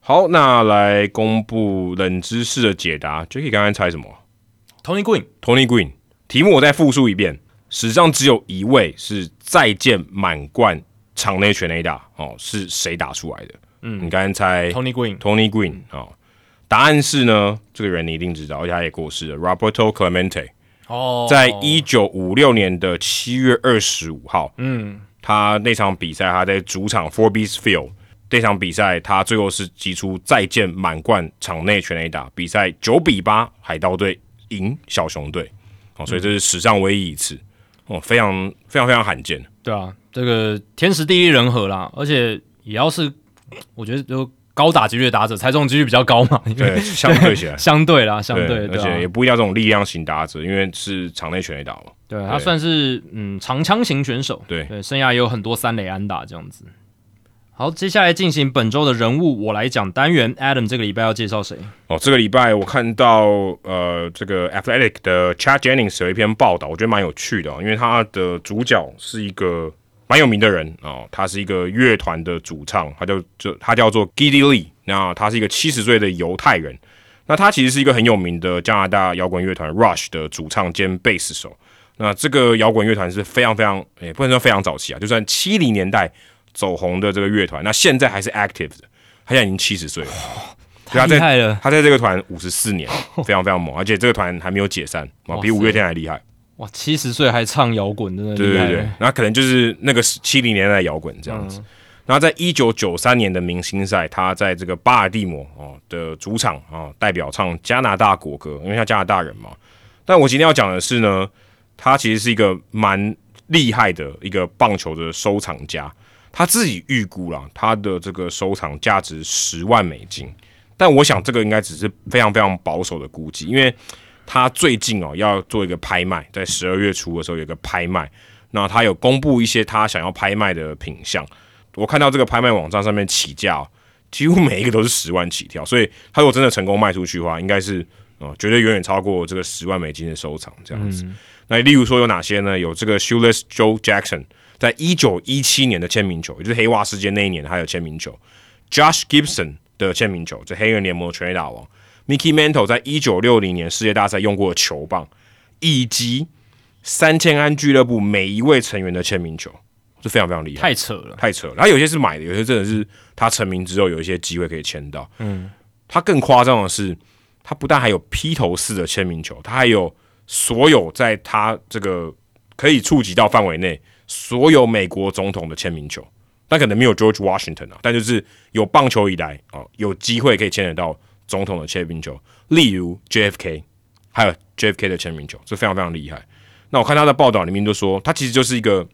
S1: 好，那来公布冷知识的解答。Jacky 刚刚猜什么
S2: ？Tony
S1: Green？Tony Green。题目我再复述一遍：史上只有一位是再见满贯场内全垒打。哦，是谁打出来的？嗯，你刚才猜
S2: Tony Green
S1: Tony Green 啊、哦，答案是呢，这个人你一定知道，而且他也过世了，Roberto Clemente，
S2: 哦，
S1: 在一九五六年的七月二十五号，
S2: 嗯。
S1: 他那场比赛他在主场 Forbes Field 这场比赛，他最后是击出再见满贯场内全垒打，比赛九比八，海盗队赢小熊队，哦，所以这是史上唯一一次，哦，非常非常非常罕见，
S2: 对啊，这个天时地利人和啦，而且也要是我觉得就高打击率的打者，猜中几率比较高嘛，
S1: 对，相对起来。
S2: 相对啦，相对，
S1: 而且也不一定要这种力量型打者，因为是场内全垒打嘛。
S2: 对他算是嗯长枪型选手，
S1: 对
S2: 对，生涯也有很多三垒安打这样子。好，接下来进行本周的人物我来讲单元，Adam 这个礼拜要介绍谁？
S1: 哦，这个礼拜我看到呃，这个 Athletic 的 Chad Jennings 有一篇报道，我觉得蛮有趣的、哦，因为他的主角是一个蛮有名的人哦，他是一个乐团的主唱，他就就他叫做 Giddy Lee，那他是一个七十岁的犹太人，那他其实是一个很有名的加拿大摇滚乐团 Rush 的主唱兼贝斯手。那这个摇滚乐团是非常非常，也不能说非常早期啊，就算七零年代走红的这个乐团，那现在还是 active 的，他现在已经七十岁了，
S2: 太厉害了！
S1: 他在这个团五十四年，非常非常猛，而且这个团还没有解散啊，比五月天还厉害。
S2: 哇，七十岁还唱摇滚，真的
S1: 对对对，那可能就是那个七零年代摇滚这样子。然后在一九九三年的明星赛，他在这个巴尔的摩哦的主场啊，代表唱加拿大国歌，因为他加拿大人嘛。但我今天要讲的是呢。他其实是一个蛮厉害的一个棒球的收藏家，他自己预估了他的这个收藏价值十万美金，但我想这个应该只是非常非常保守的估计，因为他最近哦要做一个拍卖，在十二月初的时候有一个拍卖，那他有公布一些他想要拍卖的品相，我看到这个拍卖网站上面起价，几乎每一个都是十万起跳，所以他如果真的成功卖出去的话，应该是哦绝对远远超过这个十万美金的收藏这样子。那例如说有哪些呢？有这个 Shoeless Joe Jackson 在一九一七年的签名球，也就是黑袜事件那一年他有签名球；Josh Gibson 的签名球，这黑人联盟全垒打王；Mickey Mantle 在一九六零年世界大赛用过的球棒，以及三千安俱乐部每一位成员的签名球，是非常非常厉害，
S2: 太扯了，
S1: 太扯了。然后有些是买的，有些真的是他成名之后有一些机会可以签到。嗯，他更夸张的是，他不但还有披头士的签名球，他还有。所有在他这个可以触及到范围内，所有美国总统的签名球，但可能没有 George Washington 啊，但就是有棒球以来啊，有机会可以签得到总统的签名球，例如 JFK，还有 JFK 的签名球，这非常非常厉害。那我看他的报道里面就说，他其实就是一个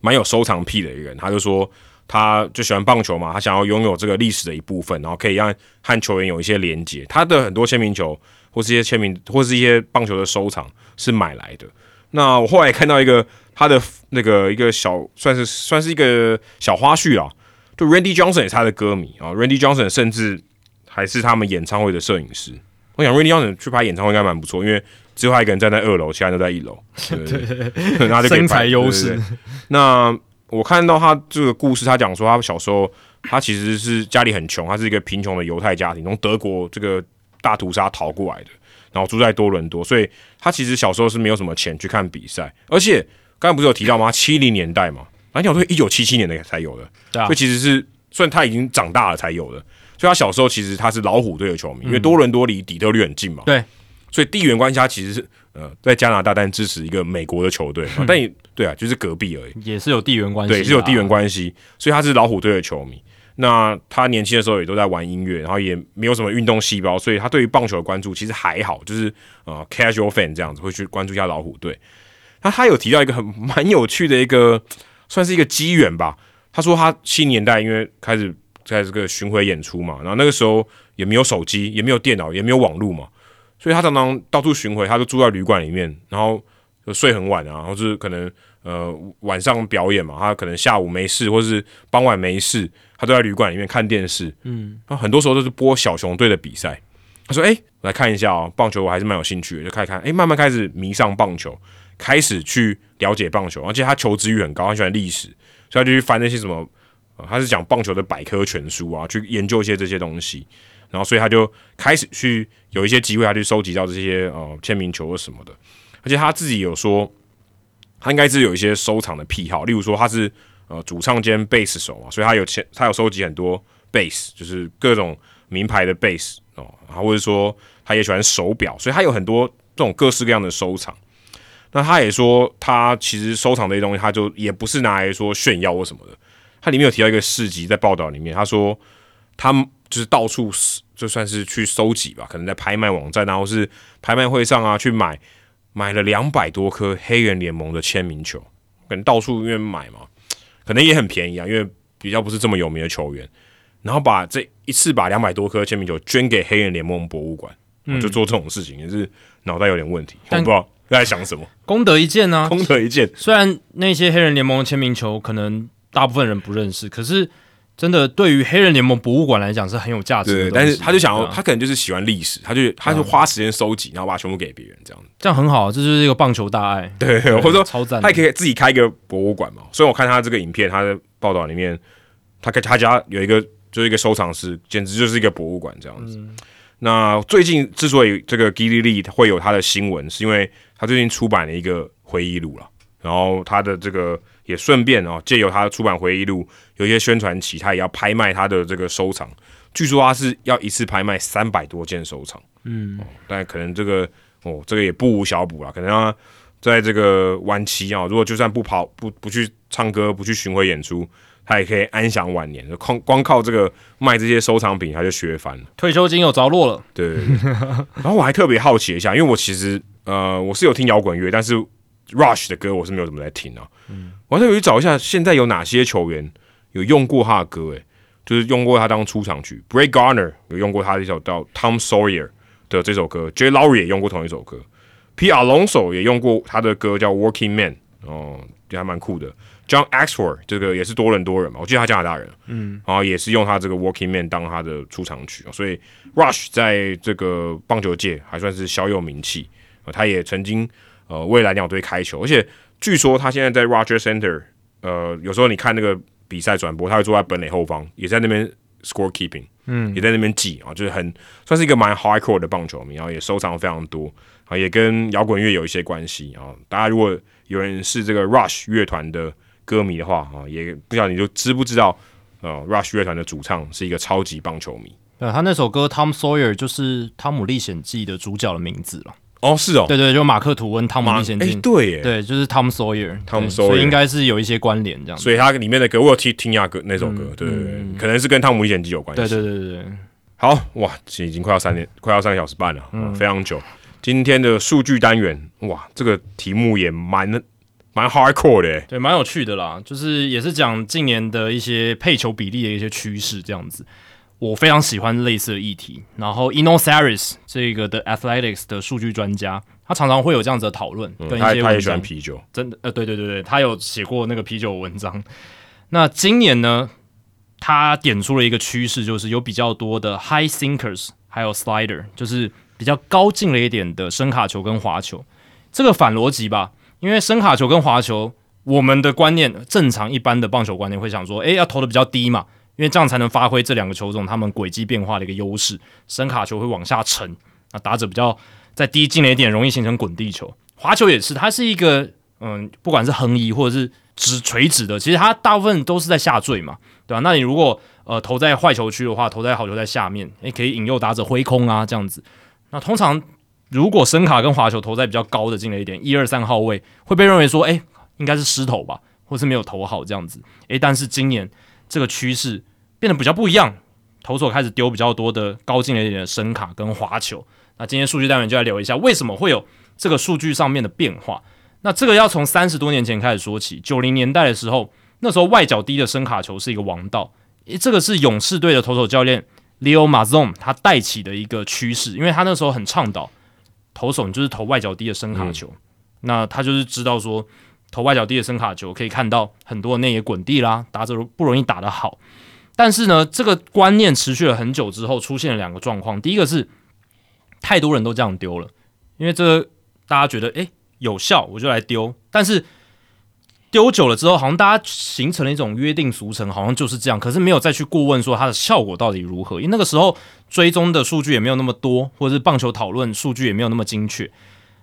S1: 蛮有收藏癖的一个人，他就说他就喜欢棒球嘛，他想要拥有这个历史的一部分，然后可以让和球员有一些连接。他的很多签名球。或是一些签名，或是一些棒球的收藏是买来的。那我后来看到一个他的那个一个小，算是算是一个小花絮啊。就 Randy Johnson 也是他的歌迷啊，Randy Johnson 甚至还是他们演唱会的摄影师。我想 Randy Johnson 去拍演唱会应该蛮不错，因为只有他一个人站在二楼，其他人都在一楼，对，那就
S2: 身材优势。
S1: 那我看到他这个故事，他讲说他小时候他其实是家里很穷，他是一个贫穷的犹太家庭，从德国这个。大屠杀逃过来的，然后住在多伦多，所以他其实小时候是没有什么钱去看比赛，而且刚才不是有提到吗？七零年代嘛，篮球队一九七七年的才有的，所以其实是虽然他已经长大了才有的，所以他小时候其实他是老虎队的球迷，因为多伦多离底特律很近嘛，
S2: 对，
S1: 所以地缘关系他其实是呃在加拿大，但支持一个美国的球队，但也对啊，就是隔壁而已，
S2: 也是有地缘关系，
S1: 对，是有地缘关系，所以他是老虎队的球迷。那他年轻的时候也都在玩音乐，然后也没有什么运动细胞，所以他对于棒球的关注其实还好，就是呃 casual fan 这样子会去关注一下老虎队。那他有提到一个很 蛮有趣的一个，算是一个机缘吧。他说他七年代因为开始在这个巡回演出嘛，然后那个时候也没有手机，也没有电脑，也没有网络嘛，所以他常常到处巡回，他就住在旅馆里面，然后就睡很晚啊，或是可能呃晚上表演嘛，他可能下午没事，或是傍晚没事。他都在旅馆里面看电视，嗯，然后很多时候都是播小熊队的比赛。他说：“哎，来看一下哦，棒球我还是蛮有兴趣的，就开始看。哎，慢慢开始迷上棒球，开始去了解棒球，而且他求知欲很高，很喜欢历史，所以他就去翻那些什么，他是讲棒球的百科全书啊，去研究一些这些东西。然后，所以他就开始去有一些机会，他去收集到这些呃签名球或什么的。而且他自己有说，他应该是有一些收藏的癖好，例如说他是。”呃，主唱兼贝斯手嘛，所以他有签，他有收集很多贝斯，就是各种名牌的贝斯哦，然后或者说他也喜欢手表，所以他有很多这种各式各样的收藏。那他也说，他其实收藏这些东西，他就也不是拿来说炫耀或什么的。他里面有提到一个事迹，在报道里面，他说他就是到处就算是去收集吧，可能在拍卖网站啊，或是拍卖会上啊，去买买了两百多颗黑人联盟的签名球，可能到处因为买嘛。可能也很便宜啊，因为比较不是这么有名的球员，然后把这一次把两百多颗签名球捐给黑人联盟博物馆，就做这种事情，也是脑袋有点问题，我不知道在想什么，
S2: 功德一件呢，
S1: 功德一件。
S2: 虽然那些黑人联盟的签名球可能大部分人不认识，可是。真的，对于黑人联盟博物馆来讲是很有价值的。
S1: 对，但是他就想要，他可能就是喜欢历史，他就他就花时间收集，然后把全部给别人，这样
S2: 这样很好，这就是一个棒球大爱。
S1: 对，或者说
S2: 超赞，
S1: 他也可以自己开一个博物馆嘛。所以我看他这个影片，他的报道里面，他他家有一个就是一个收藏室，简直就是一个博物馆这样子。那最近之所以这个 Gilly Lee 会有他的新闻，是因为他最近出版了一个回忆录了，然后他的这个也顺便哦，借由他出版回忆录，有一些宣传期，他也要拍卖他的这个收藏。据说他是要一次拍卖三百多件收藏，嗯，但可能这个哦，这个也不无小补了，可能他在这个晚期啊，如果就算不跑不不去唱歌，不去巡回演出。他也可以安享晚年，光光靠这个卖这些收藏品，他就削翻了。
S2: 退休金有着落了。
S1: 对，然后我还特别好奇一下，因为我其实呃我是有听摇滚乐，但是 Rush 的歌我是没有怎么在听啊。嗯，我还特别找一下，现在有哪些球员有用过他的歌？诶，就是用过他当出场曲。Bray Garner 有用过他的一首叫 Tom Sawyer 的这首歌，J Lowry 也用过同一首歌，P Alonso 也用过他的歌叫 Working Man，哦，也还蛮酷的。John Axford 这个也是多伦多人嘛，我记得他加拿大人，嗯，然后也是用他这个 Working Man 当他的出场曲所以 Rush 在这个棒球界还算是小有名气他也曾经呃为蓝鸟队开球，而且据说他现在在 Roger Center，呃，有时候你看那个比赛转播，他会坐在本垒后方，也在那边 score keeping，嗯，也在那边记啊，就是很算是一个蛮 hardcore 的棒球迷，然后也收藏非常多啊，也跟摇滚乐有一些关系啊。大家如果有人是这个 Rush 乐团的。歌迷的话啊，也不晓得你就知不知道，呃，Rush 乐团的主唱是一个超级棒球迷。
S2: 呃，他那首歌《Tom Sawyer》就是《汤姆历险记》的主角的名字了。
S1: 哦，是哦，
S2: 对对，就马克吐温《汤姆历险记》。
S1: 对，
S2: 对，就是 Tom Sawyer。
S1: Tom Sawyer，
S2: 所以应该是有一些关联这样。
S1: 所以它里面的歌，我有听听下歌那首歌，对对对，可能是跟《汤姆历险记》有关
S2: 系。对对对对对。
S1: 好哇，已经快要三点，快要三个小时半了，嗯，非常久。今天的数据单元，哇，这个题目也蛮。蛮 hardcore 的，
S2: 对，蛮有趣的啦。就是也是讲近年的一些配球比例的一些趋势，这样子。我非常喜欢类似的议题。然后 Eno Saris 这个的 Athletics 的数据专家，他常常会有这样子的讨论，跟一些
S1: 他也喜欢啤酒，
S2: 真的，呃，对对对对，他有写过那个啤酒文章。那今年呢，他点出了一个趋势，就是有比较多的 High Sinkers，还有 Slider，就是比较高进了一点的声卡球跟滑球。这个反逻辑吧。因为声卡球跟滑球，我们的观念正常一般的棒球观念会想说，诶，要投的比较低嘛，因为这样才能发挥这两个球种它们轨迹变化的一个优势。声卡球会往下沉，那打者比较在低进了一点，容易形成滚地球。滑球也是，它是一个嗯，不管是横移或者是直垂直的，其实它大部分都是在下坠嘛，对吧？那你如果呃投在坏球区的话，投在好球在下面，诶，可以引诱打者挥空啊，这样子。那通常。如果声卡跟滑球投在比较高的进了一点，一二三号位会被认为说，哎，应该是失投吧，或是没有投好这样子，哎，但是今年这个趋势变得比较不一样，投手开始丢比较多的高进了一点的声卡跟滑球。那今天数据单元就来聊一下，为什么会有这个数据上面的变化？那这个要从三十多年前开始说起，九零年代的时候，那时候外角低的声卡球是一个王道，这个是勇士队的投手教练 Leo Mazon 他带起的一个趋势，因为他那时候很倡导。投手你就是投外角低的声卡球，那他就是知道说投外角低的声卡球可以看到很多内野滚地啦，打者不容易打得好。但是呢，这个观念持续了很久之后，出现了两个状况。第一个是太多人都这样丢了，因为这大家觉得诶有效，我就来丢。但是丢久了之后，好像大家形成了一种约定俗成，好像就是这样。可是没有再去过问说它的效果到底如何，因为那个时候追踪的数据也没有那么多，或者是棒球讨论数据也没有那么精确。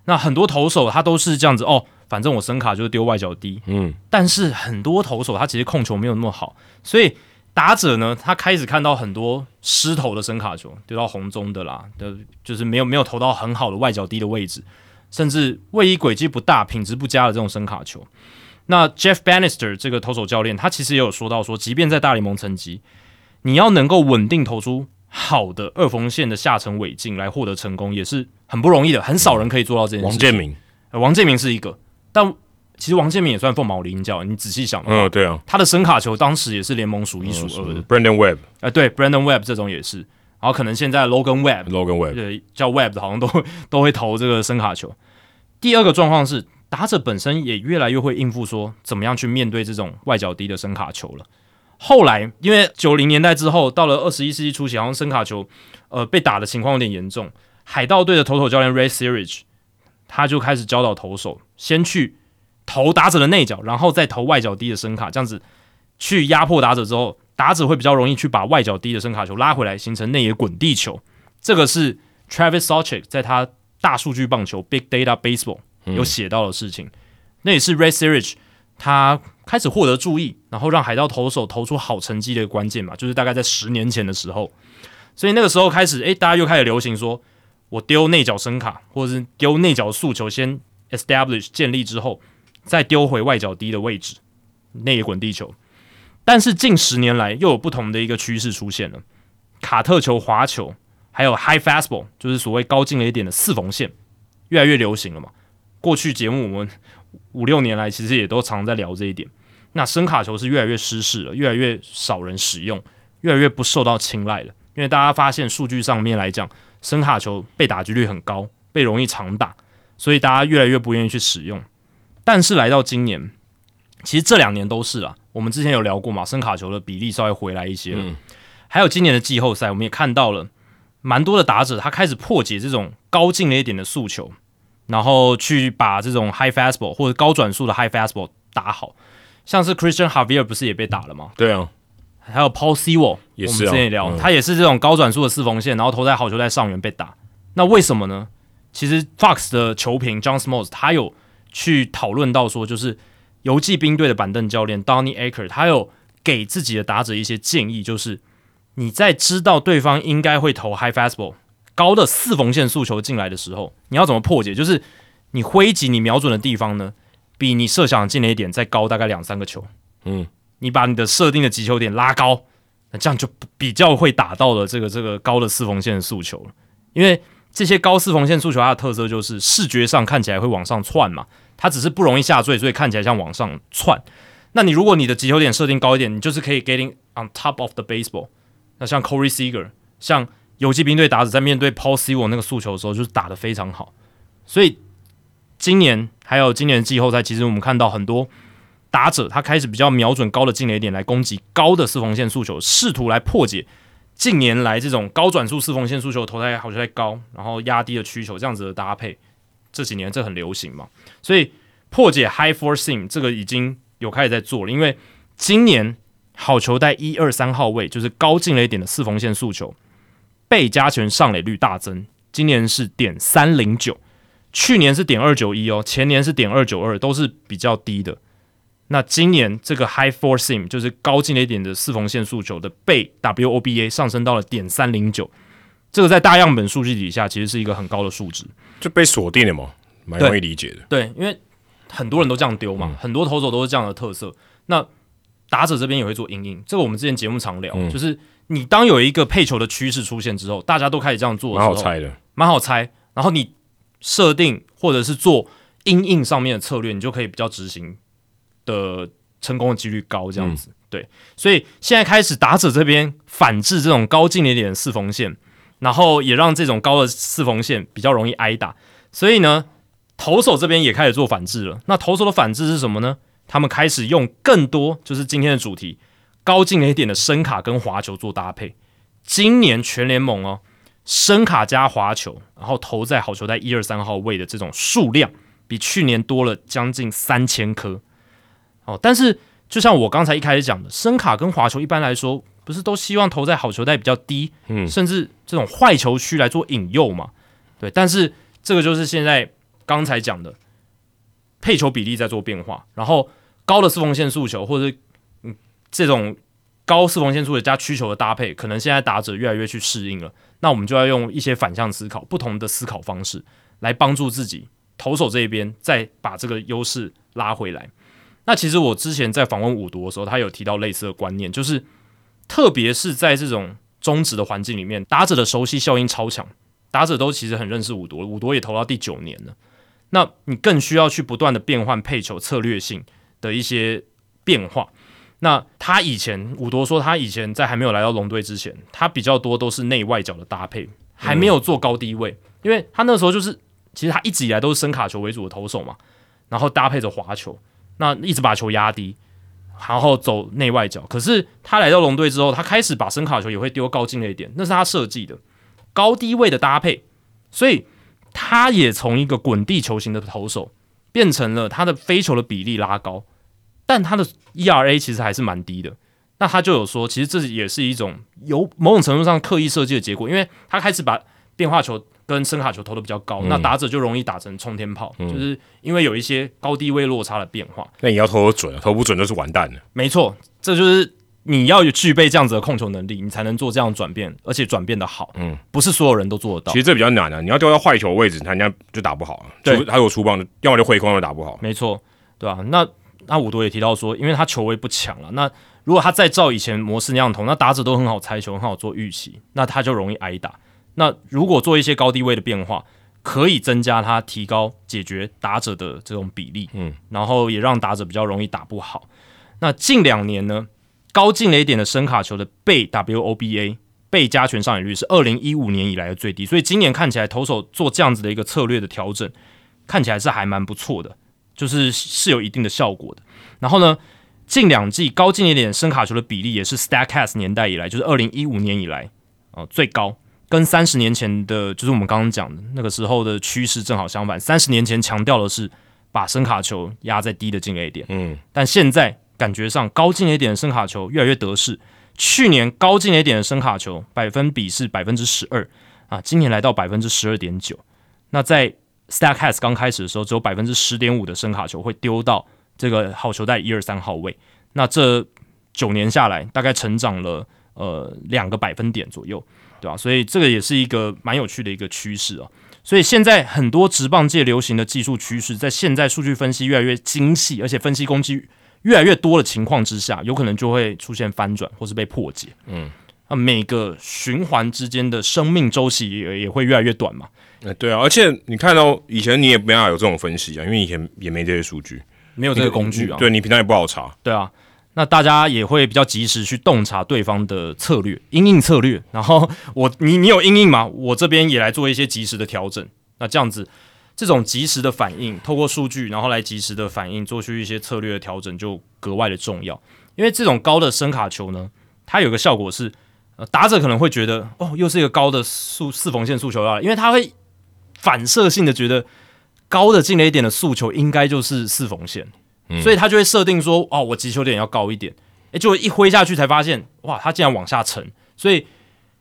S2: 那很多投手他都是这样子哦，反正我声卡就是丢外角低，嗯。但是很多投手他其实控球没有那么好，所以打者呢，他开始看到很多失投的声卡球丢到红中的啦，的就是没有没有投到很好的外角低的位置，甚至位移轨迹不大、品质不佳的这种声卡球。那 Jeff Bannister 这个投手教练，他其实也有说到说，即便在大联盟层级，你要能够稳定投出好的二缝线的下沉尾劲来获得成功，也是很不容易的，很少人可以做到这件事。
S1: 王建民，
S2: 王建民是一个，但其实王建民也算凤毛麟角。你仔细想，
S1: 嗯，对啊，
S2: 他的声卡球当时也是联盟数一数二的。
S1: Brandon Webb，
S2: 哎，对，Brandon Webb 这种也是，然后可能现在 Logan Webb，Logan
S1: Webb，对，
S2: 叫 Webb 的，好像都 都会投这个声卡球。第二个状况是。打者本身也越来越会应付，说怎么样去面对这种外角低的声卡球了。后来，因为九零年代之后，到了二十一世纪初期，好像声卡球呃被打的情况有点严重。海盗队的投手教练 Ray Searage 他就开始教导投手，先去投打者的内角，然后再投外角低的声卡，这样子去压迫打者之后，打者会比较容易去把外角低的声卡球拉回来，形成内野滚地球。这个是 Travis s a c h i k 在他大数据棒球 Big Data Baseball 有写到的事情。那也是 Ray Searage 他开始获得注意，然后让海盗投手投出好成绩的关键嘛，就是大概在十年前的时候。所以那个时候开始，诶，大家又开始流行说，我丢内角声卡，或者是丢内角速球，先 establish 建立之后，再丢回外角低的位置，内野滚地球。但是近十年来又有不同的一个趋势出现了，卡特球、滑球，还有 high fastball，就是所谓高进了一点的四缝线，越来越流行了嘛。过去节目我们五六年来其实也都常在聊这一点。那声卡球是越来越失势了，越来越少人使用，越来越不受到青睐了。因为大家发现数据上面来讲，声卡球被打击率很高，被容易长打，所以大家越来越不愿意去使用。但是来到今年，其实这两年都是啊，我们之前有聊过嘛，声卡球的比例稍微回来一些了。还有今年的季后赛，我们也看到了蛮多的打者，他开始破解这种高进了一点的诉求，然后去把这种 high fastball 或者高转速的 high fastball 打好，像是 Christian Javier 不是也被打了吗？
S1: 对啊。
S2: 还有 Paul Sewell，我们之前也聊，他也是这种高转速的四缝线，然后投在好球在上缘被打。那为什么呢？其实 Fox 的球评 John Smoltz 他有去讨论到说，就是游击兵队的板凳教练 Donny Aker 他有给自己的打者一些建议，就是你在知道对方应该会投 high fastball 高的四缝线速球进来的时候，你要怎么破解？就是你挥击你瞄准的地方呢，比你设想进了一点再高大概两三个球。嗯。你把你的设定的击球点拉高，那这样就比较会打到了这个这个高的四缝线的诉求。因为这些高四缝线诉求它的特色就是视觉上看起来会往上窜嘛，它只是不容易下坠，所以看起来像往上窜。那你如果你的击球点设定高一点，你就是可以 getting on top of the baseball。那像 Corey Seager，像游击兵队打者在面对 Paul s e w e l 那个诉求的时候，就是打得非常好。所以今年还有今年的季后赛，其实我们看到很多。打者他开始比较瞄准高的进雷点来攻击高的四缝线诉求，试图来破解近年来这种高转速四缝线诉求投胎好球太高，然后压低的需求这样子的搭配，这几年这很流行嘛，所以破解 high four seam 这个已经有开始在做了，因为今年好球带一二三号位就是高进雷点的四缝线诉求被加权上垒率大增，今年是点三零九，去年是点二九一哦，前年是点二九二，都是比较低的。那今年这个 high four seam 就是高进了一点的四缝线诉求的被 WOBA 上升到了点三零九，这个在大样本数据底下其实是一个很高的数值，
S1: 就被锁定了嘛，蛮容易理解的。
S2: 对，因为很多人都这样丢嘛，很多投手都是这样的特色。那打者这边也会做阴影，这个我们之前节目常聊，就是你当有一个配球的趋势出现之后，大家都开始这样做，
S1: 蛮好猜的，
S2: 蛮好猜。然后你设定或者是做阴影上面的策略，你就可以比较执行。的成功的几率高，这样子对，所以现在开始打者这边反制这种高进一点的四缝线，然后也让这种高的四缝线比较容易挨打，所以呢，投手这边也开始做反制了。那投手的反制是什么呢？他们开始用更多，就是今天的主题，高进一点的声卡跟滑球做搭配。今年全联盟哦，声卡加滑球，然后投在好球带一二三号位的这种数量，比去年多了将近三千颗。哦，但是就像我刚才一开始讲的，声卡跟滑球一般来说不是都希望投在好球带比较低，嗯，甚至这种坏球区来做引诱嘛？对，但是这个就是现在刚才讲的配球比例在做变化，然后高的四缝线速球或者嗯这种高四缝线速球加曲球的搭配，可能现在打者越来越去适应了。那我们就要用一些反向思考，不同的思考方式来帮助自己投手这一边再把这个优势拉回来。那其实我之前在访问五夺的时候，他有提到类似的观念，就是特别是在这种中职的环境里面，打者的熟悉效应超强，打者都其实很认识五夺，五夺也投到第九年了。那你更需要去不断的变换配球策略性的一些变化。那他以前五夺说，他以前在还没有来到龙队之前，他比较多都是内外角的搭配，还没有做高低位，因为他那时候就是其实他一直以来都是伸卡球为主的投手嘛，然后搭配着滑球。那一直把球压低，然后走内外角。可是他来到龙队之后，他开始把声卡球也会丢高进了一点，那是他设计的高低位的搭配。所以他也从一个滚地球型的投手，变成了他的飞球的比例拉高，但他的 ERA 其实还是蛮低的。那他就有说，其实这也是一种有某种程度上刻意设计的结果，因为他开始把变化球跟深卡球投的比较高，那打者就容易打成冲天炮，就是因为有一些高低位落差的变化。
S1: 那你要投的准，投不准就是完蛋了。
S2: 没错，这就是你要有具备这样子的控球能力，你才能做这样转变，而且转变的好。嗯，不是所有人都做得到。
S1: 其实这比较难啊，你要丢到坏球位置，他人家就打不好了。
S2: 对，
S1: 他有出棒的，要么就挥空，要打不好。
S2: 没错，对啊？那那五多也提到说，因为他球位不强了，那如果他再照以前模式那样投，那打者都很好猜球，很好做预期，那他就容易挨打。那如果做一些高低位的变化，可以增加他提高解决打者的这种比例，嗯，然后也让打者比较容易打不好。那近两年呢，高进雷点的声卡球的被 WOBA 被加权上垒率是二零一五年以来的最低，所以今年看起来投手做这样子的一个策略的调整，看起来是还蛮不错的，就是是有一定的效果的。然后呢，近两季高进雷点声卡球的比例也是 Statcast 年代以来，就是二零一五年以来哦最高。跟三十年前的，就是我们刚刚讲的那个时候的趋势正好相反。三十年前强调的是把声卡球压在低的进 A 点，嗯，但现在感觉上高进 A 点的声卡球越来越得势。去年高进 A 点的声卡球百分比是百分之十二啊，今年来到百分之十二点九。那在 Statcast 刚开始的时候，只有百分之十点五的声卡球会丢到这个好球带一二三号位。那这九年下来，大概成长了呃两个百分点左右。对吧？所以这个也是一个蛮有趣的一个趋势啊。所以现在很多职棒界流行的技术趋势，在现在数据分析越来越精细，而且分析工具越来越多的情况之下，有可能就会出现翻转，或是被破解。嗯，那每个循环之间的生命周期也也会越来越短嘛。
S1: 哎，对啊。而且你看到以前你也没法有这种分析啊，因为以前也没这些数据，
S2: 没有这个工具啊。
S1: 对你平常也不好查。
S2: 对啊。那大家也会比较及时去洞察对方的策略，因应策略。然后我你你有因应吗？我这边也来做一些及时的调整。那这样子，这种及时的反应，透过数据，然后来及时的反应，做出一些策略的调整，就格外的重要。因为这种高的声卡球呢，它有个效果是，呃，打者可能会觉得，哦，又是一个高的速四缝线速球要，因为他会反射性的觉得高的进了一点的速球应该就是四缝线。所以他就会设定说，哦，我击球点要高一点，诶，就一挥下去才发现，哇，他竟然往下沉。所以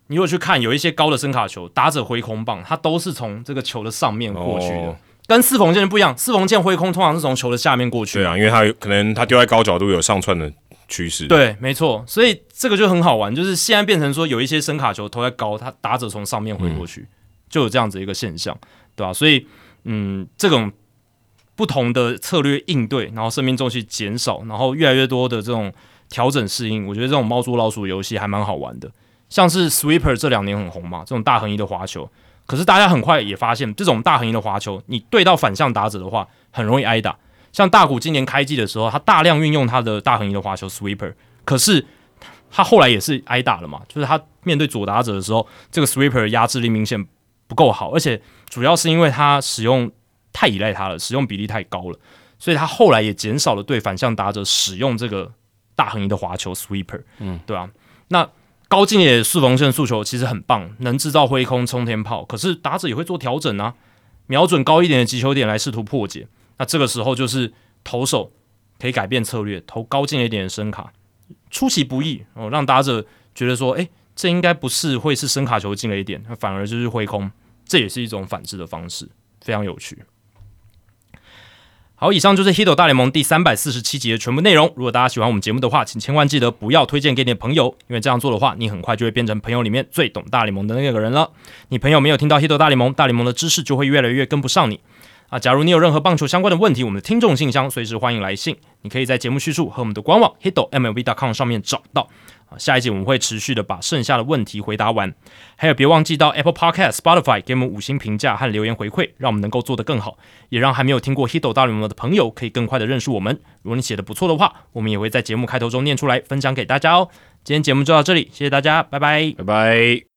S2: 你如果去看有一些高的声卡球，打者挥空棒，它都是从这个球的上面过去的，跟四缝线不一样。四缝线挥空通常是从球的下面过去。
S1: 对啊，因为它可能它丢在高角度有上窜的趋势。
S2: 对，没错。所以这个就很好玩，就是现在变成说有一些声卡球投在高，它打者从上面挥过去，就有这样子一个现象，对吧？所以，嗯，这种。不同的策略应对，然后生命周期减少，然后越来越多的这种调整适应，我觉得这种猫捉老鼠游戏还蛮好玩的。像是 Sweeper 这两年很红嘛，这种大横移的滑球，可是大家很快也发现，这种大横移的滑球，你对到反向打者的话，很容易挨打。像大谷今年开季的时候，他大量运用他的大横移的滑球 Sweeper，可是他后来也是挨打了嘛，就是他面对左打者的时候，这个 Sweeper 压制力明显不够好，而且主要是因为他使用。太依赖它了，使用比例太高了，所以他后来也减少了对反向打者使用这个大横移的滑球 sweeper，嗯，对啊，那高进野四缝线速球其实很棒，能制造挥空冲天炮，可是打者也会做调整啊，瞄准高一点的击球点来试图破解。那这个时候就是投手可以改变策略，投高进一点的声卡，出其不意哦，让打者觉得说，哎，这应该不是会是声卡球进了一点，反而就是挥空，这也是一种反制的方式，非常有趣。好，以上就是《h i t o 大联盟》第三百四十七集的全部内容。如果大家喜欢我们节目的话，请千万记得不要推荐给你的朋友，因为这样做的话，你很快就会变成朋友里面最懂大联盟的那个人了。你朋友没有听到《h i t o 大联盟》，大联盟的知识就会越来越跟不上你啊！假如你有任何棒球相关的问题，我们的听众信箱随时欢迎来信，你可以在节目叙述和我们的官网 h i t o MLB.com 上面找到。下一集我们会持续的把剩下的问题回答完，还有别忘记到 Apple Podcast、Spotify 给我们五星评价和留言回馈，让我们能够做得更好，也让还没有听过 Hito 大联盟的朋友可以更快的认识我们。如果你写的不错的话，我们也会在节目开头中念出来分享给大家哦。今天节目就到这里，谢谢大家，拜拜，
S1: 拜拜。